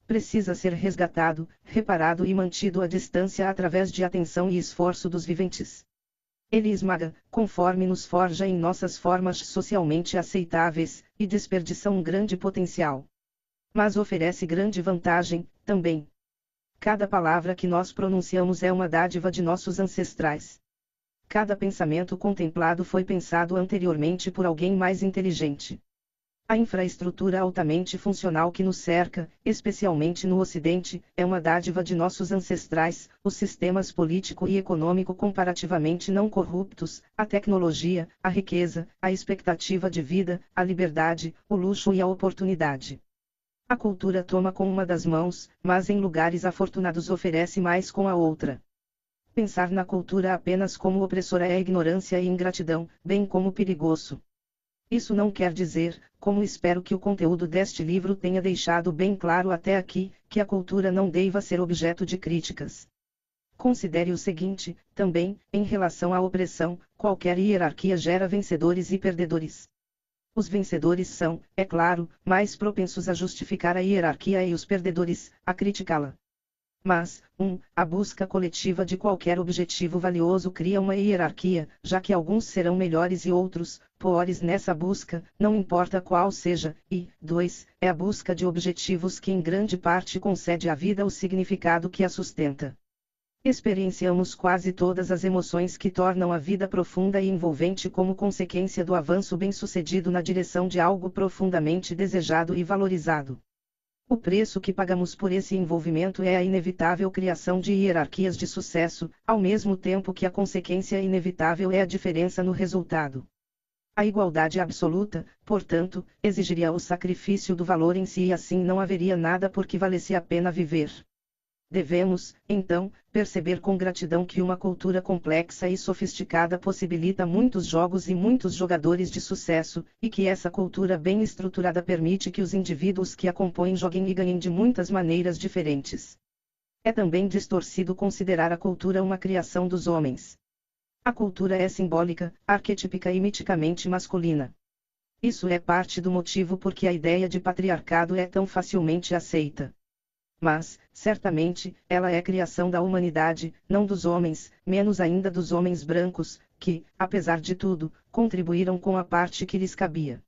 Precisa ser resgatado, reparado e mantido à distância através de atenção e esforço dos viventes. Ele esmaga, conforme nos forja em nossas formas socialmente aceitáveis, e desperdiça um grande potencial. Mas oferece grande vantagem, também. Cada palavra que nós pronunciamos é uma dádiva de nossos ancestrais. Cada pensamento contemplado foi pensado anteriormente por alguém mais inteligente. A infraestrutura altamente funcional que nos cerca, especialmente no Ocidente, é uma dádiva de nossos ancestrais, os sistemas político e econômico comparativamente não corruptos, a tecnologia, a riqueza, a expectativa de vida, a liberdade, o luxo e a oportunidade. A cultura toma com uma das mãos, mas em lugares afortunados oferece mais com a outra. Pensar na cultura apenas como opressora é ignorância e ingratidão, bem como perigoso. Isso não quer dizer, como espero que o conteúdo deste livro tenha deixado bem claro até aqui, que a cultura não deva ser objeto de críticas. Considere o seguinte, também, em relação à opressão, qualquer hierarquia gera vencedores e perdedores. Os vencedores são, é claro, mais propensos a justificar a hierarquia e os perdedores, a criticá-la. Mas, 1. Um, a busca coletiva de qualquer objetivo valioso cria uma hierarquia, já que alguns serão melhores e outros, piores nessa busca, não importa qual seja, e, 2. É a busca de objetivos que em grande parte concede à vida o significado que a sustenta. Experienciamos quase todas as emoções que tornam a vida profunda e envolvente como consequência do avanço bem-sucedido na direção de algo profundamente desejado e valorizado. O preço que pagamos por esse envolvimento é a inevitável criação de hierarquias de sucesso, ao mesmo tempo que a consequência inevitável é a diferença no resultado. A igualdade absoluta, portanto, exigiria o sacrifício do valor em si e assim não haveria nada por que valesse a pena viver. Devemos, então, perceber com gratidão que uma cultura complexa e sofisticada possibilita muitos jogos e muitos jogadores de sucesso, e que essa cultura bem estruturada permite que os indivíduos que a compõem joguem e ganhem de muitas maneiras diferentes. É também distorcido considerar a cultura uma criação dos homens. A cultura é simbólica, arquetípica e miticamente masculina. Isso é parte do motivo por que a ideia de patriarcado é tão facilmente aceita. Mas, certamente, ela é criação da humanidade, não dos homens, menos ainda dos homens brancos, que, apesar de tudo, contribuíram com a parte que lhes cabia.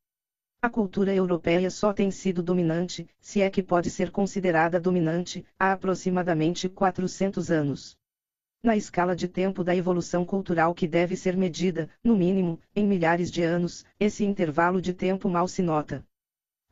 A cultura europeia só tem sido dominante, se é que pode ser considerada dominante, há aproximadamente 400 anos. Na escala de tempo da evolução cultural que deve ser medida, no mínimo, em milhares de anos, esse intervalo de tempo mal se nota.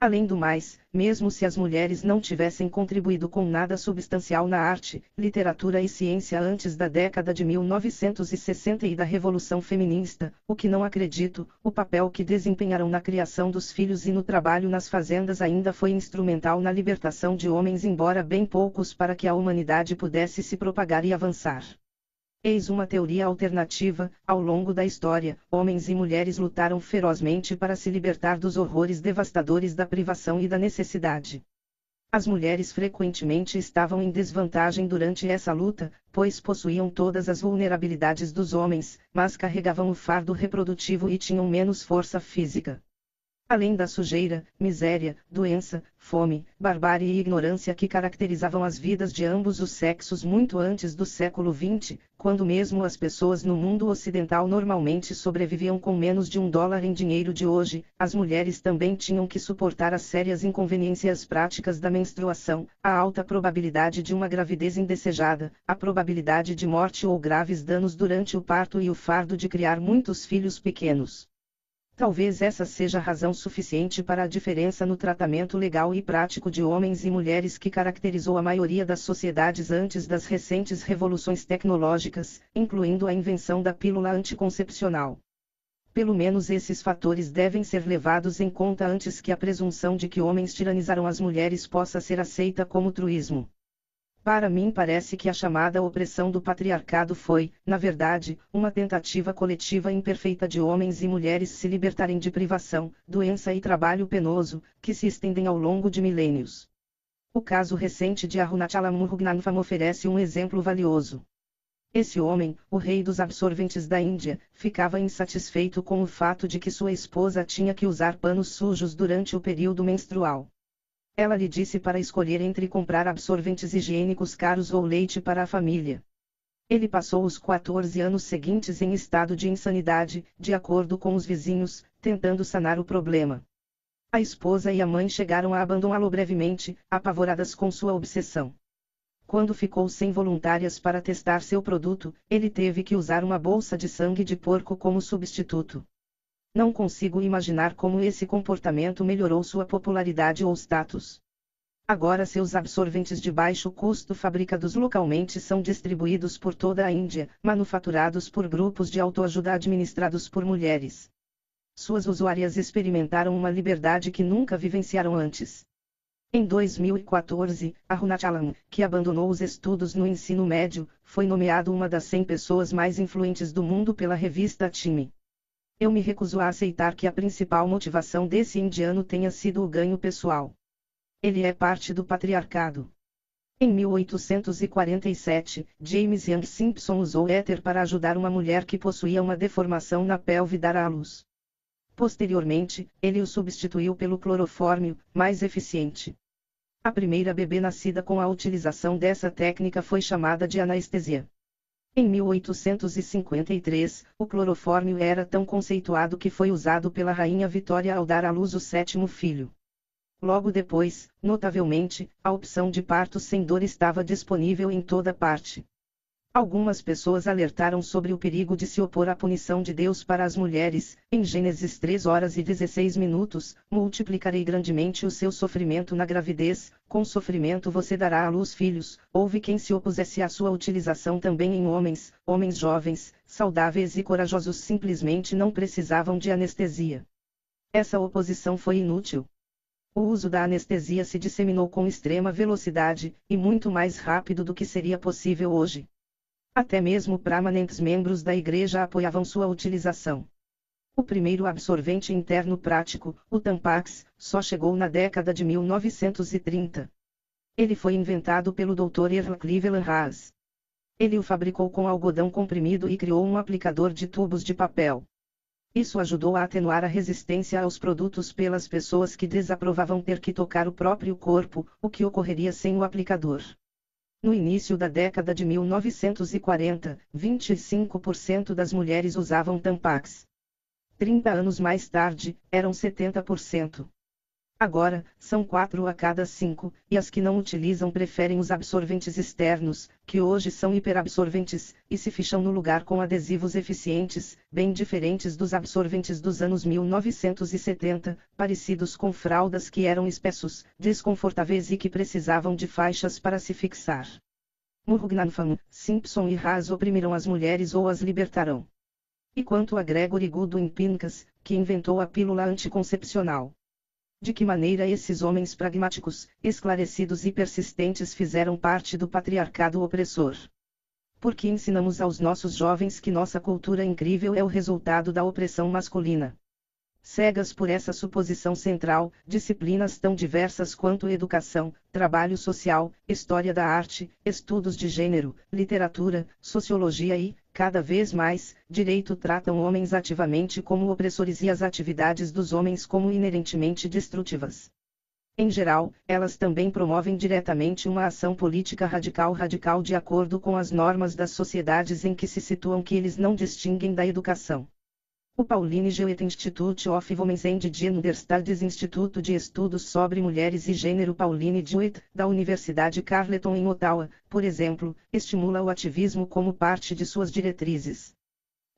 Além do mais, mesmo se as mulheres não tivessem contribuído com nada substancial na arte, literatura e ciência antes da década de 1960 e da Revolução Feminista, o que não acredito, o papel que desempenharam na criação dos filhos e no trabalho nas fazendas ainda foi instrumental na libertação de homens, embora bem poucos para que a humanidade pudesse se propagar e avançar. Eis uma teoria alternativa: ao longo da história, homens e mulheres lutaram ferozmente para se libertar dos horrores devastadores da privação e da necessidade. As mulheres frequentemente estavam em desvantagem durante essa luta, pois possuíam todas as vulnerabilidades dos homens, mas carregavam o fardo reprodutivo e tinham menos força física. Além da sujeira, miséria, doença, fome, barbárie e ignorância que caracterizavam as vidas de ambos os sexos muito antes do século XX, quando mesmo as pessoas no mundo ocidental normalmente sobreviviam com menos de um dólar em dinheiro de hoje, as mulheres também tinham que suportar as sérias inconveniências práticas da menstruação, a alta probabilidade de uma gravidez indesejada, a probabilidade de morte ou graves danos durante o parto e o fardo de criar muitos filhos pequenos. Talvez essa seja razão suficiente para a diferença no tratamento legal e prático de homens e mulheres que caracterizou a maioria das sociedades antes das recentes revoluções tecnológicas, incluindo a invenção da pílula anticoncepcional. Pelo menos esses fatores devem ser levados em conta antes que a presunção de que homens tiranizaram as mulheres possa ser aceita como truísmo. Para mim parece que a chamada opressão do patriarcado foi, na verdade, uma tentativa coletiva imperfeita de homens e mulheres se libertarem de privação, doença e trabalho penoso, que se estendem ao longo de milênios. O caso recente de Arunachala oferece um exemplo valioso. Esse homem, o rei dos absorventes da Índia, ficava insatisfeito com o fato de que sua esposa tinha que usar panos sujos durante o período menstrual. Ela lhe disse para escolher entre comprar absorventes higiênicos caros ou leite para a família. Ele passou os 14 anos seguintes em estado de insanidade, de acordo com os vizinhos, tentando sanar o problema. A esposa e a mãe chegaram a abandoná-lo brevemente, apavoradas com sua obsessão. Quando ficou sem voluntárias para testar seu produto, ele teve que usar uma bolsa de sangue de porco como substituto. Não consigo imaginar como esse comportamento melhorou sua popularidade ou status. Agora seus absorventes de baixo custo fabricados localmente são distribuídos por toda a Índia, manufaturados por grupos de autoajuda administrados por mulheres. Suas usuárias experimentaram uma liberdade que nunca vivenciaram antes. Em 2014, Arunachalam, que abandonou os estudos no ensino médio, foi nomeado uma das 100 pessoas mais influentes do mundo pela revista Time. Eu me recuso a aceitar que a principal motivação desse indiano tenha sido o ganho pessoal. Ele é parte do patriarcado. Em 1847, James Young Simpson usou éter para ajudar uma mulher que possuía uma deformação na pelve dar à luz. Posteriormente, ele o substituiu pelo clorofórmio, mais eficiente. A primeira bebê nascida com a utilização dessa técnica foi chamada de anestesia. Em 1853, o clorofórmio era tão conceituado que foi usado pela rainha Vitória ao dar à luz o sétimo filho. Logo depois, notavelmente, a opção de parto sem dor estava disponível em toda parte. Algumas pessoas alertaram sobre o perigo de se opor à punição de Deus para as mulheres. Em Gênesis 3 horas e 16 minutos, multiplicarei grandemente o seu sofrimento na gravidez, com sofrimento você dará à luz filhos. Houve quem se opusesse à sua utilização também em homens, homens jovens, saudáveis e corajosos simplesmente não precisavam de anestesia. Essa oposição foi inútil. O uso da anestesia se disseminou com extrema velocidade, e muito mais rápido do que seria possível hoje. Até mesmo permanentes membros da igreja apoiavam sua utilização. O primeiro absorvente interno prático, o Tampax, só chegou na década de 1930. Ele foi inventado pelo Dr. Earl Cleveland Haas. Ele o fabricou com algodão comprimido e criou um aplicador de tubos de papel. Isso ajudou a atenuar a resistência aos produtos pelas pessoas que desaprovavam ter que tocar o próprio corpo, o que ocorreria sem o aplicador. No início da década de 1940, 25% das mulheres usavam Tampax. 30 anos mais tarde, eram 70%. Agora, são 4 a cada 5, e as que não utilizam preferem os absorventes externos, que hoje são hiperabsorventes, e se ficham no lugar com adesivos eficientes, bem diferentes dos absorventes dos anos 1970, parecidos com fraldas que eram espessos, desconfortáveis e que precisavam de faixas para se fixar. Murgnanfam, Simpson e Haas oprimiram as mulheres ou as libertarão. E quanto a Gregory Goodwin Pincus, que inventou a pílula anticoncepcional. De que maneira esses homens pragmáticos, esclarecidos e persistentes fizeram parte do patriarcado opressor? Porque ensinamos aos nossos jovens que nossa cultura incrível é o resultado da opressão masculina. Cegas por essa suposição central, disciplinas tão diversas quanto educação, trabalho social, história da arte, estudos de gênero, literatura, sociologia e, cada vez mais, direito tratam homens ativamente como opressores e as atividades dos homens como inerentemente destrutivas. Em geral, elas também promovem diretamente uma ação política radical radical de acordo com as normas das sociedades em que se situam que eles não distinguem da educação. O Pauline Jewett Institute of Women's and Gender Studies Instituto de Estudos sobre Mulheres e Gênero Pauline Jewett, da Universidade Carleton em Ottawa, por exemplo, estimula o ativismo como parte de suas diretrizes.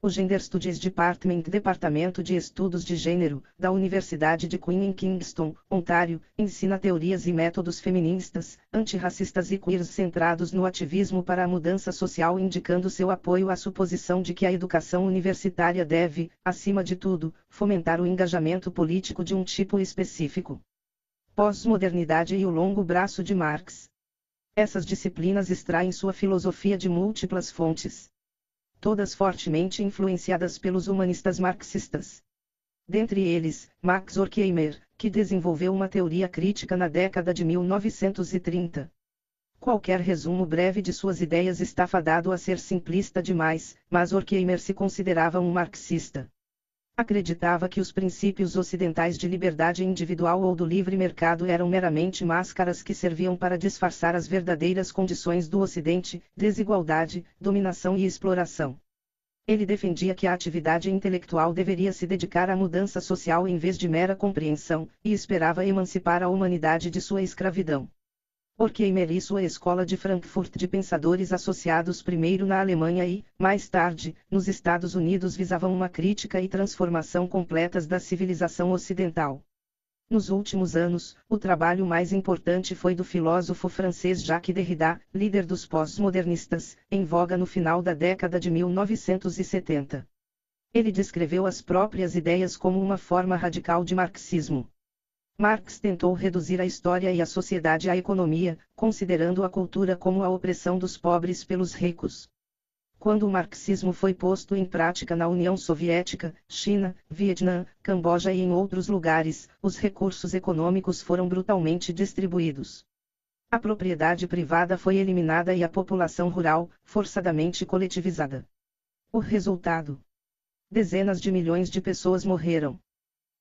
O Gender Studies Department Departamento de Estudos de Gênero, da Universidade de Queen em Kingston, Ontário, ensina teorias e métodos feministas, antirracistas e queers centrados no ativismo para a mudança social indicando seu apoio à suposição de que a educação universitária deve, acima de tudo, fomentar o engajamento político de um tipo específico. Pós-modernidade e o longo braço de Marx. Essas disciplinas extraem sua filosofia de múltiplas fontes todas fortemente influenciadas pelos humanistas marxistas. Dentre eles, Max Horkheimer, que desenvolveu uma teoria crítica na década de 1930. Qualquer resumo breve de suas ideias está fadado a ser simplista demais, mas Horkheimer se considerava um marxista. Acreditava que os princípios ocidentais de liberdade individual ou do livre mercado eram meramente máscaras que serviam para disfarçar as verdadeiras condições do Ocidente: desigualdade, dominação e exploração. Ele defendia que a atividade intelectual deveria se dedicar à mudança social em vez de mera compreensão, e esperava emancipar a humanidade de sua escravidão. Horkheimer e sua escola de Frankfurt de pensadores associados primeiro na Alemanha e, mais tarde, nos Estados Unidos visavam uma crítica e transformação completas da civilização ocidental. Nos últimos anos, o trabalho mais importante foi do filósofo francês Jacques Derrida, líder dos pós-modernistas, em voga no final da década de 1970. Ele descreveu as próprias ideias como uma forma radical de marxismo. Marx tentou reduzir a história e a sociedade à economia, considerando a cultura como a opressão dos pobres pelos ricos. Quando o marxismo foi posto em prática na União Soviética, China, Vietnã, Camboja e em outros lugares, os recursos econômicos foram brutalmente distribuídos. A propriedade privada foi eliminada e a população rural, forçadamente coletivizada. O resultado: dezenas de milhões de pessoas morreram.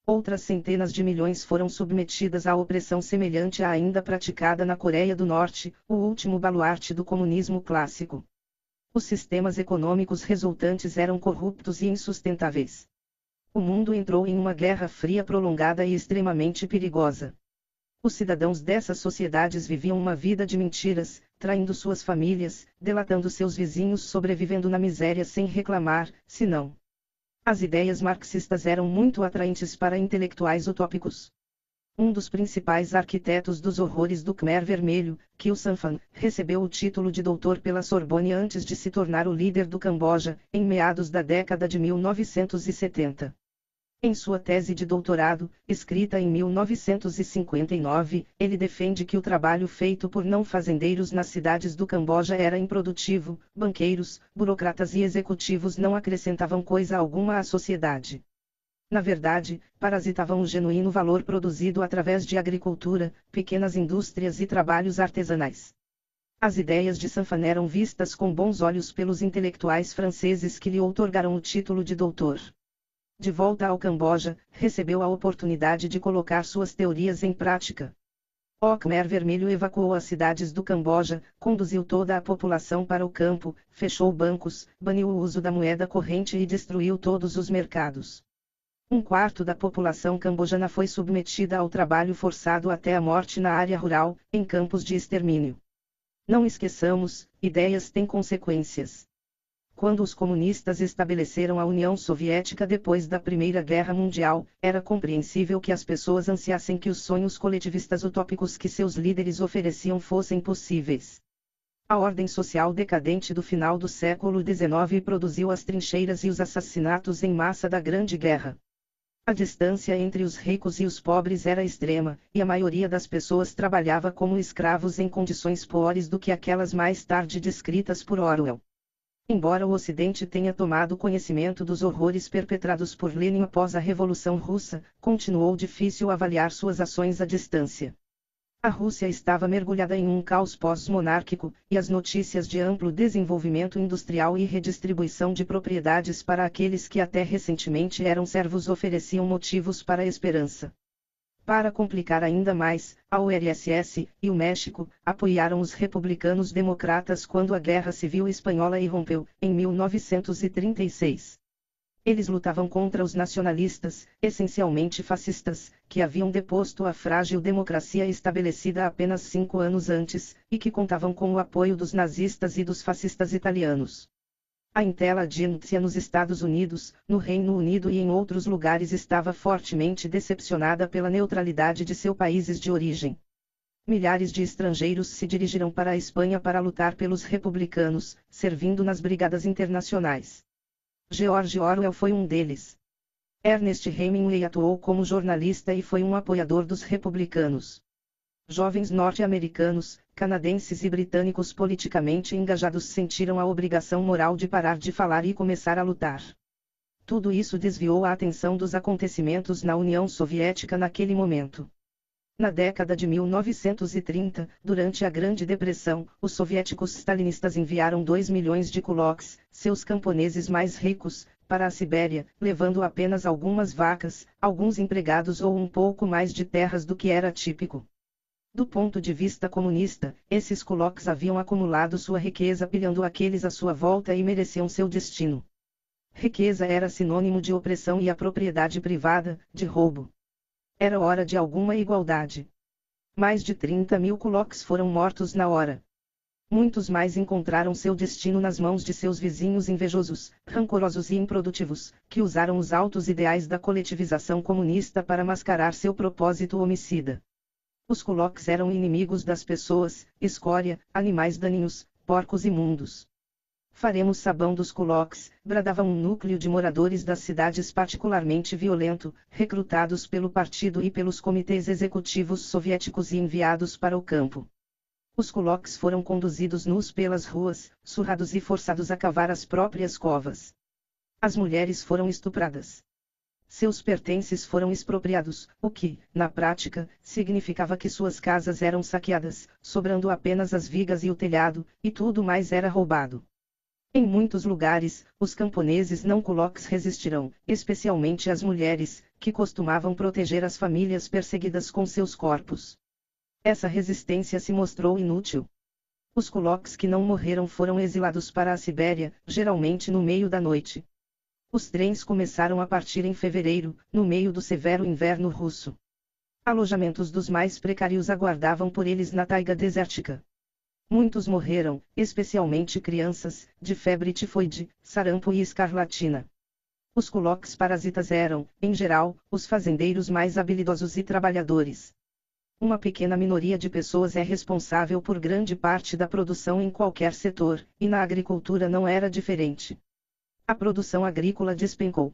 Outras centenas de milhões foram submetidas a opressão semelhante à ainda praticada na Coreia do Norte, o último baluarte do comunismo clássico. Os sistemas econômicos resultantes eram corruptos e insustentáveis. O mundo entrou em uma guerra fria prolongada e extremamente perigosa. Os cidadãos dessas sociedades viviam uma vida de mentiras, traindo suas famílias, delatando seus vizinhos, sobrevivendo na miséria sem reclamar, senão as ideias marxistas eram muito atraentes para intelectuais utópicos. Um dos principais arquitetos dos horrores do Khmer Vermelho, Khieu Samphan, recebeu o título de doutor pela Sorbonne antes de se tornar o líder do Camboja, em meados da década de 1970. Em sua tese de doutorado, escrita em 1959, ele defende que o trabalho feito por não fazendeiros nas cidades do Camboja era improdutivo, banqueiros, burocratas e executivos não acrescentavam coisa alguma à sociedade. Na verdade, parasitavam o genuíno valor produzido através de agricultura, pequenas indústrias e trabalhos artesanais. As ideias de Sanfan eram vistas com bons olhos pelos intelectuais franceses que lhe outorgaram o título de doutor. De volta ao Camboja, recebeu a oportunidade de colocar suas teorias em prática. O Khmer Vermelho evacuou as cidades do Camboja, conduziu toda a população para o campo, fechou bancos, baniu o uso da moeda corrente e destruiu todos os mercados. Um quarto da população cambojana foi submetida ao trabalho forçado até a morte na área rural, em campos de extermínio. Não esqueçamos, ideias têm consequências. Quando os comunistas estabeleceram a União Soviética depois da Primeira Guerra Mundial, era compreensível que as pessoas ansiassem que os sonhos coletivistas utópicos que seus líderes ofereciam fossem possíveis. A ordem social decadente do final do século XIX produziu as trincheiras e os assassinatos em massa da Grande Guerra. A distância entre os ricos e os pobres era extrema, e a maioria das pessoas trabalhava como escravos em condições piores do que aquelas mais tarde descritas por Orwell. Embora o Ocidente tenha tomado conhecimento dos horrores perpetrados por Lenin após a Revolução Russa, continuou difícil avaliar suas ações à distância. A Rússia estava mergulhada em um caos pós-monárquico, e as notícias de amplo desenvolvimento industrial e redistribuição de propriedades para aqueles que até recentemente eram servos ofereciam motivos para esperança. Para complicar ainda mais, a URSS e o México apoiaram os republicanos democratas quando a Guerra Civil Espanhola irrompeu, em 1936. Eles lutavam contra os nacionalistas, essencialmente fascistas, que haviam deposto a frágil democracia estabelecida apenas cinco anos antes, e que contavam com o apoio dos nazistas e dos fascistas italianos. A inteligência nos Estados Unidos, no Reino Unido e em outros lugares estava fortemente decepcionada pela neutralidade de seus países de origem. Milhares de estrangeiros se dirigiram para a Espanha para lutar pelos republicanos, servindo nas brigadas internacionais. George Orwell foi um deles. Ernest Hemingway atuou como jornalista e foi um apoiador dos republicanos. Jovens norte-americanos, canadenses e britânicos politicamente engajados sentiram a obrigação moral de parar de falar e começar a lutar. Tudo isso desviou a atenção dos acontecimentos na União Soviética naquele momento. Na década de 1930, durante a Grande Depressão, os soviéticos stalinistas enviaram 2 milhões de kuloks, seus camponeses mais ricos, para a Sibéria, levando apenas algumas vacas, alguns empregados ou um pouco mais de terras do que era típico. Do ponto de vista comunista, esses coloques haviam acumulado sua riqueza pilhando aqueles à sua volta e mereciam seu destino. Riqueza era sinônimo de opressão e a propriedade privada, de roubo. Era hora de alguma igualdade. Mais de 30 mil coloques foram mortos na hora. Muitos mais encontraram seu destino nas mãos de seus vizinhos invejosos, rancorosos e improdutivos, que usaram os altos ideais da coletivização comunista para mascarar seu propósito homicida. Os coloques eram inimigos das pessoas, escória, animais daninhos, porcos imundos. Faremos sabão dos coloques, bradava um núcleo de moradores das cidades particularmente violento, recrutados pelo partido e pelos comitês executivos soviéticos e enviados para o campo. Os coloques foram conduzidos nus pelas ruas, surrados e forçados a cavar as próprias covas. As mulheres foram estupradas seus pertences foram expropriados, o que, na prática, significava que suas casas eram saqueadas, sobrando apenas as vigas e o telhado, e tudo mais era roubado. Em muitos lugares, os camponeses não coloques resistirão, especialmente as mulheres, que costumavam proteger as famílias perseguidas com seus corpos. Essa resistência se mostrou inútil. Os coloques que não morreram foram exilados para a Sibéria, geralmente no meio da noite. Os trens começaram a partir em fevereiro, no meio do severo inverno russo. Alojamentos dos mais precários aguardavam por eles na taiga desértica. Muitos morreram, especialmente crianças, de febre tifoide, sarampo e escarlatina. Os coloques parasitas eram, em geral, os fazendeiros mais habilidosos e trabalhadores. Uma pequena minoria de pessoas é responsável por grande parte da produção em qualquer setor, e na agricultura não era diferente. A produção agrícola despencou.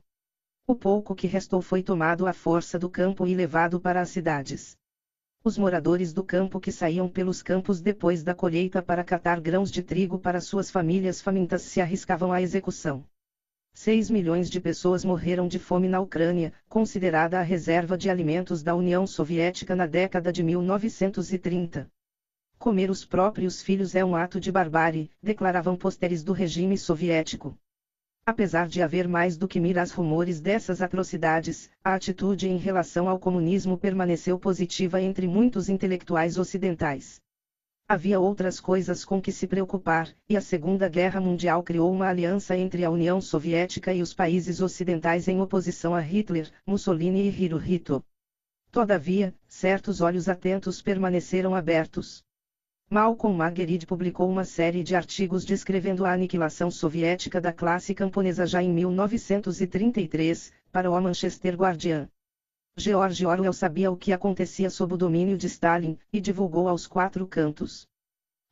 O pouco que restou foi tomado à força do campo e levado para as cidades. Os moradores do campo que saíam pelos campos depois da colheita para catar grãos de trigo para suas famílias famintas se arriscavam à execução. 6 milhões de pessoas morreram de fome na Ucrânia, considerada a reserva de alimentos da União Soviética na década de 1930. Comer os próprios filhos é um ato de barbárie, declaravam posteres do regime soviético. Apesar de haver mais do que miras rumores dessas atrocidades, a atitude em relação ao comunismo permaneceu positiva entre muitos intelectuais ocidentais. Havia outras coisas com que se preocupar, e a Segunda Guerra Mundial criou uma aliança entre a União Soviética e os países ocidentais em oposição a Hitler, Mussolini e Hirohito. Todavia, certos olhos atentos permaneceram abertos. Malcolm Marguerite publicou uma série de artigos descrevendo a aniquilação soviética da classe camponesa já em 1933, para o Manchester Guardian. George Orwell sabia o que acontecia sob o domínio de Stalin, e divulgou aos quatro cantos.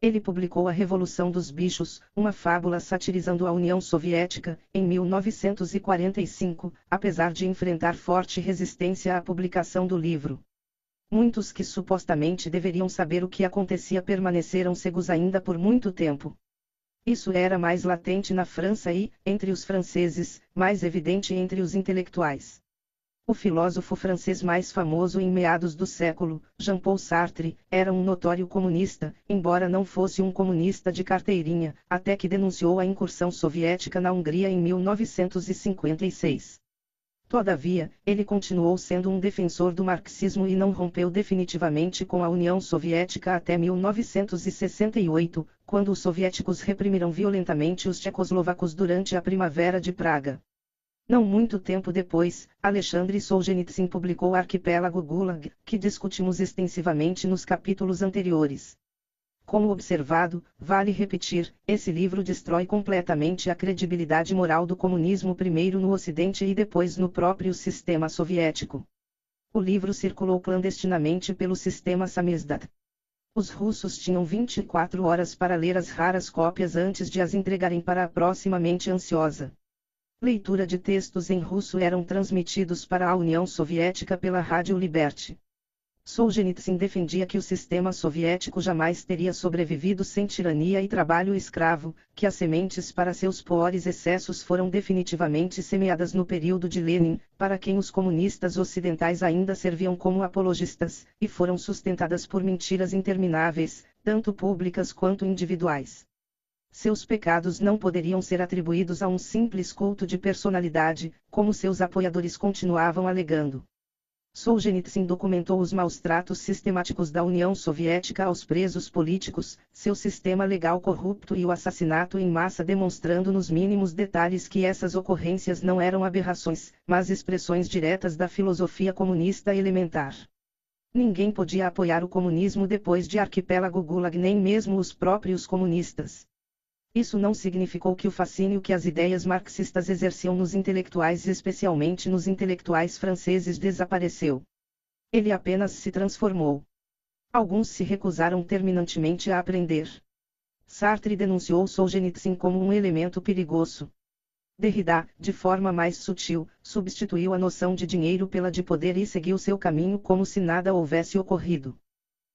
Ele publicou A Revolução dos Bichos, uma fábula satirizando a União Soviética, em 1945, apesar de enfrentar forte resistência à publicação do livro. Muitos que supostamente deveriam saber o que acontecia permaneceram cegos ainda por muito tempo. Isso era mais latente na França e, entre os franceses, mais evidente entre os intelectuais. O filósofo francês mais famoso em meados do século, Jean-Paul Sartre, era um notório comunista, embora não fosse um comunista de carteirinha, até que denunciou a incursão soviética na Hungria em 1956. Todavia, ele continuou sendo um defensor do marxismo e não rompeu definitivamente com a União Soviética até 1968, quando os soviéticos reprimiram violentamente os tchecoslovacos durante a Primavera de Praga. Não muito tempo depois, Alexandre Solzhenitsyn publicou Arquipélago Gulag, que discutimos extensivamente nos capítulos anteriores. Como observado, vale repetir, esse livro destrói completamente a credibilidade moral do comunismo primeiro no Ocidente e depois no próprio sistema soviético. O livro circulou clandestinamente pelo sistema samizdat. Os russos tinham 24 horas para ler as raras cópias antes de as entregarem para a proximamente ansiosa. Leitura de textos em russo eram transmitidos para a União Soviética pela Rádio Liberty. Solzhenitsyn defendia que o sistema soviético jamais teria sobrevivido sem tirania e trabalho escravo, que as sementes para seus piores excessos foram definitivamente semeadas no período de Lenin, para quem os comunistas ocidentais ainda serviam como apologistas, e foram sustentadas por mentiras intermináveis, tanto públicas quanto individuais. Seus pecados não poderiam ser atribuídos a um simples culto de personalidade, como seus apoiadores continuavam alegando. Solzhenitsyn documentou os maus tratos sistemáticos da União Soviética aos presos políticos, seu sistema legal corrupto e o assassinato em massa demonstrando nos mínimos detalhes que essas ocorrências não eram aberrações, mas expressões diretas da filosofia comunista elementar. Ninguém podia apoiar o comunismo depois de Arquipélago Gulag nem mesmo os próprios comunistas. Isso não significou que o fascínio que as ideias marxistas exerciam nos intelectuais, especialmente nos intelectuais franceses, desapareceu. Ele apenas se transformou. Alguns se recusaram terminantemente a aprender. Sartre denunciou Solzhenitsyn como um elemento perigoso. Derrida, de forma mais sutil, substituiu a noção de dinheiro pela de poder e seguiu seu caminho como se nada houvesse ocorrido.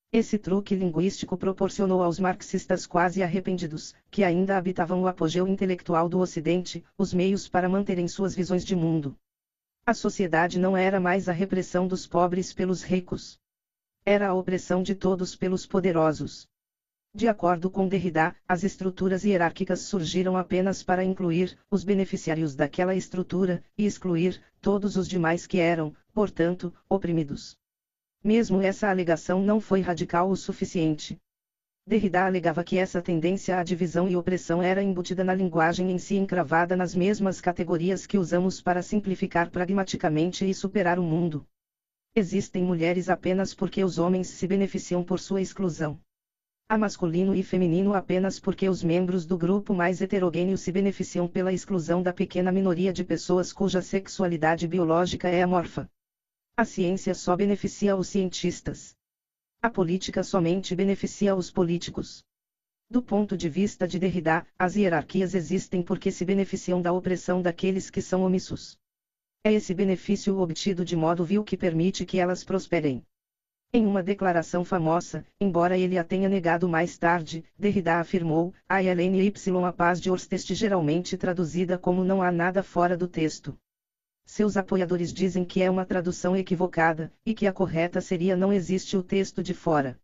Esse truque linguístico proporcionou aos marxistas quase arrependidos, que ainda habitavam o apogeu intelectual do Ocidente, os meios para manterem suas visões de mundo. A sociedade não era mais a repressão dos pobres pelos ricos. Era a opressão de todos pelos poderosos. De acordo com Derrida, as estruturas hierárquicas surgiram apenas para incluir os beneficiários daquela estrutura e excluir todos os demais que eram, portanto, oprimidos. Mesmo essa alegação não foi radical o suficiente. Derrida alegava que essa tendência à divisão e opressão era embutida na linguagem em si encravada nas mesmas categorias que usamos para simplificar pragmaticamente e superar o mundo. Existem mulheres apenas porque os homens se beneficiam por sua exclusão a masculino e feminino apenas porque os membros do grupo mais heterogêneo se beneficiam pela exclusão da pequena minoria de pessoas cuja sexualidade biológica é amorfa. A ciência só beneficia os cientistas. A política somente beneficia os políticos. Do ponto de vista de Derrida, as hierarquias existem porque se beneficiam da opressão daqueles que são omissos. É esse benefício obtido de modo vil que permite que elas prosperem. Em uma declaração famosa, embora ele a tenha negado mais tarde, Derrida afirmou, a Y a paz de Orstest geralmente traduzida como não há nada fora do texto. Seus apoiadores dizem que é uma tradução equivocada, e que a correta seria não existe o texto de fora.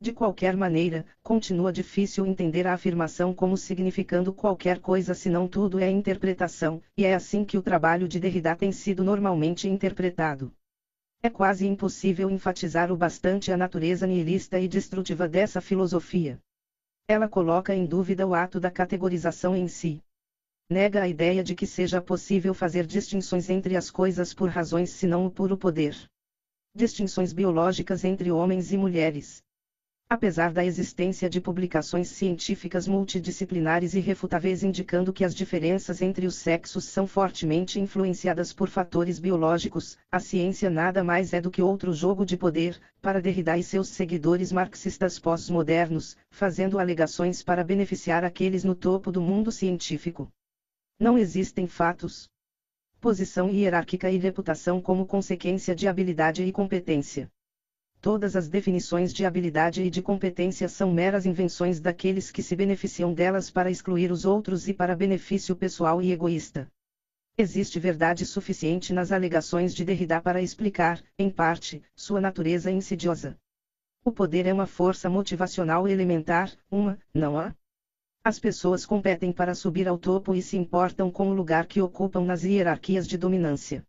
De qualquer maneira, continua difícil entender a afirmação como significando qualquer coisa senão tudo é interpretação, e é assim que o trabalho de Derrida tem sido normalmente interpretado. É quase impossível enfatizar o bastante a natureza nihilista e destrutiva dessa filosofia. Ela coloca em dúvida o ato da categorização em si. Nega a ideia de que seja possível fazer distinções entre as coisas por razões senão o puro poder. Distinções biológicas entre homens e mulheres apesar da existência de publicações científicas multidisciplinares irrefutáveis indicando que as diferenças entre os sexos são fortemente influenciadas por fatores biológicos, a ciência nada mais é do que outro jogo de poder, para Derrida e seus seguidores marxistas pós-modernos, fazendo alegações para beneficiar aqueles no topo do mundo científico. Não existem fatos. Posição hierárquica e reputação como consequência de habilidade e competência. Todas as definições de habilidade e de competência são meras invenções daqueles que se beneficiam delas para excluir os outros e para benefício pessoal e egoísta. Existe verdade suficiente nas alegações de Derrida para explicar, em parte, sua natureza insidiosa. O poder é uma força motivacional elementar, uma, não há? As pessoas competem para subir ao topo e se importam com o lugar que ocupam nas hierarquias de dominância.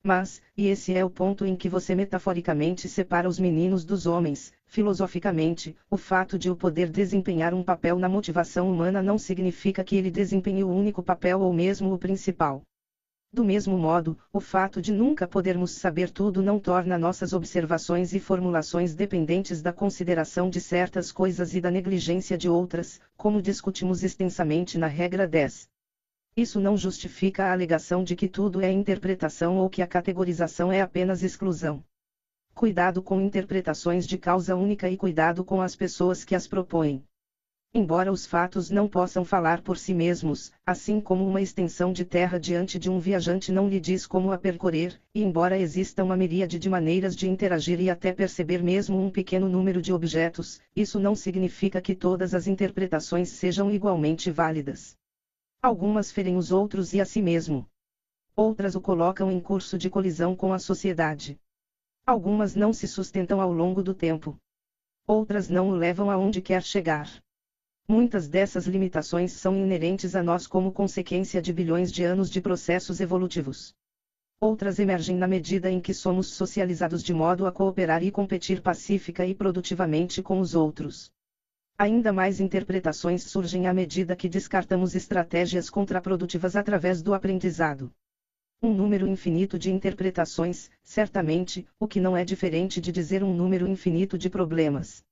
Mas, e esse é o ponto em que você metaforicamente separa os meninos dos homens, filosoficamente, o fato de o poder desempenhar um papel na motivação humana não significa que ele desempenhe o único papel ou mesmo o principal. Do mesmo modo, o fato de nunca podermos saber tudo não torna nossas observações e formulações dependentes da consideração de certas coisas e da negligência de outras, como discutimos extensamente na regra 10. Isso não justifica a alegação de que tudo é interpretação ou que a categorização é apenas exclusão. Cuidado com interpretações de causa única e cuidado com as pessoas que as propõem. Embora os fatos não possam falar por si mesmos, assim como uma extensão de terra diante de um viajante não lhe diz como a percorrer, e embora exista uma miríade de maneiras de interagir e até perceber mesmo um pequeno número de objetos, isso não significa que todas as interpretações sejam igualmente válidas. Algumas ferem os outros e a si mesmo. Outras o colocam em curso de colisão com a sociedade. Algumas não se sustentam ao longo do tempo. Outras não o levam aonde quer chegar. Muitas dessas limitações são inerentes a nós como consequência de bilhões de anos de processos evolutivos. Outras emergem na medida em que somos socializados de modo a cooperar e competir pacífica e produtivamente com os outros. Ainda mais interpretações surgem à medida que descartamos estratégias contraprodutivas através do aprendizado. Um número infinito de interpretações, certamente, o que não é diferente de dizer um número infinito de problemas.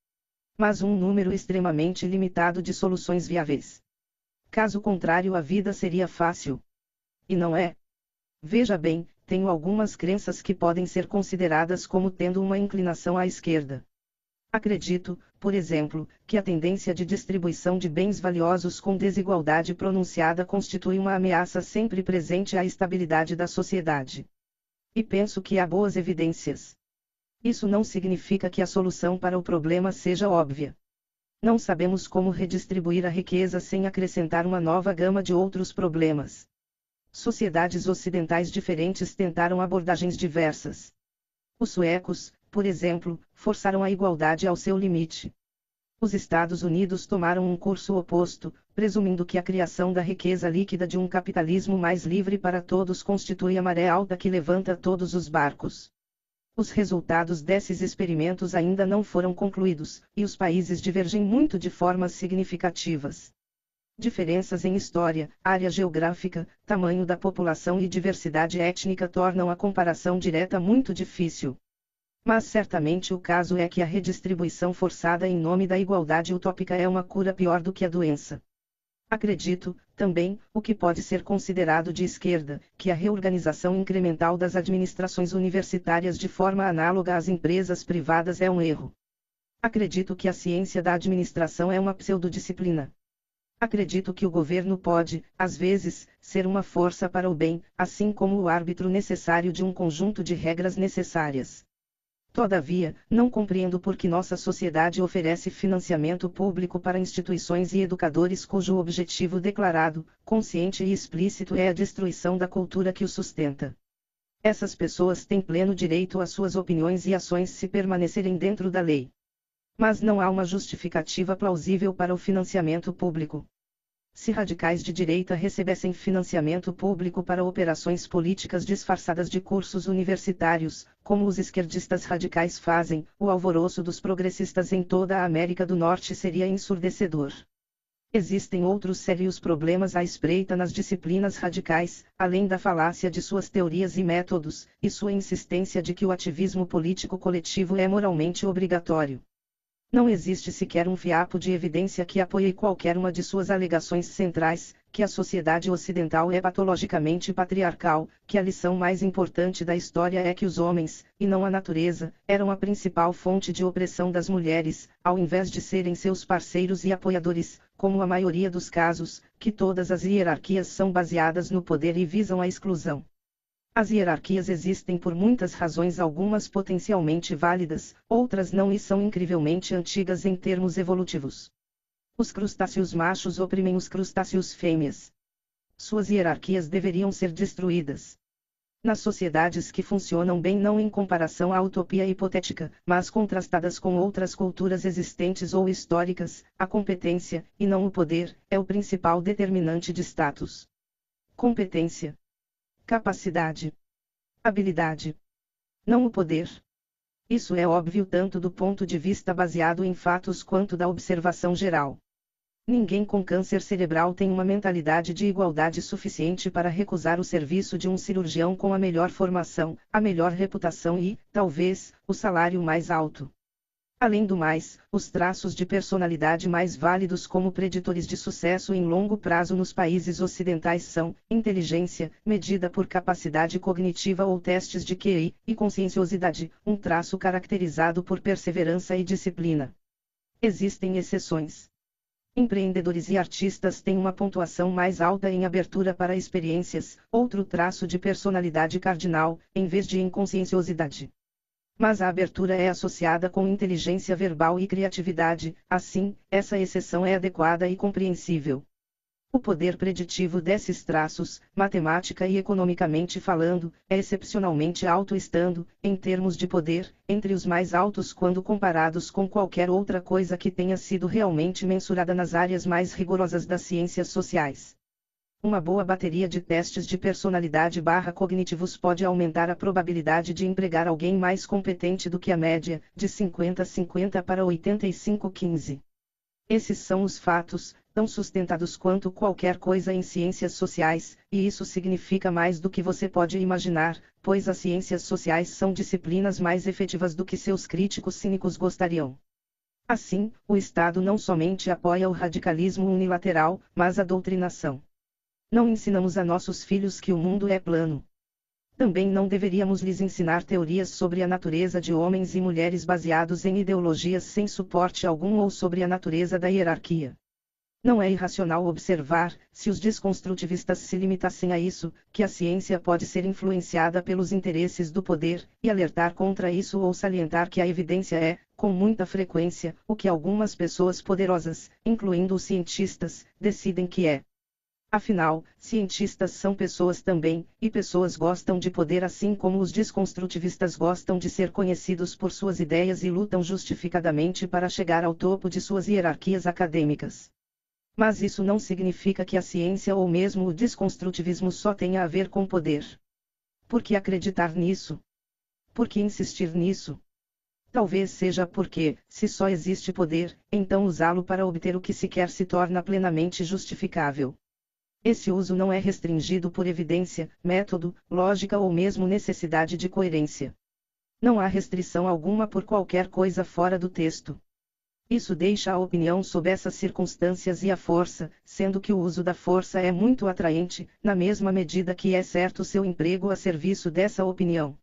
Mas um número extremamente limitado de soluções viáveis. Caso contrário, a vida seria fácil. E não é. Veja bem, tenho algumas crenças que podem ser consideradas como tendo uma inclinação à esquerda. Acredito, por exemplo, que a tendência de distribuição de bens valiosos com desigualdade pronunciada constitui uma ameaça sempre presente à estabilidade da sociedade. E penso que há boas evidências. Isso não significa que a solução para o problema seja óbvia. Não sabemos como redistribuir a riqueza sem acrescentar uma nova gama de outros problemas. Sociedades ocidentais diferentes tentaram abordagens diversas. Os suecos, por exemplo, forçaram a igualdade ao seu limite. Os Estados Unidos tomaram um curso oposto, presumindo que a criação da riqueza líquida de um capitalismo mais livre para todos constitui a maré alta que levanta todos os barcos. Os resultados desses experimentos ainda não foram concluídos, e os países divergem muito de formas significativas. Diferenças em história, área geográfica, tamanho da população e diversidade étnica tornam a comparação direta muito difícil. Mas certamente o caso é que a redistribuição forçada em nome da igualdade utópica é uma cura pior do que a doença. Acredito, também, o que pode ser considerado de esquerda, que a reorganização incremental das administrações universitárias de forma análoga às empresas privadas é um erro. Acredito que a ciência da administração é uma pseudodisciplina. Acredito que o governo pode, às vezes, ser uma força para o bem, assim como o árbitro necessário de um conjunto de regras necessárias. Todavia, não compreendo por que nossa sociedade oferece financiamento público para instituições e educadores cujo objetivo declarado, consciente e explícito é a destruição da cultura que o sustenta. Essas pessoas têm pleno direito às suas opiniões e ações se permanecerem dentro da lei. Mas não há uma justificativa plausível para o financiamento público. Se radicais de direita recebessem financiamento público para operações políticas disfarçadas de cursos universitários, como os esquerdistas radicais fazem, o alvoroço dos progressistas em toda a América do Norte seria ensurdecedor. Existem outros sérios problemas à espreita nas disciplinas radicais, além da falácia de suas teorias e métodos, e sua insistência de que o ativismo político coletivo é moralmente obrigatório. Não existe sequer um fiapo de evidência que apoie qualquer uma de suas alegações centrais, que a sociedade ocidental é patologicamente patriarcal, que a lição mais importante da história é que os homens, e não a natureza, eram a principal fonte de opressão das mulheres, ao invés de serem seus parceiros e apoiadores, como a maioria dos casos, que todas as hierarquias são baseadas no poder e visam a exclusão. As hierarquias existem por muitas razões, algumas potencialmente válidas, outras não e são incrivelmente antigas em termos evolutivos. Os crustáceos machos oprimem os crustáceos fêmeas. Suas hierarquias deveriam ser destruídas. Nas sociedades que funcionam bem não em comparação à utopia hipotética, mas contrastadas com outras culturas existentes ou históricas, a competência, e não o poder, é o principal determinante de status. Competência capacidade, habilidade. Não o poder. Isso é óbvio tanto do ponto de vista baseado em fatos quanto da observação geral. Ninguém com câncer cerebral tem uma mentalidade de igualdade suficiente para recusar o serviço de um cirurgião com a melhor formação, a melhor reputação e, talvez, o salário mais alto. Além do mais, os traços de personalidade mais válidos como preditores de sucesso em longo prazo nos países ocidentais são inteligência, medida por capacidade cognitiva ou testes de QI, e conscienciosidade, um traço caracterizado por perseverança e disciplina. Existem exceções. Empreendedores e artistas têm uma pontuação mais alta em abertura para experiências, outro traço de personalidade cardinal, em vez de inconscienciosidade. Mas a abertura é associada com inteligência verbal e criatividade, assim, essa exceção é adequada e compreensível. O poder preditivo desses traços, matemática e economicamente falando, é excepcionalmente alto estando, em termos de poder, entre os mais altos quando comparados com qualquer outra coisa que tenha sido realmente mensurada nas áreas mais rigorosas das ciências sociais. Uma boa bateria de testes de personalidade barra cognitivos pode aumentar a probabilidade de empregar alguém mais competente do que a média, de 50-50 para 85-15. Esses são os fatos, tão sustentados quanto qualquer coisa em ciências sociais, e isso significa mais do que você pode imaginar, pois as ciências sociais são disciplinas mais efetivas do que seus críticos cínicos gostariam. Assim, o Estado não somente apoia o radicalismo unilateral, mas a doutrinação. Não ensinamos a nossos filhos que o mundo é plano. Também não deveríamos lhes ensinar teorias sobre a natureza de homens e mulheres baseados em ideologias sem suporte algum ou sobre a natureza da hierarquia. Não é irracional observar, se os desconstrutivistas se limitassem a isso, que a ciência pode ser influenciada pelos interesses do poder, e alertar contra isso ou salientar que a evidência é, com muita frequência, o que algumas pessoas poderosas, incluindo os cientistas, decidem que é. Afinal, cientistas são pessoas também, e pessoas gostam de poder assim como os desconstrutivistas gostam de ser conhecidos por suas ideias e lutam justificadamente para chegar ao topo de suas hierarquias acadêmicas. Mas isso não significa que a ciência ou mesmo o desconstrutivismo só tenha a ver com poder. Por que acreditar nisso? Por que insistir nisso? Talvez seja porque, se só existe poder, então usá-lo para obter o que se quer se torna plenamente justificável. Esse uso não é restringido por evidência, método, lógica ou mesmo necessidade de coerência. Não há restrição alguma por qualquer coisa fora do texto. Isso deixa a opinião sob essas circunstâncias e a força, sendo que o uso da força é muito atraente, na mesma medida que é certo seu emprego a serviço dessa opinião.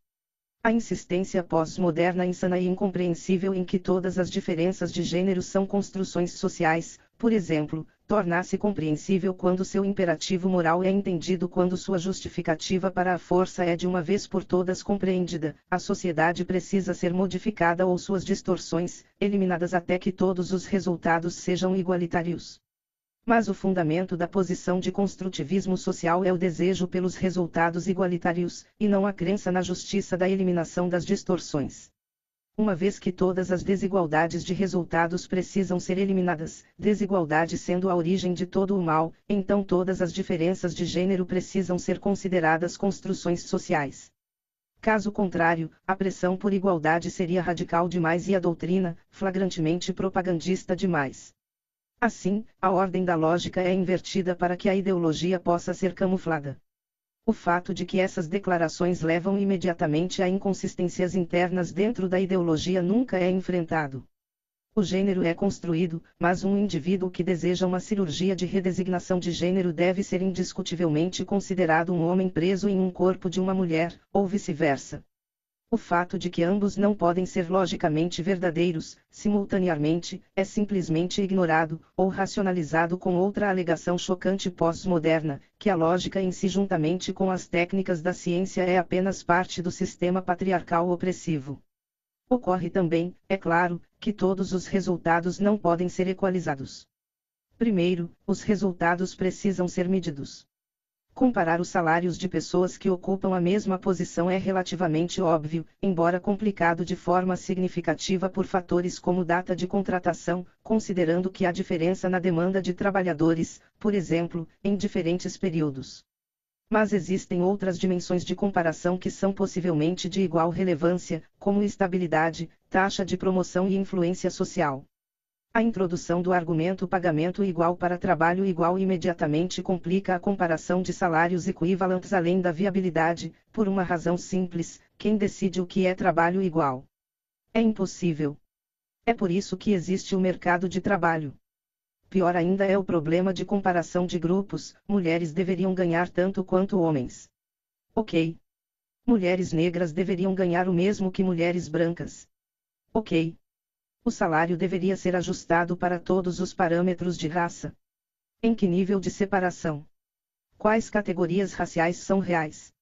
A insistência pós-moderna insana e incompreensível em que todas as diferenças de gênero são construções sociais, por exemplo, torna-se compreensível quando seu imperativo moral é entendido quando sua justificativa para a força é de uma vez por todas compreendida, a sociedade precisa ser modificada ou suas distorções, eliminadas até que todos os resultados sejam igualitários. Mas o fundamento da posição de construtivismo social é o desejo pelos resultados igualitários, e não a crença na justiça da eliminação das distorções uma vez que todas as desigualdades de resultados precisam ser eliminadas, desigualdade sendo a origem de todo o mal, então todas as diferenças de gênero precisam ser consideradas construções sociais. Caso contrário, a pressão por igualdade seria radical demais e a doutrina, flagrantemente propagandista demais. Assim, a ordem da lógica é invertida para que a ideologia possa ser camuflada. O fato de que essas declarações levam imediatamente a inconsistências internas dentro da ideologia nunca é enfrentado. O gênero é construído, mas um indivíduo que deseja uma cirurgia de redesignação de gênero deve ser indiscutivelmente considerado um homem preso em um corpo de uma mulher, ou vice-versa. O fato de que ambos não podem ser logicamente verdadeiros, simultaneamente, é simplesmente ignorado, ou racionalizado com outra alegação chocante pós-moderna, que a lógica em si juntamente com as técnicas da ciência é apenas parte do sistema patriarcal opressivo. Ocorre também, é claro, que todos os resultados não podem ser equalizados. Primeiro, os resultados precisam ser medidos. Comparar os salários de pessoas que ocupam a mesma posição é relativamente óbvio, embora complicado de forma significativa por fatores como data de contratação, considerando que há diferença na demanda de trabalhadores, por exemplo, em diferentes períodos. Mas existem outras dimensões de comparação que são possivelmente de igual relevância, como estabilidade, taxa de promoção e influência social. A introdução do argumento pagamento igual para trabalho igual imediatamente complica a comparação de salários equivalentes além da viabilidade, por uma razão simples: quem decide o que é trabalho igual? É impossível. É por isso que existe o mercado de trabalho. Pior ainda é o problema de comparação de grupos: mulheres deveriam ganhar tanto quanto homens. Ok. Mulheres negras deveriam ganhar o mesmo que mulheres brancas. Ok. O salário deveria ser ajustado para todos os parâmetros de raça. Em que nível de separação? Quais categorias raciais são reais?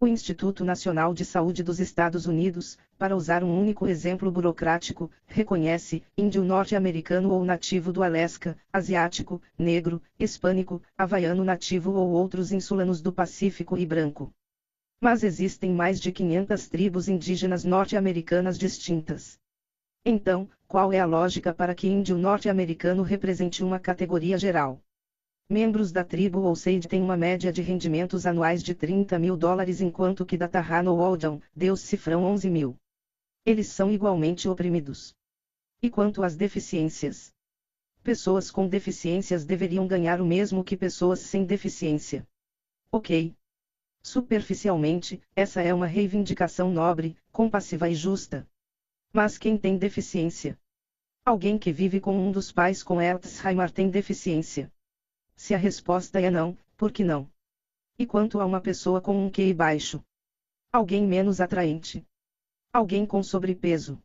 O Instituto Nacional de Saúde dos Estados Unidos, para usar um único exemplo burocrático, reconhece índio norte-americano ou nativo do Alasca, asiático, negro, hispânico, havaiano nativo ou outros insulanos do Pacífico e branco. Mas existem mais de 500 tribos indígenas norte-americanas distintas. Então, qual é a lógica para que índio norte-americano represente uma categoria geral? Membros da tribo Osage têm uma média de rendimentos anuais de 30 mil dólares enquanto que da Tahano Waldon, Deus cifrão 11 mil. Eles são igualmente oprimidos. E quanto às deficiências? Pessoas com deficiências deveriam ganhar o mesmo que pessoas sem deficiência. Ok. Superficialmente, essa é uma reivindicação nobre, compassiva e justa. Mas quem tem deficiência? Alguém que vive com um dos pais com Alzheimer tem deficiência? Se a resposta é não, por que não? E quanto a uma pessoa com um QI baixo? Alguém menos atraente? Alguém com sobrepeso?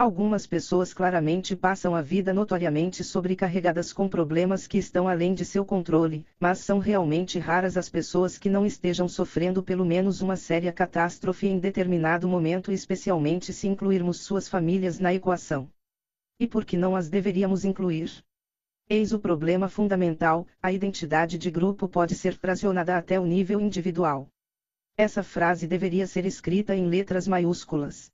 Algumas pessoas claramente passam a vida notoriamente sobrecarregadas com problemas que estão além de seu controle, mas são realmente raras as pessoas que não estejam sofrendo pelo menos uma séria catástrofe em determinado momento, especialmente se incluirmos suas famílias na equação. E por que não as deveríamos incluir? Eis o problema fundamental: a identidade de grupo pode ser fracionada até o nível individual. Essa frase deveria ser escrita em letras maiúsculas.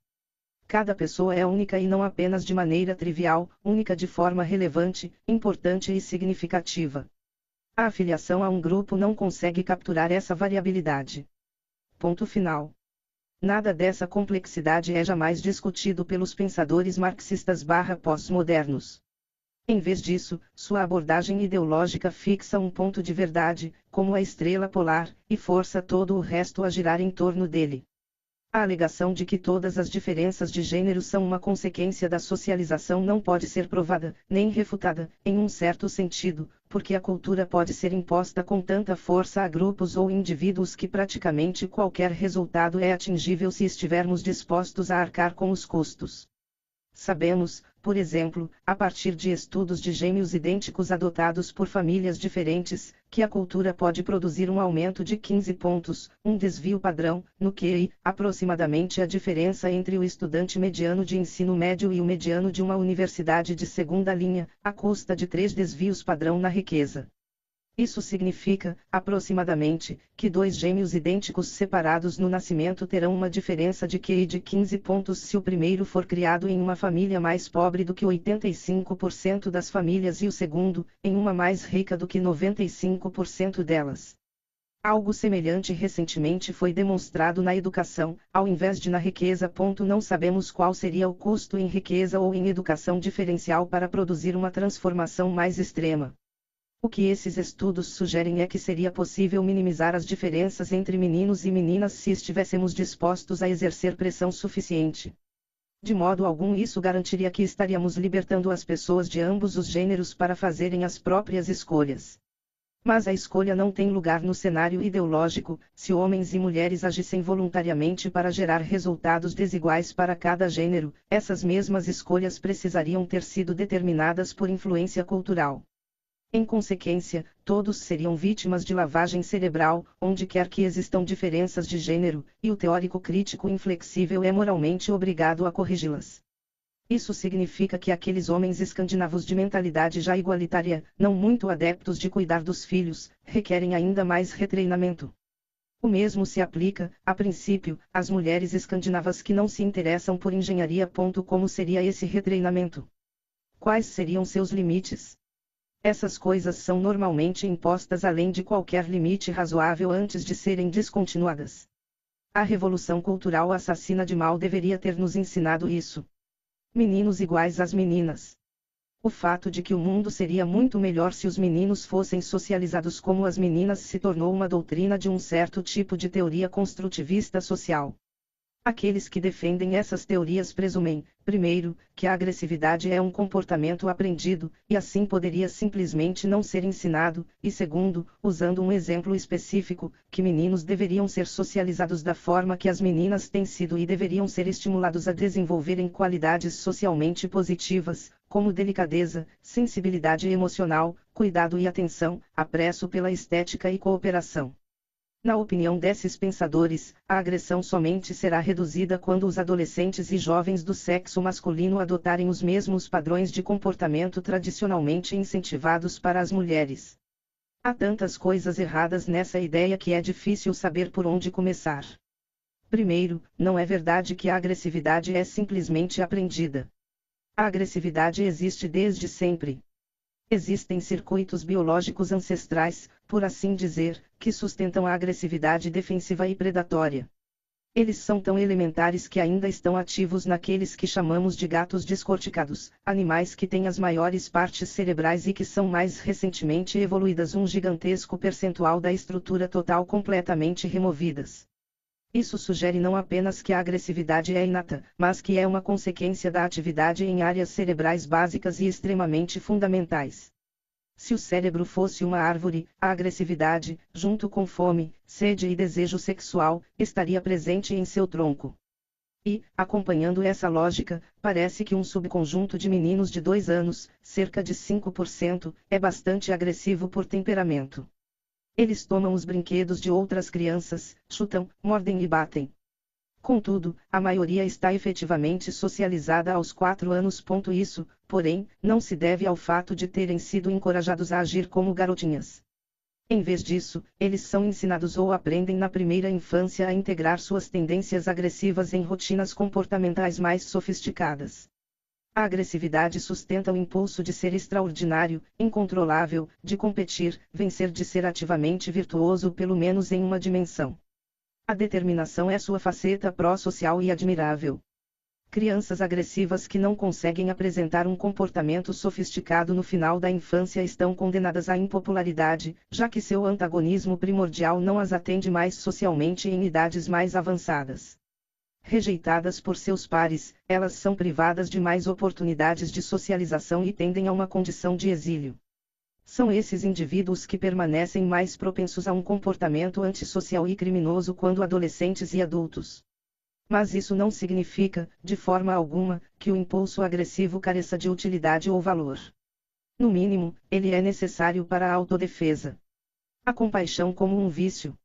Cada pessoa é única e não apenas de maneira trivial, única de forma relevante, importante e significativa. A afiliação a um grupo não consegue capturar essa variabilidade. Ponto final. Nada dessa complexidade é jamais discutido pelos pensadores marxistas pós-modernos. Em vez disso, sua abordagem ideológica fixa um ponto de verdade, como a estrela polar, e força todo o resto a girar em torno dele. A alegação de que todas as diferenças de gênero são uma consequência da socialização não pode ser provada, nem refutada, em um certo sentido, porque a cultura pode ser imposta com tanta força a grupos ou indivíduos que praticamente qualquer resultado é atingível se estivermos dispostos a arcar com os custos. Sabemos, por exemplo, a partir de estudos de gêmeos idênticos adotados por famílias diferentes, que a cultura pode produzir um aumento de 15 pontos, um desvio padrão, no QI, aproximadamente a diferença entre o estudante mediano de ensino médio e o mediano de uma universidade de segunda linha, à custa de três desvios padrão na riqueza. Isso significa, aproximadamente, que dois gêmeos idênticos separados no nascimento terão uma diferença de QI de 15 pontos se o primeiro for criado em uma família mais pobre do que 85% das famílias e o segundo, em uma mais rica do que 95% delas. Algo semelhante recentemente foi demonstrado na educação, ao invés de na riqueza. Não sabemos qual seria o custo em riqueza ou em educação diferencial para produzir uma transformação mais extrema. O que esses estudos sugerem é que seria possível minimizar as diferenças entre meninos e meninas se estivéssemos dispostos a exercer pressão suficiente. De modo algum, isso garantiria que estaríamos libertando as pessoas de ambos os gêneros para fazerem as próprias escolhas. Mas a escolha não tem lugar no cenário ideológico, se homens e mulheres agissem voluntariamente para gerar resultados desiguais para cada gênero, essas mesmas escolhas precisariam ter sido determinadas por influência cultural. Em consequência, todos seriam vítimas de lavagem cerebral, onde quer que existam diferenças de gênero, e o teórico crítico inflexível é moralmente obrigado a corrigi-las. Isso significa que aqueles homens escandinavos de mentalidade já igualitária, não muito adeptos de cuidar dos filhos, requerem ainda mais retreinamento. O mesmo se aplica, a princípio, às mulheres escandinavas que não se interessam por engenharia. Como seria esse retreinamento? Quais seriam seus limites? Essas coisas são normalmente impostas além de qualquer limite razoável antes de serem descontinuadas. A revolução cultural assassina de mal deveria ter nos ensinado isso. Meninos iguais às meninas. O fato de que o mundo seria muito melhor se os meninos fossem socializados como as meninas se tornou uma doutrina de um certo tipo de teoria construtivista social. Aqueles que defendem essas teorias presumem, primeiro, que a agressividade é um comportamento aprendido, e assim poderia simplesmente não ser ensinado, e segundo, usando um exemplo específico, que meninos deveriam ser socializados da forma que as meninas têm sido e deveriam ser estimulados a desenvolverem qualidades socialmente positivas, como delicadeza, sensibilidade emocional, cuidado e atenção, apreço pela estética e cooperação. Na opinião desses pensadores, a agressão somente será reduzida quando os adolescentes e jovens do sexo masculino adotarem os mesmos padrões de comportamento tradicionalmente incentivados para as mulheres. Há tantas coisas erradas nessa ideia que é difícil saber por onde começar. Primeiro, não é verdade que a agressividade é simplesmente aprendida. A agressividade existe desde sempre. Existem circuitos biológicos ancestrais, por assim dizer, que sustentam a agressividade defensiva e predatória. Eles são tão elementares que ainda estão ativos naqueles que chamamos de gatos descorticados, animais que têm as maiores partes cerebrais e que são mais recentemente evoluídas um gigantesco percentual da estrutura total completamente removidas. Isso sugere não apenas que a agressividade é inata, mas que é uma consequência da atividade em áreas cerebrais básicas e extremamente fundamentais. Se o cérebro fosse uma árvore, a agressividade, junto com fome, sede e desejo sexual, estaria presente em seu tronco. E, acompanhando essa lógica, parece que um subconjunto de meninos de dois anos, cerca de 5%, é bastante agressivo por temperamento. Eles tomam os brinquedos de outras crianças, chutam, mordem e batem. Contudo, a maioria está efetivamente socializada aos quatro anos. Isso, porém, não se deve ao fato de terem sido encorajados a agir como garotinhas. Em vez disso, eles são ensinados ou aprendem na primeira infância a integrar suas tendências agressivas em rotinas comportamentais mais sofisticadas. A agressividade sustenta o impulso de ser extraordinário, incontrolável, de competir, vencer, de ser ativamente virtuoso, pelo menos em uma dimensão. A determinação é sua faceta pró-social e admirável. Crianças agressivas que não conseguem apresentar um comportamento sofisticado no final da infância estão condenadas à impopularidade, já que seu antagonismo primordial não as atende mais socialmente em idades mais avançadas. Rejeitadas por seus pares, elas são privadas de mais oportunidades de socialização e tendem a uma condição de exílio. São esses indivíduos que permanecem mais propensos a um comportamento antissocial e criminoso quando adolescentes e adultos. Mas isso não significa, de forma alguma, que o impulso agressivo careça de utilidade ou valor. No mínimo, ele é necessário para a autodefesa. A compaixão como um vício,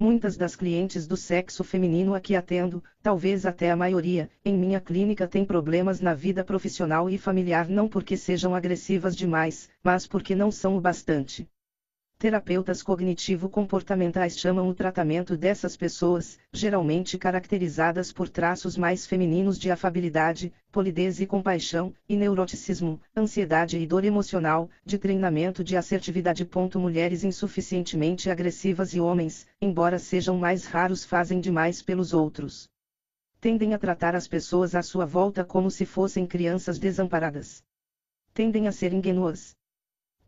Muitas das clientes do sexo feminino a que atendo, talvez até a maioria, em minha clínica têm problemas na vida profissional e familiar não porque sejam agressivas demais, mas porque não são o bastante. Terapeutas cognitivo-comportamentais chamam o tratamento dessas pessoas, geralmente caracterizadas por traços mais femininos de afabilidade, polidez e compaixão, e neuroticismo, ansiedade e dor emocional, de treinamento de assertividade. Mulheres insuficientemente agressivas e homens, embora sejam mais raros, fazem demais pelos outros. Tendem a tratar as pessoas à sua volta como se fossem crianças desamparadas. Tendem a ser ingênuas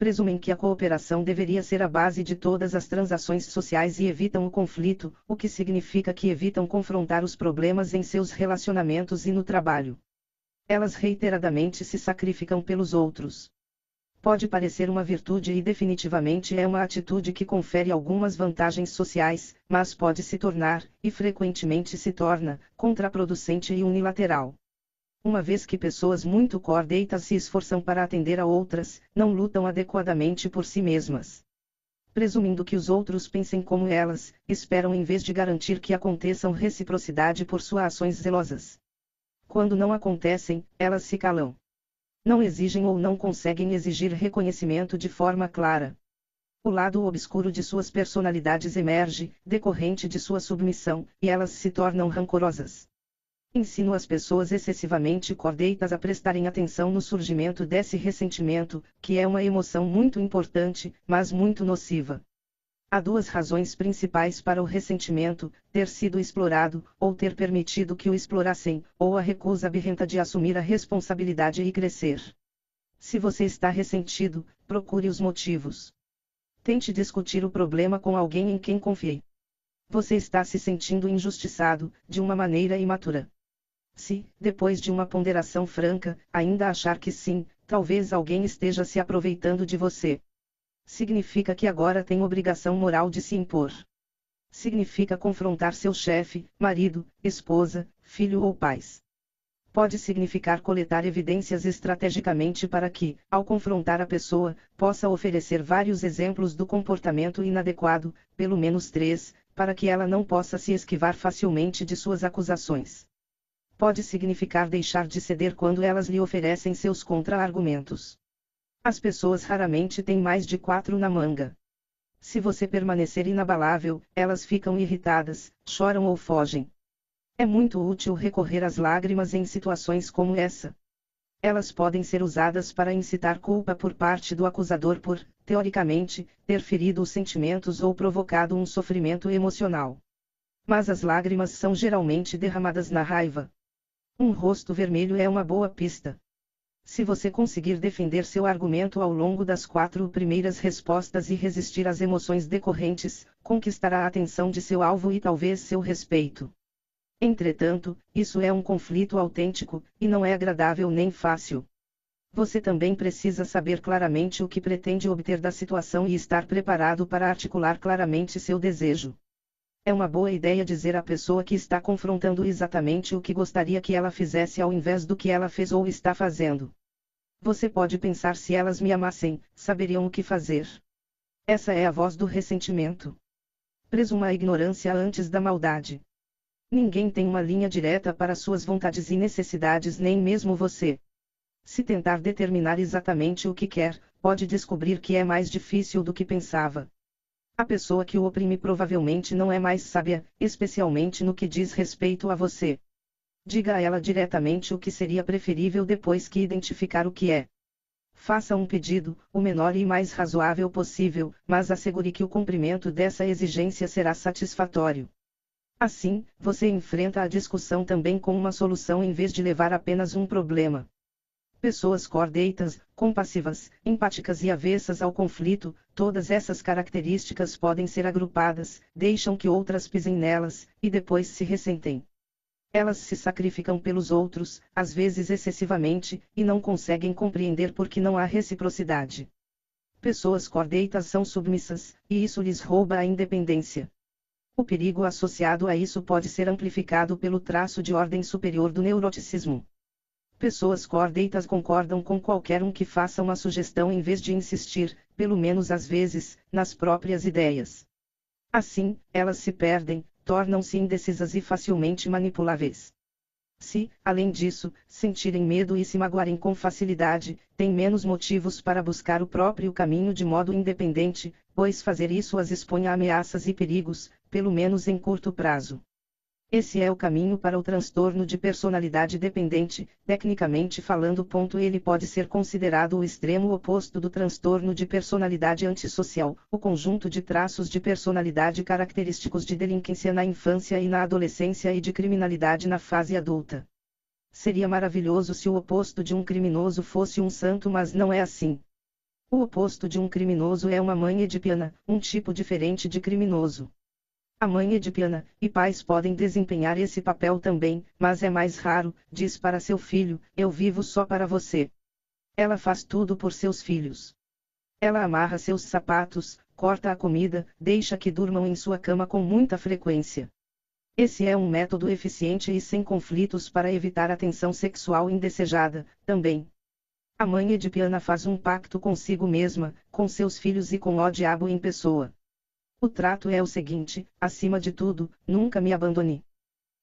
presumem que a cooperação deveria ser a base de todas as transações sociais e evitam o conflito, o que significa que evitam confrontar os problemas em seus relacionamentos e no trabalho. Elas reiteradamente se sacrificam pelos outros. Pode parecer uma virtude e definitivamente é uma atitude que confere algumas vantagens sociais, mas pode se tornar, e frequentemente se torna, contraproducente e unilateral. Uma vez que pessoas muito cordeitas se esforçam para atender a outras, não lutam adequadamente por si mesmas. Presumindo que os outros pensem como elas, esperam em vez de garantir que aconteçam reciprocidade por suas ações zelosas. Quando não acontecem, elas se calam. Não exigem ou não conseguem exigir reconhecimento de forma clara. O lado obscuro de suas personalidades emerge, decorrente de sua submissão, e elas se tornam rancorosas. Ensino as pessoas excessivamente cordeitas a prestarem atenção no surgimento desse ressentimento, que é uma emoção muito importante, mas muito nociva. Há duas razões principais para o ressentimento: ter sido explorado, ou ter permitido que o explorassem, ou a recusa birrenta de assumir a responsabilidade e crescer. Se você está ressentido, procure os motivos. Tente discutir o problema com alguém em quem confie. Você está se sentindo injustiçado, de uma maneira imatura. Se, depois de uma ponderação franca, ainda achar que sim, talvez alguém esteja se aproveitando de você. Significa que agora tem obrigação moral de se impor. Significa confrontar seu chefe, marido, esposa, filho ou pais. Pode significar coletar evidências estrategicamente para que, ao confrontar a pessoa, possa oferecer vários exemplos do comportamento inadequado, pelo menos três, para que ela não possa se esquivar facilmente de suas acusações pode significar deixar de ceder quando elas lhe oferecem seus contra-argumentos. As pessoas raramente têm mais de quatro na manga. Se você permanecer inabalável, elas ficam irritadas, choram ou fogem. É muito útil recorrer às lágrimas em situações como essa. Elas podem ser usadas para incitar culpa por parte do acusador por, teoricamente, ter ferido os sentimentos ou provocado um sofrimento emocional. Mas as lágrimas são geralmente derramadas na raiva. Um rosto vermelho é uma boa pista. Se você conseguir defender seu argumento ao longo das quatro primeiras respostas e resistir às emoções decorrentes, conquistará a atenção de seu alvo e talvez seu respeito. Entretanto, isso é um conflito autêntico, e não é agradável nem fácil. Você também precisa saber claramente o que pretende obter da situação e estar preparado para articular claramente seu desejo. É uma boa ideia dizer à pessoa que está confrontando exatamente o que gostaria que ela fizesse ao invés do que ela fez ou está fazendo. Você pode pensar se elas me amassem, saberiam o que fazer. Essa é a voz do ressentimento. Presuma a ignorância antes da maldade. Ninguém tem uma linha direta para suas vontades e necessidades, nem mesmo você. Se tentar determinar exatamente o que quer, pode descobrir que é mais difícil do que pensava. A pessoa que o oprime provavelmente não é mais sábia, especialmente no que diz respeito a você. Diga a ela diretamente o que seria preferível depois que identificar o que é. Faça um pedido, o menor e mais razoável possível, mas assegure que o cumprimento dessa exigência será satisfatório. Assim, você enfrenta a discussão também com uma solução em vez de levar apenas um problema. Pessoas cordeitas, compassivas, empáticas e avessas ao conflito, todas essas características podem ser agrupadas, deixam que outras pisem nelas, e depois se ressentem. Elas se sacrificam pelos outros, às vezes excessivamente, e não conseguem compreender porque não há reciprocidade. Pessoas cordeitas são submissas, e isso lhes rouba a independência. O perigo associado a isso pode ser amplificado pelo traço de ordem superior do neuroticismo. Pessoas cordeitas concordam com qualquer um que faça uma sugestão em vez de insistir, pelo menos às vezes, nas próprias ideias. Assim, elas se perdem, tornam-se indecisas e facilmente manipuláveis. Se, além disso, sentirem medo e se magoarem com facilidade, têm menos motivos para buscar o próprio caminho de modo independente, pois fazer isso as expõe a ameaças e perigos, pelo menos em curto prazo. Esse é o caminho para o transtorno de personalidade dependente, tecnicamente falando. Ele pode ser considerado o extremo oposto do transtorno de personalidade antissocial, o conjunto de traços de personalidade característicos de delinquência na infância e na adolescência e de criminalidade na fase adulta. Seria maravilhoso se o oposto de um criminoso fosse um santo, mas não é assim. O oposto de um criminoso é uma mãe edipiana, um tipo diferente de criminoso. A mãe edipiana e pais podem desempenhar esse papel também, mas é mais raro, diz para seu filho: Eu vivo só para você. Ela faz tudo por seus filhos. Ela amarra seus sapatos, corta a comida, deixa que durmam em sua cama com muita frequência. Esse é um método eficiente e sem conflitos para evitar a tensão sexual indesejada, também. A mãe edipiana faz um pacto consigo mesma, com seus filhos e com o diabo em pessoa. O trato é o seguinte: acima de tudo, nunca me abandone.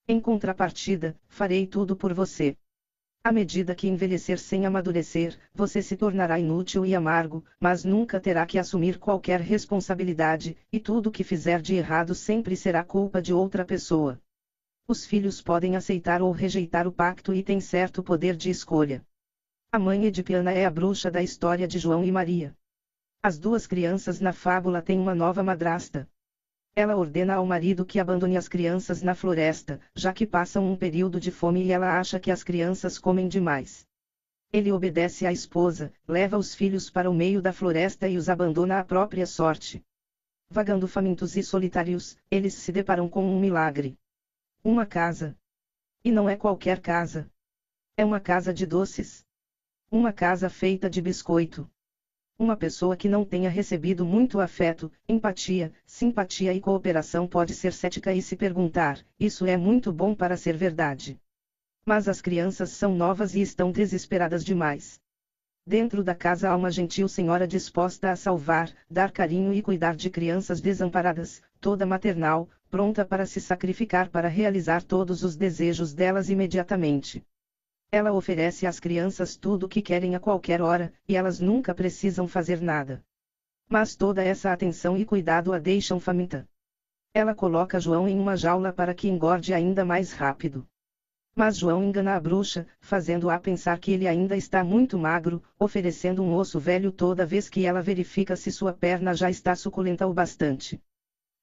Em contrapartida, farei tudo por você. À medida que envelhecer sem amadurecer, você se tornará inútil e amargo, mas nunca terá que assumir qualquer responsabilidade, e tudo que fizer de errado sempre será culpa de outra pessoa. Os filhos podem aceitar ou rejeitar o pacto e têm certo poder de escolha. A mãe Edipiana é a bruxa da história de João e Maria. As duas crianças na fábula têm uma nova madrasta. Ela ordena ao marido que abandone as crianças na floresta, já que passam um período de fome e ela acha que as crianças comem demais. Ele obedece à esposa, leva os filhos para o meio da floresta e os abandona à própria sorte. Vagando famintos e solitários, eles se deparam com um milagre. Uma casa. E não é qualquer casa. É uma casa de doces. Uma casa feita de biscoito. Uma pessoa que não tenha recebido muito afeto, empatia, simpatia e cooperação pode ser cética e se perguntar: isso é muito bom para ser verdade. Mas as crianças são novas e estão desesperadas demais. Dentro da casa há uma gentil senhora disposta a salvar, dar carinho e cuidar de crianças desamparadas, toda maternal, pronta para se sacrificar para realizar todos os desejos delas imediatamente. Ela oferece às crianças tudo o que querem a qualquer hora, e elas nunca precisam fazer nada. Mas toda essa atenção e cuidado a deixam faminta. Ela coloca João em uma jaula para que engorde ainda mais rápido. Mas João engana a bruxa, fazendo-a pensar que ele ainda está muito magro, oferecendo um osso velho toda vez que ela verifica se sua perna já está suculenta o bastante.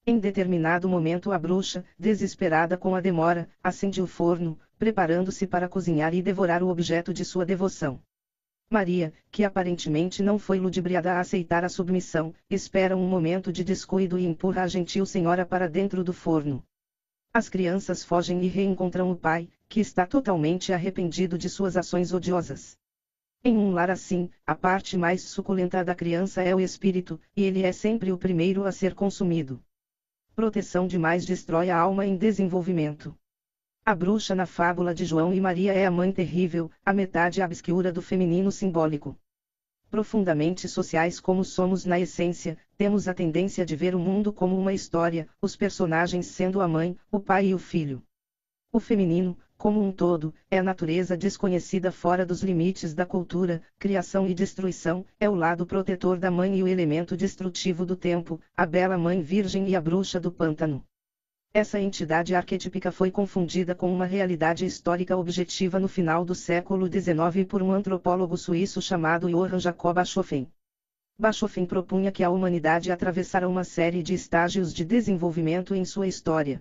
Em determinado momento a bruxa, desesperada com a demora, acende o forno, preparando-se para cozinhar e devorar o objeto de sua devoção. Maria, que aparentemente não foi ludibriada a aceitar a submissão, espera um momento de descuido e empurra a gentil senhora para dentro do forno. As crianças fogem e reencontram o pai, que está totalmente arrependido de suas ações odiosas. Em um lar assim, a parte mais suculenta da criança é o espírito, e ele é sempre o primeiro a ser consumido. Proteção demais destrói a alma em desenvolvimento. A bruxa na fábula de João e Maria é a mãe terrível, a metade obscura do feminino simbólico. Profundamente sociais como somos na essência, temos a tendência de ver o mundo como uma história, os personagens sendo a mãe, o pai e o filho. O feminino, como um todo, é a natureza desconhecida fora dos limites da cultura, criação e destruição, é o lado protetor da mãe e o elemento destrutivo do tempo, a bela mãe virgem e a bruxa do pântano. Essa entidade arquetípica foi confundida com uma realidade histórica objetiva no final do século XIX por um antropólogo suíço chamado Johann Jacob Bachofen. Bachofen propunha que a humanidade atravessara uma série de estágios de desenvolvimento em sua história.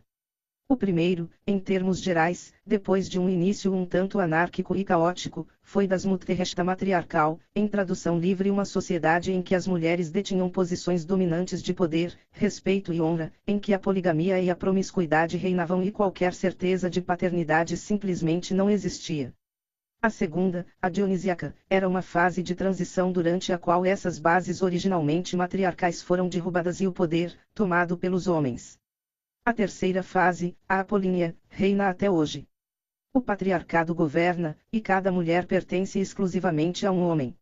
O primeiro, em termos gerais, depois de um início um tanto anárquico e caótico, foi das Mutterrechte matriarcal, em tradução livre uma sociedade em que as mulheres detinham posições dominantes de poder, respeito e honra, em que a poligamia e a promiscuidade reinavam e qualquer certeza de paternidade simplesmente não existia. A segunda, a dionisíaca, era uma fase de transição durante a qual essas bases originalmente matriarcais foram derrubadas e o poder, tomado pelos homens. A terceira fase, a apolínea, reina até hoje. O patriarcado governa, e cada mulher pertence exclusivamente a um homem.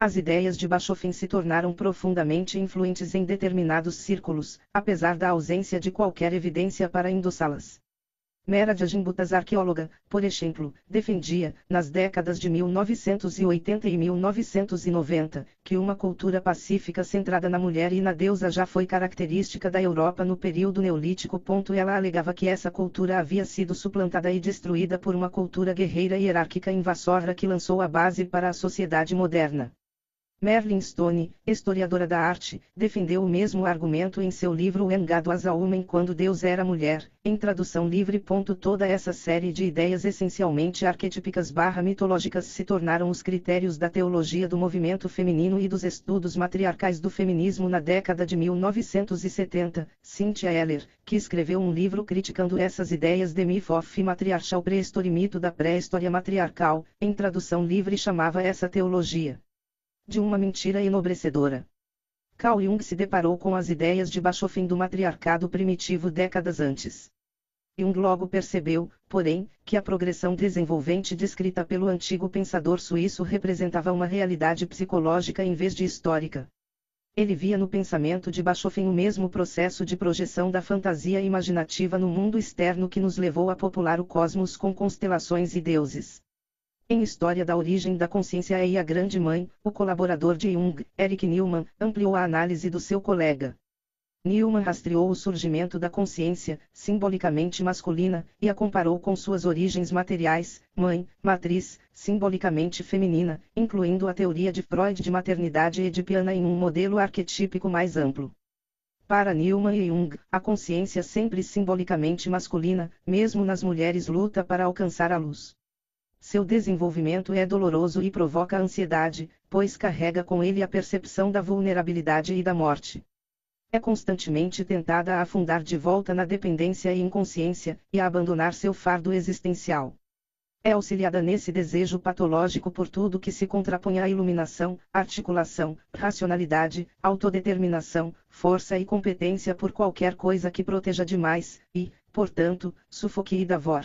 As ideias de Bachofen se tornaram profundamente influentes em determinados círculos, apesar da ausência de qualquer evidência para endossá-las. Mera Jajimbutas arqueóloga, por exemplo, defendia, nas décadas de 1980 e 1990, que uma cultura pacífica centrada na mulher e na deusa já foi característica da Europa no período neolítico. Ela alegava que essa cultura havia sido suplantada e destruída por uma cultura guerreira e hierárquica invasora que lançou a base para a sociedade moderna. Merlin Stone, historiadora da arte, defendeu o mesmo argumento em seu livro Engado as a Homem quando Deus era mulher, em tradução livre. Toda essa série de ideias essencialmente arquetípicas barra mitológicas se tornaram os critérios da teologia do movimento feminino e dos estudos matriarcais do feminismo na década de 1970. Cynthia Eller, que escreveu um livro criticando essas ideias de Myth of Matriarchal Prehistory Mito da Pré-História Matriarcal, em tradução livre chamava essa teologia de uma mentira enobrecedora. Carl Jung se deparou com as ideias de Bachofen do matriarcado primitivo décadas antes. Jung logo percebeu, porém, que a progressão desenvolvente descrita pelo antigo pensador suíço representava uma realidade psicológica em vez de histórica. Ele via no pensamento de Bachofen o mesmo processo de projeção da fantasia imaginativa no mundo externo que nos levou a popular o cosmos com constelações e deuses. Em História da Origem da Consciência e a Grande Mãe, o colaborador de Jung, Eric Newman, ampliou a análise do seu colega. Newman rastreou o surgimento da consciência, simbolicamente masculina, e a comparou com suas origens materiais, mãe, matriz, simbolicamente feminina, incluindo a teoria de Freud de maternidade edipiana em um modelo arquetípico mais amplo. Para Newman e Jung, a consciência sempre simbolicamente masculina, mesmo nas mulheres luta para alcançar a luz. Seu desenvolvimento é doloroso e provoca ansiedade, pois carrega com ele a percepção da vulnerabilidade e da morte. É constantemente tentada a afundar de volta na dependência e inconsciência, e a abandonar seu fardo existencial. É auxiliada nesse desejo patológico por tudo que se contrapõe à iluminação, articulação, racionalidade, autodeterminação, força e competência por qualquer coisa que proteja demais, e, portanto, sufoque e davor.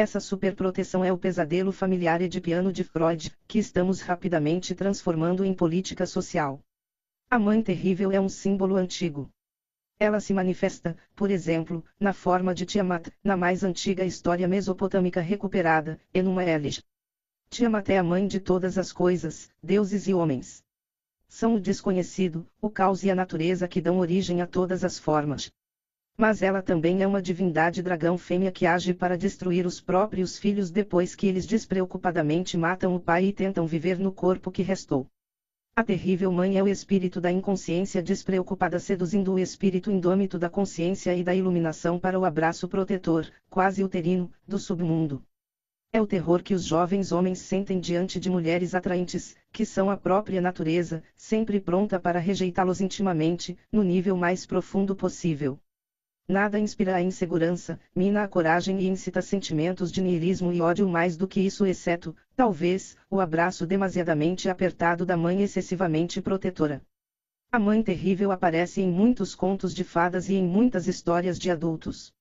Essa superproteção é o pesadelo familiar edipiano de Freud, que estamos rapidamente transformando em política social. A mãe terrível é um símbolo antigo. Ela se manifesta, por exemplo, na forma de Tiamat, na mais antiga história mesopotâmica recuperada, Enuma Elish. Tiamat é a mãe de todas as coisas, deuses e homens. São o desconhecido, o caos e a natureza que dão origem a todas as formas. Mas ela também é uma divindade dragão fêmea que age para destruir os próprios filhos depois que eles despreocupadamente matam o pai e tentam viver no corpo que restou. A terrível mãe é o espírito da inconsciência despreocupada seduzindo o espírito indômito da consciência e da iluminação para o abraço protetor, quase uterino, do submundo. É o terror que os jovens homens sentem diante de mulheres atraentes, que são a própria natureza, sempre pronta para rejeitá-los intimamente, no nível mais profundo possível. Nada inspira a insegurança, mina a coragem e incita sentimentos de niilismo e ódio mais do que isso, exceto, talvez, o abraço demasiadamente apertado da mãe excessivamente protetora. A mãe terrível aparece em muitos contos de fadas e em muitas histórias de adultos.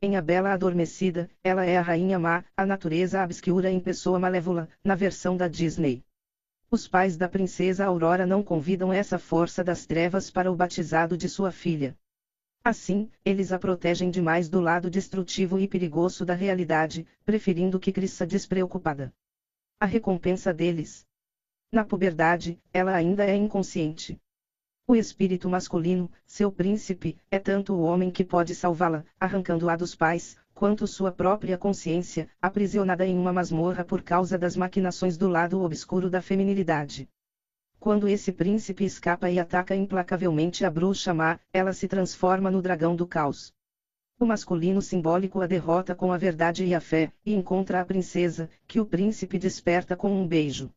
Em A Bela Adormecida, ela é a rainha má, a natureza obscura em pessoa malévola, na versão da Disney. Os pais da princesa Aurora não convidam essa força das trevas para o batizado de sua filha. Assim, eles a protegem demais do lado destrutivo e perigoso da realidade, preferindo que cresça despreocupada. A recompensa deles. Na puberdade, ela ainda é inconsciente. O espírito masculino, seu príncipe, é tanto o homem que pode salvá-la, arrancando-a dos pais, quanto sua própria consciência, aprisionada em uma masmorra por causa das maquinações do lado obscuro da feminilidade. Quando esse príncipe escapa e ataca implacavelmente a bruxa má, ela se transforma no dragão do caos. O masculino simbólico a derrota com a verdade e a fé, e encontra a princesa, que o príncipe desperta com um beijo.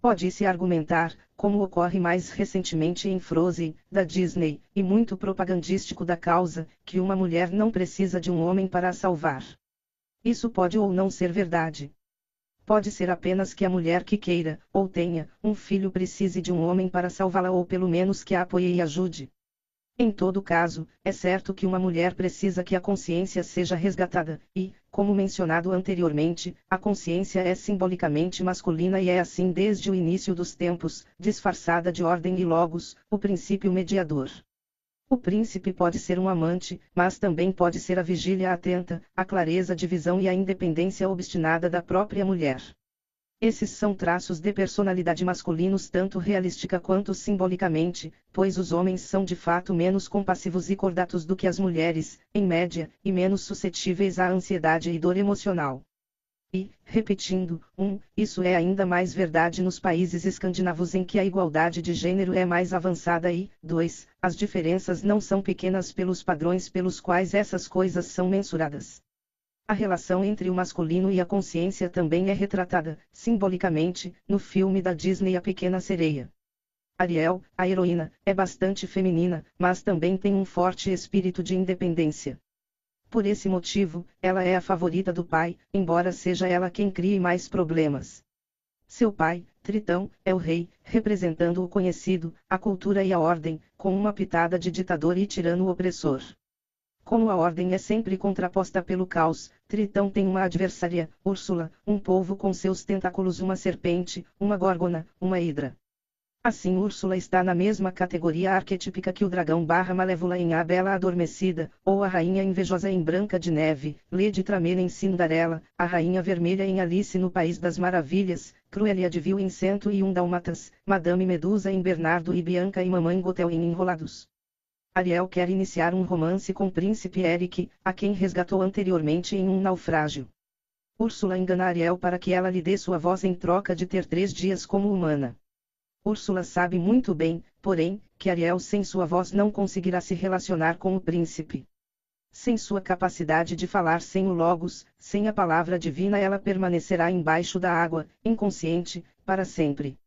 Pode-se argumentar, como ocorre mais recentemente em Frozen, da Disney, e muito propagandístico da causa, que uma mulher não precisa de um homem para a salvar. Isso pode ou não ser verdade. Pode ser apenas que a mulher que queira, ou tenha, um filho precise de um homem para salvá-la ou pelo menos que a apoie e ajude. Em todo caso, é certo que uma mulher precisa que a consciência seja resgatada, e, como mencionado anteriormente, a consciência é simbolicamente masculina e é assim desde o início dos tempos, disfarçada de ordem e logos, o princípio mediador. O príncipe pode ser um amante, mas também pode ser a vigília atenta, a clareza de visão e a independência obstinada da própria mulher. Esses são traços de personalidade masculinos tanto realística quanto simbolicamente, pois os homens são de fato menos compassivos e cordatos do que as mulheres, em média, e menos suscetíveis à ansiedade e dor emocional. E, repetindo, um, isso é ainda mais verdade nos países escandinavos em que a igualdade de gênero é mais avançada e, dois, as diferenças não são pequenas pelos padrões pelos quais essas coisas são mensuradas. A relação entre o masculino e a consciência também é retratada, simbolicamente, no filme da Disney A Pequena Sereia. Ariel, a heroína, é bastante feminina, mas também tem um forte espírito de independência. Por esse motivo, ela é a favorita do pai, embora seja ela quem crie mais problemas. Seu pai, Tritão, é o rei, representando o conhecido, a cultura e a ordem, com uma pitada de ditador e tirano opressor. Como a ordem é sempre contraposta pelo caos, Tritão tem uma adversária, Úrsula, um povo com seus tentáculos uma serpente, uma górgona, uma hidra. Assim Úrsula está na mesma categoria arquetípica que o dragão barra malévola em A Bela Adormecida, ou a rainha invejosa em Branca de Neve, Lady Tramela em Cinderela, a rainha vermelha em Alice no País das Maravilhas, Cruelia de Vil em Cento e um Dálmatas, Madame Medusa em Bernardo e Bianca e Mamãe Gotel em Enrolados. Ariel quer iniciar um romance com Príncipe Eric, a quem resgatou anteriormente em um naufrágio. Úrsula engana Ariel para que ela lhe dê sua voz em troca de ter três dias como humana. Úrsula sabe muito bem, porém, que Ariel sem sua voz não conseguirá se relacionar com o príncipe. Sem sua capacidade de falar sem o Logos, sem a palavra divina, ela permanecerá embaixo da água, inconsciente, para sempre.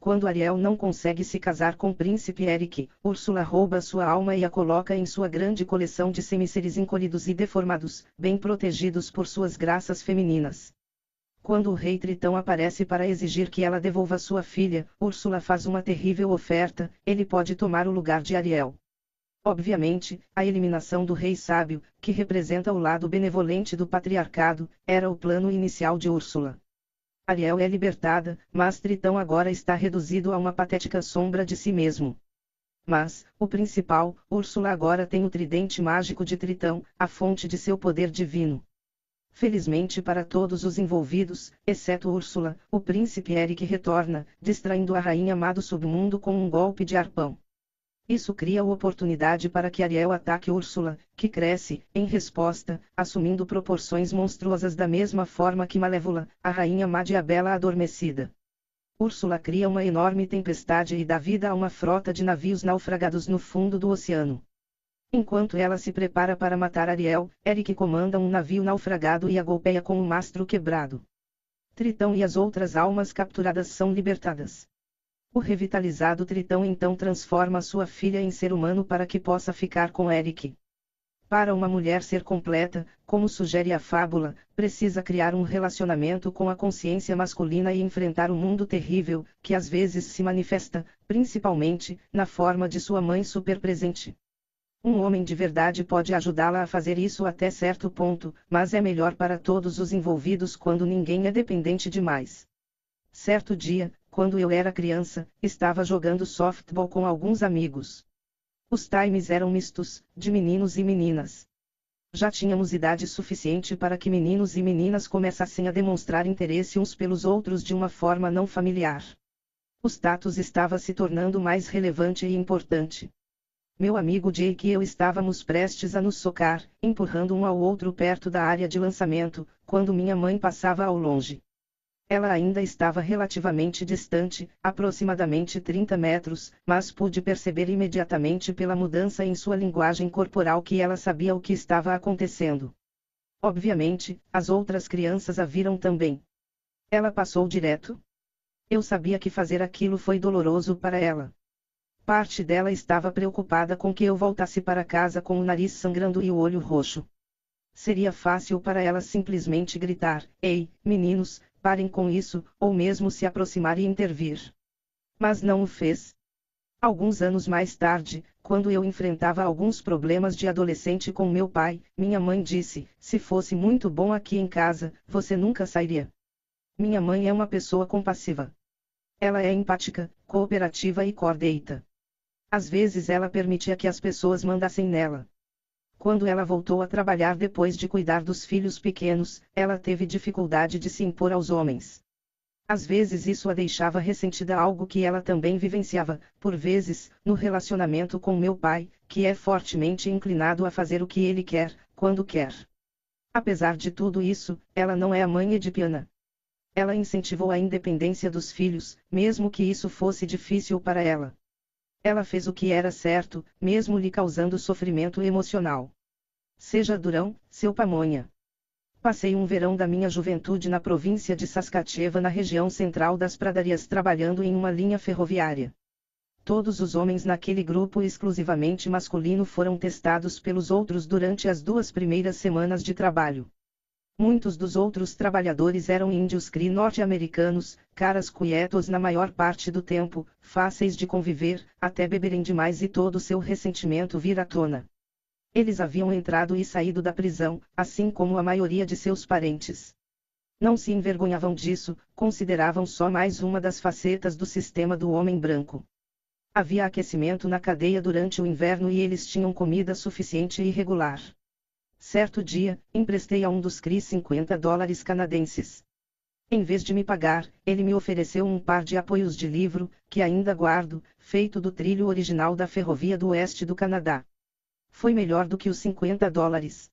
Quando Ariel não consegue se casar com o príncipe Eric, Úrsula rouba sua alma e a coloca em sua grande coleção de semiseres encolhidos e deformados, bem protegidos por suas graças femininas. Quando o rei Tritão aparece para exigir que ela devolva sua filha, Úrsula faz uma terrível oferta, ele pode tomar o lugar de Ariel. Obviamente, a eliminação do rei sábio, que representa o lado benevolente do patriarcado, era o plano inicial de Úrsula. Ariel é libertada, mas Tritão agora está reduzido a uma patética sombra de si mesmo. Mas, o principal, Úrsula agora tem o tridente mágico de Tritão, a fonte de seu poder divino. Felizmente para todos os envolvidos, exceto Úrsula, o príncipe Eric retorna, distraindo a rainha má do submundo com um golpe de arpão. Isso cria oportunidade para que Ariel ataque Úrsula, que cresce, em resposta, assumindo proporções monstruosas da mesma forma que Malévola, a rainha má de a Bela Adormecida. Úrsula cria uma enorme tempestade e dá vida a uma frota de navios naufragados no fundo do oceano. Enquanto ela se prepara para matar Ariel, Eric comanda um navio naufragado e a golpeia com o um mastro quebrado. Tritão e as outras almas capturadas são libertadas. O revitalizado Tritão então transforma sua filha em ser humano para que possa ficar com Eric. Para uma mulher ser completa, como sugere a fábula, precisa criar um relacionamento com a consciência masculina e enfrentar o mundo terrível, que às vezes se manifesta, principalmente, na forma de sua mãe superpresente. Um homem de verdade pode ajudá-la a fazer isso até certo ponto, mas é melhor para todos os envolvidos quando ninguém é dependente demais. Certo dia, quando eu era criança, estava jogando softball com alguns amigos. Os times eram mistos, de meninos e meninas. Já tínhamos idade suficiente para que meninos e meninas começassem a demonstrar interesse uns pelos outros de uma forma não familiar. O status estava se tornando mais relevante e importante. Meu amigo Jake e eu estávamos prestes a nos socar, empurrando um ao outro perto da área de lançamento, quando minha mãe passava ao longe. Ela ainda estava relativamente distante, aproximadamente 30 metros, mas pude perceber imediatamente pela mudança em sua linguagem corporal que ela sabia o que estava acontecendo. Obviamente, as outras crianças a viram também. Ela passou direto? Eu sabia que fazer aquilo foi doloroso para ela. Parte dela estava preocupada com que eu voltasse para casa com o nariz sangrando e o olho roxo. Seria fácil para ela simplesmente gritar: Ei, meninos, parem com isso, ou mesmo se aproximar e intervir. Mas não o fez. Alguns anos mais tarde, quando eu enfrentava alguns problemas de adolescente com meu pai, minha mãe disse: Se fosse muito bom aqui em casa, você nunca sairia. Minha mãe é uma pessoa compassiva. Ela é empática, cooperativa e cordeita. Às vezes ela permitia que as pessoas mandassem nela. Quando ela voltou a trabalhar depois de cuidar dos filhos pequenos, ela teve dificuldade de se impor aos homens. Às vezes isso a deixava ressentida, algo que ela também vivenciava, por vezes, no relacionamento com meu pai, que é fortemente inclinado a fazer o que ele quer, quando quer. Apesar de tudo isso, ela não é a mãe edipiana. Ela incentivou a independência dos filhos, mesmo que isso fosse difícil para ela. Ela fez o que era certo, mesmo lhe causando sofrimento emocional. Seja durão, seu pamonha. Passei um verão da minha juventude na província de Saskatchewan, na região central das pradarias, trabalhando em uma linha ferroviária. Todos os homens naquele grupo exclusivamente masculino foram testados pelos outros durante as duas primeiras semanas de trabalho. Muitos dos outros trabalhadores eram índios cri norte-americanos, caras quietos na maior parte do tempo, fáceis de conviver, até beberem demais e todo seu ressentimento vir à tona. Eles haviam entrado e saído da prisão, assim como a maioria de seus parentes. Não se envergonhavam disso, consideravam só mais uma das facetas do sistema do homem branco. Havia aquecimento na cadeia durante o inverno e eles tinham comida suficiente e regular. Certo dia, emprestei a um dos CRIs 50 dólares canadenses. Em vez de me pagar, ele me ofereceu um par de apoios de livro, que ainda guardo, feito do trilho original da Ferrovia do Oeste do Canadá. Foi melhor do que os 50 dólares.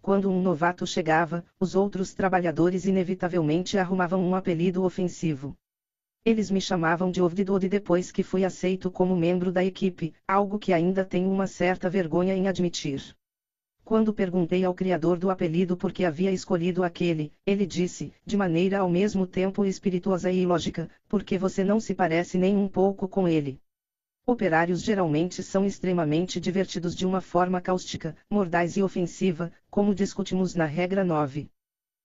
Quando um novato chegava, os outros trabalhadores inevitavelmente arrumavam um apelido ofensivo. Eles me chamavam de Ovdidode depois que fui aceito como membro da equipe, algo que ainda tenho uma certa vergonha em admitir. Quando perguntei ao criador do apelido por que havia escolhido aquele, ele disse, de maneira ao mesmo tempo espirituosa e ilógica, porque você não se parece nem um pouco com ele. Operários geralmente são extremamente divertidos de uma forma cáustica, mordaz e ofensiva, como discutimos na regra 9.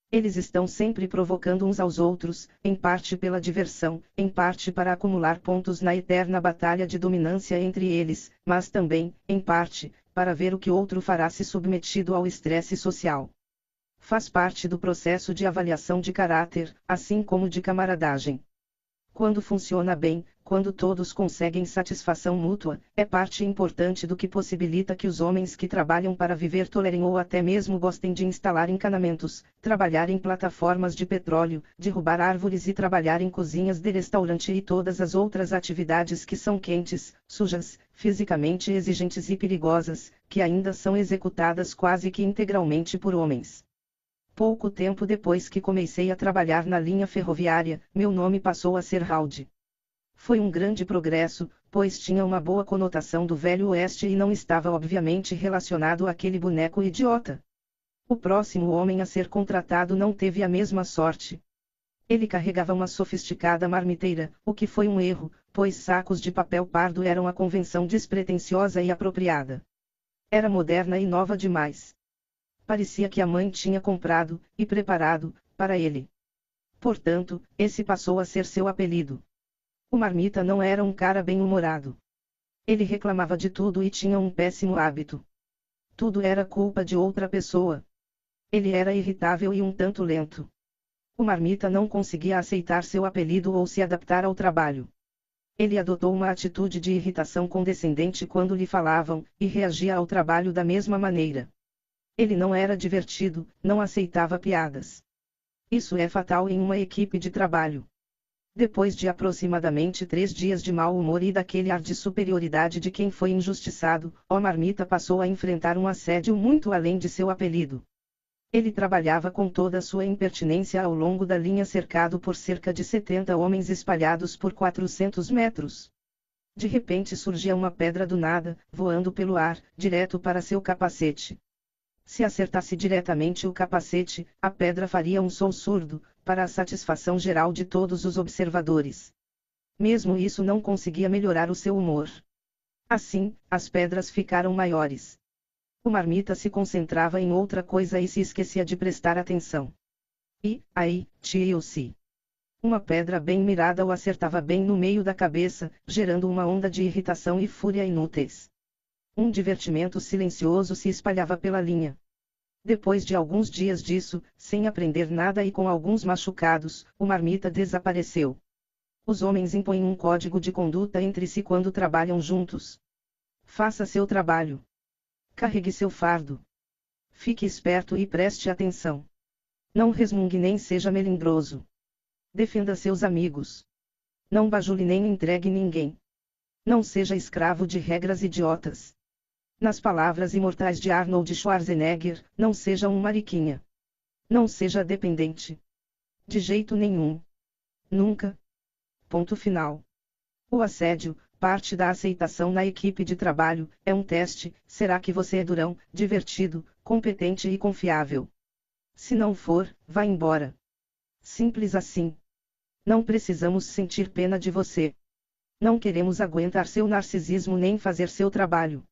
Eles estão sempre provocando uns aos outros, em parte pela diversão, em parte para acumular pontos na eterna batalha de dominância entre eles, mas também, em parte, para ver o que outro fará se submetido ao estresse social. Faz parte do processo de avaliação de caráter, assim como de camaradagem. Quando funciona bem, quando todos conseguem satisfação mútua, é parte importante do que possibilita que os homens que trabalham para viver tolerem ou até mesmo gostem de instalar encanamentos, trabalhar em plataformas de petróleo, derrubar árvores e trabalhar em cozinhas de restaurante e todas as outras atividades que são quentes, sujas, fisicamente exigentes e perigosas, que ainda são executadas quase que integralmente por homens. Pouco tempo depois que comecei a trabalhar na linha ferroviária, meu nome passou a ser Howdy. Foi um grande progresso, pois tinha uma boa conotação do Velho Oeste e não estava obviamente relacionado àquele boneco idiota. O próximo homem a ser contratado não teve a mesma sorte. Ele carregava uma sofisticada marmiteira, o que foi um erro, pois sacos de papel pardo eram a convenção despretensiosa e apropriada. Era moderna e nova demais. Parecia que a mãe tinha comprado, e preparado, para ele. Portanto, esse passou a ser seu apelido. O marmita não era um cara bem-humorado. Ele reclamava de tudo e tinha um péssimo hábito. Tudo era culpa de outra pessoa. Ele era irritável e um tanto lento. O marmita não conseguia aceitar seu apelido ou se adaptar ao trabalho. Ele adotou uma atitude de irritação condescendente quando lhe falavam, e reagia ao trabalho da mesma maneira. Ele não era divertido, não aceitava piadas. Isso é fatal em uma equipe de trabalho. Depois de aproximadamente três dias de mau humor e daquele ar de superioridade de quem foi injustiçado, o marmita passou a enfrentar um assédio muito além de seu apelido. Ele trabalhava com toda sua impertinência ao longo da linha cercado por cerca de 70 homens espalhados por 400 metros. De repente surgia uma pedra do nada, voando pelo ar, direto para seu capacete. Se acertasse diretamente o capacete, a pedra faria um som surdo, para a satisfação geral de todos os observadores. Mesmo isso não conseguia melhorar o seu humor. Assim, as pedras ficaram maiores. O marmita se concentrava em outra coisa e se esquecia de prestar atenção. E, aí, tio-se. Uma pedra bem mirada o acertava bem no meio da cabeça, gerando uma onda de irritação e fúria inúteis. Um divertimento silencioso se espalhava pela linha. Depois de alguns dias disso, sem aprender nada e com alguns machucados, o marmita desapareceu. Os homens impõem um código de conduta entre si quando trabalham juntos. Faça seu trabalho. Carregue seu fardo. Fique esperto e preste atenção. Não resmungue nem seja melindroso. Defenda seus amigos. Não bajule nem entregue ninguém. Não seja escravo de regras idiotas. Nas palavras imortais de Arnold Schwarzenegger, não seja um mariquinha. Não seja dependente. De jeito nenhum. Nunca. Ponto final. O assédio, parte da aceitação na equipe de trabalho, é um teste: será que você é durão, divertido, competente e confiável? Se não for, vá embora. Simples assim. Não precisamos sentir pena de você. Não queremos aguentar seu narcisismo nem fazer seu trabalho.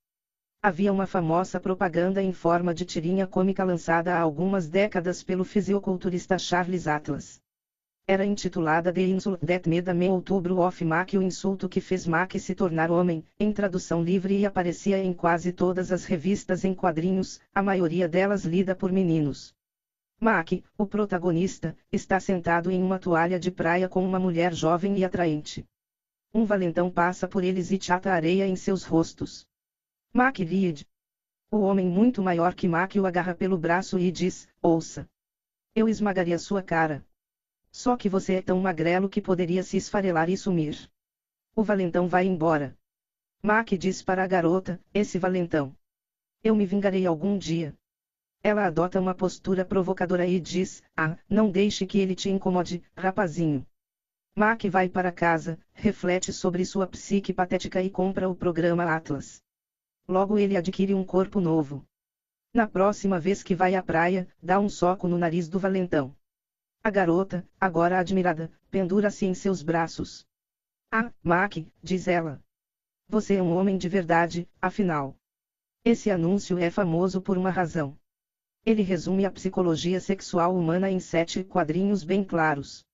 Havia uma famosa propaganda em forma de tirinha cômica lançada há algumas décadas pelo fisiculturista Charles Atlas era intitulada The Insult That Made Man Outubro of Mac o insulto que fez Mac se tornar homem, em tradução livre e aparecia em quase todas as revistas em quadrinhos, a maioria delas lida por meninos. Mac, o protagonista, está sentado em uma toalha de praia com uma mulher jovem e atraente. Um valentão passa por eles e chata areia em seus rostos. Mac Reed. O homem muito maior que Mac o agarra pelo braço e diz: Ouça. Eu esmagaria sua cara. Só que você é tão magrelo que poderia se esfarelar e sumir. O valentão vai embora. Mac diz para a garota, esse valentão. Eu me vingarei algum dia. Ela adota uma postura provocadora e diz, ah, não deixe que ele te incomode, rapazinho. Mac vai para casa, reflete sobre sua psique patética e compra o programa Atlas. Logo ele adquire um corpo novo. Na próxima vez que vai à praia, dá um soco no nariz do valentão. A garota, agora admirada, pendura-se em seus braços. Ah, Mac, diz ela. Você é um homem de verdade, afinal. Esse anúncio é famoso por uma razão. Ele resume a psicologia sexual humana em sete quadrinhos bem claros.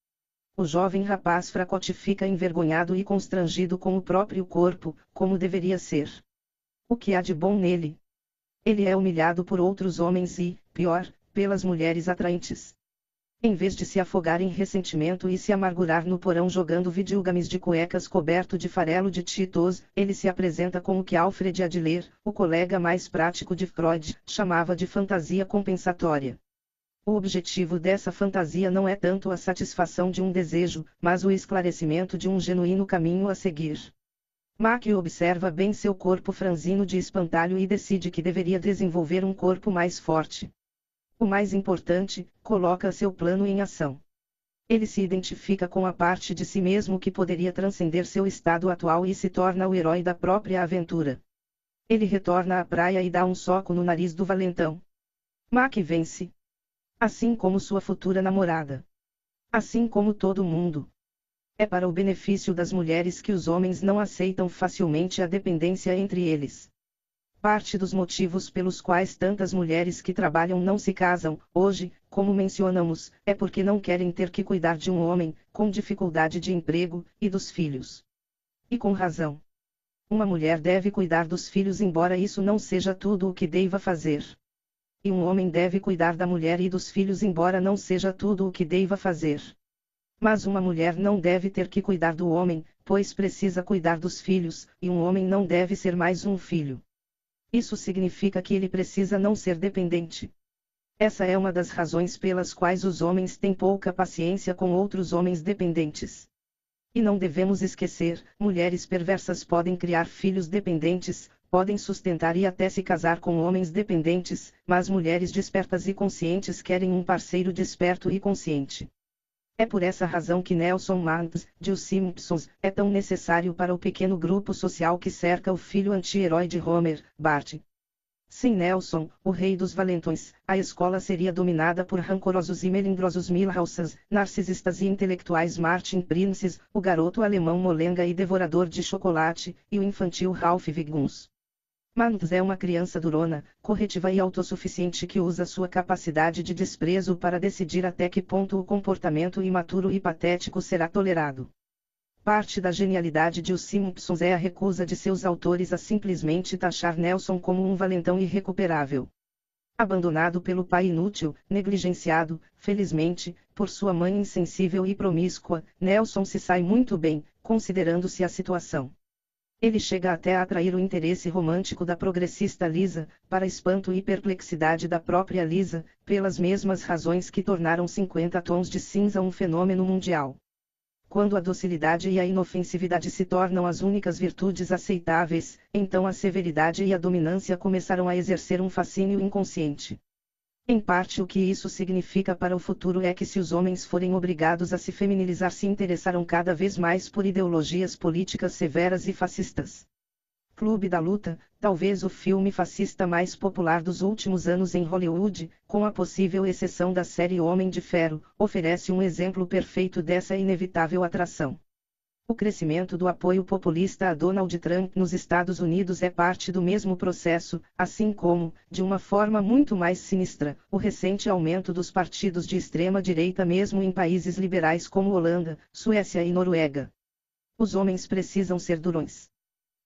O jovem rapaz fracote fica envergonhado e constrangido com o próprio corpo, como deveria ser. O que há de bom nele? Ele é humilhado por outros homens e, pior, pelas mulheres atraentes. Em vez de se afogar em ressentimento e se amargurar no porão jogando videogames de cuecas coberto de farelo de Cheetos, ele se apresenta com o que Alfred Adler, o colega mais prático de Freud, chamava de fantasia compensatória. O objetivo dessa fantasia não é tanto a satisfação de um desejo, mas o esclarecimento de um genuíno caminho a seguir. Mac observa bem seu corpo franzino de espantalho e decide que deveria desenvolver um corpo mais forte. O mais importante, coloca seu plano em ação. Ele se identifica com a parte de si mesmo que poderia transcender seu estado atual e se torna o herói da própria aventura. Ele retorna à praia e dá um soco no nariz do valentão. Mac vence. Assim como sua futura namorada. Assim como todo mundo. É para o benefício das mulheres que os homens não aceitam facilmente a dependência entre eles. Parte dos motivos pelos quais tantas mulheres que trabalham não se casam, hoje, como mencionamos, é porque não querem ter que cuidar de um homem, com dificuldade de emprego, e dos filhos. E com razão. Uma mulher deve cuidar dos filhos, embora isso não seja tudo o que deva fazer. E um homem deve cuidar da mulher e dos filhos, embora não seja tudo o que deva fazer. Mas uma mulher não deve ter que cuidar do homem, pois precisa cuidar dos filhos, e um homem não deve ser mais um filho. Isso significa que ele precisa não ser dependente. Essa é uma das razões pelas quais os homens têm pouca paciência com outros homens dependentes. E não devemos esquecer: mulheres perversas podem criar filhos dependentes, podem sustentar e até se casar com homens dependentes, mas mulheres despertas e conscientes querem um parceiro desperto e consciente. É por essa razão que Nelson Mandela, de Os Simpsons, é tão necessário para o pequeno grupo social que cerca o filho anti-herói de Homer, Bart. Sem Nelson, o rei dos valentões, a escola seria dominada por rancorosos e melindrosos Milhouses, narcisistas e intelectuais Martin Princes, o garoto alemão molenga e devorador de chocolate, e o infantil Ralph Wiggins. Mandes é uma criança durona, corretiva e autossuficiente que usa sua capacidade de desprezo para decidir até que ponto o comportamento imaturo e patético será tolerado. Parte da genialidade de Os Simpsons é a recusa de seus autores a simplesmente taxar Nelson como um valentão irrecuperável. Abandonado pelo pai inútil, negligenciado, felizmente, por sua mãe insensível e promíscua, Nelson se sai muito bem, considerando-se a situação. Ele chega até a atrair o interesse romântico da progressista Lisa, para espanto e perplexidade da própria Lisa, pelas mesmas razões que tornaram 50 tons de cinza um fenômeno mundial. Quando a docilidade e a inofensividade se tornam as únicas virtudes aceitáveis, então a severidade e a dominância começarão a exercer um fascínio inconsciente. Em parte o que isso significa para o futuro é que se os homens forem obrigados a se feminilizar se interessarão cada vez mais por ideologias políticas severas e fascistas. Clube da Luta, talvez o filme fascista mais popular dos últimos anos em Hollywood, com a possível exceção da série Homem de Ferro, oferece um exemplo perfeito dessa inevitável atração. O crescimento do apoio populista a Donald Trump nos Estados Unidos é parte do mesmo processo, assim como, de uma forma muito mais sinistra, o recente aumento dos partidos de extrema-direita mesmo em países liberais como Holanda, Suécia e Noruega. Os homens precisam ser durões.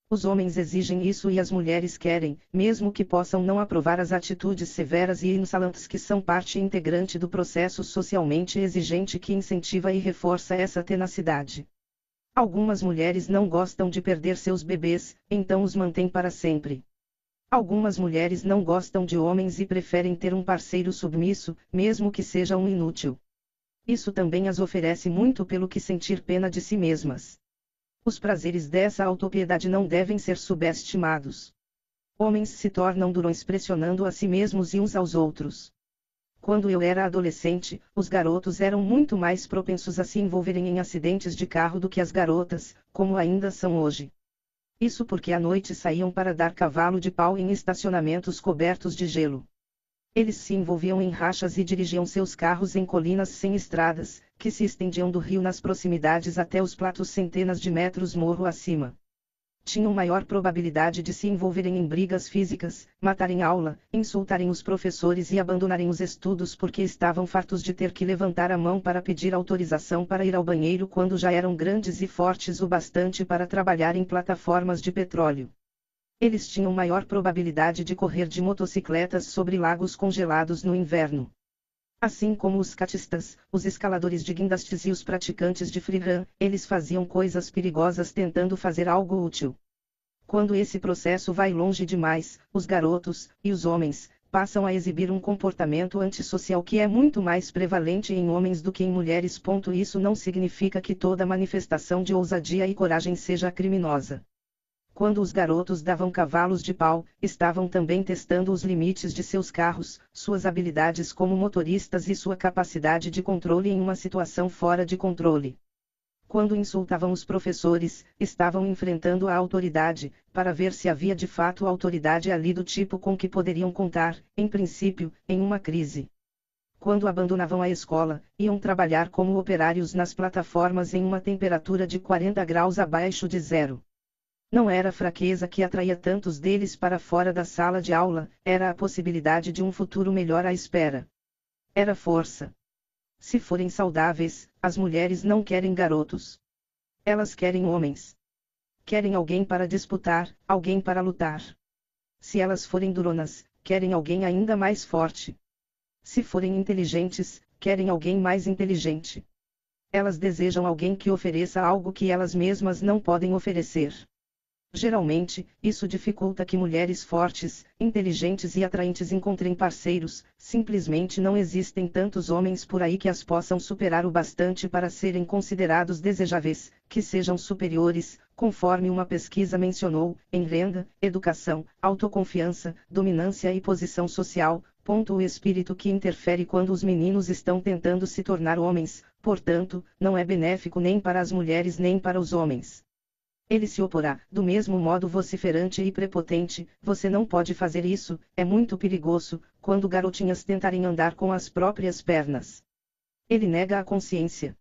Os homens exigem isso e as mulheres querem, mesmo que possam não aprovar as atitudes severas e insolentes que são parte integrante do processo socialmente exigente que incentiva e reforça essa tenacidade. Algumas mulheres não gostam de perder seus bebês, então os mantêm para sempre. Algumas mulheres não gostam de homens e preferem ter um parceiro submisso, mesmo que seja um inútil. Isso também as oferece muito pelo que sentir pena de si mesmas. Os prazeres dessa autopiedade não devem ser subestimados. Homens se tornam durões pressionando a si mesmos e uns aos outros. Quando eu era adolescente, os garotos eram muito mais propensos a se envolverem em acidentes de carro do que as garotas, como ainda são hoje. Isso porque à noite saíam para dar cavalo de pau em estacionamentos cobertos de gelo. Eles se envolviam em rachas e dirigiam seus carros em colinas sem estradas, que se estendiam do rio nas proximidades até os platos centenas de metros morro acima tinham maior probabilidade de se envolverem em brigas físicas, matarem aula, insultarem os professores e abandonarem os estudos porque estavam fartos de ter que levantar a mão para pedir autorização para ir ao banheiro quando já eram grandes e fortes o bastante para trabalhar em plataformas de petróleo. Eles tinham maior probabilidade de correr de motocicletas sobre lagos congelados no inverno. Assim como os catistas, os escaladores de guindastes e os praticantes de freerun, eles faziam coisas perigosas tentando fazer algo útil. Quando esse processo vai longe demais, os garotos, e os homens, passam a exibir um comportamento antissocial que é muito mais prevalente em homens do que em mulheres. Isso não significa que toda manifestação de ousadia e coragem seja criminosa. Quando os garotos davam cavalos de pau, estavam também testando os limites de seus carros, suas habilidades como motoristas e sua capacidade de controle em uma situação fora de controle. Quando insultavam os professores, estavam enfrentando a autoridade, para ver se havia de fato autoridade ali do tipo com que poderiam contar, em princípio, em uma crise. Quando abandonavam a escola, iam trabalhar como operários nas plataformas em uma temperatura de 40 graus abaixo de zero Não era fraqueza que atraía tantos deles para fora da sala de aula, era a possibilidade de um futuro melhor à espera. Era força. Se forem saudáveis, as mulheres não querem garotos. Elas querem homens. Querem alguém para disputar, alguém para lutar. Se elas forem duronas, querem alguém ainda mais forte. Se forem inteligentes, querem alguém mais inteligente. Elas desejam alguém que ofereça algo que elas mesmas não podem oferecer. Geralmente, isso dificulta que mulheres fortes, inteligentes e atraentes encontrem parceiros, simplesmente não existem tantos homens por aí que as possam superar o bastante para serem considerados desejáveis, que sejam superiores, conforme uma pesquisa mencionou, em renda, educação, autoconfiança, dominância e posição social, ponto o espírito que interfere quando os meninos estão tentando se tornar homens, portanto, não é benéfico nem para as mulheres nem para os homens. Ele se oporá, do mesmo modo vociferante e prepotente, você não pode fazer isso, é muito perigoso, quando garotinhas tentarem andar com as próprias pernas. Ele nega a consciência.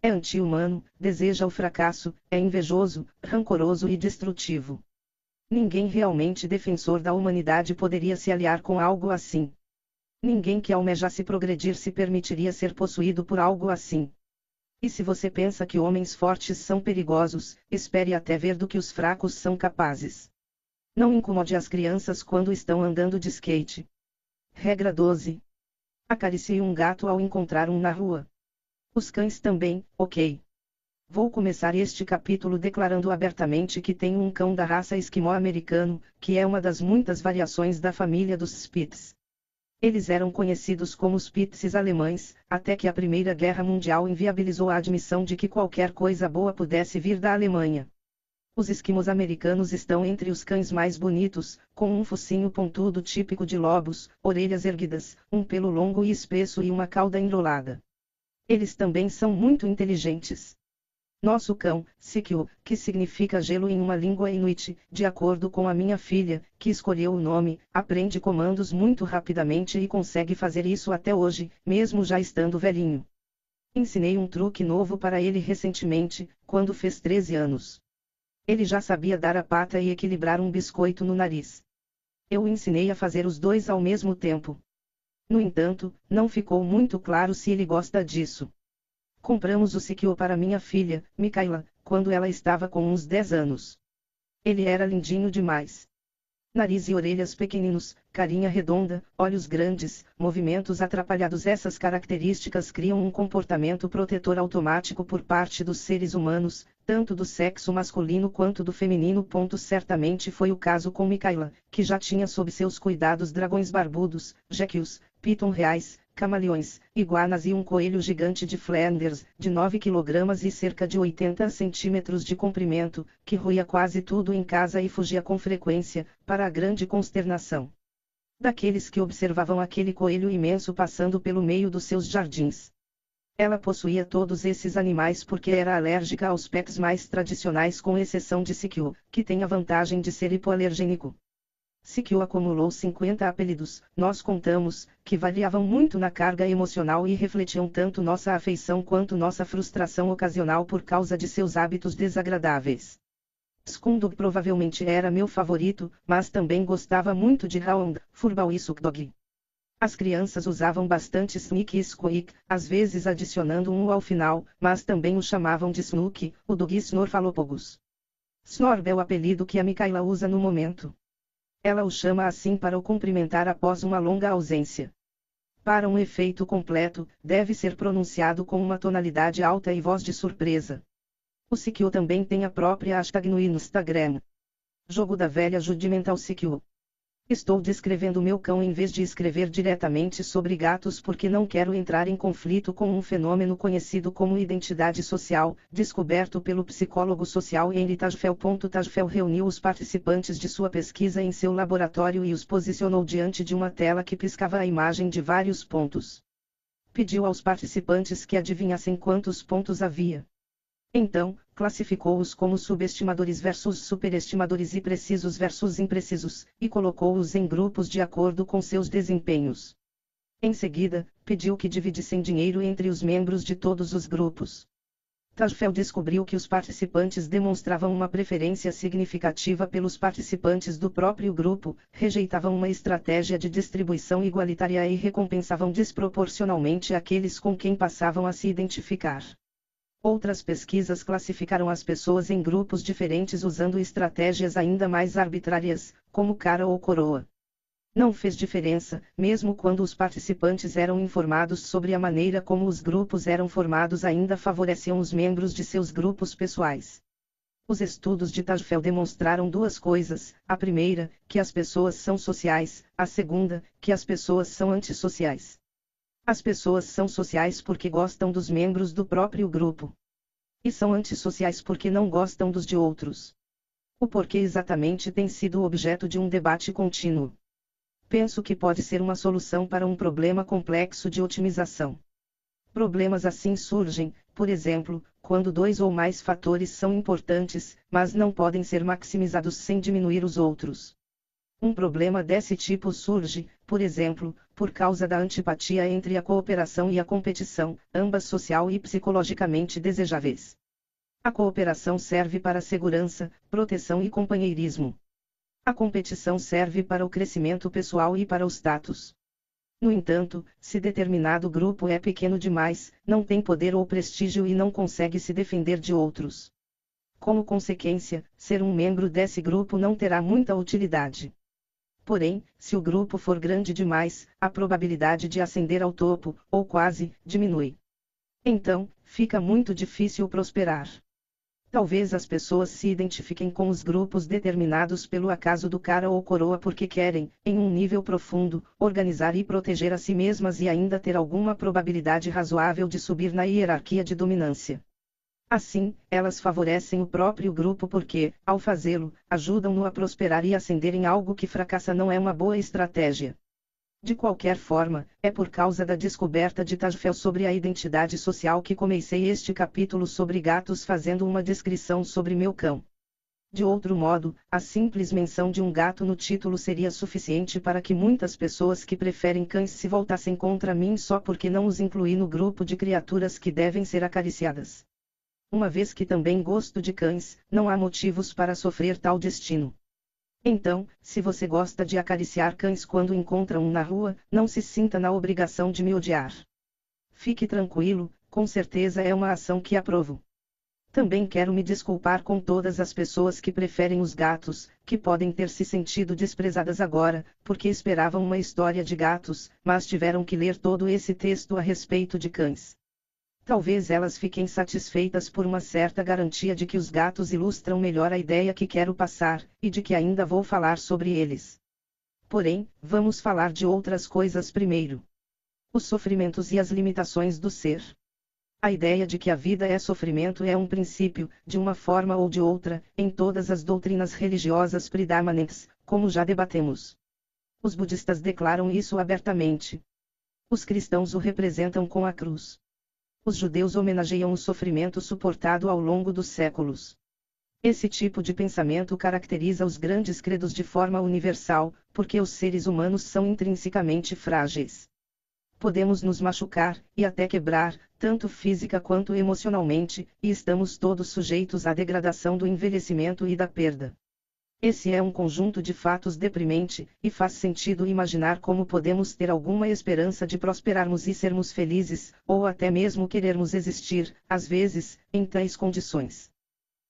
É anti-humano, deseja o fracasso, é invejoso, rancoroso e destrutivo. Ninguém realmente defensor da humanidade poderia se aliar com algo assim. Ninguém que almejasse progredir se permitiria ser possuído por algo assim. E se você pensa que homens fortes são perigosos, espere até ver do que os fracos são capazes. Não incomode as crianças quando estão andando de skate. Regra 12. Acaricie um gato ao encontrar um na rua. Os cães também, ok. Vou começar este capítulo declarando abertamente que tenho um cão da raça esquimó americano, que é uma das muitas variações da família dos Spitz. Eles eram conhecidos como os Pizzes alemães, até que a Primeira Guerra Mundial inviabilizou a admissão de que qualquer coisa boa pudesse vir da Alemanha. Os esquimos americanos estão entre os cães mais bonitos, com um focinho pontudo típico de lobos, orelhas erguidas, um pelo longo e espesso e uma cauda enrolada. Eles também são muito inteligentes. Nosso cão, Sikyo, que significa gelo em uma língua inuit, de acordo com a minha filha, que escolheu o nome, aprende comandos muito rapidamente e consegue fazer isso até hoje, mesmo já estando velhinho. Ensinei um truque novo para ele recentemente, quando fez 13 anos. Ele já sabia dar a pata e equilibrar um biscoito no nariz. Eu o ensinei a fazer os dois ao mesmo tempo. No entanto, não ficou muito claro se ele gosta disso. Compramos o Sikyo para minha filha, Mikaela, quando ela estava com uns 10 anos. Ele era lindinho demais. Nariz e orelhas pequeninos, carinha redonda, olhos grandes, movimentos atrapalhados. Essas características criam um comportamento protetor automático por parte dos seres humanos, tanto do sexo masculino quanto do feminino. Ponto certamente foi o caso com Mikaela, que já tinha sob seus cuidados dragões barbudos, jequils, piton reais, camaleões, iguanas e um coelho gigante de Flanders, de 9 kg e cerca de 80 centímetros de comprimento, que roía quase tudo em casa e fugia com frequência, para a grande consternação daqueles que observavam aquele coelho imenso passando pelo meio dos seus jardins. Ela possuía todos esses animais porque era alérgica aos pets mais tradicionais com exceção de Sikyo, que tem a vantagem de ser hipoalergênico. Sikyo acumulou 50 apelidos, nós contamos, que variavam muito na carga emocional e refletiam tanto nossa afeição quanto nossa frustração ocasional por causa de seus hábitos desagradáveis. Skundog provavelmente era meu favorito, mas também gostava muito de Hound, Furball e Sukdog. As crianças usavam bastante Sneak e Squeak, às vezes adicionando um ao final, mas também o chamavam de Snook, o dog Snorfalopogus. Snorb é o apelido que a Mikaela usa no momento. Ela o chama assim para o cumprimentar após uma longa ausência. Para um efeito completo, deve ser pronunciado com uma tonalidade alta e voz de surpresa. O Sikyo também tem a própria hashtag no Instagram. Jogo da velha Judimental Sikyo. Estou descrevendo meu cão em vez de escrever diretamente sobre gatos porque não quero entrar em conflito com um fenômeno conhecido como identidade social, descoberto pelo psicólogo social Henry Tajfel. Tajfel reuniu os participantes de sua pesquisa em seu laboratório e os posicionou diante de uma tela que piscava a imagem de vários pontos. Pediu aos participantes que adivinhassem quantos pontos havia. Então, classificou-os como subestimadores versus superestimadores e precisos versus imprecisos, e colocou-os em grupos de acordo com seus desempenhos. Em seguida, pediu que dividissem dinheiro entre os membros de todos os grupos. Tajfel descobriu que os participantes demonstravam uma preferência significativa pelos participantes do próprio grupo, rejeitavam uma estratégia de distribuição igualitária e recompensavam desproporcionalmente aqueles com quem passavam a se identificar. Outras pesquisas classificaram as pessoas em grupos diferentes usando estratégias ainda mais arbitrárias, como cara ou coroa. Não fez diferença, mesmo quando os participantes eram informados sobre a maneira como os grupos eram formados ainda favoreciam os membros de seus grupos pessoais. Os estudos de Tajfel demonstraram duas coisas: a primeira, que as pessoas são sociais, a segunda, que as pessoas são antissociais. As pessoas são sociais porque gostam dos membros do próprio grupo. E são antissociais porque não gostam dos de outros. O porquê exatamente tem sido objeto de um debate contínuo. Penso que pode ser uma solução para um problema complexo de otimização. Problemas assim surgem, por exemplo, quando dois ou mais fatores são importantes, mas não podem ser maximizados sem diminuir os outros. Um problema desse tipo surge, por exemplo, por causa da antipatia entre a cooperação e a competição, ambas social e psicologicamente desejáveis. A cooperação serve para segurança, proteção e companheirismo. A competição serve para o crescimento pessoal e para o status. No entanto, se determinado grupo é pequeno demais, não tem poder ou prestígio e não consegue se defender de outros. Como consequência, ser um membro desse grupo não terá muita utilidade. Porém, se o grupo for grande demais, a probabilidade de ascender ao topo, ou quase, diminui. Então, fica muito difícil prosperar. Talvez as pessoas se identifiquem com os grupos determinados pelo acaso do cara ou coroa porque querem, em um nível profundo, organizar e proteger a si mesmas e ainda ter alguma probabilidade razoável de subir na hierarquia de dominância. Assim, elas favorecem o próprio grupo porque, ao fazê-lo, ajudam-no a prosperar e ascender em algo que fracassa não é uma boa estratégia. De qualquer forma, é por causa da descoberta de Tajfel sobre a identidade social que comecei este capítulo sobre gatos fazendo uma descrição sobre meu cão. De outro modo, a simples menção de um gato no título seria suficiente para que muitas pessoas que preferem cães se voltassem contra mim só porque não os incluí no grupo de criaturas que devem ser acariciadas. Uma vez que também gosto de cães, não há motivos para sofrer tal destino. Então, se você gosta de acariciar cães quando encontra um na rua, não se sinta na obrigação de me odiar. Fique tranquilo, com certeza é uma ação que aprovo. Também quero me desculpar com todas as pessoas que preferem os gatos, que podem ter se sentido desprezadas agora, porque esperavam uma história de gatos, mas tiveram que ler todo esse texto a respeito de cães. Talvez elas fiquem satisfeitas por uma certa garantia de que os gatos ilustram melhor a ideia que quero passar, e de que ainda vou falar sobre eles. Porém, vamos falar de outras coisas primeiro. Os sofrimentos e as limitações do ser. A ideia de que a vida é sofrimento é um princípio, de uma forma ou de outra, em todas as doutrinas religiosas predominantes, como já debatemos. Os budistas declaram isso abertamente. Os cristãos o representam com a cruz os judeus homenageiam o sofrimento suportado ao longo dos séculos. Esse tipo de pensamento caracteriza os grandes credos de forma universal, porque os seres humanos são intrinsecamente frágeis. Podemos nos machucar, e até quebrar, tanto física quanto emocionalmente, e estamos todos sujeitos à degradação do envelhecimento e da perda. Esse é um conjunto de fatos deprimente, e faz sentido imaginar como podemos ter alguma esperança de prosperarmos e sermos felizes, ou até mesmo querermos existir, às vezes, em tais condições.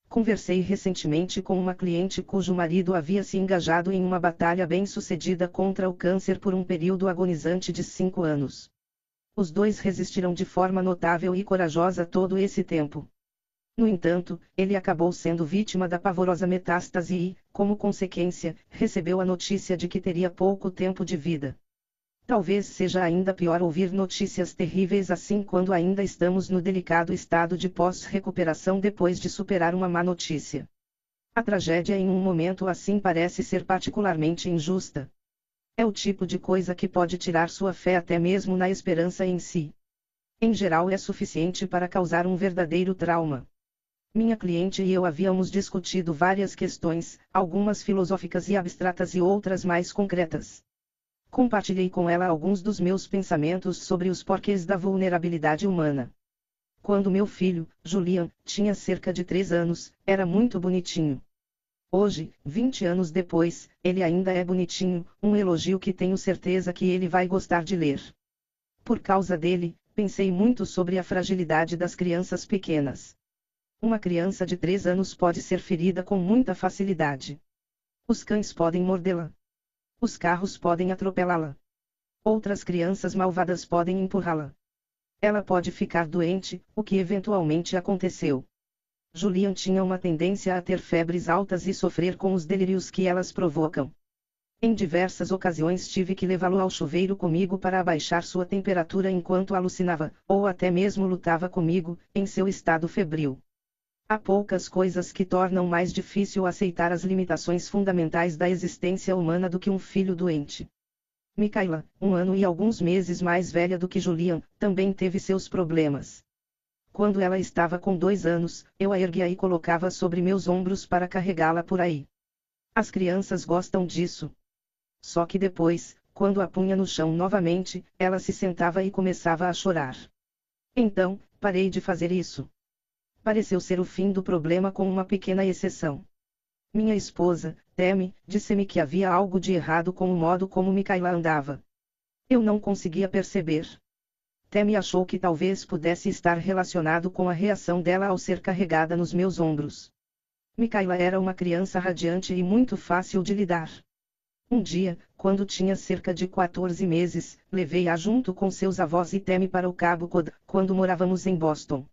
Conversei recentemente com uma cliente cujo marido havia se engajado em uma batalha bem-sucedida contra o câncer por um período agonizante de cinco anos. Os dois resistiram de forma notável e corajosa todo esse tempo. No entanto, ele acabou sendo vítima da pavorosa metástase e, como consequência, recebeu a notícia de que teria pouco tempo de vida. Talvez seja ainda pior ouvir notícias terríveis assim quando ainda estamos no delicado estado de pós-recuperação depois de superar uma má notícia. A tragédia em um momento assim parece ser particularmente injusta. É o tipo de coisa que pode tirar sua fé até mesmo na esperança em si. Em geral, é suficiente para causar um verdadeiro trauma. Minha cliente e eu havíamos discutido várias questões, algumas filosóficas e abstratas e outras mais concretas. Compartilhei com ela alguns dos meus pensamentos sobre os porquês da vulnerabilidade humana. Quando meu filho, Julian, tinha cerca de três anos, era muito bonitinho. Hoje, 20 anos depois, ele ainda é bonitinho, um elogio que tenho certeza que ele vai gostar de ler. Por causa dele, pensei muito sobre a fragilidade das crianças pequenas. Uma criança de 3 anos pode ser ferida com muita facilidade. Os cães podem mordê-la. Os carros podem atropelá-la. Outras crianças malvadas podem empurrá-la. Ela pode ficar doente, o que eventualmente aconteceu. Julian tinha uma tendência a ter febres altas e sofrer com os delírios que elas provocam. Em diversas ocasiões tive que levá-lo ao chuveiro comigo para abaixar sua temperatura enquanto alucinava, ou até mesmo lutava comigo, em seu estado febril. Há poucas coisas que tornam mais difícil aceitar as limitações fundamentais da existência humana do que um filho doente. Micaela, um ano e alguns meses mais velha do que Julian, também teve seus problemas. Quando ela estava com dois anos, eu a erguia e colocava sobre meus ombros para carregá-la por aí. As crianças gostam disso. Só que depois, quando a punha no chão novamente, ela se sentava e começava a chorar. Então, parei de fazer isso. Pareceu ser o fim do problema com uma pequena exceção. Minha esposa, Temi, disse-me que havia algo de errado com o modo como Micaela andava. Eu não conseguia perceber. Temi achou que talvez pudesse estar relacionado com a reação dela ao ser carregada nos meus ombros. Micaela era uma criança radiante e muito fácil de lidar. Um dia, quando tinha cerca de 14 meses, levei-a junto com seus avós e Temi para o Cabo Cod, quando morávamos em Boston.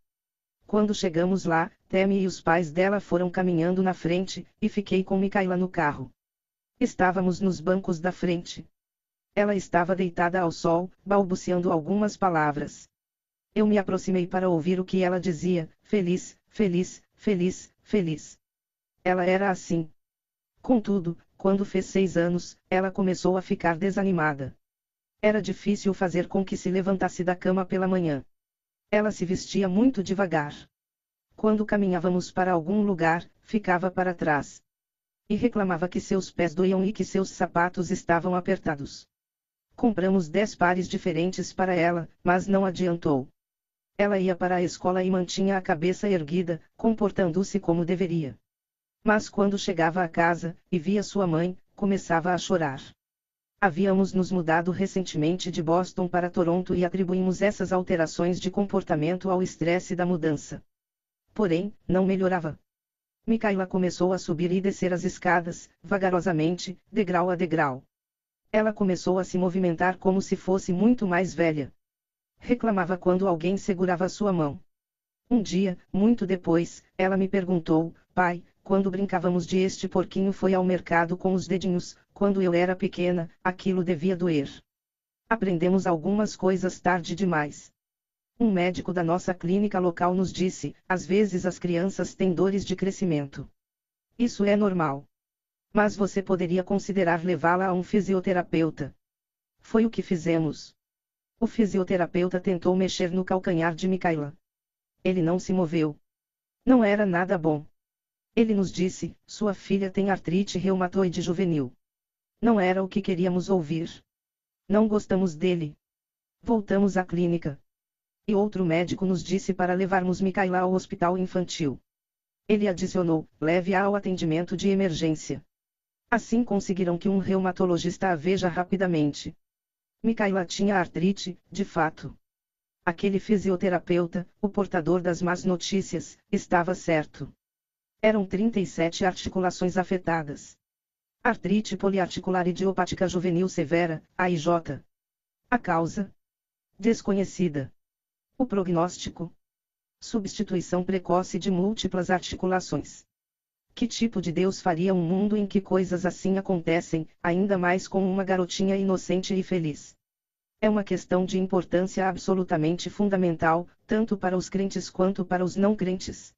Quando chegamos lá, Temi e os pais dela foram caminhando na frente, e fiquei com Micaela no carro. Estávamos nos bancos da frente. Ela estava deitada ao sol, balbuciando algumas palavras. Eu me aproximei para ouvir o que ela dizia: feliz, feliz, feliz, feliz. Ela era assim. Contudo, quando fez seis anos, ela começou a ficar desanimada. Era difícil fazer com que se levantasse da cama pela manhã. Ela se vestia muito devagar. Quando caminhávamos para algum lugar, ficava para trás. E reclamava que seus pés doíam e que seus sapatos estavam apertados. Compramos dez pares diferentes para ela, mas não adiantou. Ela ia para a escola e mantinha a cabeça erguida, comportando-se como deveria. Mas quando chegava a casa, e via sua mãe, começava a chorar. Havíamos nos mudado recentemente de Boston para Toronto e atribuímos essas alterações de comportamento ao estresse da mudança. Porém, não melhorava. Micaela começou a subir e descer as escadas, vagarosamente, degrau a degrau. Ela começou a se movimentar como se fosse muito mais velha. Reclamava quando alguém segurava sua mão. Um dia, muito depois, ela me perguntou: Pai, quando brincávamos de este porquinho foi ao mercado com os dedinhos, quando eu era pequena, aquilo devia doer. Aprendemos algumas coisas tarde demais. Um médico da nossa clínica local nos disse: às vezes as crianças têm dores de crescimento. Isso é normal. Mas você poderia considerar levá-la a um fisioterapeuta. Foi o que fizemos. O fisioterapeuta tentou mexer no calcanhar de Micaela. Ele não se moveu. Não era nada bom. Ele nos disse: sua filha tem artrite reumatoide juvenil. Não era o que queríamos ouvir. Não gostamos dele. Voltamos à clínica. E outro médico nos disse para levarmos Micaela ao hospital infantil. Ele adicionou: leve-a ao atendimento de emergência. Assim conseguiram que um reumatologista a veja rapidamente. Micaela tinha artrite, de fato. Aquele fisioterapeuta, o portador das más notícias, estava certo. Eram 37 articulações afetadas. Artrite poliarticular idiopática juvenil severa, AIJ. A causa? Desconhecida. O prognóstico? Substituição precoce de múltiplas articulações. Que tipo de Deus faria um mundo em que coisas assim acontecem, ainda mais com uma garotinha inocente e feliz? É uma questão de importância absolutamente fundamental, tanto para os crentes quanto para os não crentes.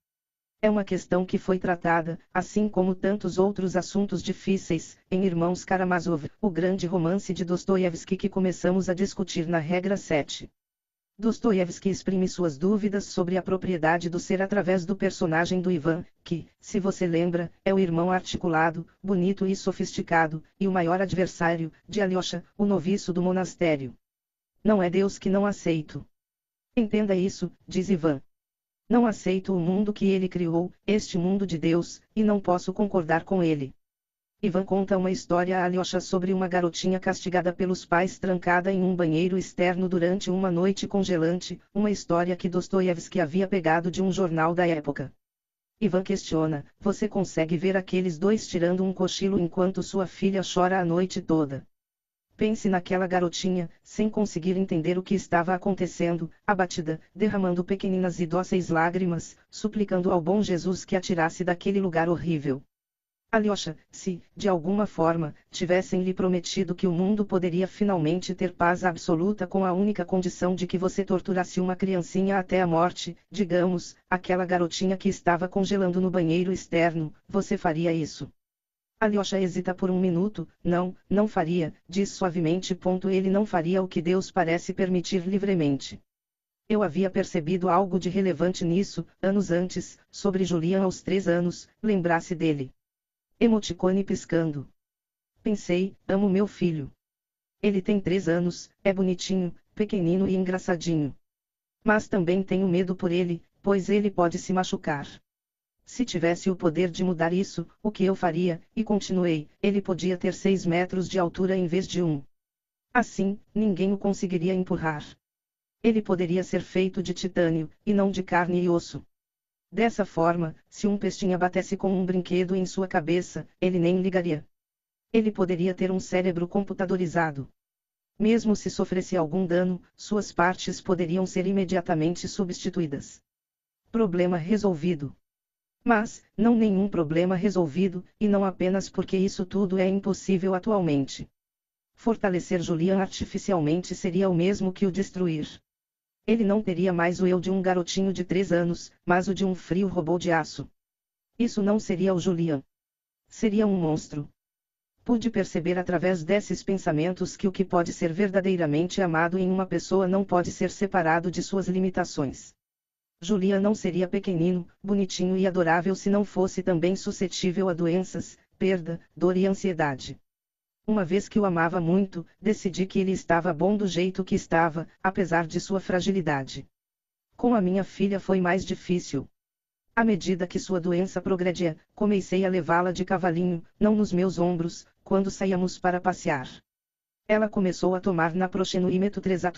É uma questão que foi tratada, assim como tantos outros assuntos difíceis, em Irmãos Karamazov, o grande romance de Dostoiévski que começamos a discutir na regra 7. Dostoiévski exprime suas dúvidas sobre a propriedade do ser através do personagem do Ivan, que, se você lembra, é o irmão articulado, bonito e sofisticado, e o maior adversário, de Alyosha, o noviço do monastério. Não é Deus que não aceito. Entenda isso, diz Ivan. Não aceito o mundo que ele criou, este mundo de Deus, e não posso concordar com ele. Ivan conta uma história a Alyosha sobre uma garotinha castigada pelos pais trancada em um banheiro externo durante uma noite congelante, uma história que Dostoiévski havia pegado de um jornal da época. Ivan questiona: Você consegue ver aqueles dois tirando um cochilo enquanto sua filha chora a noite toda? Pense naquela garotinha, sem conseguir entender o que estava acontecendo, abatida, derramando pequeninas e dóceis lágrimas, suplicando ao bom Jesus que a tirasse daquele lugar horrível. Alyosha, se, de alguma forma, tivessem lhe prometido que o mundo poderia finalmente ter paz absoluta com a única condição de que você torturasse uma criancinha até a morte, digamos, aquela garotinha que estava congelando no banheiro externo, você faria isso? Alyosha hesita por um minuto, não, não faria, diz suavemente. Ele não faria o que Deus parece permitir livremente. Eu havia percebido algo de relevante nisso, anos antes, sobre Julian aos três anos, lembrasse dele. Emoticone piscando. Pensei, amo meu filho. Ele tem três anos, é bonitinho, pequenino e engraçadinho. Mas também tenho medo por ele, pois ele pode se machucar. Se tivesse o poder de mudar isso, o que eu faria? E continuei, ele podia ter seis metros de altura em vez de um. Assim, ninguém o conseguiria empurrar. Ele poderia ser feito de titânio, e não de carne e osso. Dessa forma, se um pestinha batesse com um brinquedo em sua cabeça, ele nem ligaria. Ele poderia ter um cérebro computadorizado. Mesmo se sofresse algum dano, suas partes poderiam ser imediatamente substituídas. Problema resolvido. Mas, não nenhum problema resolvido, e não apenas porque isso tudo é impossível atualmente. Fortalecer Julian artificialmente seria o mesmo que o destruir. Ele não teria mais o eu de um garotinho de três anos, mas o de um frio robô de aço. Isso não seria o Julian. Seria um monstro. Pude perceber através desses pensamentos que o que pode ser verdadeiramente amado em uma pessoa não pode ser separado de suas limitações. Julia não seria pequenino, bonitinho e adorável se não fosse também suscetível a doenças, perda, dor e ansiedade. Uma vez que o amava muito, decidi que ele estava bom do jeito que estava, apesar de sua fragilidade. Com a minha filha foi mais difícil. À medida que sua doença progredia, comecei a levá-la de cavalinho, não nos meus ombros, quando saíamos para passear. Ela começou a tomar naproxeno e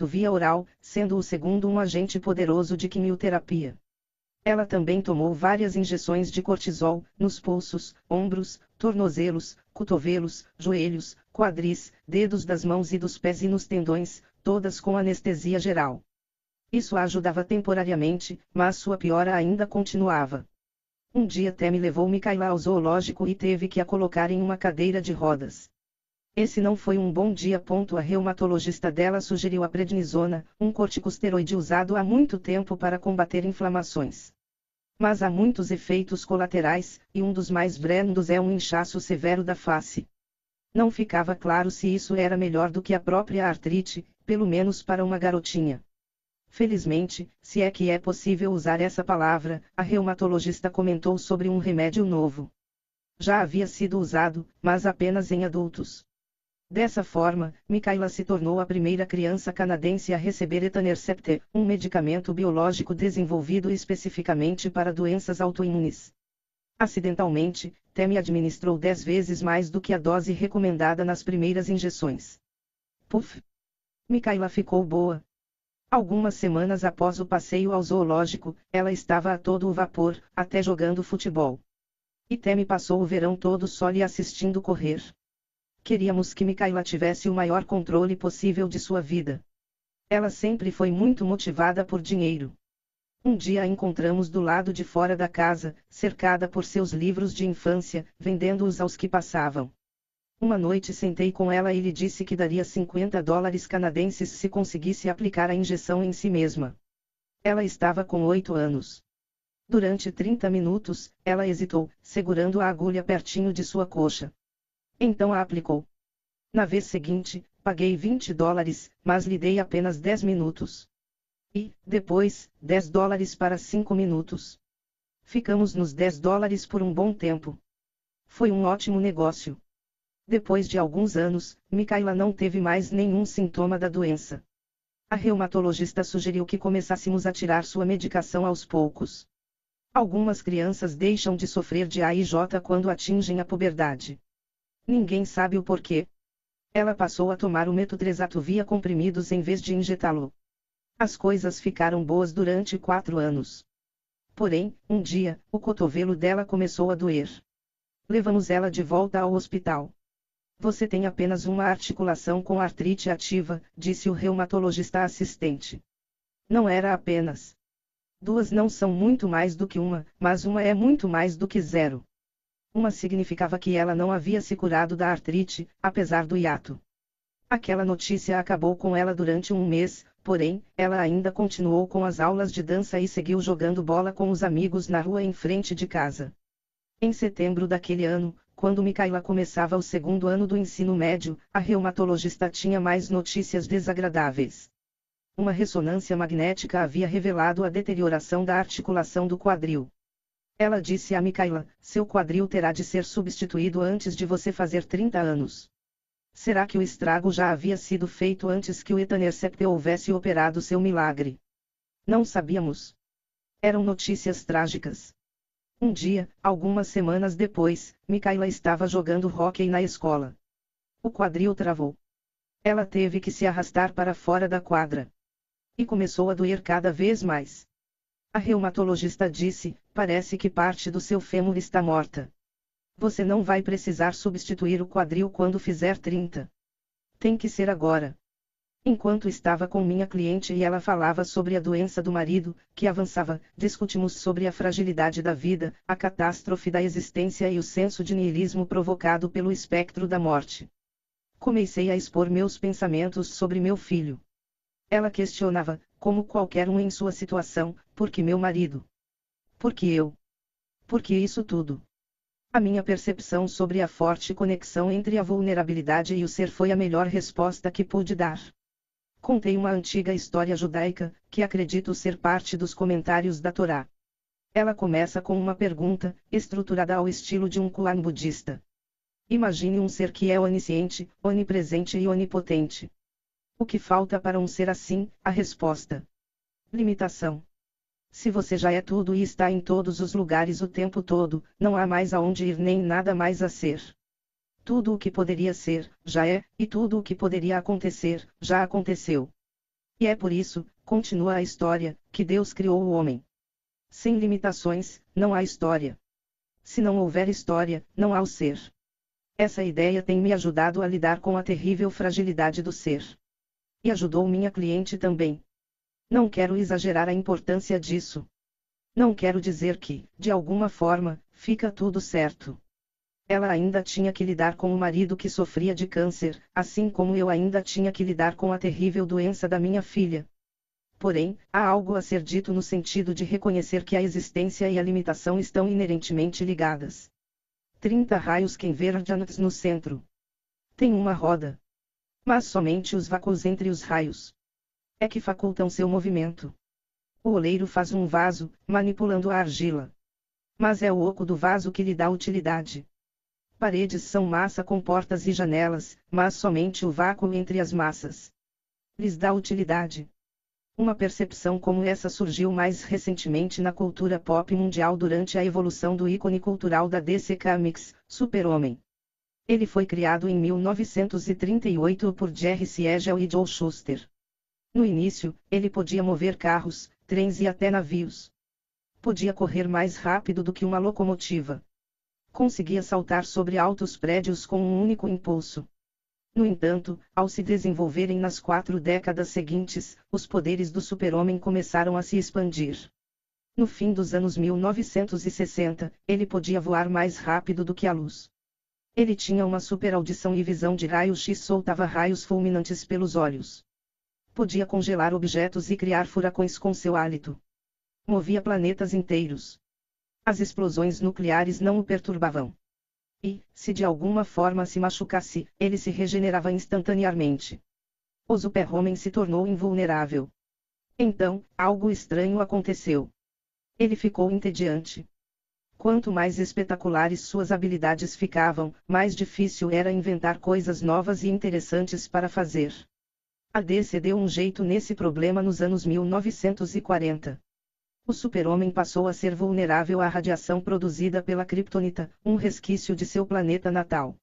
via oral, sendo o segundo um agente poderoso de quimioterapia. Ela também tomou várias injeções de cortisol, nos pulsos, ombros, tornozelos, cotovelos, joelhos, quadris, dedos das mãos e dos pés e nos tendões, todas com anestesia geral. Isso a ajudava temporariamente, mas sua piora ainda continuava. Um dia Temi levou Mikaela ao zoológico e teve que a colocar em uma cadeira de rodas. Esse não foi um bom dia. A reumatologista dela sugeriu a prednisona, um corticosteroide usado há muito tempo para combater inflamações. Mas há muitos efeitos colaterais, e um dos mais brandos é um inchaço severo da face. Não ficava claro se isso era melhor do que a própria artrite, pelo menos para uma garotinha. Felizmente, se é que é possível usar essa palavra, a reumatologista comentou sobre um remédio novo. Já havia sido usado, mas apenas em adultos. Dessa forma, Micaela se tornou a primeira criança canadense a receber etanercept, um medicamento biológico desenvolvido especificamente para doenças autoimunes. Acidentalmente, Temi administrou dez vezes mais do que a dose recomendada nas primeiras injeções. Puf! Micaela ficou boa. Algumas semanas após o passeio ao zoológico, ela estava a todo o vapor, até jogando futebol. E Temi passou o verão todo só lhe assistindo correr. Queríamos que Mikaela tivesse o maior controle possível de sua vida. Ela sempre foi muito motivada por dinheiro. Um dia a encontramos do lado de fora da casa, cercada por seus livros de infância, vendendo-os aos que passavam. Uma noite sentei com ela e lhe disse que daria 50 dólares canadenses se conseguisse aplicar a injeção em si mesma. Ela estava com oito anos. Durante 30 minutos, ela hesitou, segurando a agulha pertinho de sua coxa. Então a aplicou. Na vez seguinte, paguei 20 dólares, mas lhe dei apenas 10 minutos. E, depois, 10 dólares para 5 minutos. Ficamos nos 10 dólares por um bom tempo. Foi um ótimo negócio. Depois de alguns anos, Micaela não teve mais nenhum sintoma da doença. A reumatologista sugeriu que começássemos a tirar sua medicação aos poucos. Algumas crianças deixam de sofrer de AIJ quando atingem a puberdade. Ninguém sabe o porquê. Ela passou a tomar o metotresato via comprimidos em vez de injetá-lo. As coisas ficaram boas durante quatro anos. Porém, um dia, o cotovelo dela começou a doer. Levamos ela de volta ao hospital. Você tem apenas uma articulação com artrite ativa, disse o reumatologista assistente. Não era apenas. Duas não são muito mais do que uma, mas uma é muito mais do que zero. Uma significava que ela não havia se curado da artrite, apesar do hiato. Aquela notícia acabou com ela durante um mês, porém, ela ainda continuou com as aulas de dança e seguiu jogando bola com os amigos na rua em frente de casa. Em setembro daquele ano, quando Micaela começava o segundo ano do ensino médio, a reumatologista tinha mais notícias desagradáveis. Uma ressonância magnética havia revelado a deterioração da articulação do quadril. Ela disse a Micaela: seu quadril terá de ser substituído antes de você fazer 30 anos. Será que o estrago já havia sido feito antes que o Etanercept houvesse operado seu milagre? Não sabíamos. Eram notícias trágicas. Um dia, algumas semanas depois, Micaela estava jogando hóquei na escola. O quadril travou. Ela teve que se arrastar para fora da quadra. E começou a doer cada vez mais. A reumatologista disse: parece que parte do seu fêmur está morta. Você não vai precisar substituir o quadril quando fizer 30. Tem que ser agora. Enquanto estava com minha cliente e ela falava sobre a doença do marido, que avançava, discutimos sobre a fragilidade da vida, a catástrofe da existência e o senso de niilismo provocado pelo espectro da morte. Comecei a expor meus pensamentos sobre meu filho. Ela questionava, como qualquer um em sua situação, por que meu marido? Por que eu? Por que isso tudo? A minha percepção sobre a forte conexão entre a vulnerabilidade e o ser foi a melhor resposta que pude dar. Contei uma antiga história judaica, que acredito ser parte dos comentários da Torá. Ela começa com uma pergunta, estruturada ao estilo de um koan budista. Imagine um ser que é onisciente, onipresente e onipotente. O que falta para um ser assim? A resposta: limitação. Se você já é tudo e está em todos os lugares o tempo todo, não há mais aonde ir nem nada mais a ser. Tudo o que poderia ser, já é, e tudo o que poderia acontecer, já aconteceu. E é por isso, continua a história, que Deus criou o homem. Sem limitações, não há história. Se não houver história, não há o ser. Essa ideia tem me ajudado a lidar com a terrível fragilidade do ser. E ajudou minha cliente também. Não quero exagerar a importância disso. Não quero dizer que, de alguma forma, fica tudo certo. Ela ainda tinha que lidar com o marido que sofria de câncer, assim como eu ainda tinha que lidar com a terrível doença da minha filha. Porém, há algo a ser dito no sentido de reconhecer que a existência e a limitação estão inerentemente ligadas. 30 raios Convergence no centro. Tem uma roda. Mas somente os vácuos entre os raios é que facultam seu movimento. O oleiro faz um vaso, manipulando a argila. Mas é o oco do vaso que lhe dá utilidade. Paredes são massa com portas e janelas, mas somente o vácuo entre as massas lhes dá utilidade. Uma percepção como essa surgiu mais recentemente na cultura pop mundial durante a evolução do ícone cultural da DC Comics, Super-Homem. Ele foi criado em 1938 por Jerry Siegel e Joe Shuster. No início, ele podia mover carros, trens e até navios. Podia correr mais rápido do que uma locomotiva conseguia saltar sobre altos prédios com um único impulso. No entanto, ao se desenvolverem nas quatro décadas seguintes, os poderes do super-homem começaram a se expandir. No fim dos anos 1960, ele podia voar mais rápido do que a luz. Ele tinha uma super audição e visão de raio-x soltava raios fulminantes pelos olhos. Podia congelar objetos e criar furacões com seu hálito. Movia planetas inteiros. As explosões nucleares não o perturbavam. E, se de alguma forma se machucasse, ele se regenerava instantaneamente. O super-homem se tornou invulnerável. Então, algo estranho aconteceu. Ele ficou entediante. Quanto mais espetaculares suas habilidades ficavam, mais difícil era inventar coisas novas e interessantes para fazer. A DC deu um jeito nesse problema nos anos 1940. O super-homem passou a ser vulnerável à radiação produzida pela kryptonita, um resquício de seu planeta natal.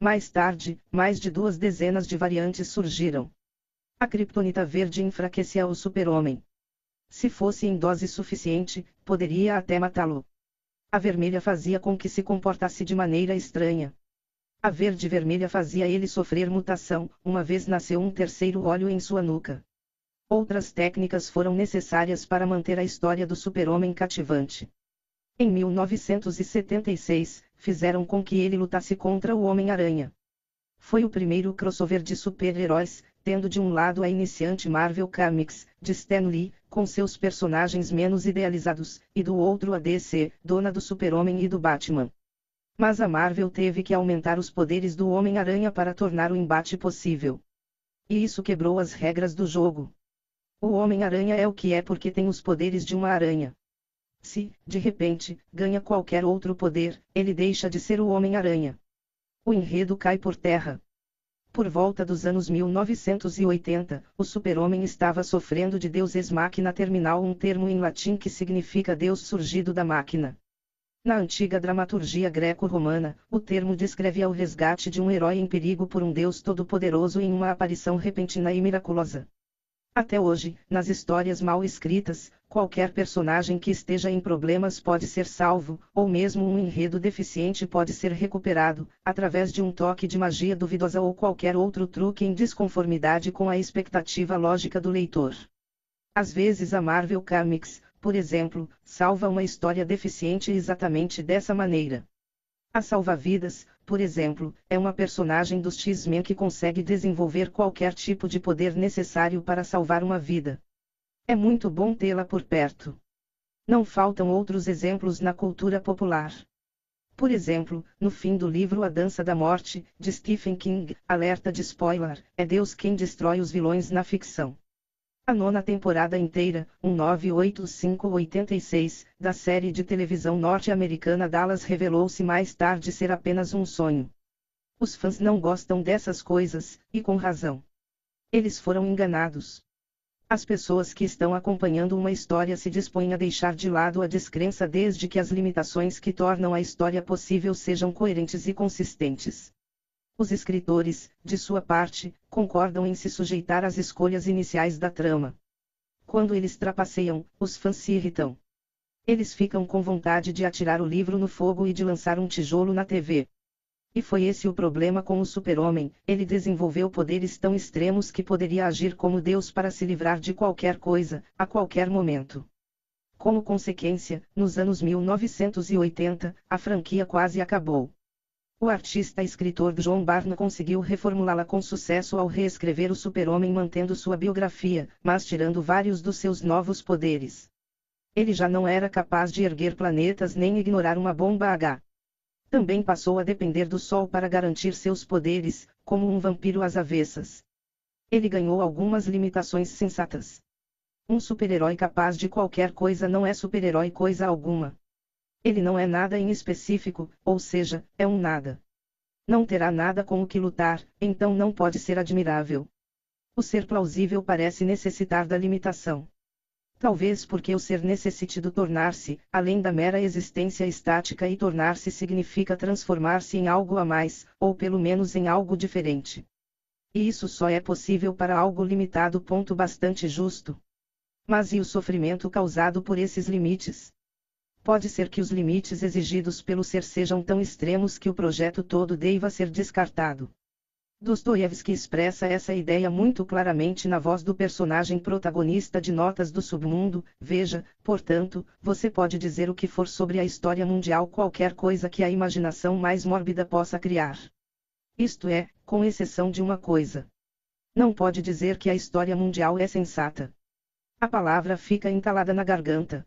Mais tarde, mais de duas dezenas de variantes surgiram. A kryptonita verde enfraquecia o super-homem. Se fosse em dose suficiente, poderia até matá-lo. A vermelha fazia com que se comportasse de maneira estranha. A verde-vermelha fazia ele sofrer mutação, uma vez nasceu um terceiro olho em sua nuca. Outras técnicas foram necessárias para manter a história do super-homem cativante. Em 1976, fizeram com que ele lutasse contra o Homem-Aranha. Foi o primeiro crossover de super-heróis, tendo de um lado a iniciante Marvel Comics, de Stan Lee, com seus personagens menos idealizados, e do outro a DC, dona do Super-Homem e do Batman. Mas a Marvel teve que aumentar os poderes do Homem-Aranha para tornar o embate possível. E isso quebrou as regras do jogo. O Homem-Aranha é o que é porque tem os poderes de uma aranha. Se, de repente, ganha qualquer outro poder, ele deixa de ser o Homem-Aranha. O enredo cai por terra. Por volta dos anos 1980, o super-homem estava sofrendo de Deus ex machina terminal um termo em latim que significa Deus surgido da máquina. Na antiga dramaturgia greco-romana, o termo descrevia o resgate de um herói em perigo por um Deus todo-poderoso em uma aparição repentina e miraculosa. Até hoje, nas histórias mal escritas, qualquer personagem que esteja em problemas pode ser salvo, ou mesmo um enredo deficiente pode ser recuperado, através de um toque de magia duvidosa ou qualquer outro truque em desconformidade com a expectativa lógica do leitor. Às vezes a Marvel Comics, por exemplo, salva uma história deficiente exatamente dessa maneira. A salva-vidas, por exemplo, é uma personagem dos X-Men que consegue desenvolver qualquer tipo de poder necessário para salvar uma vida. É muito bom tê-la por perto. Não faltam outros exemplos na cultura popular. Por exemplo, no fim do livro A Dança da Morte, de Stephen King, alerta de spoiler, é Deus quem destrói os vilões na ficção. A nona temporada inteira, 1985-86, da série de televisão norte-americana Dallas revelou-se mais tarde ser apenas um sonho. Os fãs não gostam dessas coisas, e com razão. Eles foram enganados. As pessoas que estão acompanhando uma história se dispõem a deixar de lado a descrença desde que as limitações que tornam a história possível sejam coerentes e consistentes. Os escritores, de sua parte, concordam em se sujeitar às escolhas iniciais da trama. Quando eles trapaceiam, os fãs se irritam. Eles ficam com vontade de atirar o livro no fogo e de lançar um tijolo na TV. E foi esse o problema com o super-homem, ele desenvolveu poderes tão extremos que poderia agir como Deus para se livrar de qualquer coisa, a qualquer momento. Como consequência, nos anos 1980, a franquia quase acabou. O artista escritor John Barnes conseguiu reformulá-la com sucesso ao reescrever o Super-Homem mantendo sua biografia, mas tirando vários dos seus novos poderes. Ele já não era capaz de erguer planetas nem ignorar uma bomba H. Também passou a depender do Sol para garantir seus poderes, como um vampiro às avessas. Ele ganhou algumas limitações sensatas. Um super-herói capaz de qualquer coisa não é super-herói coisa alguma. Ele não é nada em específico, ou seja, é um nada. Não terá nada com o que lutar, então não pode ser admirável. O ser plausível parece necessitar da limitação. Talvez porque o ser necessite do tornar-se, além da mera existência estática e tornar-se significa transformar-se em algo a mais, ou pelo menos em algo diferente. E isso só é possível para algo limitado. Ponto bastante justo. Mas e o sofrimento causado por esses limites? Pode ser que os limites exigidos pelo ser sejam tão extremos que o projeto todo deva ser descartado. Dostoiévski expressa essa ideia muito claramente na voz do personagem protagonista de Notas do Submundo. Veja, portanto, você pode dizer o que for sobre a história mundial, qualquer coisa que a imaginação mais mórbida possa criar. Isto é, com exceção de uma coisa. Não pode dizer que a história mundial é sensata. A palavra fica entalada na garganta.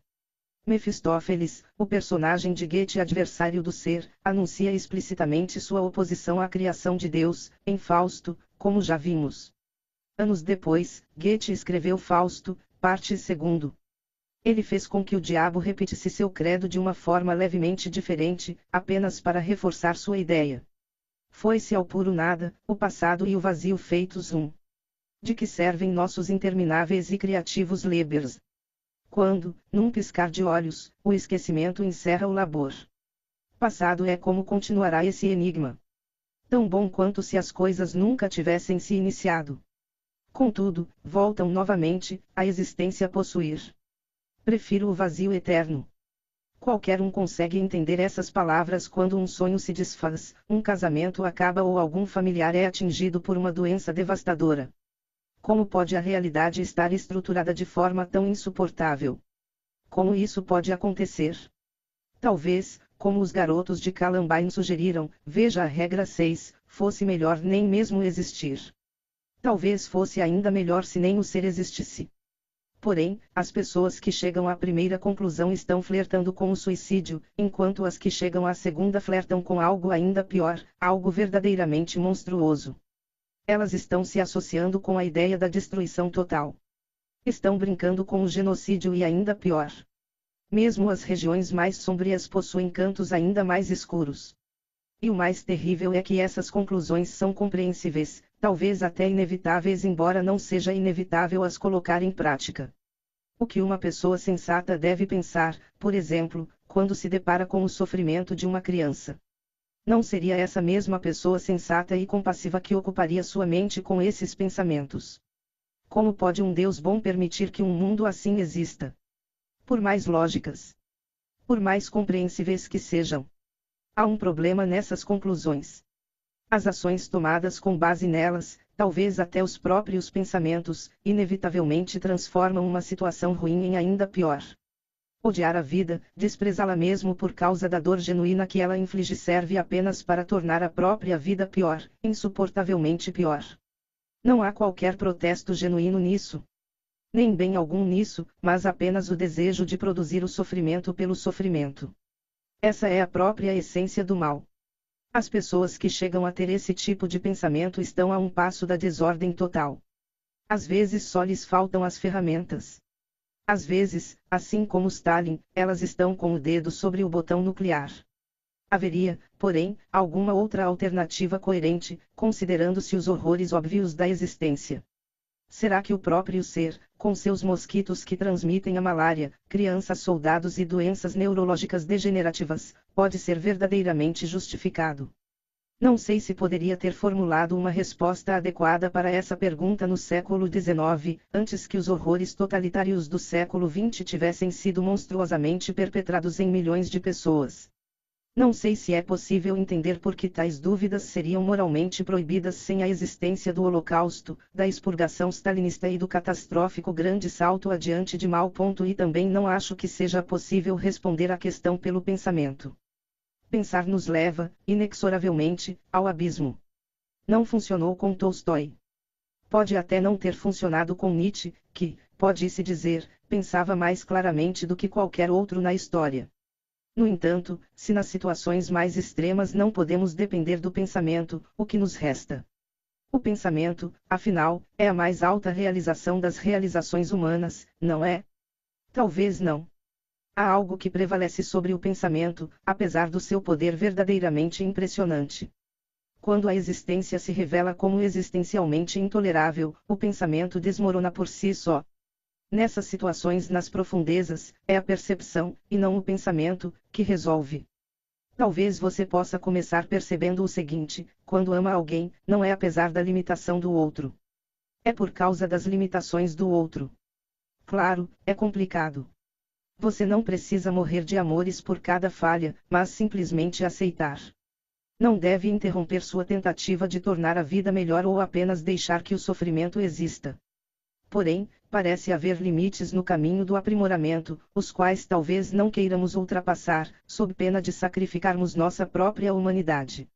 Mefistófeles, o personagem de Goethe adversário do ser, anuncia explicitamente sua oposição à criação de Deus, em Fausto, como já vimos. Anos depois, Goethe escreveu Fausto, parte 2. Ele fez com que o diabo repetisse seu credo de uma forma levemente diferente, apenas para reforçar sua ideia. Foi-se ao puro nada, o passado e o vazio feitos um. De que servem nossos intermináveis e criativos lebers? Quando, num piscar de olhos, o esquecimento encerra o labor. Passado é como continuará esse enigma. Tão bom quanto se as coisas nunca tivessem se iniciado. Contudo, voltam novamente, a existência possuir. Prefiro o vazio eterno. Qualquer um consegue entender essas palavras quando um sonho se desfaz, um casamento acaba ou algum familiar é atingido por uma doença devastadora. Como pode a realidade estar estruturada de forma tão insuportável? Como isso pode acontecer? Talvez, como os garotos de Columbine sugeriram, veja a regra 6, fosse melhor nem mesmo existir. Talvez fosse ainda melhor se nem o ser existisse. Porém, as pessoas que chegam à primeira conclusão estão flertando com o suicídio, enquanto as que chegam à segunda flertam com algo ainda pior, algo verdadeiramente monstruoso. Elas estão se associando com a ideia da destruição total. Estão brincando com o genocídio e ainda pior. Mesmo as regiões mais sombrias possuem cantos ainda mais escuros. E o mais terrível é que essas conclusões são compreensíveis, talvez até inevitáveis, embora não seja inevitável as colocar em prática. O que uma pessoa sensata deve pensar, por exemplo, quando se depara com o sofrimento de uma criança? Não seria essa mesma pessoa sensata e compassiva que ocuparia sua mente com esses pensamentos? Como pode um Deus bom permitir que um mundo assim exista? Por mais lógicas, por mais compreensíveis que sejam, há um problema nessas conclusões. As ações tomadas com base nelas, talvez até os próprios pensamentos, inevitavelmente transformam uma situação ruim em ainda pior. Odiar a vida, desprezá-la mesmo por causa da dor genuína que ela inflige serve apenas para tornar a própria vida pior, insuportavelmente pior. Não há qualquer protesto genuíno nisso. Nem bem algum nisso, mas apenas o desejo de produzir o sofrimento pelo sofrimento. Essa é a própria essência do mal. As pessoas que chegam a ter esse tipo de pensamento estão a um passo da desordem total. Às vezes só lhes faltam as ferramentas. Às vezes, assim como Stalin, elas estão com o dedo sobre o botão nuclear. Haveria, porém, alguma outra alternativa coerente, considerando-se os horrores óbvios da existência. Será que o próprio ser, com seus mosquitos que transmitem a malária, crianças soldados e doenças neurológicas degenerativas, pode ser verdadeiramente justificado? Não sei se poderia ter formulado uma resposta adequada para essa pergunta no século XIX, antes que os horrores totalitários do século XX tivessem sido monstruosamente perpetrados em milhões de pessoas. Não sei se é possível entender por que tais dúvidas seriam moralmente proibidas sem a existência do Holocausto, da expurgação stalinista e do catastrófico grande salto adiante de Mao. E também não acho que seja possível responder à questão pelo pensamento. Pensar nos leva, inexoravelmente, ao abismo. Não funcionou com Tolstói. Pode até não ter funcionado com Nietzsche, que, pode-se dizer, pensava mais claramente do que qualquer outro na história. No entanto, se nas situações mais extremas não podemos depender do pensamento, o que nos resta? O pensamento, afinal, é a mais alta realização das realizações humanas, não é? Talvez não. Há algo que prevalece sobre o pensamento, apesar do seu poder verdadeiramente impressionante. Quando a existência se revela como existencialmente intolerável, o pensamento desmorona por si só, Nessas situações nas profundezas, é a percepção, e não o pensamento, que resolve. Talvez você possa começar percebendo o seguinte: quando ama alguém, não é apesar da limitação do outro. É por causa das limitações do outro. Claro, é complicado. Você não precisa morrer de amores por cada falha, mas simplesmente aceitar. Não deve interromper sua tentativa de tornar a vida melhor ou apenas deixar que o sofrimento exista. Porém, parece haver limites no caminho do aprimoramento, os quais talvez não queiramos ultrapassar, sob pena de sacrificarmos nossa própria humanidade.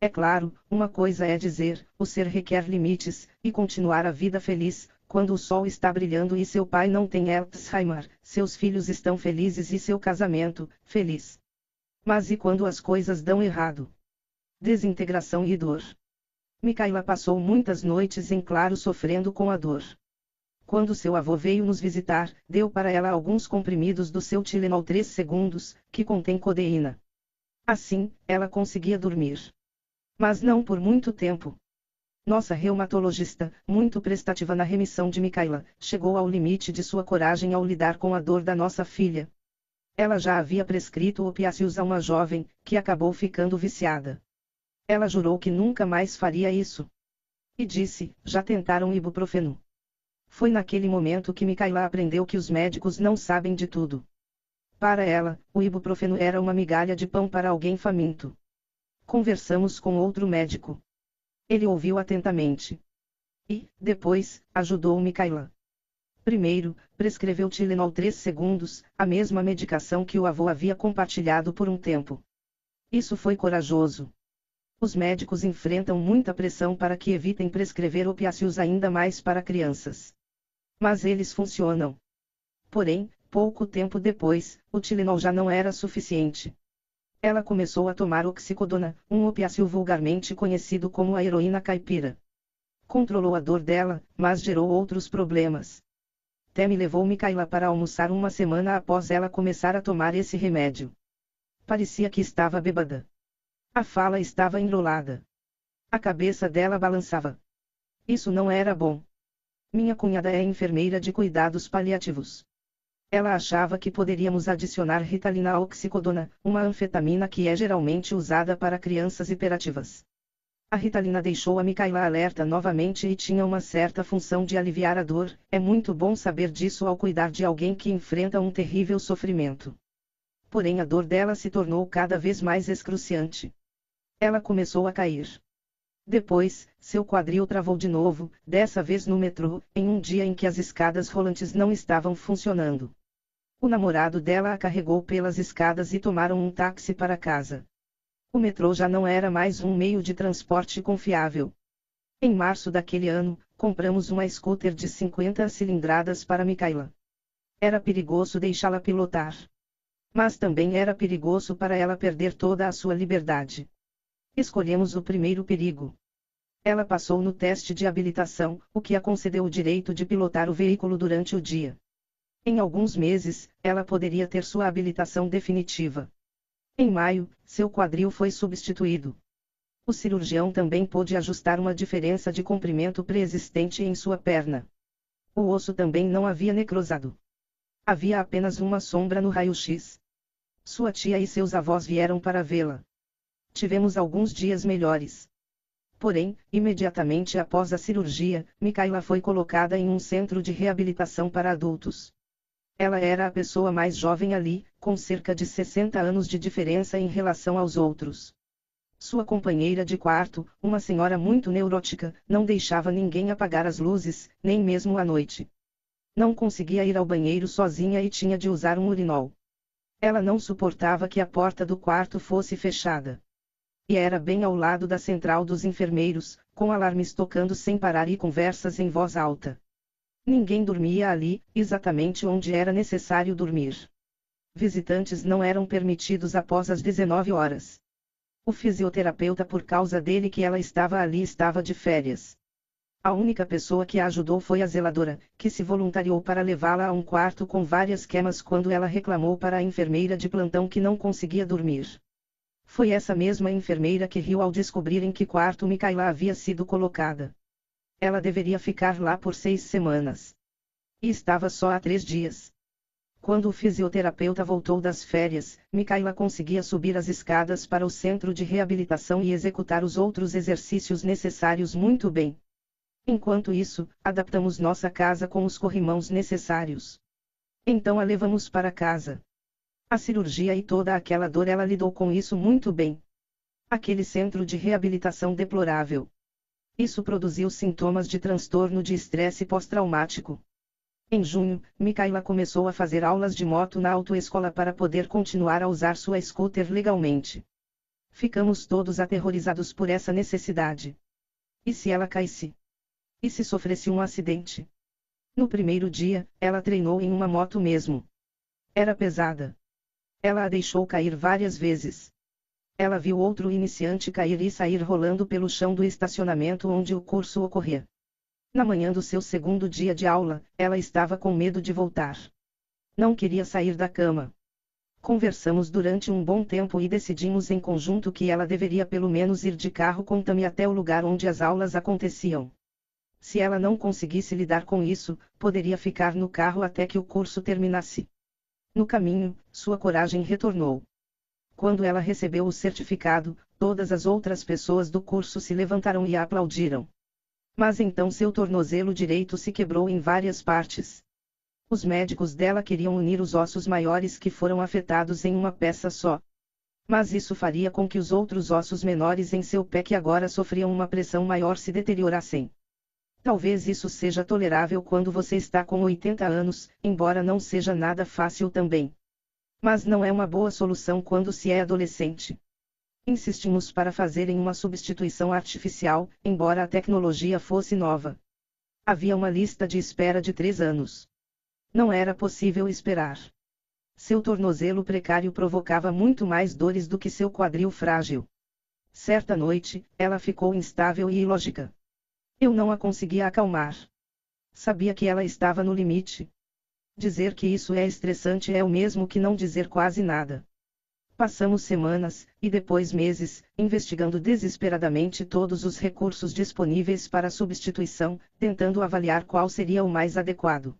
É claro, uma coisa é dizer, o ser requer limites, e continuar a vida feliz, quando o sol está brilhando e seu pai não tem Alzheimer, seus filhos estão felizes e seu casamento, feliz. Mas e quando as coisas dão errado? Desintegração e dor. Micaela passou muitas noites em claro sofrendo com a dor. Quando seu avô veio nos visitar, deu para ela alguns comprimidos do seu Tilenol 3 segundos, que contém codeína. Assim, ela conseguia dormir. Mas não por muito tempo. Nossa reumatologista, muito prestativa na remissão de Micaela, chegou ao limite de sua coragem ao lidar com a dor da nossa filha. Ela já havia prescrito opiáceos a uma jovem, que acabou ficando viciada. Ela jurou que nunca mais faria isso. E disse: já tentaram ibuprofeno. Foi naquele momento que Micaela aprendeu que os médicos não sabem de tudo. Para ela, o ibuprofeno era uma migalha de pão para alguém faminto. Conversamos com outro médico. Ele ouviu atentamente. E, depois, ajudou Micaela. Primeiro, prescreveu Tilenol 3 segundos, a mesma medicação que o avô havia compartilhado por um tempo. Isso foi corajoso. Os médicos enfrentam muita pressão para que evitem prescrever opiáceos ainda mais para crianças. Mas eles funcionam. Porém, pouco tempo depois, o Tilenol já não era suficiente. Ela começou a tomar oxicodona, um opiáceo vulgarmente conhecido como a heroína caipira. Controlou a dor dela, mas gerou outros problemas. Temi levou Micaela para almoçar uma semana após ela começar a tomar esse remédio. Parecia que estava bêbada. A fala estava enrolada. A cabeça dela balançava. Isso não era bom. Minha cunhada é enfermeira de cuidados paliativos. Ela achava que poderíamos adicionar ritalina à oxicodona, uma anfetamina que é geralmente usada para crianças hiperativas. A Ritalina deixou a Micaela alerta novamente e tinha uma certa função de aliviar a dor, é muito bom saber disso ao cuidar de alguém que enfrenta um terrível sofrimento. Porém a dor dela se tornou cada vez mais excruciante. Ela começou a cair. Depois, seu quadril travou de novo, dessa vez no metrô, em um dia em que as escadas rolantes não estavam funcionando. O namorado dela a carregou pelas escadas e tomaram um táxi para casa. O metrô já não era mais um meio de transporte confiável. Em março daquele ano, compramos uma scooter de 50 cilindradas para Micaela. Era perigoso deixá-la pilotar. Mas também era perigoso para ela perder toda a sua liberdade. Escolhemos o primeiro perigo. Ela passou no teste de habilitação, o que a concedeu o direito de pilotar o veículo durante o dia. Em alguns meses, ela poderia ter sua habilitação definitiva. Em maio, seu quadril foi substituído. O cirurgião também pôde ajustar uma diferença de comprimento pré-existente em sua perna. O osso também não havia necrosado. Havia apenas uma sombra no raio-x. Sua tia e seus avós vieram para vê-la. Tivemos alguns dias melhores. Porém, imediatamente após a cirurgia, Micaela foi colocada em um centro de reabilitação para adultos. Ela era a pessoa mais jovem ali, com cerca de 60 anos de diferença em relação aos outros. Sua companheira de quarto, uma senhora muito neurótica, não deixava ninguém apagar as luzes, nem mesmo à noite. Não conseguia ir ao banheiro sozinha e tinha de usar um urinol. Ela não suportava que a porta do quarto fosse fechada. E era bem ao lado da central dos enfermeiros, com alarmes tocando sem parar e conversas em voz alta. Ninguém dormia ali, exatamente onde era necessário dormir. Visitantes não eram permitidos após as 19 horas. O fisioterapeuta, por causa dele que ela estava ali, estava de férias. A única pessoa que a ajudou foi a zeladora, que se voluntariou para levá-la a um quarto com várias camas quando ela reclamou para a enfermeira de plantão que não conseguia dormir. Foi essa mesma enfermeira que riu ao descobrir em que quarto Micaela havia sido colocada. Ela deveria ficar lá por seis semanas. E estava só há três dias. Quando o fisioterapeuta voltou das férias, Micaela conseguia subir as escadas para o centro de reabilitação e executar os outros exercícios necessários muito bem. Enquanto isso, adaptamos nossa casa com os corrimãos necessários. Então a levamos para casa. A cirurgia e toda aquela dor ela lidou com isso muito bem. Aquele centro de reabilitação deplorável. Isso produziu sintomas de transtorno de estresse pós-traumático. Em junho, Micaela começou a fazer aulas de moto na autoescola para poder continuar a usar sua scooter legalmente. Ficamos todos aterrorizados por essa necessidade. E se ela caísse? E se sofresse um acidente? No primeiro dia, ela treinou em uma moto mesmo. Era pesada. Ela a deixou cair várias vezes. Ela viu outro iniciante cair e sair rolando pelo chão do estacionamento onde o curso ocorria. Na manhã do seu segundo dia de aula, ela estava com medo de voltar. Não queria sair da cama. Conversamos durante um bom tempo e decidimos em conjunto que ela deveria pelo menos ir de carro com Tami até o lugar onde as aulas aconteciam. Se ela não conseguisse lidar com isso, poderia ficar no carro até que o curso terminasse. No caminho, sua coragem retornou. Quando ela recebeu o certificado, todas as outras pessoas do curso se levantaram e a aplaudiram. Mas então seu tornozelo direito se quebrou em várias partes. Os médicos dela queriam unir os ossos maiores que foram afetados em uma peça só. Mas isso faria com que os outros ossos menores em seu pé que agora sofriam uma pressão maior se deteriorassem. Talvez isso seja tolerável quando você está com 80 anos, embora não seja nada fácil também. Mas não é uma boa solução quando se é adolescente. Insistimos para fazerem uma substituição artificial, embora a tecnologia fosse nova. Havia uma lista de espera de três anos. Não era possível esperar. Seu tornozelo precário provocava muito mais dores do que seu quadril frágil. Certa noite, ela ficou instável e ilógica. Eu não a conseguia acalmar. Sabia que ela estava no limite. Dizer que isso é estressante é o mesmo que não dizer quase nada. Passamos semanas, e depois meses, investigando desesperadamente todos os recursos disponíveis para substituição, tentando avaliar qual seria o mais adequado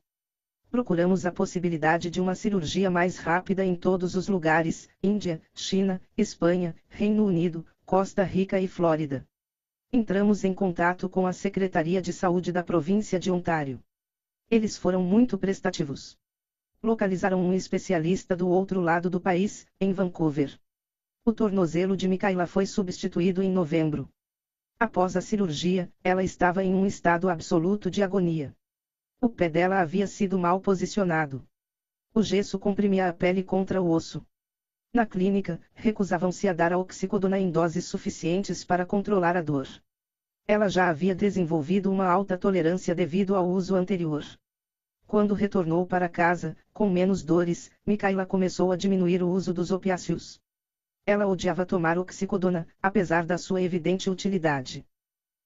procuramos a possibilidade de uma cirurgia mais rápida em todos os lugares: Índia, China, Espanha, Reino Unido, Costa Rica e Flórida. Entramos em contato com a Secretaria de Saúde da província de Ontário. Eles foram muito prestativos. Localizaram um especialista do outro lado do país, em Vancouver. O tornozelo de Micaela foi substituído em novembro. Após a cirurgia, ela estava em um estado absoluto de agonia. O pé dela havia sido mal posicionado. O gesso comprimia a pele contra o osso. Na clínica, recusavam-se a dar a oxicodona em doses suficientes para controlar a dor. Ela já havia desenvolvido uma alta tolerância devido ao uso anterior. Quando retornou para casa, com menos dores, Micaela começou a diminuir o uso dos opiáceos. Ela odiava tomar oxicodona, apesar da sua evidente utilidade.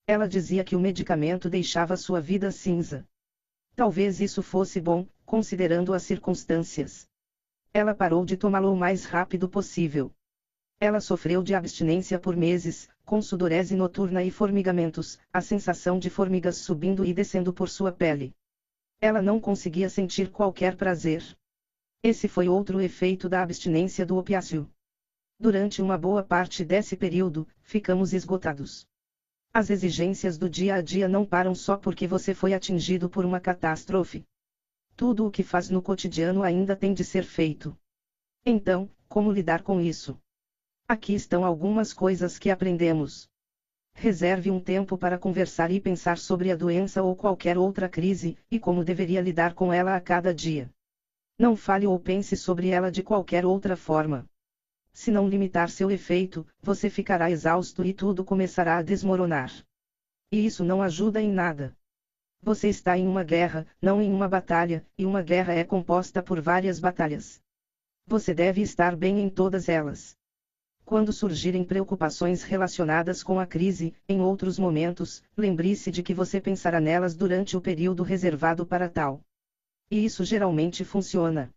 Ela dizia que o medicamento deixava sua vida cinza. Talvez isso fosse bom, considerando as circunstâncias. Ela parou de tomá-lo o mais rápido possível. Ela sofreu de abstinência por meses, com sudorese noturna e formigamentos, a sensação de formigas subindo e descendo por sua pele. Ela não conseguia sentir qualquer prazer. Esse foi outro efeito da abstinência do opiáceo. Durante uma boa parte desse período, ficamos esgotados. As exigências do dia a dia não param só porque você foi atingido por uma catástrofe. Tudo o que faz no cotidiano ainda tem de ser feito. Então, como lidar com isso? Aqui estão algumas coisas que aprendemos. Reserve um tempo para conversar e pensar sobre a doença ou qualquer outra crise, e como deveria lidar com ela a cada dia. Não fale ou pense sobre ela de qualquer outra forma. Se não limitar seu efeito, você ficará exausto e tudo começará a desmoronar. E isso não ajuda em nada. Você está em uma guerra, não em uma batalha, e uma guerra é composta por várias batalhas. Você deve estar bem em todas elas. Quando surgirem preocupações relacionadas com a crise, em outros momentos, lembre-se de que você pensará nelas durante o período reservado para tal. E isso geralmente funciona.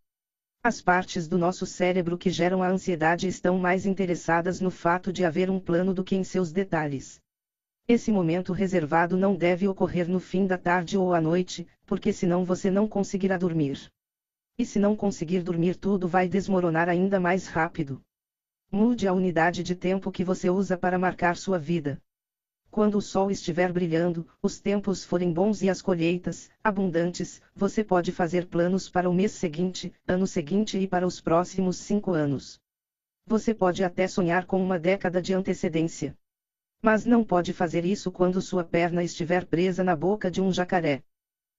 As partes do nosso cérebro que geram a ansiedade estão mais interessadas no fato de haver um plano do que em seus detalhes. Esse momento reservado não deve ocorrer no fim da tarde ou à noite, porque senão você não conseguirá dormir. E se não conseguir dormir, tudo vai desmoronar ainda mais rápido. Mude a unidade de tempo que você usa para marcar sua vida. Quando o sol estiver brilhando, os tempos forem bons e as colheitas, abundantes, você pode fazer planos para o mês seguinte, ano seguinte e para os próximos cinco anos. Você pode até sonhar com uma década de antecedência. Mas não pode fazer isso quando sua perna estiver presa na boca de um jacaré.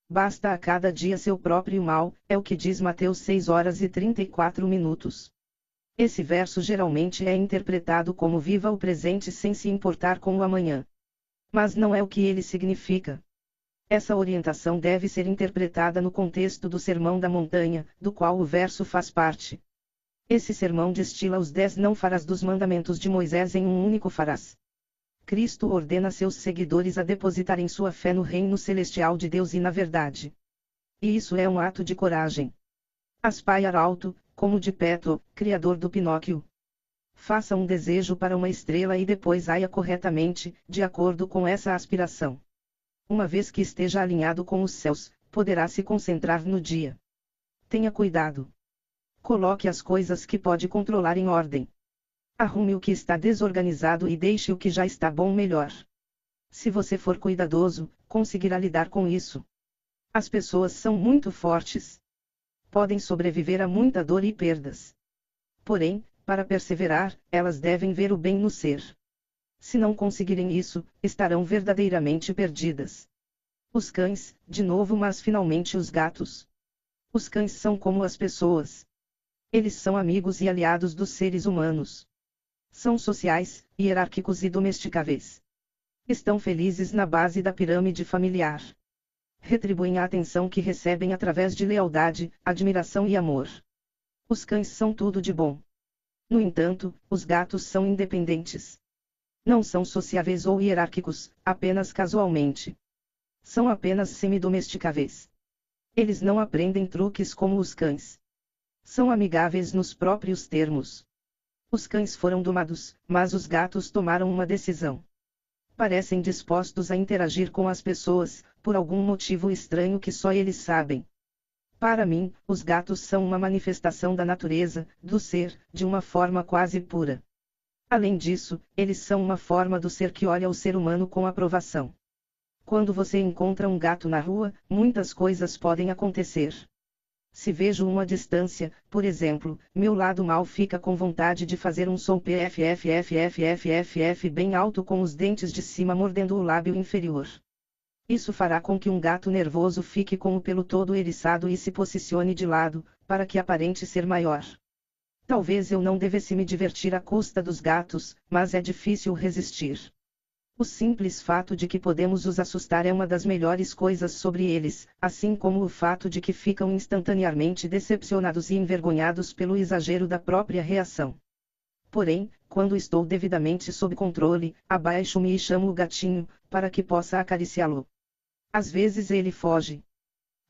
Basta a cada dia seu próprio mal, é o que diz Mateus 6 horas e 34 minutos. Esse verso geralmente é interpretado como viva o presente sem se importar com o amanhã mas não é o que ele significa. Essa orientação deve ser interpretada no contexto do Sermão da Montanha, do qual o verso faz parte. Esse sermão destila os dez não farás dos mandamentos de Moisés em um único farás. Cristo ordena seus seguidores a depositarem sua fé no reino celestial de Deus e na verdade. E isso é um ato de coragem. Aspire alto, como de Peto, criador do Pinóquio. Faça um desejo para uma estrela e depois aia corretamente, de acordo com essa aspiração. Uma vez que esteja alinhado com os céus, poderá se concentrar no dia. Tenha cuidado. Coloque as coisas que pode controlar em ordem. Arrume o que está desorganizado e deixe o que já está bom melhor. Se você for cuidadoso, conseguirá lidar com isso. As pessoas são muito fortes. Podem sobreviver a muita dor e perdas. Porém, para perseverar, elas devem ver o bem no ser. Se não conseguirem isso, estarão verdadeiramente perdidas. Os cães, de novo, mas finalmente os gatos. Os cães são como as pessoas. Eles são amigos e aliados dos seres humanos. São sociais, hierárquicos e domesticáveis. Estão felizes na base da pirâmide familiar. Retribuem a atenção que recebem através de lealdade, admiração e amor. Os cães são tudo de bom. No entanto, os gatos são independentes. Não são sociáveis ou hierárquicos, apenas casualmente. São apenas semidomesticáveis. Eles não aprendem truques como os cães. São amigáveis nos próprios termos. Os cães foram domados, mas os gatos tomaram uma decisão. Parecem dispostos a interagir com as pessoas, por algum motivo estranho que só eles sabem. Para mim, os gatos são uma manifestação da natureza, do ser, de uma forma quase pura. Além disso, eles são uma forma do ser que olha o ser humano com aprovação. Quando você encontra um gato na rua, muitas coisas podem acontecer. Se vejo uma distância, por exemplo, meu lado mal fica com vontade de fazer um som pffffff bem alto com os dentes de cima mordendo o lábio inferior. Isso fará com que um gato nervoso fique com o pelo todo eriçado e se posicione de lado, para que aparente ser maior. Talvez eu não devesse me divertir à custa dos gatos, mas é difícil resistir. O simples fato de que podemos os assustar é uma das melhores coisas sobre eles, assim como o fato de que ficam instantaneamente decepcionados e envergonhados pelo exagero da própria reação. Porém, quando estou devidamente sob controle, abaixo-me e chamo o gatinho, para que possa acariciá-lo. Às vezes ele foge.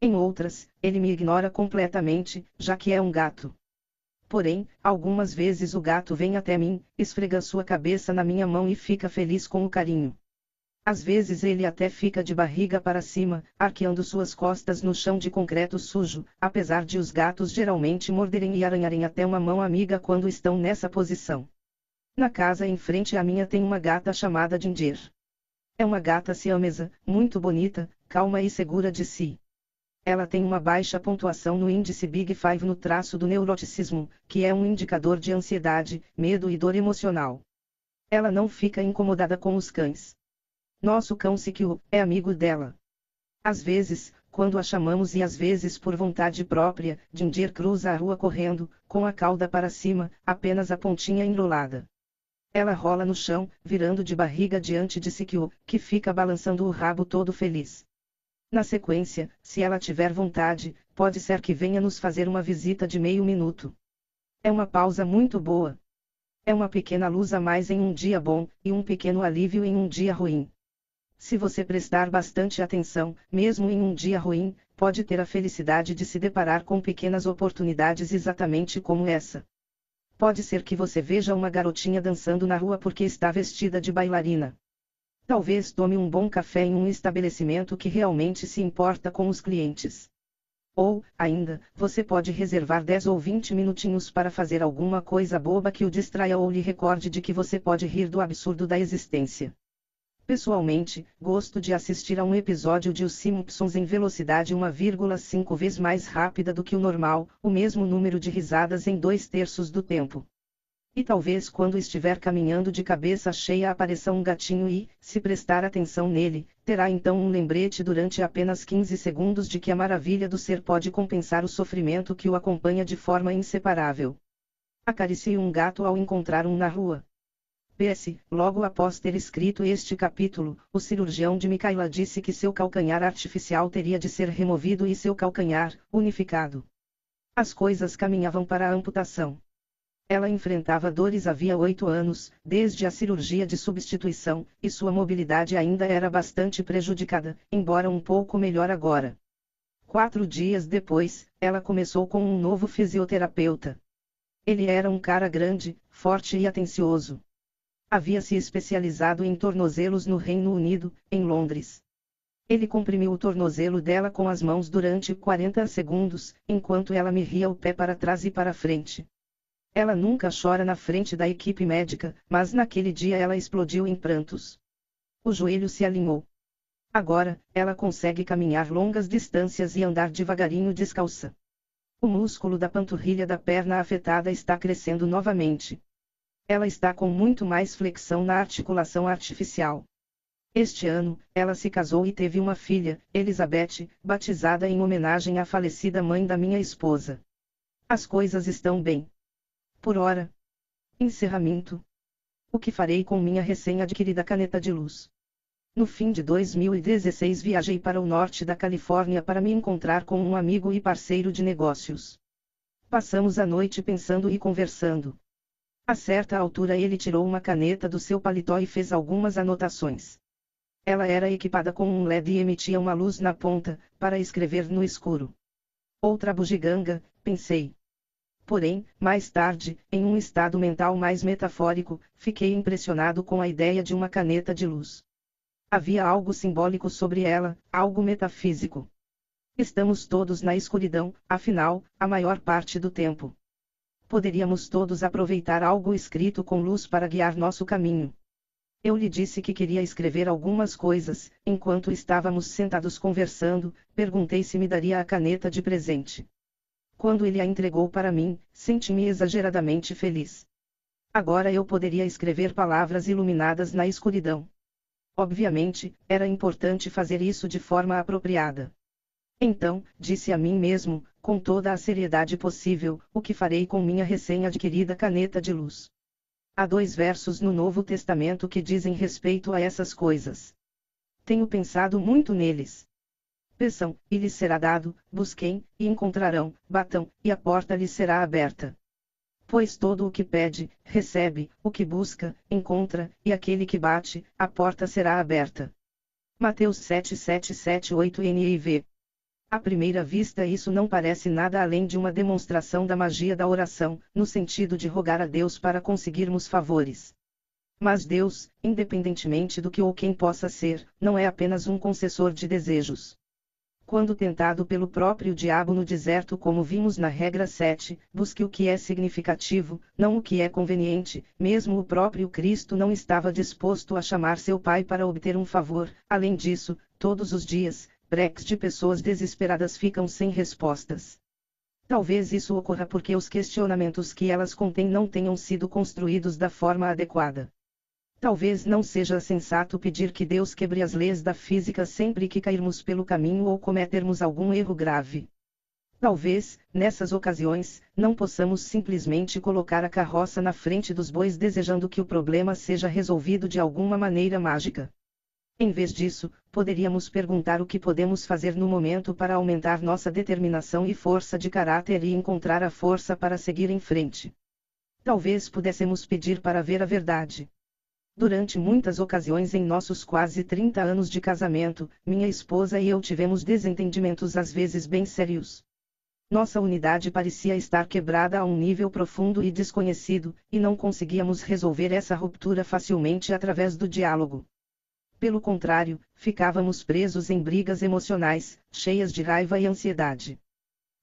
Em outras, ele me ignora completamente, já que é um gato. Porém, algumas vezes o gato vem até mim, esfrega sua cabeça na minha mão e fica feliz com o carinho. Às vezes ele até fica de barriga para cima, arqueando suas costas no chão de concreto sujo, apesar de os gatos geralmente morderem e arranharem até uma mão amiga quando estão nessa posição. Na casa em frente à minha tem uma gata chamada Ginger. É uma gata siamesa, muito bonita, calma e segura de si. Ela tem uma baixa pontuação no índice Big Five no traço do neuroticismo, que é um indicador de ansiedade, medo e dor emocional. Ela não fica incomodada com os cães. Nosso cão Sikyu é amigo dela. Às vezes, quando a chamamos e às vezes por vontade própria, Ginger cruza a rua correndo, com a cauda para cima, apenas a pontinha enrolada. Ela rola no chão, virando de barriga diante de Sikyu, que fica balançando o rabo todo feliz. Na sequência, se ela tiver vontade, pode ser que venha nos fazer uma visita de meio minuto. É uma pausa muito boa. É uma pequena luz a mais em um dia bom, e um pequeno alívio em um dia ruim. Se você prestar bastante atenção, mesmo em um dia ruim, pode ter a felicidade de se deparar com pequenas oportunidades exatamente como essa. Pode ser que você veja uma garotinha dançando na rua porque está vestida de bailarina. Talvez tome um bom café em um estabelecimento que realmente se importa com os clientes. Ou, ainda, você pode reservar 10 ou 20 minutinhos para fazer alguma coisa boba que o distraia ou lhe recorde de que você pode rir do absurdo da existência. Pessoalmente, gosto de assistir a um episódio de Os Simpsons em velocidade 1,5 vezes mais rápida do que o normal, o mesmo número de risadas em dois terços do tempo. E talvez quando estiver caminhando de cabeça cheia apareça um gatinho e, se prestar atenção nele, terá então um lembrete durante apenas 15 segundos de que a maravilha do ser pode compensar o sofrimento que o acompanha de forma inseparável. Acaricie um gato ao encontrar um na rua. PS, logo após ter escrito este capítulo, o cirurgião de Micaela disse que seu calcanhar artificial teria de ser removido e seu calcanhar, unificado. As coisas caminhavam para a amputação. Ela enfrentava dores havia oito anos, desde a cirurgia de substituição, e sua mobilidade ainda era bastante prejudicada, embora um pouco melhor agora. Quatro dias depois, ela começou com um novo fisioterapeuta. Ele era um cara grande, forte e atencioso. Havia se especializado em tornozelos no Reino Unido, em Londres. Ele comprimiu o tornozelo dela com as mãos durante 40 segundos, enquanto ela me ria o pé para trás e para frente. Ela nunca chora na frente da equipe médica, mas naquele dia ela explodiu em prantos. O joelho se alinhou. Agora, ela consegue caminhar longas distâncias e andar devagarinho descalça. O músculo da panturrilha da perna afetada está crescendo novamente. Ela está com muito mais flexão na articulação artificial. Este ano, ela se casou e teve uma filha, Elizabeth, batizada em homenagem à falecida mãe da minha esposa. As coisas estão bem. Por hora. Encerramento. O que farei com minha recém-adquirida caneta de luz? No fim de 2016 viajei para o norte da Califórnia para me encontrar com um amigo e parceiro de negócios. Passamos a noite pensando e conversando. A certa altura ele tirou uma caneta do seu paletó e fez algumas anotações. Ela era equipada com um LED e emitia uma luz na ponta, para escrever no escuro. Outra bugiganga, pensei. Porém, mais tarde, em um estado mental mais metafórico, fiquei impressionado com a ideia de uma caneta de luz. Havia algo simbólico sobre ela, algo metafísico. Estamos todos na escuridão, afinal, a maior parte do tempo. Poderíamos todos aproveitar algo escrito com luz para guiar nosso caminho. Eu lhe disse que queria escrever algumas coisas, enquanto estávamos sentados conversando, perguntei se me daria a caneta de presente. Quando ele a entregou para mim, senti-me exageradamente feliz. Agora eu poderia escrever palavras iluminadas na escuridão. Obviamente, era importante fazer isso de forma apropriada. Então, disse a mim mesmo, com toda a seriedade possível, o que farei com minha recém-adquirida caneta de luz. Há dois versos no Novo Testamento que dizem respeito a essas coisas. Tenho pensado muito neles. Peçam, e lhes será dado, busquem, e encontrarão, batam, e a porta lhes será aberta. Pois todo o que pede, recebe, o que busca, encontra, e aquele que bate, a porta será aberta. Mateus 7778 NIV. À primeira vista, isso não parece nada além de uma demonstração da magia da oração, no sentido de rogar a Deus para conseguirmos favores. Mas Deus, independentemente do que ou quem possa ser, não é apenas um concessor de desejos quando tentado pelo próprio diabo no deserto, como vimos na regra 7, busque o que é significativo, não o que é conveniente, mesmo o próprio Cristo não estava disposto a chamar seu Pai para obter um favor, além disso, todos os dias, breques de pessoas desesperadas ficam sem respostas. Talvez isso ocorra porque os questionamentos que elas contêm não tenham sido construídos da forma adequada. Talvez não seja sensato pedir que Deus quebre as leis da física sempre que cairmos pelo caminho ou cometermos algum erro grave. Talvez, nessas ocasiões, não possamos simplesmente colocar a carroça na frente dos bois desejando que o problema seja resolvido de alguma maneira mágica. Em vez disso, poderíamos perguntar o que podemos fazer no momento para aumentar nossa determinação e força de caráter e encontrar a força para seguir em frente. Talvez pudéssemos pedir para ver a verdade. Durante muitas ocasiões em nossos quase 30 anos de casamento, minha esposa e eu tivemos desentendimentos às vezes bem sérios. Nossa unidade parecia estar quebrada a um nível profundo e desconhecido, e não conseguíamos resolver essa ruptura facilmente através do diálogo. Pelo contrário, ficávamos presos em brigas emocionais, cheias de raiva e ansiedade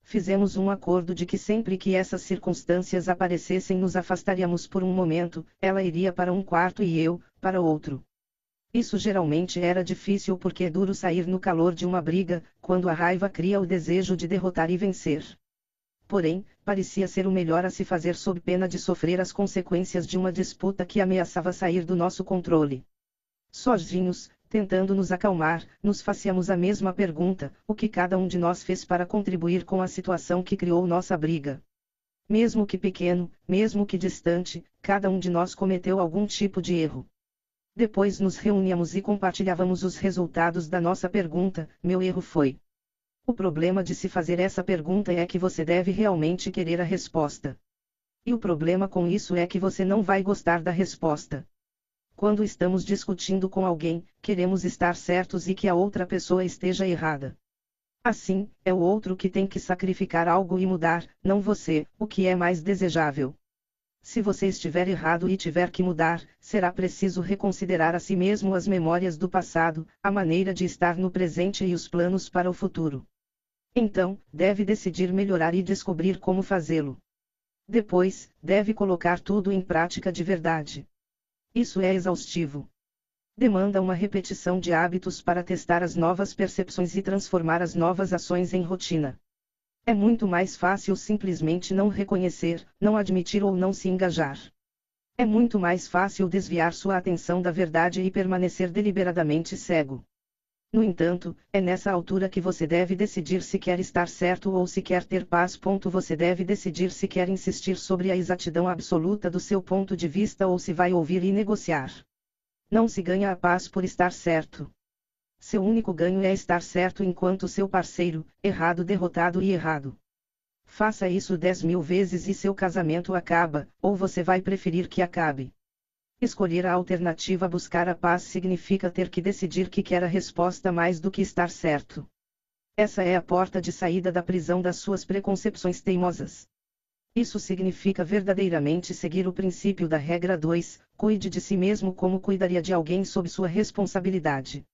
fizemos um acordo de que sempre que essas circunstâncias aparecessem nos afastaríamos por um momento, ela iria para um quarto e eu, para outro. Isso geralmente era difícil porque é duro sair no calor de uma briga, quando a raiva cria o desejo de derrotar e vencer. Porém, parecia ser o melhor a se fazer sob pena de sofrer as consequências de uma disputa que ameaçava sair do nosso controle. Sozinhos, tentando nos acalmar, nos fazíamos a mesma pergunta: o que cada um de nós fez para contribuir com a situação que criou nossa briga? Mesmo que pequeno, mesmo que distante, cada um de nós cometeu algum tipo de erro. Depois nos reuníamos e compartilhávamos os resultados da nossa pergunta: meu erro foi. O problema de se fazer essa pergunta é que você deve realmente querer a resposta. E o problema com isso é que você não vai gostar da resposta. Quando estamos discutindo com alguém, queremos estar certos e que a outra pessoa esteja errada. Assim, é o outro que tem que sacrificar algo e mudar, não você, o que é mais desejável. Se você estiver errado e tiver que mudar, será preciso reconsiderar a si mesmo as memórias do passado, a maneira de estar no presente e os planos para o futuro. Então, deve decidir melhorar e descobrir como fazê-lo. Depois, deve colocar tudo em prática de verdade. Isso é exaustivo. Demanda uma repetição de hábitos para testar as novas percepções e transformar as novas ações em rotina. É muito mais fácil simplesmente não reconhecer, não admitir ou não se engajar. É muito mais fácil desviar sua atenção da verdade e permanecer deliberadamente cego. No entanto, é nessa altura que você deve decidir se quer estar certo ou se quer ter paz. Você deve decidir se quer insistir sobre a exatidão absoluta do seu ponto de vista ou se vai ouvir e negociar. Não se ganha a paz por estar certo. Seu único ganho é estar certo enquanto seu parceiro, errado, derrotado e errado. Faça isso dez mil vezes e seu casamento acaba, ou você vai preferir que acabe. Escolher a alternativa buscar a paz significa ter que decidir que quer a resposta mais do que estar certo. Essa é a porta de saída da prisão das suas preconcepções teimosas. Isso significa verdadeiramente seguir o princípio da regra 2: cuide de si mesmo como cuidaria de alguém sob sua responsabilidade.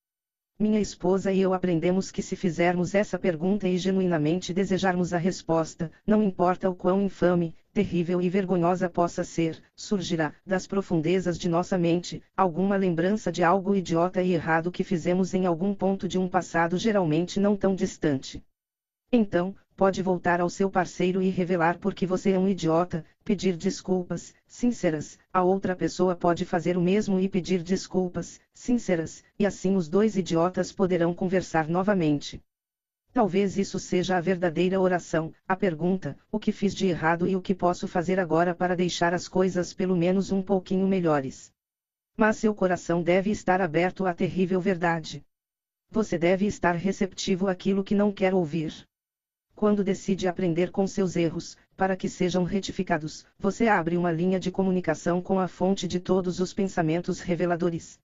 Minha esposa e eu aprendemos que se fizermos essa pergunta e genuinamente desejarmos a resposta, não importa o quão infame, terrível e vergonhosa possa ser, surgirá, das profundezas de nossa mente, alguma lembrança de algo idiota e errado que fizemos em algum ponto de um passado geralmente não tão distante. Então, pode voltar ao seu parceiro e revelar porque você é um idiota, pedir desculpas, sinceras, a outra pessoa pode fazer o mesmo e pedir desculpas, sinceras, e assim os dois idiotas poderão conversar novamente. Talvez isso seja a verdadeira oração, a pergunta: o que fiz de errado e o que posso fazer agora para deixar as coisas pelo menos um pouquinho melhores. Mas seu coração deve estar aberto à terrível verdade. Você deve estar receptivo àquilo que não quer ouvir. Quando decide aprender com seus erros, para que sejam retificados, você abre uma linha de comunicação com a fonte de todos os pensamentos reveladores.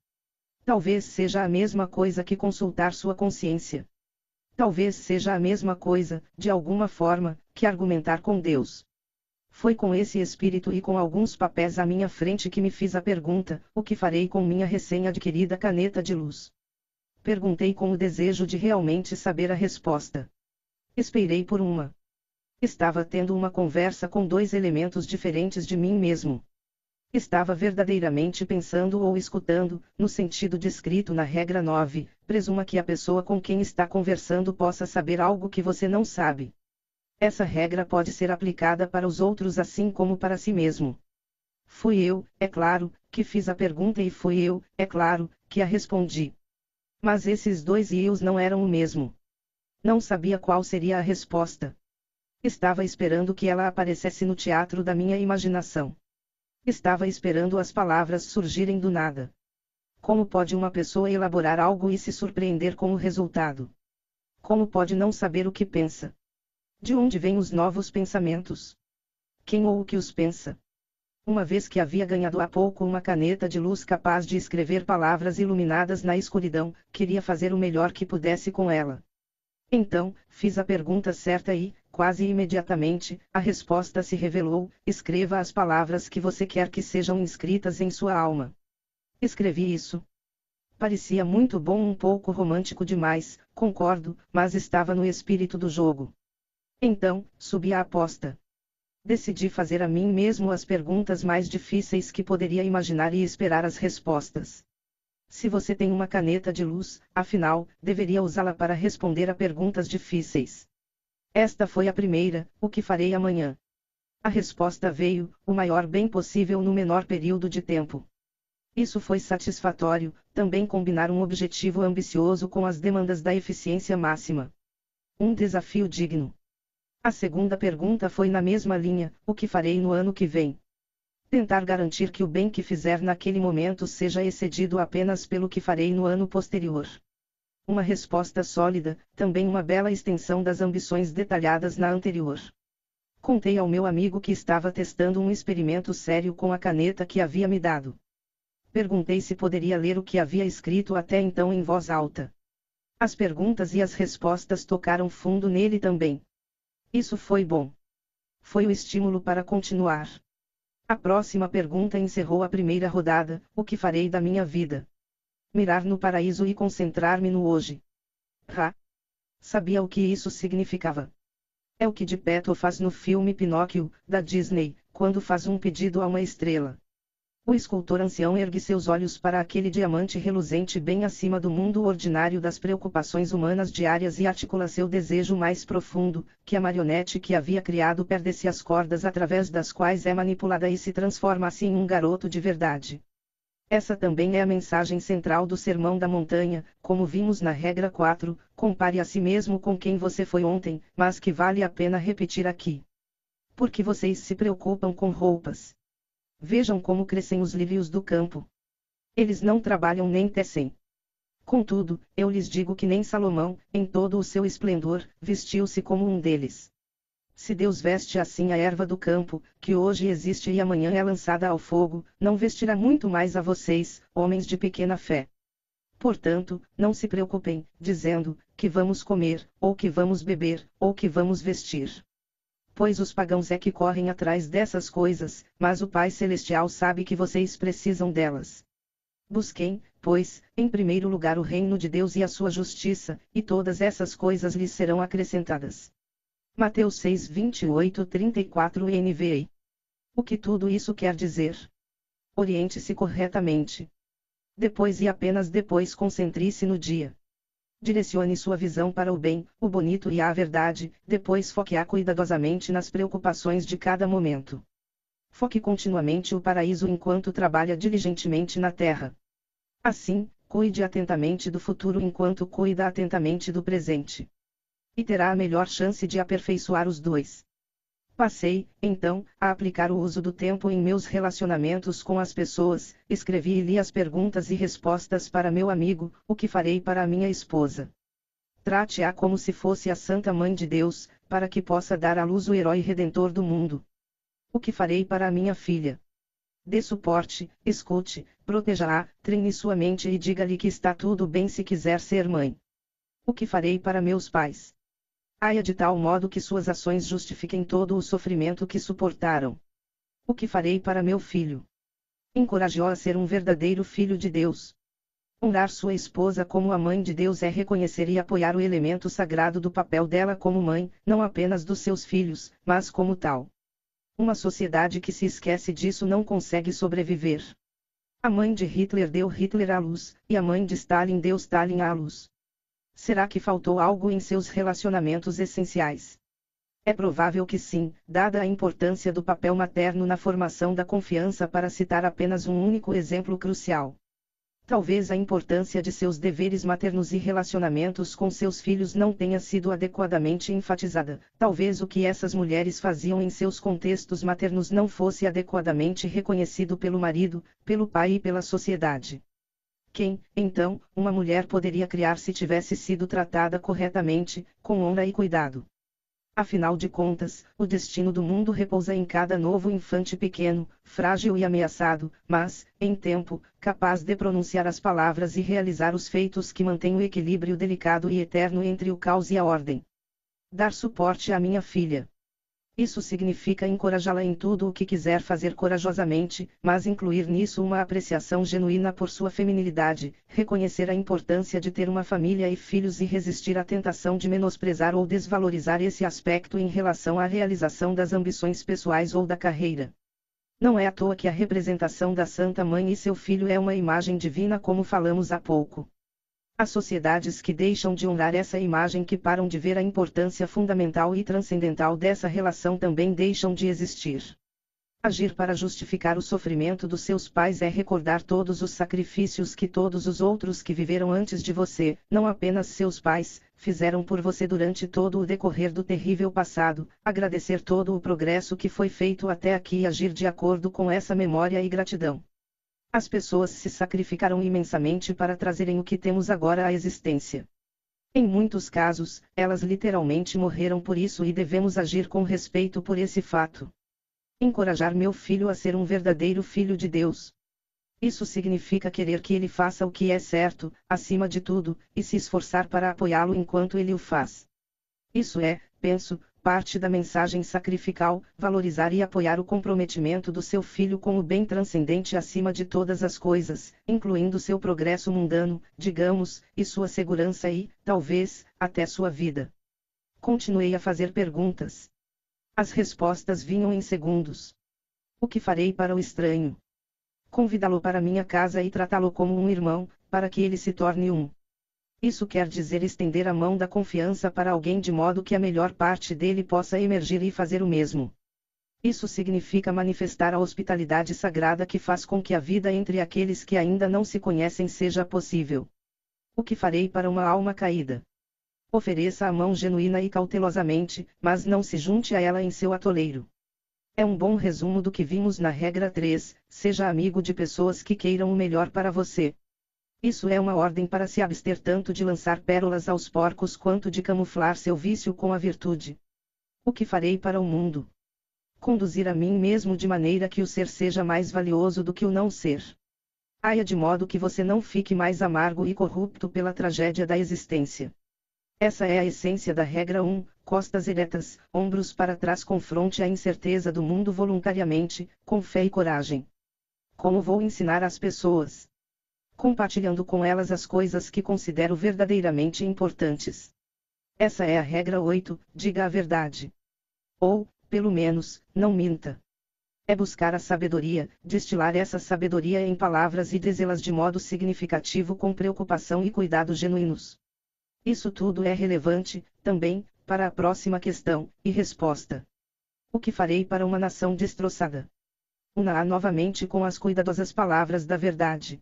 Talvez seja a mesma coisa que consultar sua consciência. Talvez seja a mesma coisa, de alguma forma, que argumentar com Deus. Foi com esse espírito e com alguns papéis à minha frente que me fiz a pergunta: o que farei com minha recém-adquirida caneta de luz? Perguntei com o desejo de realmente saber a resposta. Esperei por uma. Estava tendo uma conversa com dois elementos diferentes de mim mesmo. Estava verdadeiramente pensando ou escutando, no sentido descrito na regra 9, presuma que a pessoa com quem está conversando possa saber algo que você não sabe. Essa regra pode ser aplicada para os outros assim como para si mesmo. Fui eu, é claro, que fiz a pergunta e fui eu, é claro, que a respondi. Mas esses dois eus não eram o mesmo. Não sabia qual seria a resposta. Estava esperando que ela aparecesse no teatro da minha imaginação. Estava esperando as palavras surgirem do nada. Como pode uma pessoa elaborar algo e se surpreender com o resultado? Como pode não saber o que pensa? De onde vêm os novos pensamentos? Quem ou o que os pensa? Uma vez que havia ganhado há pouco uma caneta de luz capaz de escrever palavras iluminadas na escuridão, queria fazer o melhor que pudesse com ela. Então, fiz a pergunta certa e, quase imediatamente, a resposta se revelou: escreva as palavras que você quer que sejam inscritas em sua alma. Escrevi isso. Parecia muito bom, um pouco romântico demais, concordo, mas estava no espírito do jogo. Então, subi a aposta. Decidi fazer a mim mesmo as perguntas mais difíceis que poderia imaginar e esperar as respostas. Se você tem uma caneta de luz, afinal, deveria usá-la para responder a perguntas difíceis. Esta foi a primeira: o que farei amanhã? A resposta veio: o maior bem possível no menor período de tempo. Isso foi satisfatório, também combinar um objetivo ambicioso com as demandas da eficiência máxima. Um desafio digno. A segunda pergunta foi na mesma linha: o que farei no ano que vem? tentar garantir que o bem que fizer naquele momento seja excedido apenas pelo que farei no ano posterior. Uma resposta sólida, também uma bela extensão das ambições detalhadas na anterior. Contei ao meu amigo que estava testando um experimento sério com a caneta que havia me dado. Perguntei se poderia ler o que havia escrito até então em voz alta. As perguntas e as respostas tocaram fundo nele também. Isso foi bom. Foi o estímulo para continuar. A próxima pergunta encerrou a primeira rodada: O que farei da minha vida? Mirar no paraíso e concentrar-me no hoje. Ra. Sabia o que isso significava. É o que Geppetto faz no filme Pinóquio, da Disney, quando faz um pedido a uma estrela. O escultor ancião ergue seus olhos para aquele diamante reluzente bem acima do mundo ordinário das preocupações humanas diárias e articula seu desejo mais profundo, que a marionete que havia criado perde-se as cordas através das quais é manipulada e se transforma assim em um garoto de verdade. Essa também é a mensagem central do Sermão da Montanha, como vimos na regra 4, compare a si mesmo com quem você foi ontem, mas que vale a pena repetir aqui. Porque vocês se preocupam com roupas. Vejam como crescem os lírios do campo. Eles não trabalham nem tecem. Contudo, eu lhes digo que nem Salomão, em todo o seu esplendor, vestiu-se como um deles. Se Deus veste assim a erva do campo, que hoje existe e amanhã é lançada ao fogo, não vestirá muito mais a vocês, homens de pequena fé. Portanto, não se preocupem, dizendo, que vamos comer, ou que vamos beber, ou que vamos vestir pois os pagãos é que correm atrás dessas coisas, mas o Pai Celestial sabe que vocês precisam delas. Busquem, pois, em primeiro lugar o reino de Deus e a sua justiça, e todas essas coisas lhes serão acrescentadas. Mateus 6, 28, 34 NVI. O que tudo isso quer dizer? Oriente-se corretamente. Depois e apenas depois concentre-se no dia. Direcione sua visão para o bem, o bonito e a verdade, depois foque-a cuidadosamente nas preocupações de cada momento. Foque continuamente o paraíso enquanto trabalha diligentemente na terra. Assim, cuide atentamente do futuro enquanto cuida atentamente do presente. E terá a melhor chance de aperfeiçoar os dois. Passei, então, a aplicar o uso do tempo em meus relacionamentos com as pessoas, escrevi e li as perguntas e respostas para meu amigo, o que farei para minha esposa. Trate-a como se fosse a Santa Mãe de Deus, para que possa dar à luz o herói redentor do mundo. O que farei para minha filha? Dê suporte, escute, proteja-a, treine sua mente e diga-lhe que está tudo bem se quiser ser mãe. O que farei para meus pais? Haia de tal modo que suas ações justifiquem todo o sofrimento que suportaram. O que farei para meu filho? Encorajou a ser um verdadeiro filho de Deus. Honrar sua esposa como a mãe de Deus é reconhecer e apoiar o elemento sagrado do papel dela como mãe, não apenas dos seus filhos, mas como tal. Uma sociedade que se esquece disso não consegue sobreviver. A mãe de Hitler deu Hitler à luz, e a mãe de Stalin deu Stalin à luz. Será que faltou algo em seus relacionamentos essenciais? É provável que sim, dada a importância do papel materno na formação da confiança para citar apenas um único exemplo crucial. Talvez a importância de seus deveres maternos e relacionamentos com seus filhos não tenha sido adequadamente enfatizada. Talvez o que essas mulheres faziam em seus contextos maternos não fosse adequadamente reconhecido pelo marido, pelo pai e pela sociedade. Quem, então, uma mulher poderia criar se tivesse sido tratada corretamente, com honra e cuidado? Afinal de contas, o destino do mundo repousa em cada novo infante pequeno, frágil e ameaçado, mas, em tempo, capaz de pronunciar as palavras e realizar os feitos que mantêm o equilíbrio delicado e eterno entre o caos e a ordem. Dar suporte à minha filha. Isso significa encorajá-la em tudo o que quiser fazer corajosamente, mas incluir nisso uma apreciação genuína por sua feminilidade, reconhecer a importância de ter uma família e filhos e resistir à tentação de menosprezar ou desvalorizar esse aspecto em relação à realização das ambições pessoais ou da carreira. Não é à toa que a representação da Santa Mãe e seu filho é uma imagem divina como falamos há pouco. As sociedades que deixam de honrar essa imagem que param de ver a importância fundamental e transcendental dessa relação também deixam de existir. Agir para justificar o sofrimento dos seus pais é recordar todos os sacrifícios que todos os outros que viveram antes de você, não apenas seus pais, fizeram por você durante todo o decorrer do terrível passado, agradecer todo o progresso que foi feito até aqui e agir de acordo com essa memória e gratidão. As pessoas se sacrificaram imensamente para trazerem o que temos agora à existência. Em muitos casos, elas literalmente morreram por isso e devemos agir com respeito por esse fato. Encorajar meu filho a ser um verdadeiro filho de Deus. Isso significa querer que ele faça o que é certo, acima de tudo, e se esforçar para apoiá-lo enquanto ele o faz. Isso é, penso, parte da mensagem sacrificial, valorizar e apoiar o comprometimento do seu filho com o bem transcendente acima de todas as coisas, incluindo seu progresso mundano, digamos, e sua segurança e, talvez, até sua vida. Continuei a fazer perguntas. As respostas vinham em segundos. O que farei para o estranho? Convidá-lo para minha casa e tratá-lo como um irmão, para que ele se torne um. Isso quer dizer estender a mão da confiança para alguém de modo que a melhor parte dele possa emergir e fazer o mesmo. Isso significa manifestar a hospitalidade sagrada que faz com que a vida entre aqueles que ainda não se conhecem seja possível. O que farei para uma alma caída? Ofereça a mão genuína e cautelosamente, mas não se junte a ela em seu atoleiro. É um bom resumo do que vimos na regra 3, seja amigo de pessoas que queiram o melhor para você. Isso é uma ordem para se abster tanto de lançar pérolas aos porcos quanto de camuflar seu vício com a virtude. O que farei para o mundo? Conduzir a mim mesmo de maneira que o ser seja mais valioso do que o não ser. Haia de modo que você não fique mais amargo e corrupto pela tragédia da existência. Essa é a essência da regra 1, costas eretas, ombros para trás confronte a incerteza do mundo voluntariamente, com fé e coragem. Como vou ensinar às pessoas? Compartilhando com elas as coisas que considero verdadeiramente importantes. Essa é a regra 8, diga a verdade. Ou, pelo menos, não minta. É buscar a sabedoria, destilar essa sabedoria em palavras e dizê-las de modo significativo com preocupação e cuidado genuínos. Isso tudo é relevante, também, para a próxima questão, e resposta. O que farei para uma nação destroçada? Una-a novamente com as cuidadosas palavras da verdade.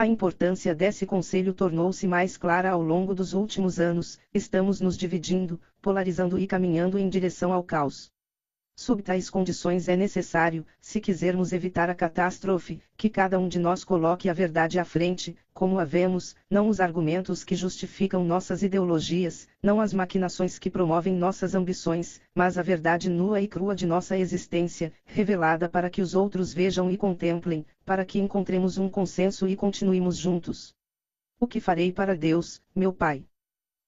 A importância desse conselho tornou-se mais clara ao longo dos últimos anos, estamos nos dividindo, polarizando e caminhando em direção ao caos. Sob tais condições é necessário, se quisermos evitar a catástrofe, que cada um de nós coloque a verdade à frente, como a vemos, não os argumentos que justificam nossas ideologias, não as maquinações que promovem nossas ambições, mas a verdade nua e crua de nossa existência, revelada para que os outros vejam e contemplem, para que encontremos um consenso e continuemos juntos. O que farei para Deus, meu Pai?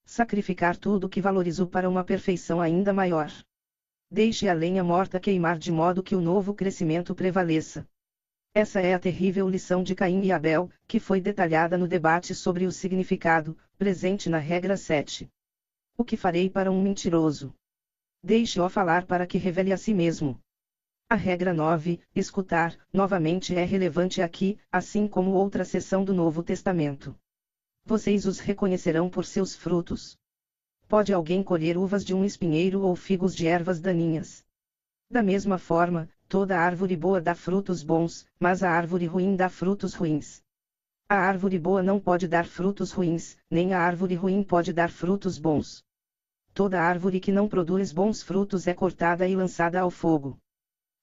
Sacrificar tudo que valorizo para uma perfeição ainda maior. Deixe a lenha morta queimar de modo que o novo crescimento prevaleça. Essa é a terrível lição de Caim e Abel, que foi detalhada no debate sobre o significado, presente na regra 7. O que farei para um mentiroso? Deixe-o falar para que revele a si mesmo. A regra 9, escutar, novamente é relevante aqui, assim como outra seção do Novo Testamento. Vocês os reconhecerão por seus frutos. Pode alguém colher uvas de um espinheiro ou figos de ervas daninhas? Da mesma forma, toda árvore boa dá frutos bons, mas a árvore ruim dá frutos ruins. A árvore boa não pode dar frutos ruins, nem a árvore ruim pode dar frutos bons. Toda árvore que não produz bons frutos é cortada e lançada ao fogo.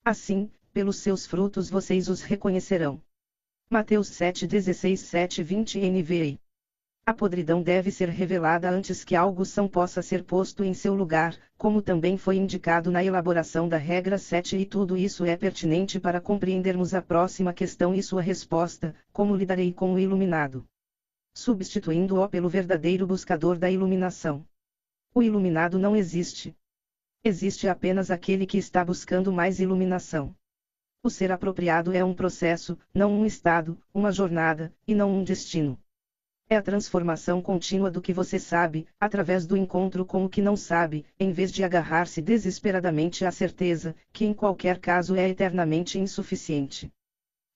Assim, pelos seus frutos vocês os reconhecerão. Mateus 7, 16, 7, 20 NVI a podridão deve ser revelada antes que algo são possa ser posto em seu lugar, como também foi indicado na elaboração da regra 7 e tudo isso é pertinente para compreendermos a próxima questão e sua resposta, como lidarei com o iluminado. Substituindo-o pelo verdadeiro buscador da iluminação. O iluminado não existe. Existe apenas aquele que está buscando mais iluminação. O ser apropriado é um processo, não um estado, uma jornada, e não um destino. É a transformação contínua do que você sabe, através do encontro com o que não sabe, em vez de agarrar-se desesperadamente à certeza, que em qualquer caso é eternamente insuficiente.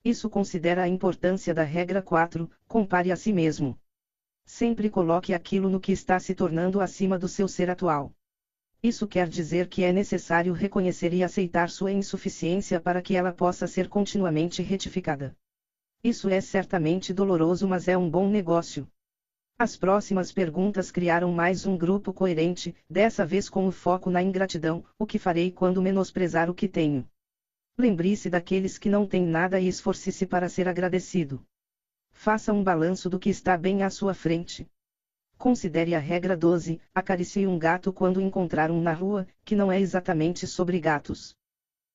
Isso considera a importância da regra 4, compare a si mesmo. Sempre coloque aquilo no que está se tornando acima do seu ser atual. Isso quer dizer que é necessário reconhecer e aceitar sua insuficiência para que ela possa ser continuamente retificada. Isso é certamente doloroso, mas é um bom negócio. As próximas perguntas criaram mais um grupo coerente, dessa vez com o foco na ingratidão: o que farei quando menosprezar o que tenho? Lembre-se daqueles que não têm nada e esforce-se para ser agradecido. Faça um balanço do que está bem à sua frente. Considere a regra 12: acaricie um gato quando encontrar um na rua, que não é exatamente sobre gatos.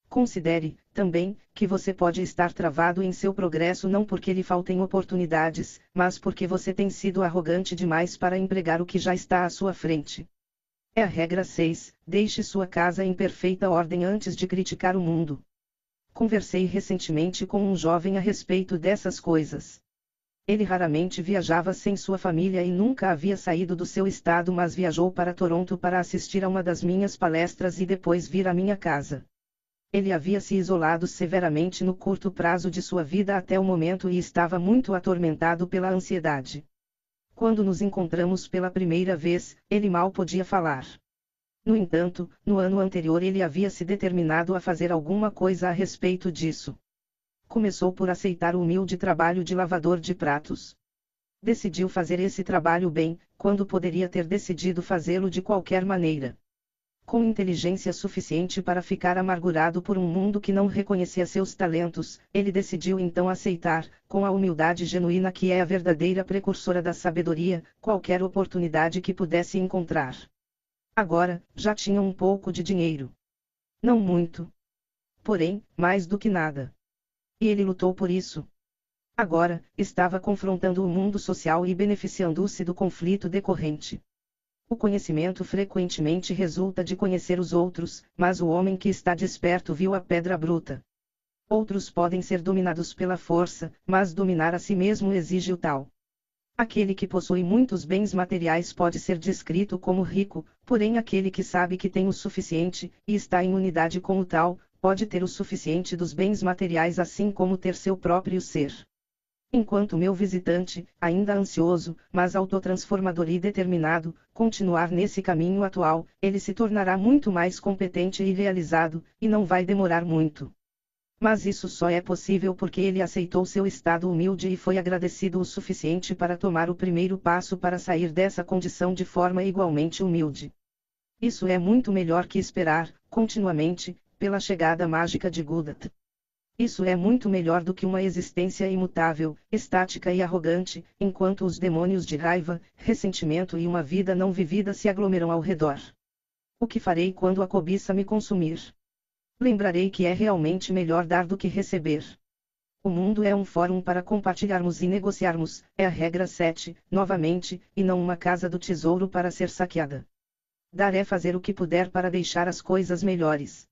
Considere, também, que você pode estar travado em seu progresso não porque lhe faltem oportunidades, mas porque você tem sido arrogante demais para empregar o que já está à sua frente. É a regra 6: deixe sua casa em perfeita ordem antes de criticar o mundo. Conversei recentemente com um jovem a respeito dessas coisas. Ele raramente viajava sem sua família e nunca havia saído do seu estado, mas viajou para Toronto para assistir a uma das minhas palestras e depois vir à minha casa. Ele havia se isolado severamente no curto prazo de sua vida até o momento e estava muito atormentado pela ansiedade. Quando nos encontramos pela primeira vez, ele mal podia falar. No entanto, no ano anterior ele havia se determinado a fazer alguma coisa a respeito disso. Começou por aceitar o humilde trabalho de lavador de pratos. Decidiu fazer esse trabalho bem, quando poderia ter decidido fazê-lo de qualquer maneira com inteligência suficiente para ficar amargurado por um mundo que não reconhecia seus talentos, ele decidiu então aceitar, com a humildade genuína que é a verdadeira precursora da sabedoria, qualquer oportunidade que pudesse encontrar. Agora, já tinha um pouco de dinheiro. Não muito. Porém, mais do que nada. E ele lutou por isso. Agora, estava confrontando o mundo social e beneficiando-se do conflito decorrente. O conhecimento frequentemente resulta de conhecer os outros, mas o homem que está desperto viu a pedra bruta. Outros podem ser dominados pela força, mas dominar a si mesmo exige o tal. Aquele que possui muitos bens materiais pode ser descrito como rico, porém aquele que sabe que tem o suficiente, e está em unidade com o tal, pode ter o suficiente dos bens materiais assim como ter seu próprio ser. Enquanto meu visitante, ainda ansioso, mas autotransformador e determinado, continuar nesse caminho atual, ele se tornará muito mais competente e realizado, e não vai demorar muito. Mas isso só é possível porque ele aceitou seu estado humilde e foi agradecido o suficiente para tomar o primeiro passo para sair dessa condição de forma igualmente humilde. Isso é muito melhor que esperar, continuamente, pela chegada mágica de Gudat. Isso é muito melhor do que uma existência imutável, estática e arrogante, enquanto os demônios de raiva, ressentimento e uma vida não vivida se aglomeram ao redor. O que farei quando a cobiça me consumir? Lembrarei que é realmente melhor dar do que receber. O mundo é um fórum para compartilharmos e negociarmos, é a regra 7, novamente, e não uma casa do tesouro para ser saqueada. Dar é fazer o que puder para deixar as coisas melhores.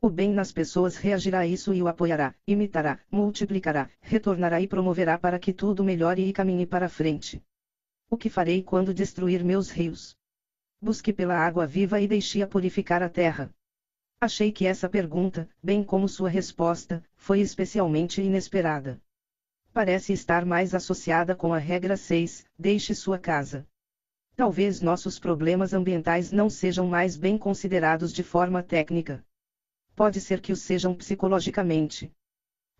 O bem nas pessoas reagirá a isso e o apoiará, imitará, multiplicará, retornará e promoverá para que tudo melhore e caminhe para frente. O que farei quando destruir meus rios? Busque pela água viva e deixe-a purificar a terra. Achei que essa pergunta, bem como sua resposta, foi especialmente inesperada. Parece estar mais associada com a regra 6, deixe sua casa. Talvez nossos problemas ambientais não sejam mais bem considerados de forma técnica pode ser que o sejam psicologicamente.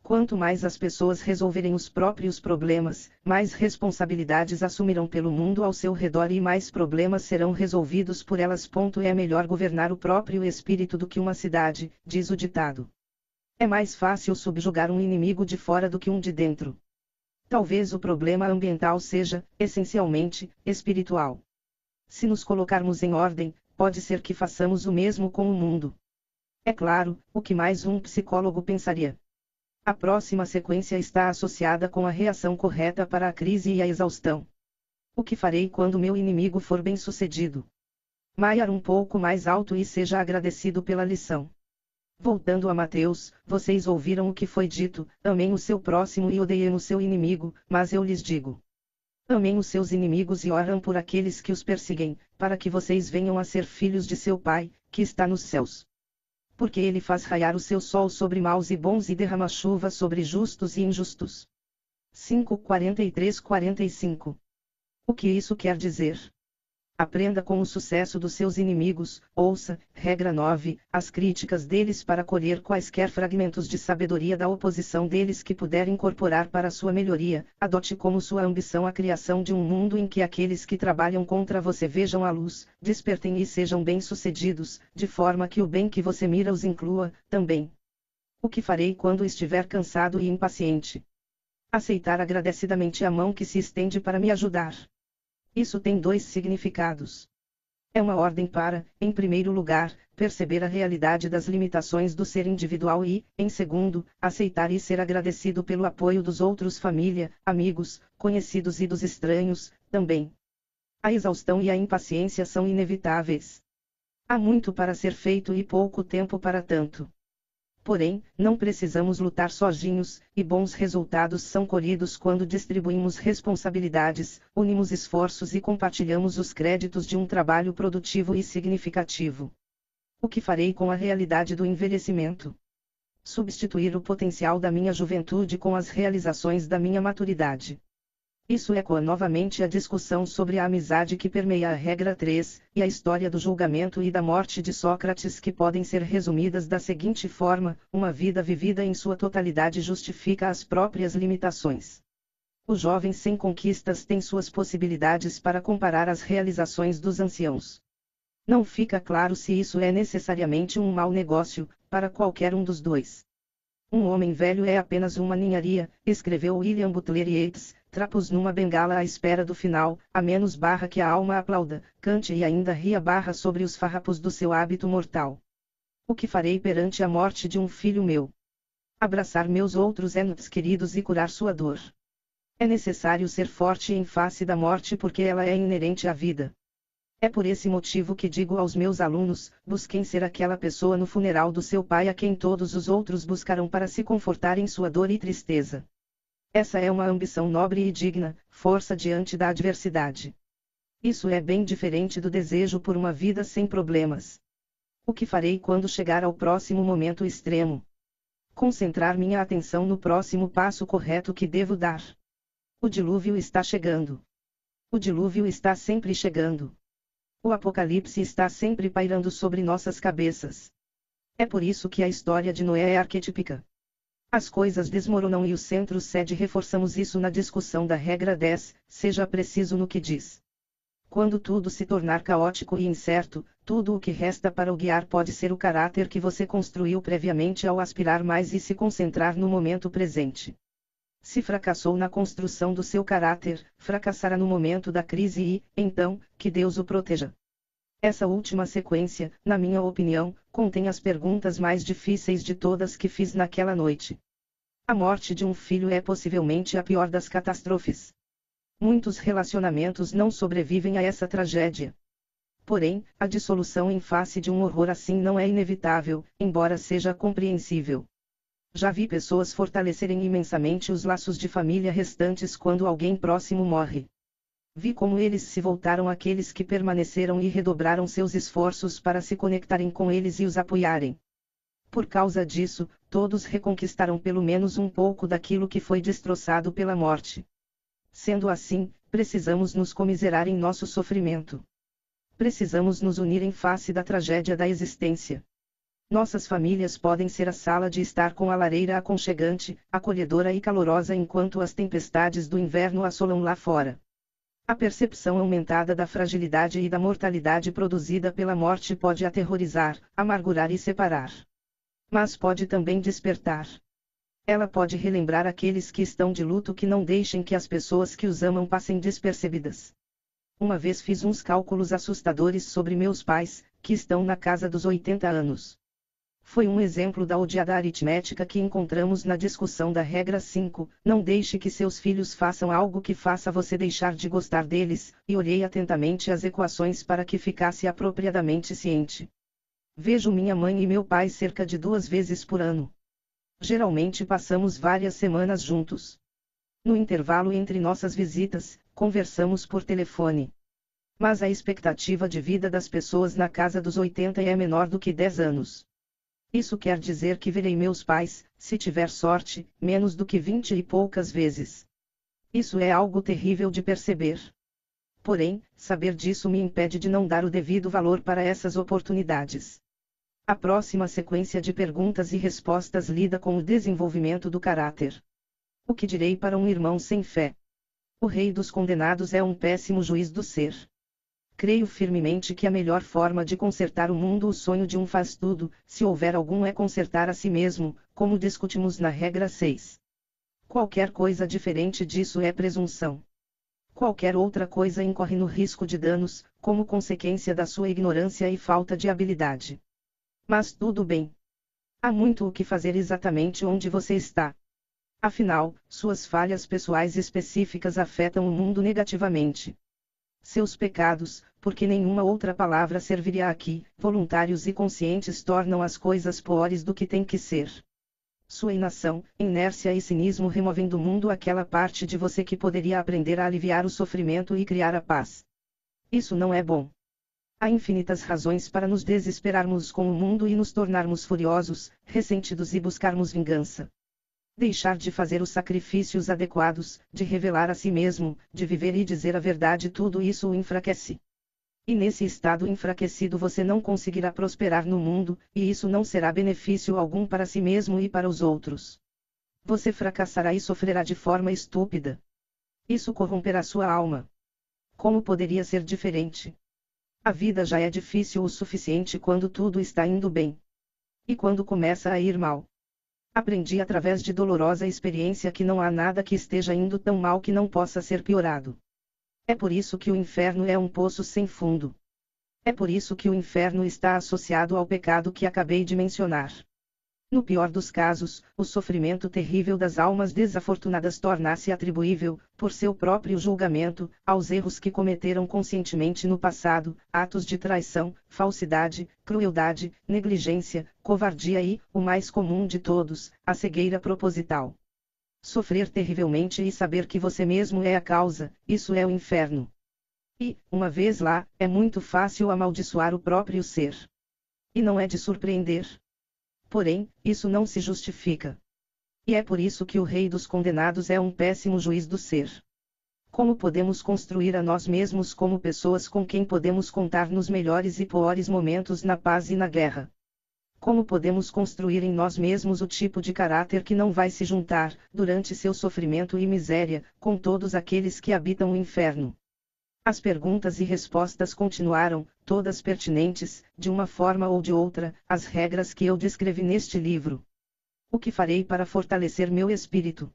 Quanto mais as pessoas resolverem os próprios problemas, mais responsabilidades assumirão pelo mundo ao seu redor e mais problemas serão resolvidos por elas. É melhor governar o próprio espírito do que uma cidade, diz o ditado. É mais fácil subjugar um inimigo de fora do que um de dentro. Talvez o problema ambiental seja, essencialmente, espiritual. Se nos colocarmos em ordem, pode ser que façamos o mesmo com o mundo. É claro, o que mais um psicólogo pensaria. A próxima sequência está associada com a reação correta para a crise e a exaustão. O que farei quando meu inimigo for bem-sucedido? Maiar um pouco mais alto e seja agradecido pela lição. Voltando a Mateus, vocês ouviram o que foi dito: amem o seu próximo e odeiem o seu inimigo, mas eu lhes digo: amem os seus inimigos e oram por aqueles que os perseguem, para que vocês venham a ser filhos de seu Pai, que está nos céus porque ele faz raiar o seu sol sobre maus e bons e derrama chuva sobre justos e injustos. 5:43-45 O que isso quer dizer? Aprenda com o sucesso dos seus inimigos, ouça, regra 9, as críticas deles para colher quaisquer fragmentos de sabedoria da oposição deles que puder incorporar para sua melhoria, adote como sua ambição a criação de um mundo em que aqueles que trabalham contra você vejam a luz, despertem e sejam bem-sucedidos, de forma que o bem que você mira os inclua, também. O que farei quando estiver cansado e impaciente? Aceitar agradecidamente a mão que se estende para me ajudar. Isso tem dois significados. É uma ordem para, em primeiro lugar, perceber a realidade das limitações do ser individual e, em segundo, aceitar e ser agradecido pelo apoio dos outros família, amigos, conhecidos e dos estranhos, também. A exaustão e a impaciência são inevitáveis. Há muito para ser feito e pouco tempo para tanto. Porém, não precisamos lutar sozinhos, e bons resultados são colhidos quando distribuímos responsabilidades, unimos esforços e compartilhamos os créditos de um trabalho produtivo e significativo. O que farei com a realidade do envelhecimento? Substituir o potencial da minha juventude com as realizações da minha maturidade. Isso ecoa novamente a discussão sobre a amizade que permeia a regra 3, e a história do julgamento e da morte de Sócrates que podem ser resumidas da seguinte forma: uma vida vivida em sua totalidade justifica as próprias limitações. O jovem sem conquistas tem suas possibilidades para comparar as realizações dos anciãos. Não fica claro se isso é necessariamente um mau negócio, para qualquer um dos dois. Um homem velho é apenas uma ninharia, escreveu William Butler Yeats, trapos numa bengala à espera do final, a menos barra que a alma aplauda, cante e ainda ria barra sobre os farrapos do seu hábito mortal. O que farei perante a morte de um filho meu? Abraçar meus outros entes queridos e curar sua dor. É necessário ser forte em face da morte porque ela é inerente à vida. É por esse motivo que digo aos meus alunos: busquem ser aquela pessoa no funeral do seu pai a quem todos os outros buscarão para se confortar em sua dor e tristeza. Essa é uma ambição nobre e digna, força diante da adversidade. Isso é bem diferente do desejo por uma vida sem problemas. O que farei quando chegar ao próximo momento extremo? Concentrar minha atenção no próximo passo correto que devo dar. O dilúvio está chegando. O dilúvio está sempre chegando. O apocalipse está sempre pairando sobre nossas cabeças. É por isso que a história de Noé é arquetípica. As coisas desmoronam e o centro cede reforçamos isso na discussão da regra 10, seja preciso no que diz. Quando tudo se tornar caótico e incerto, tudo o que resta para o guiar pode ser o caráter que você construiu previamente ao aspirar mais e se concentrar no momento presente. Se fracassou na construção do seu caráter, fracassará no momento da crise e, então, que Deus o proteja. Essa última sequência, na minha opinião, contém as perguntas mais difíceis de todas que fiz naquela noite. A morte de um filho é possivelmente a pior das catástrofes. Muitos relacionamentos não sobrevivem a essa tragédia. Porém, a dissolução em face de um horror assim não é inevitável, embora seja compreensível. Já vi pessoas fortalecerem imensamente os laços de família restantes quando alguém próximo morre. Vi como eles se voltaram àqueles que permaneceram e redobraram seus esforços para se conectarem com eles e os apoiarem. Por causa disso, todos reconquistaram pelo menos um pouco daquilo que foi destroçado pela morte. Sendo assim, precisamos nos comiserar em nosso sofrimento. Precisamos nos unir em face da tragédia da existência. Nossas famílias podem ser a sala de estar com a lareira aconchegante, acolhedora e calorosa enquanto as tempestades do inverno assolam lá fora. A percepção aumentada da fragilidade e da mortalidade produzida pela morte pode aterrorizar, amargurar e separar. Mas pode também despertar. Ela pode relembrar aqueles que estão de luto que não deixem que as pessoas que os amam passem despercebidas. Uma vez fiz uns cálculos assustadores sobre meus pais, que estão na casa dos 80 anos. Foi um exemplo da odiada aritmética que encontramos na discussão da regra 5, não deixe que seus filhos façam algo que faça você deixar de gostar deles, e olhei atentamente as equações para que ficasse apropriadamente ciente. Vejo minha mãe e meu pai cerca de duas vezes por ano. Geralmente passamos várias semanas juntos. No intervalo entre nossas visitas, conversamos por telefone. Mas a expectativa de vida das pessoas na casa dos 80 é menor do que 10 anos. Isso quer dizer que verei meus pais, se tiver sorte, menos do que vinte e poucas vezes. Isso é algo terrível de perceber. Porém, saber disso me impede de não dar o devido valor para essas oportunidades. A próxima sequência de perguntas e respostas lida com o desenvolvimento do caráter. O que direi para um irmão sem fé? O rei dos condenados é um péssimo juiz do ser. Creio firmemente que a melhor forma de consertar o mundo o sonho de um faz tudo, se houver algum é consertar a si mesmo, como discutimos na regra 6. Qualquer coisa diferente disso é presunção. Qualquer outra coisa incorre no risco de danos, como consequência da sua ignorância e falta de habilidade. Mas tudo bem. Há muito o que fazer exatamente onde você está. Afinal, suas falhas pessoais específicas afetam o mundo negativamente. Seus pecados, porque nenhuma outra palavra serviria aqui, voluntários e conscientes tornam as coisas piores do que tem que ser. Sua inação, inércia e cinismo removem do mundo aquela parte de você que poderia aprender a aliviar o sofrimento e criar a paz. Isso não é bom. Há infinitas razões para nos desesperarmos com o mundo e nos tornarmos furiosos, ressentidos e buscarmos vingança. Deixar de fazer os sacrifícios adequados, de revelar a si mesmo, de viver e dizer a verdade, tudo isso o enfraquece. E nesse estado enfraquecido você não conseguirá prosperar no mundo, e isso não será benefício algum para si mesmo e para os outros. Você fracassará e sofrerá de forma estúpida. Isso corromperá sua alma. Como poderia ser diferente? A vida já é difícil o suficiente quando tudo está indo bem. E quando começa a ir mal? Aprendi através de dolorosa experiência que não há nada que esteja indo tão mal que não possa ser piorado. É por isso que o inferno é um poço sem fundo. É por isso que o inferno está associado ao pecado que acabei de mencionar. No pior dos casos, o sofrimento terrível das almas desafortunadas torna-se atribuível, por seu próprio julgamento, aos erros que cometeram conscientemente no passado, atos de traição, falsidade, crueldade, negligência, covardia e, o mais comum de todos, a cegueira proposital. Sofrer terrivelmente e saber que você mesmo é a causa, isso é o inferno. E, uma vez lá, é muito fácil amaldiçoar o próprio ser. E não é de surpreender. Porém, isso não se justifica. E é por isso que o Rei dos Condenados é um péssimo juiz do ser. Como podemos construir a nós mesmos como pessoas com quem podemos contar nos melhores e piores momentos na paz e na guerra? Como podemos construir em nós mesmos o tipo de caráter que não vai se juntar, durante seu sofrimento e miséria, com todos aqueles que habitam o inferno? As perguntas e respostas continuaram, todas pertinentes, de uma forma ou de outra, às regras que eu descrevi neste livro. O que farei para fortalecer meu espírito?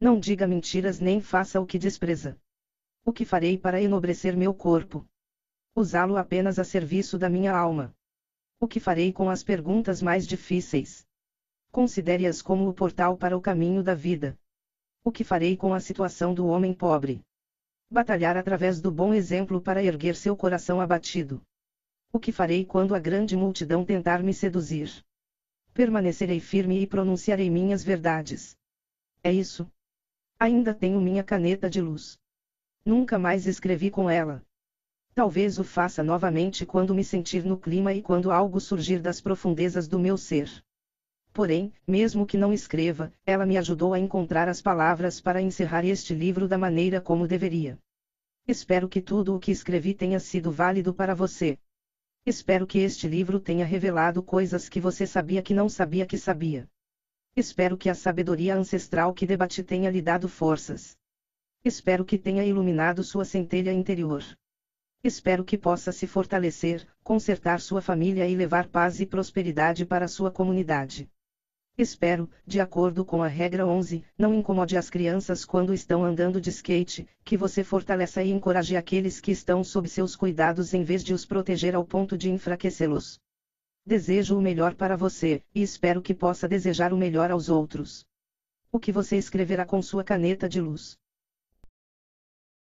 Não diga mentiras nem faça o que despreza. O que farei para enobrecer meu corpo? Usá-lo apenas a serviço da minha alma. O que farei com as perguntas mais difíceis? Considere-as como o portal para o caminho da vida. O que farei com a situação do homem pobre? Batalhar através do bom exemplo para erguer seu coração abatido. O que farei quando a grande multidão tentar me seduzir? Permanecerei firme e pronunciarei minhas verdades. É isso. Ainda tenho minha caneta de luz. Nunca mais escrevi com ela. Talvez o faça novamente quando me sentir no clima e quando algo surgir das profundezas do meu ser. Porém, mesmo que não escreva, ela me ajudou a encontrar as palavras para encerrar este livro da maneira como deveria. Espero que tudo o que escrevi tenha sido válido para você. Espero que este livro tenha revelado coisas que você sabia que não sabia que sabia. Espero que a sabedoria ancestral que debati tenha lhe dado forças. Espero que tenha iluminado sua centelha interior. Espero que possa se fortalecer, consertar sua família e levar paz e prosperidade para sua comunidade. Espero, de acordo com a regra 11, não incomode as crianças quando estão andando de skate, que você fortaleça e encoraje aqueles que estão sob seus cuidados em vez de os proteger ao ponto de enfraquecê-los. Desejo o melhor para você, e espero que possa desejar o melhor aos outros. O que você escreverá com sua caneta de luz?